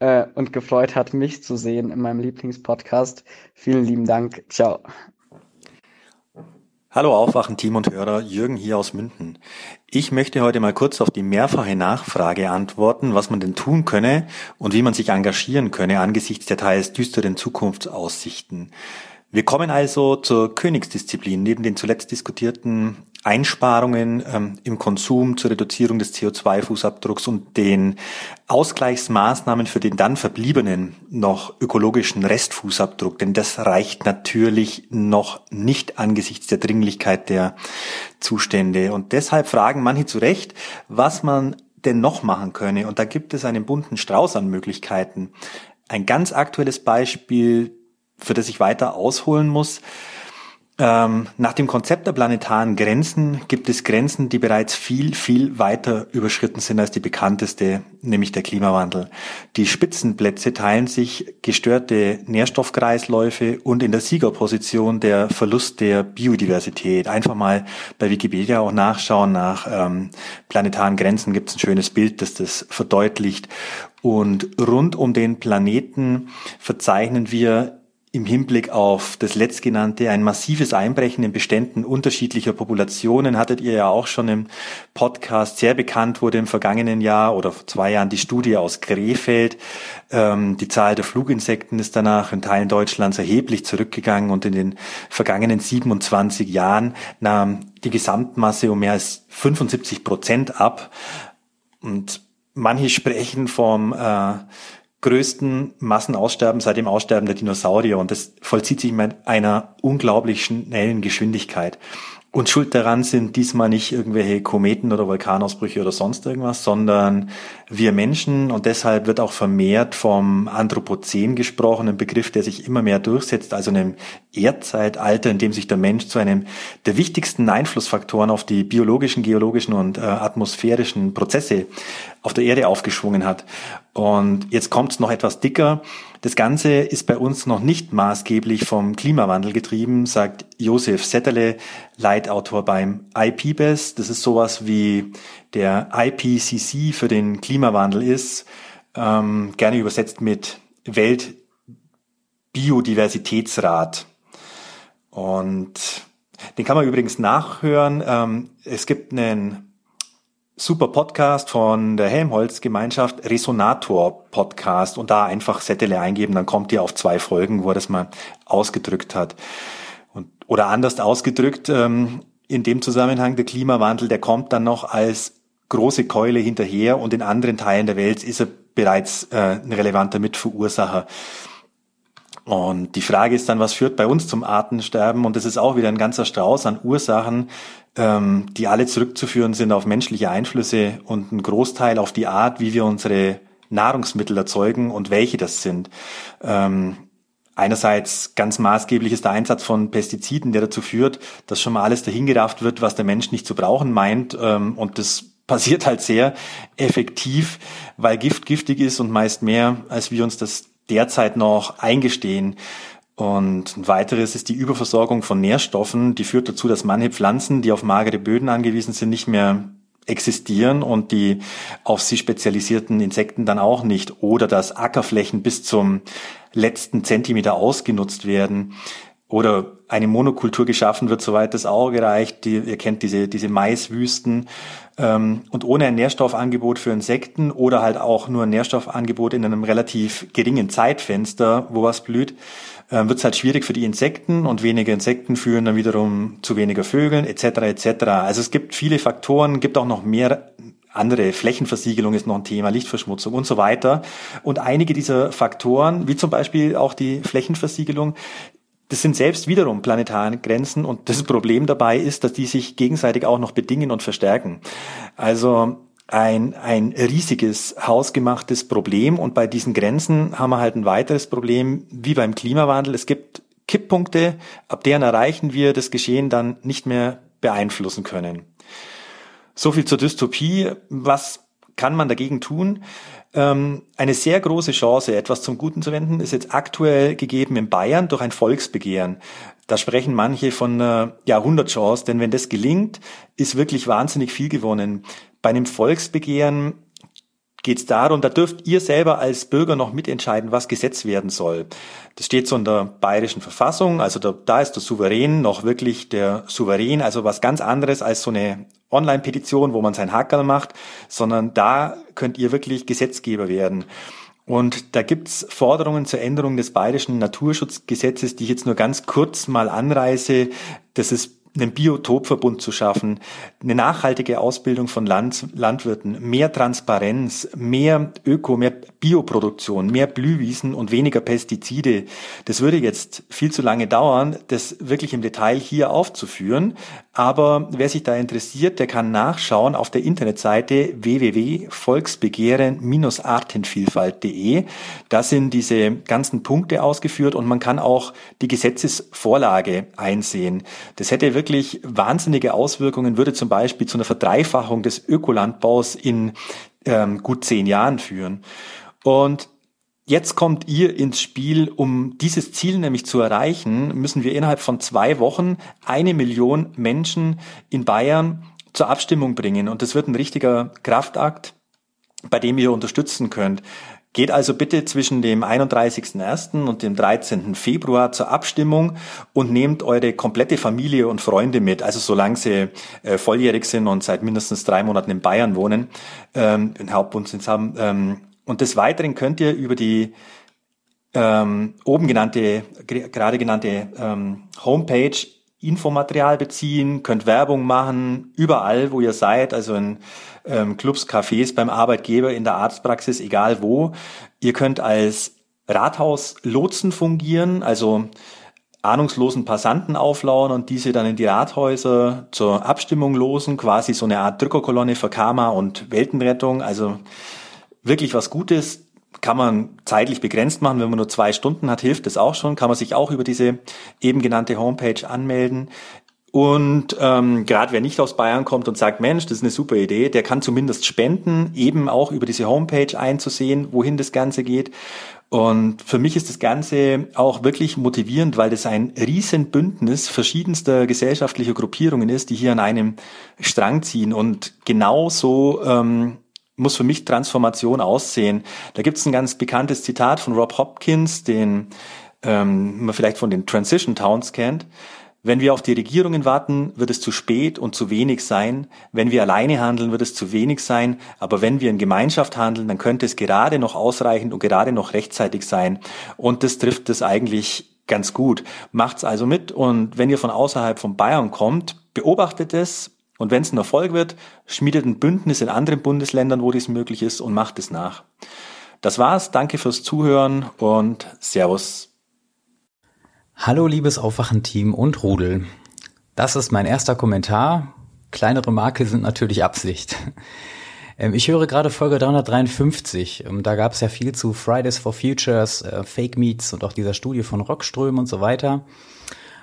äh, und gefreut hat, mich zu sehen in meinem Lieblingspodcast. Vielen lieben Dank. Ciao. Hallo Aufwachen, Team und Hörer, Jürgen hier aus München. Ich möchte heute mal kurz auf die mehrfache Nachfrage antworten, was man denn tun könne und wie man sich engagieren könne angesichts der teils düsteren Zukunftsaussichten. Wir kommen also zur Königsdisziplin. Neben den zuletzt diskutierten Einsparungen ähm, im Konsum zur Reduzierung des CO2-Fußabdrucks und den Ausgleichsmaßnahmen für den dann verbliebenen noch ökologischen Restfußabdruck, denn das reicht natürlich noch nicht angesichts der Dringlichkeit der Zustände. Und deshalb fragen manche zu Recht, was man denn noch machen könne. Und da gibt es einen bunten Strauß an Möglichkeiten. Ein ganz aktuelles Beispiel, für das ich weiter ausholen muss, nach dem Konzept der planetaren Grenzen gibt es Grenzen, die bereits viel, viel weiter überschritten sind als die bekannteste, nämlich der Klimawandel. Die Spitzenplätze teilen sich gestörte Nährstoffkreisläufe und in der Siegerposition der Verlust der Biodiversität. Einfach mal bei Wikipedia auch nachschauen. Nach ähm, planetaren Grenzen gibt es ein schönes Bild, das das verdeutlicht. Und rund um den Planeten verzeichnen wir im Hinblick auf das letztgenannte ein massives Einbrechen in Beständen unterschiedlicher Populationen hattet ihr ja auch schon im Podcast sehr bekannt wurde im vergangenen Jahr oder vor zwei Jahren die Studie aus Krefeld. Ähm, die Zahl der Fluginsekten ist danach in Teilen Deutschlands erheblich zurückgegangen und in den vergangenen 27 Jahren nahm die Gesamtmasse um mehr als 75 Prozent ab. Und manche sprechen vom äh, größten Massenaussterben seit dem Aussterben der Dinosaurier und das vollzieht sich mit einer unglaublich schnellen Geschwindigkeit. Und schuld daran sind diesmal nicht irgendwelche Kometen oder Vulkanausbrüche oder sonst irgendwas, sondern wir Menschen und deshalb wird auch vermehrt vom Anthropozän gesprochen, ein Begriff, der sich immer mehr durchsetzt, also einem Erdzeitalter, in dem sich der Mensch zu einem der wichtigsten Einflussfaktoren auf die biologischen, geologischen und äh, atmosphärischen Prozesse auf der Erde aufgeschwungen hat. Und jetzt kommt es noch etwas dicker. Das Ganze ist bei uns noch nicht maßgeblich vom Klimawandel getrieben, sagt Josef Setterle, Leitautor beim IPBES. Das ist sowas wie der IPCC für den Klimawandel ist, ähm, gerne übersetzt mit Weltbiodiversitätsrat. Und den kann man übrigens nachhören. Ähm, es gibt einen super Podcast von der Helmholtz-Gemeinschaft, Resonator-Podcast und da einfach Settele eingeben, dann kommt ihr auf zwei Folgen, wo er das mal ausgedrückt hat. Und, oder anders ausgedrückt, ähm, in dem Zusammenhang, der Klimawandel, der kommt dann noch als große Keule hinterher und in anderen Teilen der Welt ist er bereits äh, ein relevanter Mitverursacher. Und die Frage ist dann, was führt bei uns zum Artensterben? Und das ist auch wieder ein ganzer Strauß an Ursachen, ähm, die alle zurückzuführen sind auf menschliche Einflüsse und ein Großteil auf die Art, wie wir unsere Nahrungsmittel erzeugen und welche das sind. Ähm, einerseits ganz maßgeblich ist der Einsatz von Pestiziden, der dazu führt, dass schon mal alles dahingerafft wird, was der Mensch nicht zu brauchen meint. Ähm, und das passiert halt sehr effektiv, weil Gift giftig ist und meist mehr, als wir uns das derzeit noch eingestehen. Und ein weiteres ist die Überversorgung von Nährstoffen, die führt dazu, dass manche Pflanzen, die auf magere Böden angewiesen sind, nicht mehr existieren und die auf sie spezialisierten Insekten dann auch nicht. Oder dass Ackerflächen bis zum letzten Zentimeter ausgenutzt werden oder eine Monokultur geschaffen wird, soweit das Auge reicht. Die, ihr kennt diese, diese Maiswüsten. Ähm, und ohne ein Nährstoffangebot für Insekten oder halt auch nur ein Nährstoffangebot in einem relativ geringen Zeitfenster, wo was blüht, äh, wird es halt schwierig für die Insekten und weniger Insekten führen dann wiederum zu weniger Vögeln etc. etc. Also es gibt viele Faktoren, gibt auch noch mehr andere Flächenversiegelung ist noch ein Thema, Lichtverschmutzung und so weiter. Und einige dieser Faktoren, wie zum Beispiel auch die Flächenversiegelung, das sind selbst wiederum planetare Grenzen und das Problem dabei ist, dass die sich gegenseitig auch noch bedingen und verstärken. Also ein, ein riesiges hausgemachtes Problem und bei diesen Grenzen haben wir halt ein weiteres Problem wie beim Klimawandel. Es gibt Kipppunkte, ab deren erreichen wir das Geschehen dann nicht mehr beeinflussen können. So viel zur Dystopie. Was kann man dagegen tun? Ähm, eine sehr große Chance, etwas zum Guten zu wenden, ist jetzt aktuell gegeben in Bayern durch ein Volksbegehren. Da sprechen manche von einer Jahrhundertchance, denn wenn das gelingt, ist wirklich wahnsinnig viel gewonnen. Bei einem Volksbegehren geht es darum, da dürft ihr selber als Bürger noch mitentscheiden, was gesetzt werden soll. Das steht so in der bayerischen Verfassung, also da, da ist der Souverän noch wirklich der Souverän, also was ganz anderes als so eine Online-Petition, wo man sein Hackerl macht, sondern da könnt ihr wirklich Gesetzgeber werden. Und da gibt's Forderungen zur Änderung des bayerischen Naturschutzgesetzes, die ich jetzt nur ganz kurz mal anreiße. Das ist einen Biotopverbund zu schaffen, eine nachhaltige Ausbildung von Land, Landwirten, mehr Transparenz, mehr Öko, mehr Bioproduktion, mehr Blühwiesen und weniger Pestizide. Das würde jetzt viel zu lange dauern, das wirklich im Detail hier aufzuführen. Aber wer sich da interessiert, der kann nachschauen auf der Internetseite www.volksbegehren-artenvielfalt.de. Da sind diese ganzen Punkte ausgeführt und man kann auch die Gesetzesvorlage einsehen. Das hätte wirklich wahnsinnige Auswirkungen, würde zum Beispiel zu einer Verdreifachung des Ökolandbaus in ähm, gut zehn Jahren führen. Und Jetzt kommt ihr ins Spiel, um dieses Ziel nämlich zu erreichen, müssen wir innerhalb von zwei Wochen eine Million Menschen in Bayern zur Abstimmung bringen. Und das wird ein richtiger Kraftakt, bei dem ihr unterstützen könnt. Geht also bitte zwischen dem 31.01. und dem 13. Februar zur Abstimmung und nehmt eure komplette Familie und Freunde mit, also solange sie äh, volljährig sind und seit mindestens drei Monaten in Bayern wohnen, ähm, in Hauptbundsitz haben. Ähm, und des Weiteren könnt ihr über die ähm, oben genannte, gerade genannte ähm, Homepage Infomaterial beziehen, könnt Werbung machen, überall, wo ihr seid, also in ähm, Clubs, Cafés, beim Arbeitgeber, in der Arztpraxis, egal wo. Ihr könnt als Rathauslotsen fungieren, also ahnungslosen Passanten auflauern und diese dann in die Rathäuser zur Abstimmung losen, quasi so eine Art Drückerkolonne für Karma und Weltenrettung, also wirklich was Gutes, kann man zeitlich begrenzt machen. Wenn man nur zwei Stunden hat, hilft das auch schon. Kann man sich auch über diese eben genannte Homepage anmelden. Und ähm, gerade wer nicht aus Bayern kommt und sagt, Mensch, das ist eine super Idee, der kann zumindest spenden, eben auch über diese Homepage einzusehen, wohin das Ganze geht. Und für mich ist das Ganze auch wirklich motivierend, weil das ein Riesenbündnis verschiedenster gesellschaftlicher Gruppierungen ist, die hier an einem Strang ziehen und genauso ähm, muss für mich Transformation aussehen. Da gibt es ein ganz bekanntes Zitat von Rob Hopkins, den ähm, man vielleicht von den Transition Towns kennt. Wenn wir auf die Regierungen warten, wird es zu spät und zu wenig sein. Wenn wir alleine handeln, wird es zu wenig sein. Aber wenn wir in Gemeinschaft handeln, dann könnte es gerade noch ausreichend und gerade noch rechtzeitig sein. Und das trifft es eigentlich ganz gut. Macht's also mit. Und wenn ihr von außerhalb von Bayern kommt, beobachtet es, und wenn es ein Erfolg wird, schmiedet ein Bündnis in anderen Bundesländern, wo dies möglich ist, und macht es nach. Das war's. Danke fürs Zuhören und Servus. Hallo liebes Aufwachen-Team und Rudel. Das ist mein erster Kommentar. Kleinere Makel sind natürlich Absicht. Ähm, ich höre gerade Folge 353. Ähm, da gab es ja viel zu Fridays for Futures, äh, Fake Meets und auch dieser Studie von Rockström und so weiter.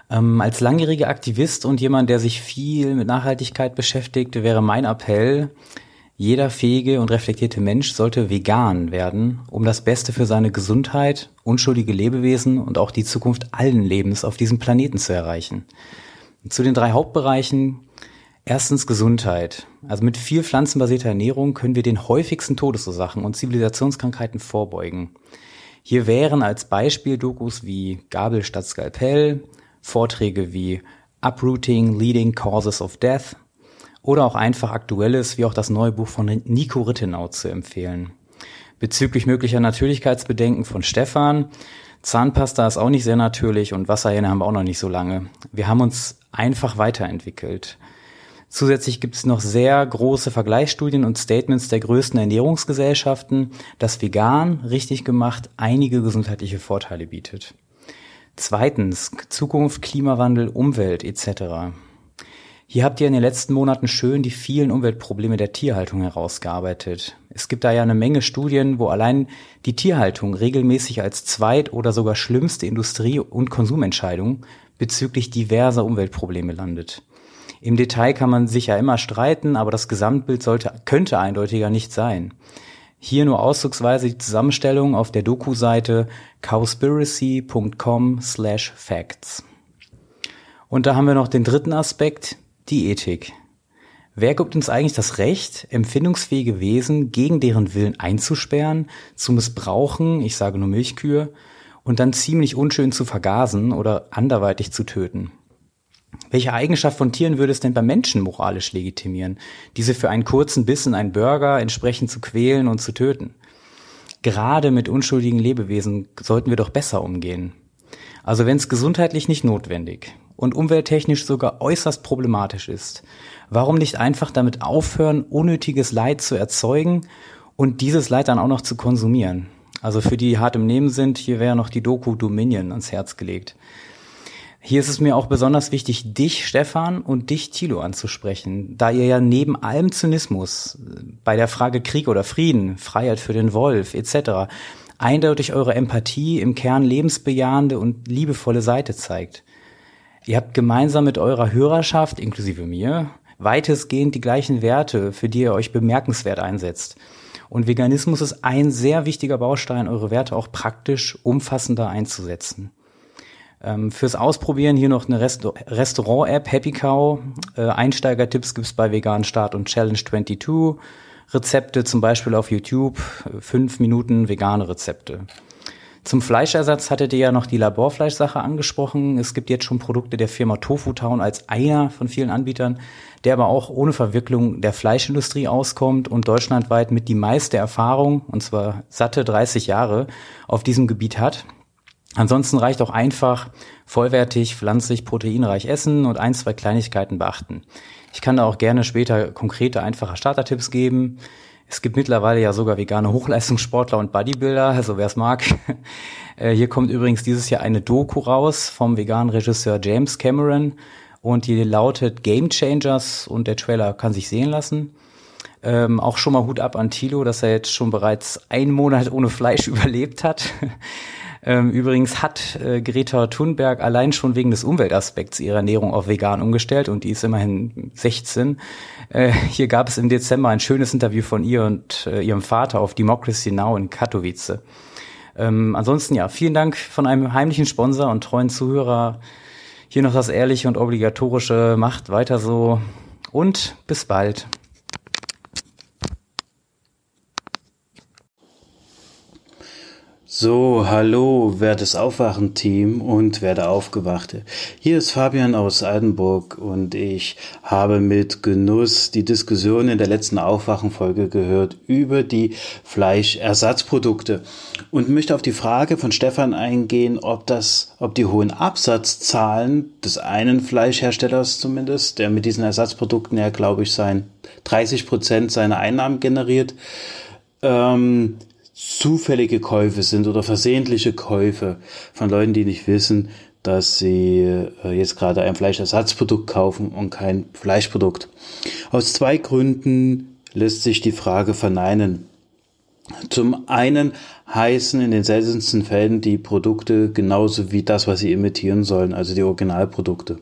Ähm, als langjähriger Aktivist und jemand, der sich viel mit Nachhaltigkeit beschäftigt, wäre mein Appell, Jeder fähige und reflektierte Mensch sollte vegan werden, um das Beste für seine Gesundheit, unschuldige Lebewesen und auch die Zukunft allen Lebens auf diesem Planeten zu erreichen. Zu den drei Hauptbereichen. Erstens Gesundheit. Also mit viel pflanzenbasierter Ernährung können wir den häufigsten Todesursachen und Zivilisationskrankheiten vorbeugen. Hier wären als Beispiel Dokus wie Gabel statt Skalpell, Vorträge wie Uprooting Leading Causes of Death oder auch einfach aktuelles wie auch das neue Buch von Nico Rittenau zu empfehlen. Bezüglich möglicher Natürlichkeitsbedenken von Stefan, Zahnpasta ist auch nicht sehr natürlich und Wasserhähne haben wir auch noch nicht so lange. Wir haben uns einfach weiterentwickelt. Zusätzlich gibt es noch sehr große Vergleichsstudien und Statements der größten Ernährungsgesellschaften, dass vegan, richtig gemacht, einige gesundheitliche Vorteile bietet. Zweitens, Zukunft, Klimawandel, Umwelt etc. Hier habt ihr in den letzten Monaten schön die vielen Umweltprobleme der Tierhaltung herausgearbeitet. Es gibt da ja eine Menge Studien, wo allein die Tierhaltung regelmäßig als zweit- oder sogar schlimmste Industrie- und Konsumentscheidung bezüglich diverser Umweltprobleme landet. Im Detail kann man sich ja immer streiten, aber das Gesamtbild sollte, könnte eindeutiger nicht sein. Hier nur auszugsweise die Zusammenstellung auf der Doku-Seite cowspiracy.com slash facts. Und da haben wir noch den dritten Aspekt, die Ethik. Wer gibt uns eigentlich das Recht, empfindungsfähige Wesen gegen deren Willen einzusperren, zu missbrauchen, ich sage nur Milchkühe, und dann ziemlich unschön zu vergasen oder anderweitig zu töten? Welche Eigenschaft von Tieren würde es denn bei Menschen moralisch legitimieren, diese für einen kurzen Biss in einen Burger entsprechend zu quälen und zu töten? Gerade mit unschuldigen Lebewesen sollten wir doch besser umgehen. Also wenn es gesundheitlich nicht notwendig und umwelttechnisch sogar äußerst problematisch ist, warum nicht einfach damit aufhören, unnötiges Leid zu erzeugen und dieses Leid dann auch noch zu konsumieren? Also für die hart im Nehmen sind, hier wäre noch die Doku Dominion ans Herz gelegt. Hier ist es mir auch besonders wichtig, dich, Stefan, und dich, Thilo, anzusprechen, da ihr ja neben allem Zynismus bei der Frage Krieg oder Frieden, Freiheit für den Wolf etc. eindeutig eure Empathie im Kern lebensbejahende und liebevolle Seite zeigt. Ihr habt gemeinsam mit eurer Hörerschaft, inklusive mir, weitestgehend die gleichen Werte, für die ihr euch bemerkenswert einsetzt. Und Veganismus ist ein sehr wichtiger Baustein, eure Werte auch praktisch umfassender einzusetzen. Ähm, fürs Ausprobieren hier noch eine Rest Restaurant-App, Happy Cow. Äh, Einsteigertipps gibt's bei Vegan Start und Challenge 22. Rezepte zum Beispiel auf YouTube, fünf Minuten vegane Rezepte. Zum Fleischersatz hattet ihr ja noch die Laborfleischsache angesprochen. Es gibt jetzt schon Produkte der Firma Tofu Town als einer von vielen Anbietern, der aber auch ohne Verwicklung der Fleischindustrie auskommt und deutschlandweit mit die meiste Erfahrung, und zwar satte 30 Jahre, auf diesem Gebiet hat. Ansonsten reicht auch einfach vollwertig, pflanzlich, proteinreich essen und ein, zwei Kleinigkeiten beachten. Ich kann da auch gerne später konkrete, einfache Startertipps geben. Es gibt mittlerweile ja sogar vegane Hochleistungssportler und Bodybuilder, also wer es mag. Äh, hier kommt übrigens dieses Jahr eine Doku raus vom veganen Regisseur James Cameron und die lautet Game Changers und der Trailer kann sich sehen lassen. Ähm, auch schon mal Hut ab an Tilo, dass er jetzt schon bereits einen Monat ohne Fleisch überlebt hat. Ähm, übrigens hat äh, Greta Thunberg allein schon wegen des Umweltaspekts ihre Ernährung auf vegan umgestellt und die ist immerhin 16. Äh, hier gab es im Dezember ein schönes Interview von ihr und äh, ihrem Vater auf Democracy Now in Katowice. Ähm, ansonsten ja, vielen Dank von einem heimlichen Sponsor und treuen Zuhörer. Hier noch das ehrliche und obligatorische. Macht weiter so und bis bald. So, hallo, wertes Aufwachen-Team und werte Aufgewachte. Hier ist Fabian aus Altenburg und ich habe mit Genuss die Diskussion in der letzten Aufwachen-Folge gehört über die Fleischersatzprodukte und möchte auf die Frage von Stefan eingehen, ob das, ob die hohen Absatzzahlen des einen Fleischherstellers zumindest, der mit diesen Ersatzprodukten ja, glaube ich, sein 30 Prozent seiner Einnahmen generiert, ähm, zufällige Käufe sind oder versehentliche Käufe von Leuten, die nicht wissen, dass sie äh, jetzt gerade ein Fleischersatzprodukt kaufen und kein Fleischprodukt. Aus zwei Gründen lässt sich die Frage verneinen. Zum einen heißen in den seltensten Fällen die Produkte genauso wie das, was sie imitieren sollen, also die Originalprodukte.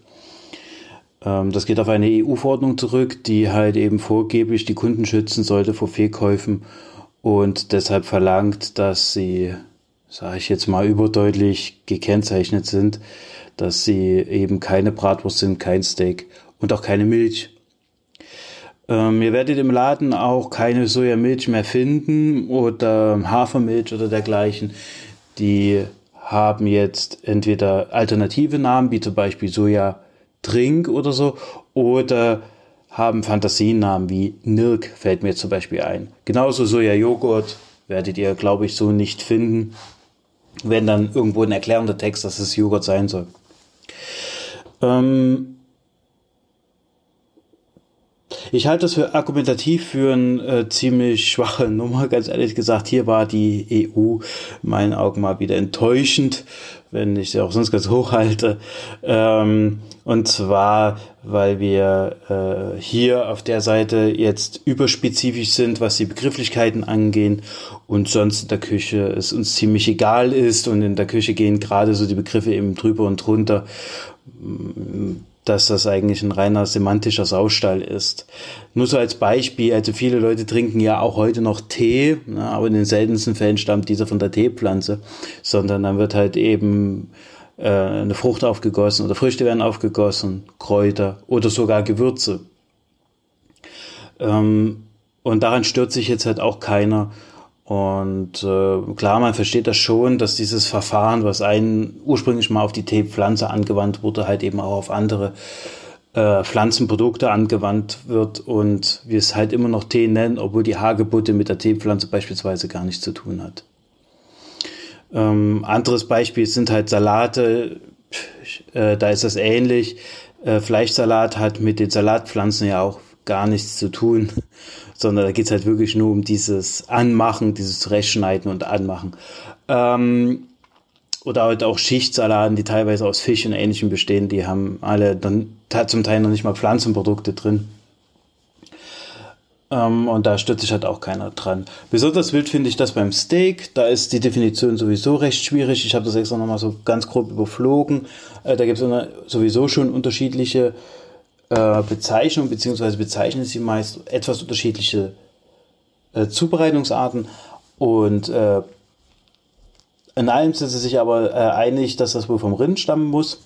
Ähm, das geht auf eine EU-Verordnung zurück, die halt eben vorgeblich die Kunden schützen sollte vor Fehlkäufen und deshalb verlangt, dass sie, sage ich jetzt mal, überdeutlich gekennzeichnet sind, dass sie eben keine Bratwurst sind, kein Steak und auch keine Milch. Ähm, ihr werdet im Laden auch keine Sojamilch mehr finden oder Hafermilch oder dergleichen. Die haben jetzt entweder alternative Namen, wie zum Beispiel Soja Trink oder so, oder haben Fantasienamen wie Nirk, fällt mir zum Beispiel ein. Genauso Soja-Joghurt werdet ihr, glaube ich, so nicht finden, wenn dann irgendwo ein erklärender Text, dass es Joghurt sein soll. Ähm, ich halte das für argumentativ für eine äh, ziemlich schwache Nummer, ganz ehrlich gesagt. Hier war die EU in meinen Augen mal wieder enttäuschend, wenn ich sie auch sonst ganz hoch halte. Ähm, und zwar, weil wir äh, hier auf der Seite jetzt überspezifisch sind, was die Begrifflichkeiten angehen und sonst in der Küche es uns ziemlich egal ist und in der Küche gehen gerade so die Begriffe eben drüber und drunter dass das eigentlich ein reiner semantischer Saustall ist. Nur so als Beispiel, also viele Leute trinken ja auch heute noch Tee, ne, aber in den seltensten Fällen stammt dieser von der Teepflanze, sondern dann wird halt eben äh, eine Frucht aufgegossen oder Früchte werden aufgegossen, Kräuter oder sogar Gewürze. Ähm, und daran stört sich jetzt halt auch keiner. Und äh, klar, man versteht das schon, dass dieses Verfahren, was einen ursprünglich mal auf die Teepflanze angewandt wurde, halt eben auch auf andere äh, Pflanzenprodukte angewandt wird und wir es halt immer noch Tee nennen, obwohl die Hagebutte mit der Teepflanze beispielsweise gar nichts zu tun hat. Ähm, anderes Beispiel sind halt Salate, äh, da ist das ähnlich. Äh, Fleischsalat hat mit den Salatpflanzen ja auch gar nichts zu tun sondern da geht's halt wirklich nur um dieses Anmachen, dieses Zurechtschneiden und Anmachen. Ähm, oder halt auch Schichtsalaten, die teilweise aus Fisch und Ähnlichem bestehen, die haben alle dann zum Teil noch nicht mal Pflanzenprodukte drin. Ähm, und da stört sich halt auch keiner dran. Besonders wild finde ich das beim Steak. Da ist die Definition sowieso recht schwierig. Ich habe das extra nochmal so ganz grob überflogen. Äh, da gibt es sowieso schon unterschiedliche äh, Bezeichnung, beziehungsweise bezeichnen sie meist etwas unterschiedliche äh, Zubereitungsarten und äh, in allem sind sie sich aber äh, einig, dass das wohl vom Rind stammen muss.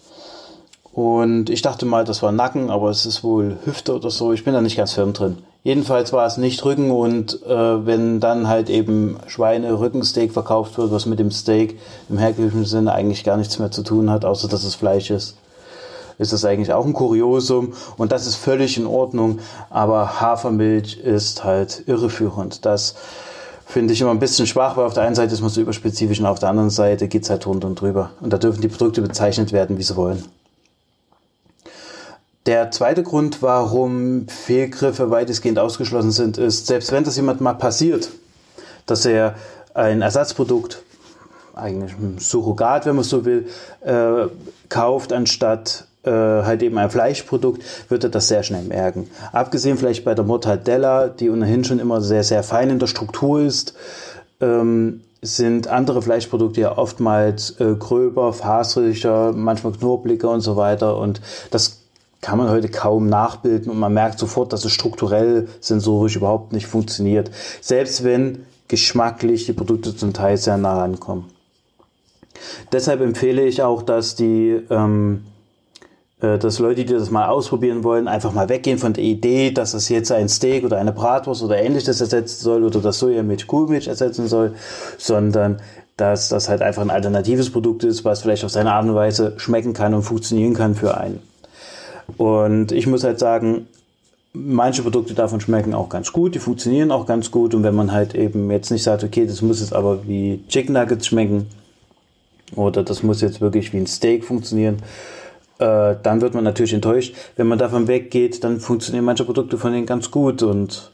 Und ich dachte mal, das war Nacken, aber es ist wohl Hüfte oder so. Ich bin da nicht ganz firm drin. Jedenfalls war es nicht Rücken und äh, wenn dann halt eben Schweine-Rückensteak verkauft wird, was mit dem Steak im herkömmlichen Sinne eigentlich gar nichts mehr zu tun hat, außer dass es Fleisch ist, ist das eigentlich auch ein Kuriosum und das ist völlig in Ordnung, aber Hafermilch ist halt irreführend. Das finde ich immer ein bisschen schwach, weil auf der einen Seite ist man so überspezifisch und auf der anderen Seite geht es halt drunter und drüber. Und da dürfen die Produkte bezeichnet werden, wie sie wollen. Der zweite Grund, warum Fehlgriffe weitestgehend ausgeschlossen sind, ist, selbst wenn das jemand mal passiert, dass er ein Ersatzprodukt, eigentlich ein Surrogat, wenn man so will, äh, kauft, anstatt äh, halt eben ein Fleischprodukt, wird er das sehr schnell merken. Abgesehen vielleicht bei der Mortadella, die ohnehin schon immer sehr, sehr fein in der Struktur ist, ähm, sind andere Fleischprodukte ja oftmals äh, gröber, faseriger, manchmal knorbliger und so weiter. Und das kann man heute kaum nachbilden und man merkt sofort, dass es strukturell sensorisch überhaupt nicht funktioniert. Selbst wenn geschmacklich die Produkte zum Teil sehr nah rankommen. Deshalb empfehle ich auch, dass die ähm, äh, dass Leute, die das mal ausprobieren wollen, einfach mal weggehen von der Idee, dass es jetzt ein Steak oder eine Bratwurst oder ähnliches ersetzen soll oder das Sojamilch Kuhmilch ersetzen soll, sondern dass das halt einfach ein alternatives Produkt ist, was vielleicht auf seine Art und Weise schmecken kann und funktionieren kann für einen. Und ich muss halt sagen, manche Produkte davon schmecken auch ganz gut, die funktionieren auch ganz gut und wenn man halt eben jetzt nicht sagt, okay, das muss jetzt aber wie Chicken Nuggets schmecken oder das muss jetzt wirklich wie ein Steak funktionieren, äh, dann wird man natürlich enttäuscht. Wenn man davon weggeht, dann funktionieren manche Produkte von denen ganz gut und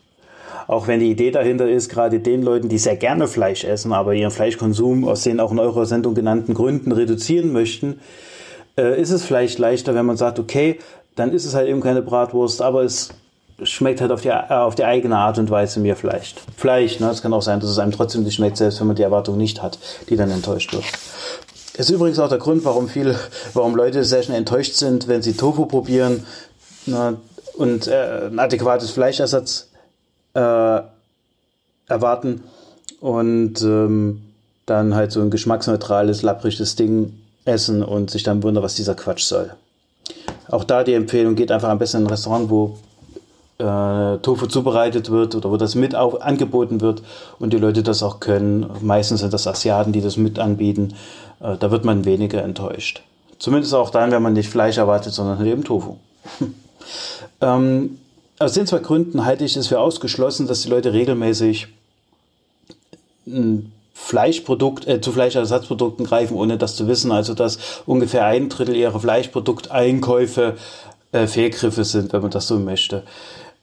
auch wenn die Idee dahinter ist, gerade den Leuten, die sehr gerne Fleisch essen, aber ihren Fleischkonsum aus den auch in eurer Sendung genannten Gründen reduzieren möchten, äh, ist es vielleicht leichter, wenn man sagt, okay, dann ist es halt eben keine Bratwurst, aber es schmeckt halt auf die, äh, auf die eigene Art und Weise mir vielleicht. Vielleicht, ne? Es kann auch sein, dass es einem trotzdem nicht schmeckt, selbst wenn man die Erwartung nicht hat, die dann enttäuscht wird. Das ist übrigens auch der Grund, warum viele, warum Leute sehr schnell enttäuscht sind, wenn sie Tofu probieren. na, und äh, ein adäquates Fleischersatz äh, erwarten und ähm, dann halt so ein geschmacksneutrales, lappriges Ding essen und sich dann wundern, was dieser Quatsch soll. Auch da die Empfehlung, geht einfach am besten in ein Restaurant, wo äh, Tofu zubereitet wird oder wo das mit auf, angeboten wird und die Leute das auch können. Meistens sind das Asiaten, die das mit anbieten. Äh, da wird man weniger enttäuscht. Zumindest auch dann, wenn man nicht Fleisch erwartet, sondern halt eben Tofu. ähm, aus den zwei Gründen halte ich es für ausgeschlossen, dass die Leute regelmäßig ein Fleischprodukt, äh, zu Fleischersatzprodukten greifen, ohne das zu wissen. Also dass ungefähr ein Drittel ihrer Fleischprodukteinkäufe äh, Fehlgriffe sind, wenn man das so möchte.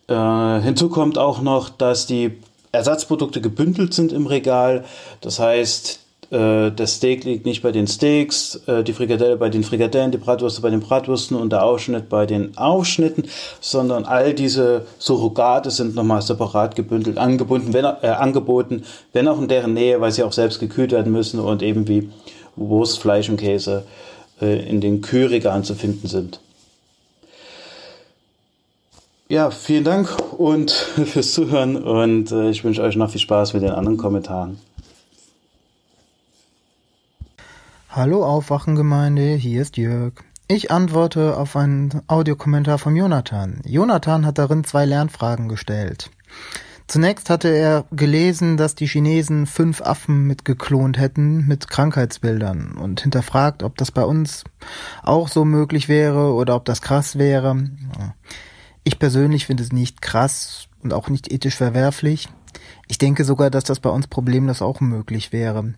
Äh, hinzu kommt auch noch, dass die Ersatzprodukte gebündelt sind im Regal. Das heißt, das Steak liegt nicht bei den Steaks, äh, die Frikadelle bei den Frikadellen, die Bratwürste bei den Bratwürsten und der Aufschnitt bei den Aufschnitten, sondern all diese Surrogate sind nochmal separat gebündelt, angebunden, wenn, äh, angeboten, wenn auch in deren Nähe, weil sie auch selbst gekühlt werden müssen und eben wie Wurst, Fleisch und Käse äh, in den Kühlregalen zu finden sind. Ja, vielen Dank und fürs Zuhören und äh, ich wünsche euch noch viel Spaß mit den anderen Kommentaren. Hallo Aufwachengemeinde, hier ist Jörg. Ich antworte auf einen Audiokommentar von Jonathan. Jonathan hat darin zwei Lernfragen gestellt. Zunächst hatte er gelesen, dass die Chinesen fünf Affen mitgeklont hätten mit Krankheitsbildern und hinterfragt, ob das bei uns auch so möglich wäre oder ob das krass wäre. Ich persönlich finde es nicht krass und auch nicht ethisch verwerflich. Ich denke sogar, dass das bei uns problemlos auch möglich wäre.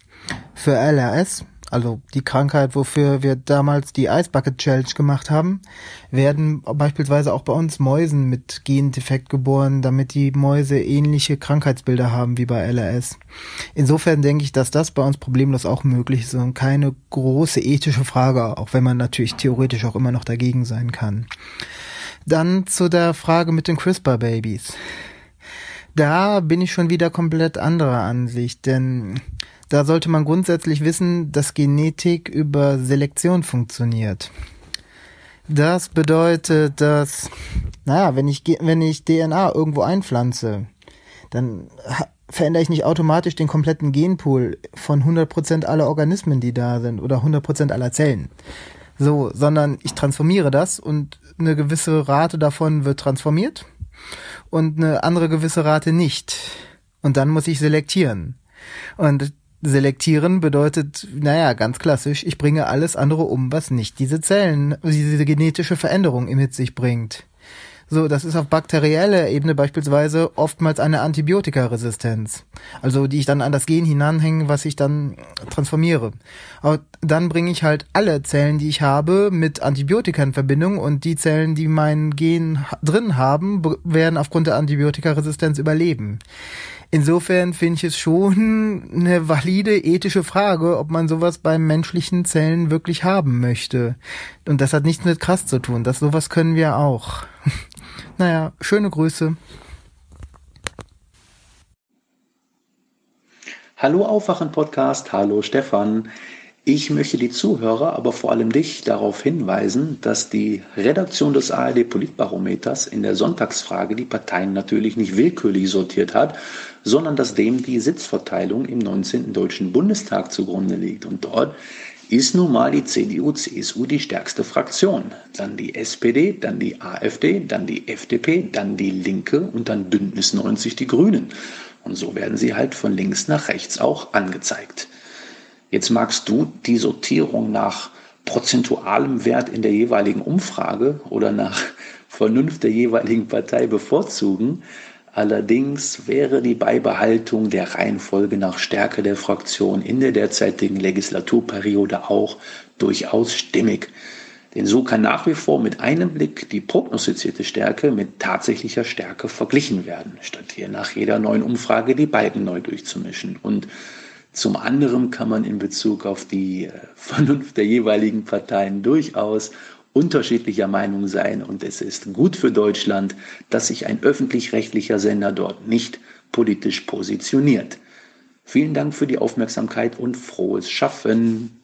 Für LRS, also die Krankheit, wofür wir damals die Ice Bucket Challenge gemacht haben, werden beispielsweise auch bei uns Mäusen mit Gendefekt geboren, damit die Mäuse ähnliche Krankheitsbilder haben wie bei LRS. Insofern denke ich, dass das bei uns problemlos auch möglich ist und keine große ethische Frage, auch wenn man natürlich theoretisch auch immer noch dagegen sein kann. Dann zu der Frage mit den CRISPR-Babys. Da bin ich schon wieder komplett anderer Ansicht, denn da sollte man grundsätzlich wissen, dass Genetik über Selektion funktioniert. Das bedeutet, dass, naja, wenn ich, wenn ich DNA irgendwo einpflanze, dann verändere ich nicht automatisch den kompletten Genpool von 100% aller Organismen, die da sind, oder 100% aller Zellen. So, sondern ich transformiere das und eine gewisse Rate davon wird transformiert und eine andere gewisse Rate nicht. Und dann muss ich selektieren. Und selektieren bedeutet, naja, ganz klassisch, ich bringe alles andere um, was nicht diese Zellen, diese genetische Veränderung mit sich bringt. So, das ist auf bakterieller Ebene beispielsweise oftmals eine Antibiotikaresistenz. Also die ich dann an das Gen hinanhänge, was ich dann transformiere. Aber dann bringe ich halt alle Zellen, die ich habe, mit Antibiotika in Verbindung und die Zellen, die mein Gen drin haben, werden aufgrund der Antibiotikaresistenz überleben. Insofern finde ich es schon eine valide ethische Frage, ob man sowas bei menschlichen Zellen wirklich haben möchte. Und das hat nichts mit krass zu tun. Das sowas können wir auch. naja, schöne Grüße. Hallo Aufwachen Podcast, hallo Stefan. Ich möchte die Zuhörer, aber vor allem dich darauf hinweisen, dass die Redaktion des ARD Politbarometers in der Sonntagsfrage die Parteien natürlich nicht willkürlich sortiert hat, sondern dass dem die Sitzverteilung im 19. Deutschen Bundestag zugrunde liegt. Und dort ist nun mal die CDU-CSU die stärkste Fraktion. Dann die SPD, dann die AfD, dann die FDP, dann die Linke und dann Bündnis 90 die Grünen. Und so werden sie halt von links nach rechts auch angezeigt. Jetzt magst du die Sortierung nach prozentualem Wert in der jeweiligen Umfrage oder nach Vernunft der jeweiligen Partei bevorzugen. Allerdings wäre die Beibehaltung der Reihenfolge nach Stärke der Fraktion in der derzeitigen Legislaturperiode auch durchaus stimmig. Denn so kann nach wie vor mit einem Blick die prognostizierte Stärke mit tatsächlicher Stärke verglichen werden, statt hier nach jeder neuen Umfrage die Balken neu durchzumischen. Und zum anderen kann man in Bezug auf die äh, Vernunft der jeweiligen Parteien durchaus unterschiedlicher Meinung sein und es ist gut für Deutschland, dass sich ein öffentlich-rechtlicher Sender dort nicht politisch positioniert. Vielen Dank für die Aufmerksamkeit und frohes Schaffen.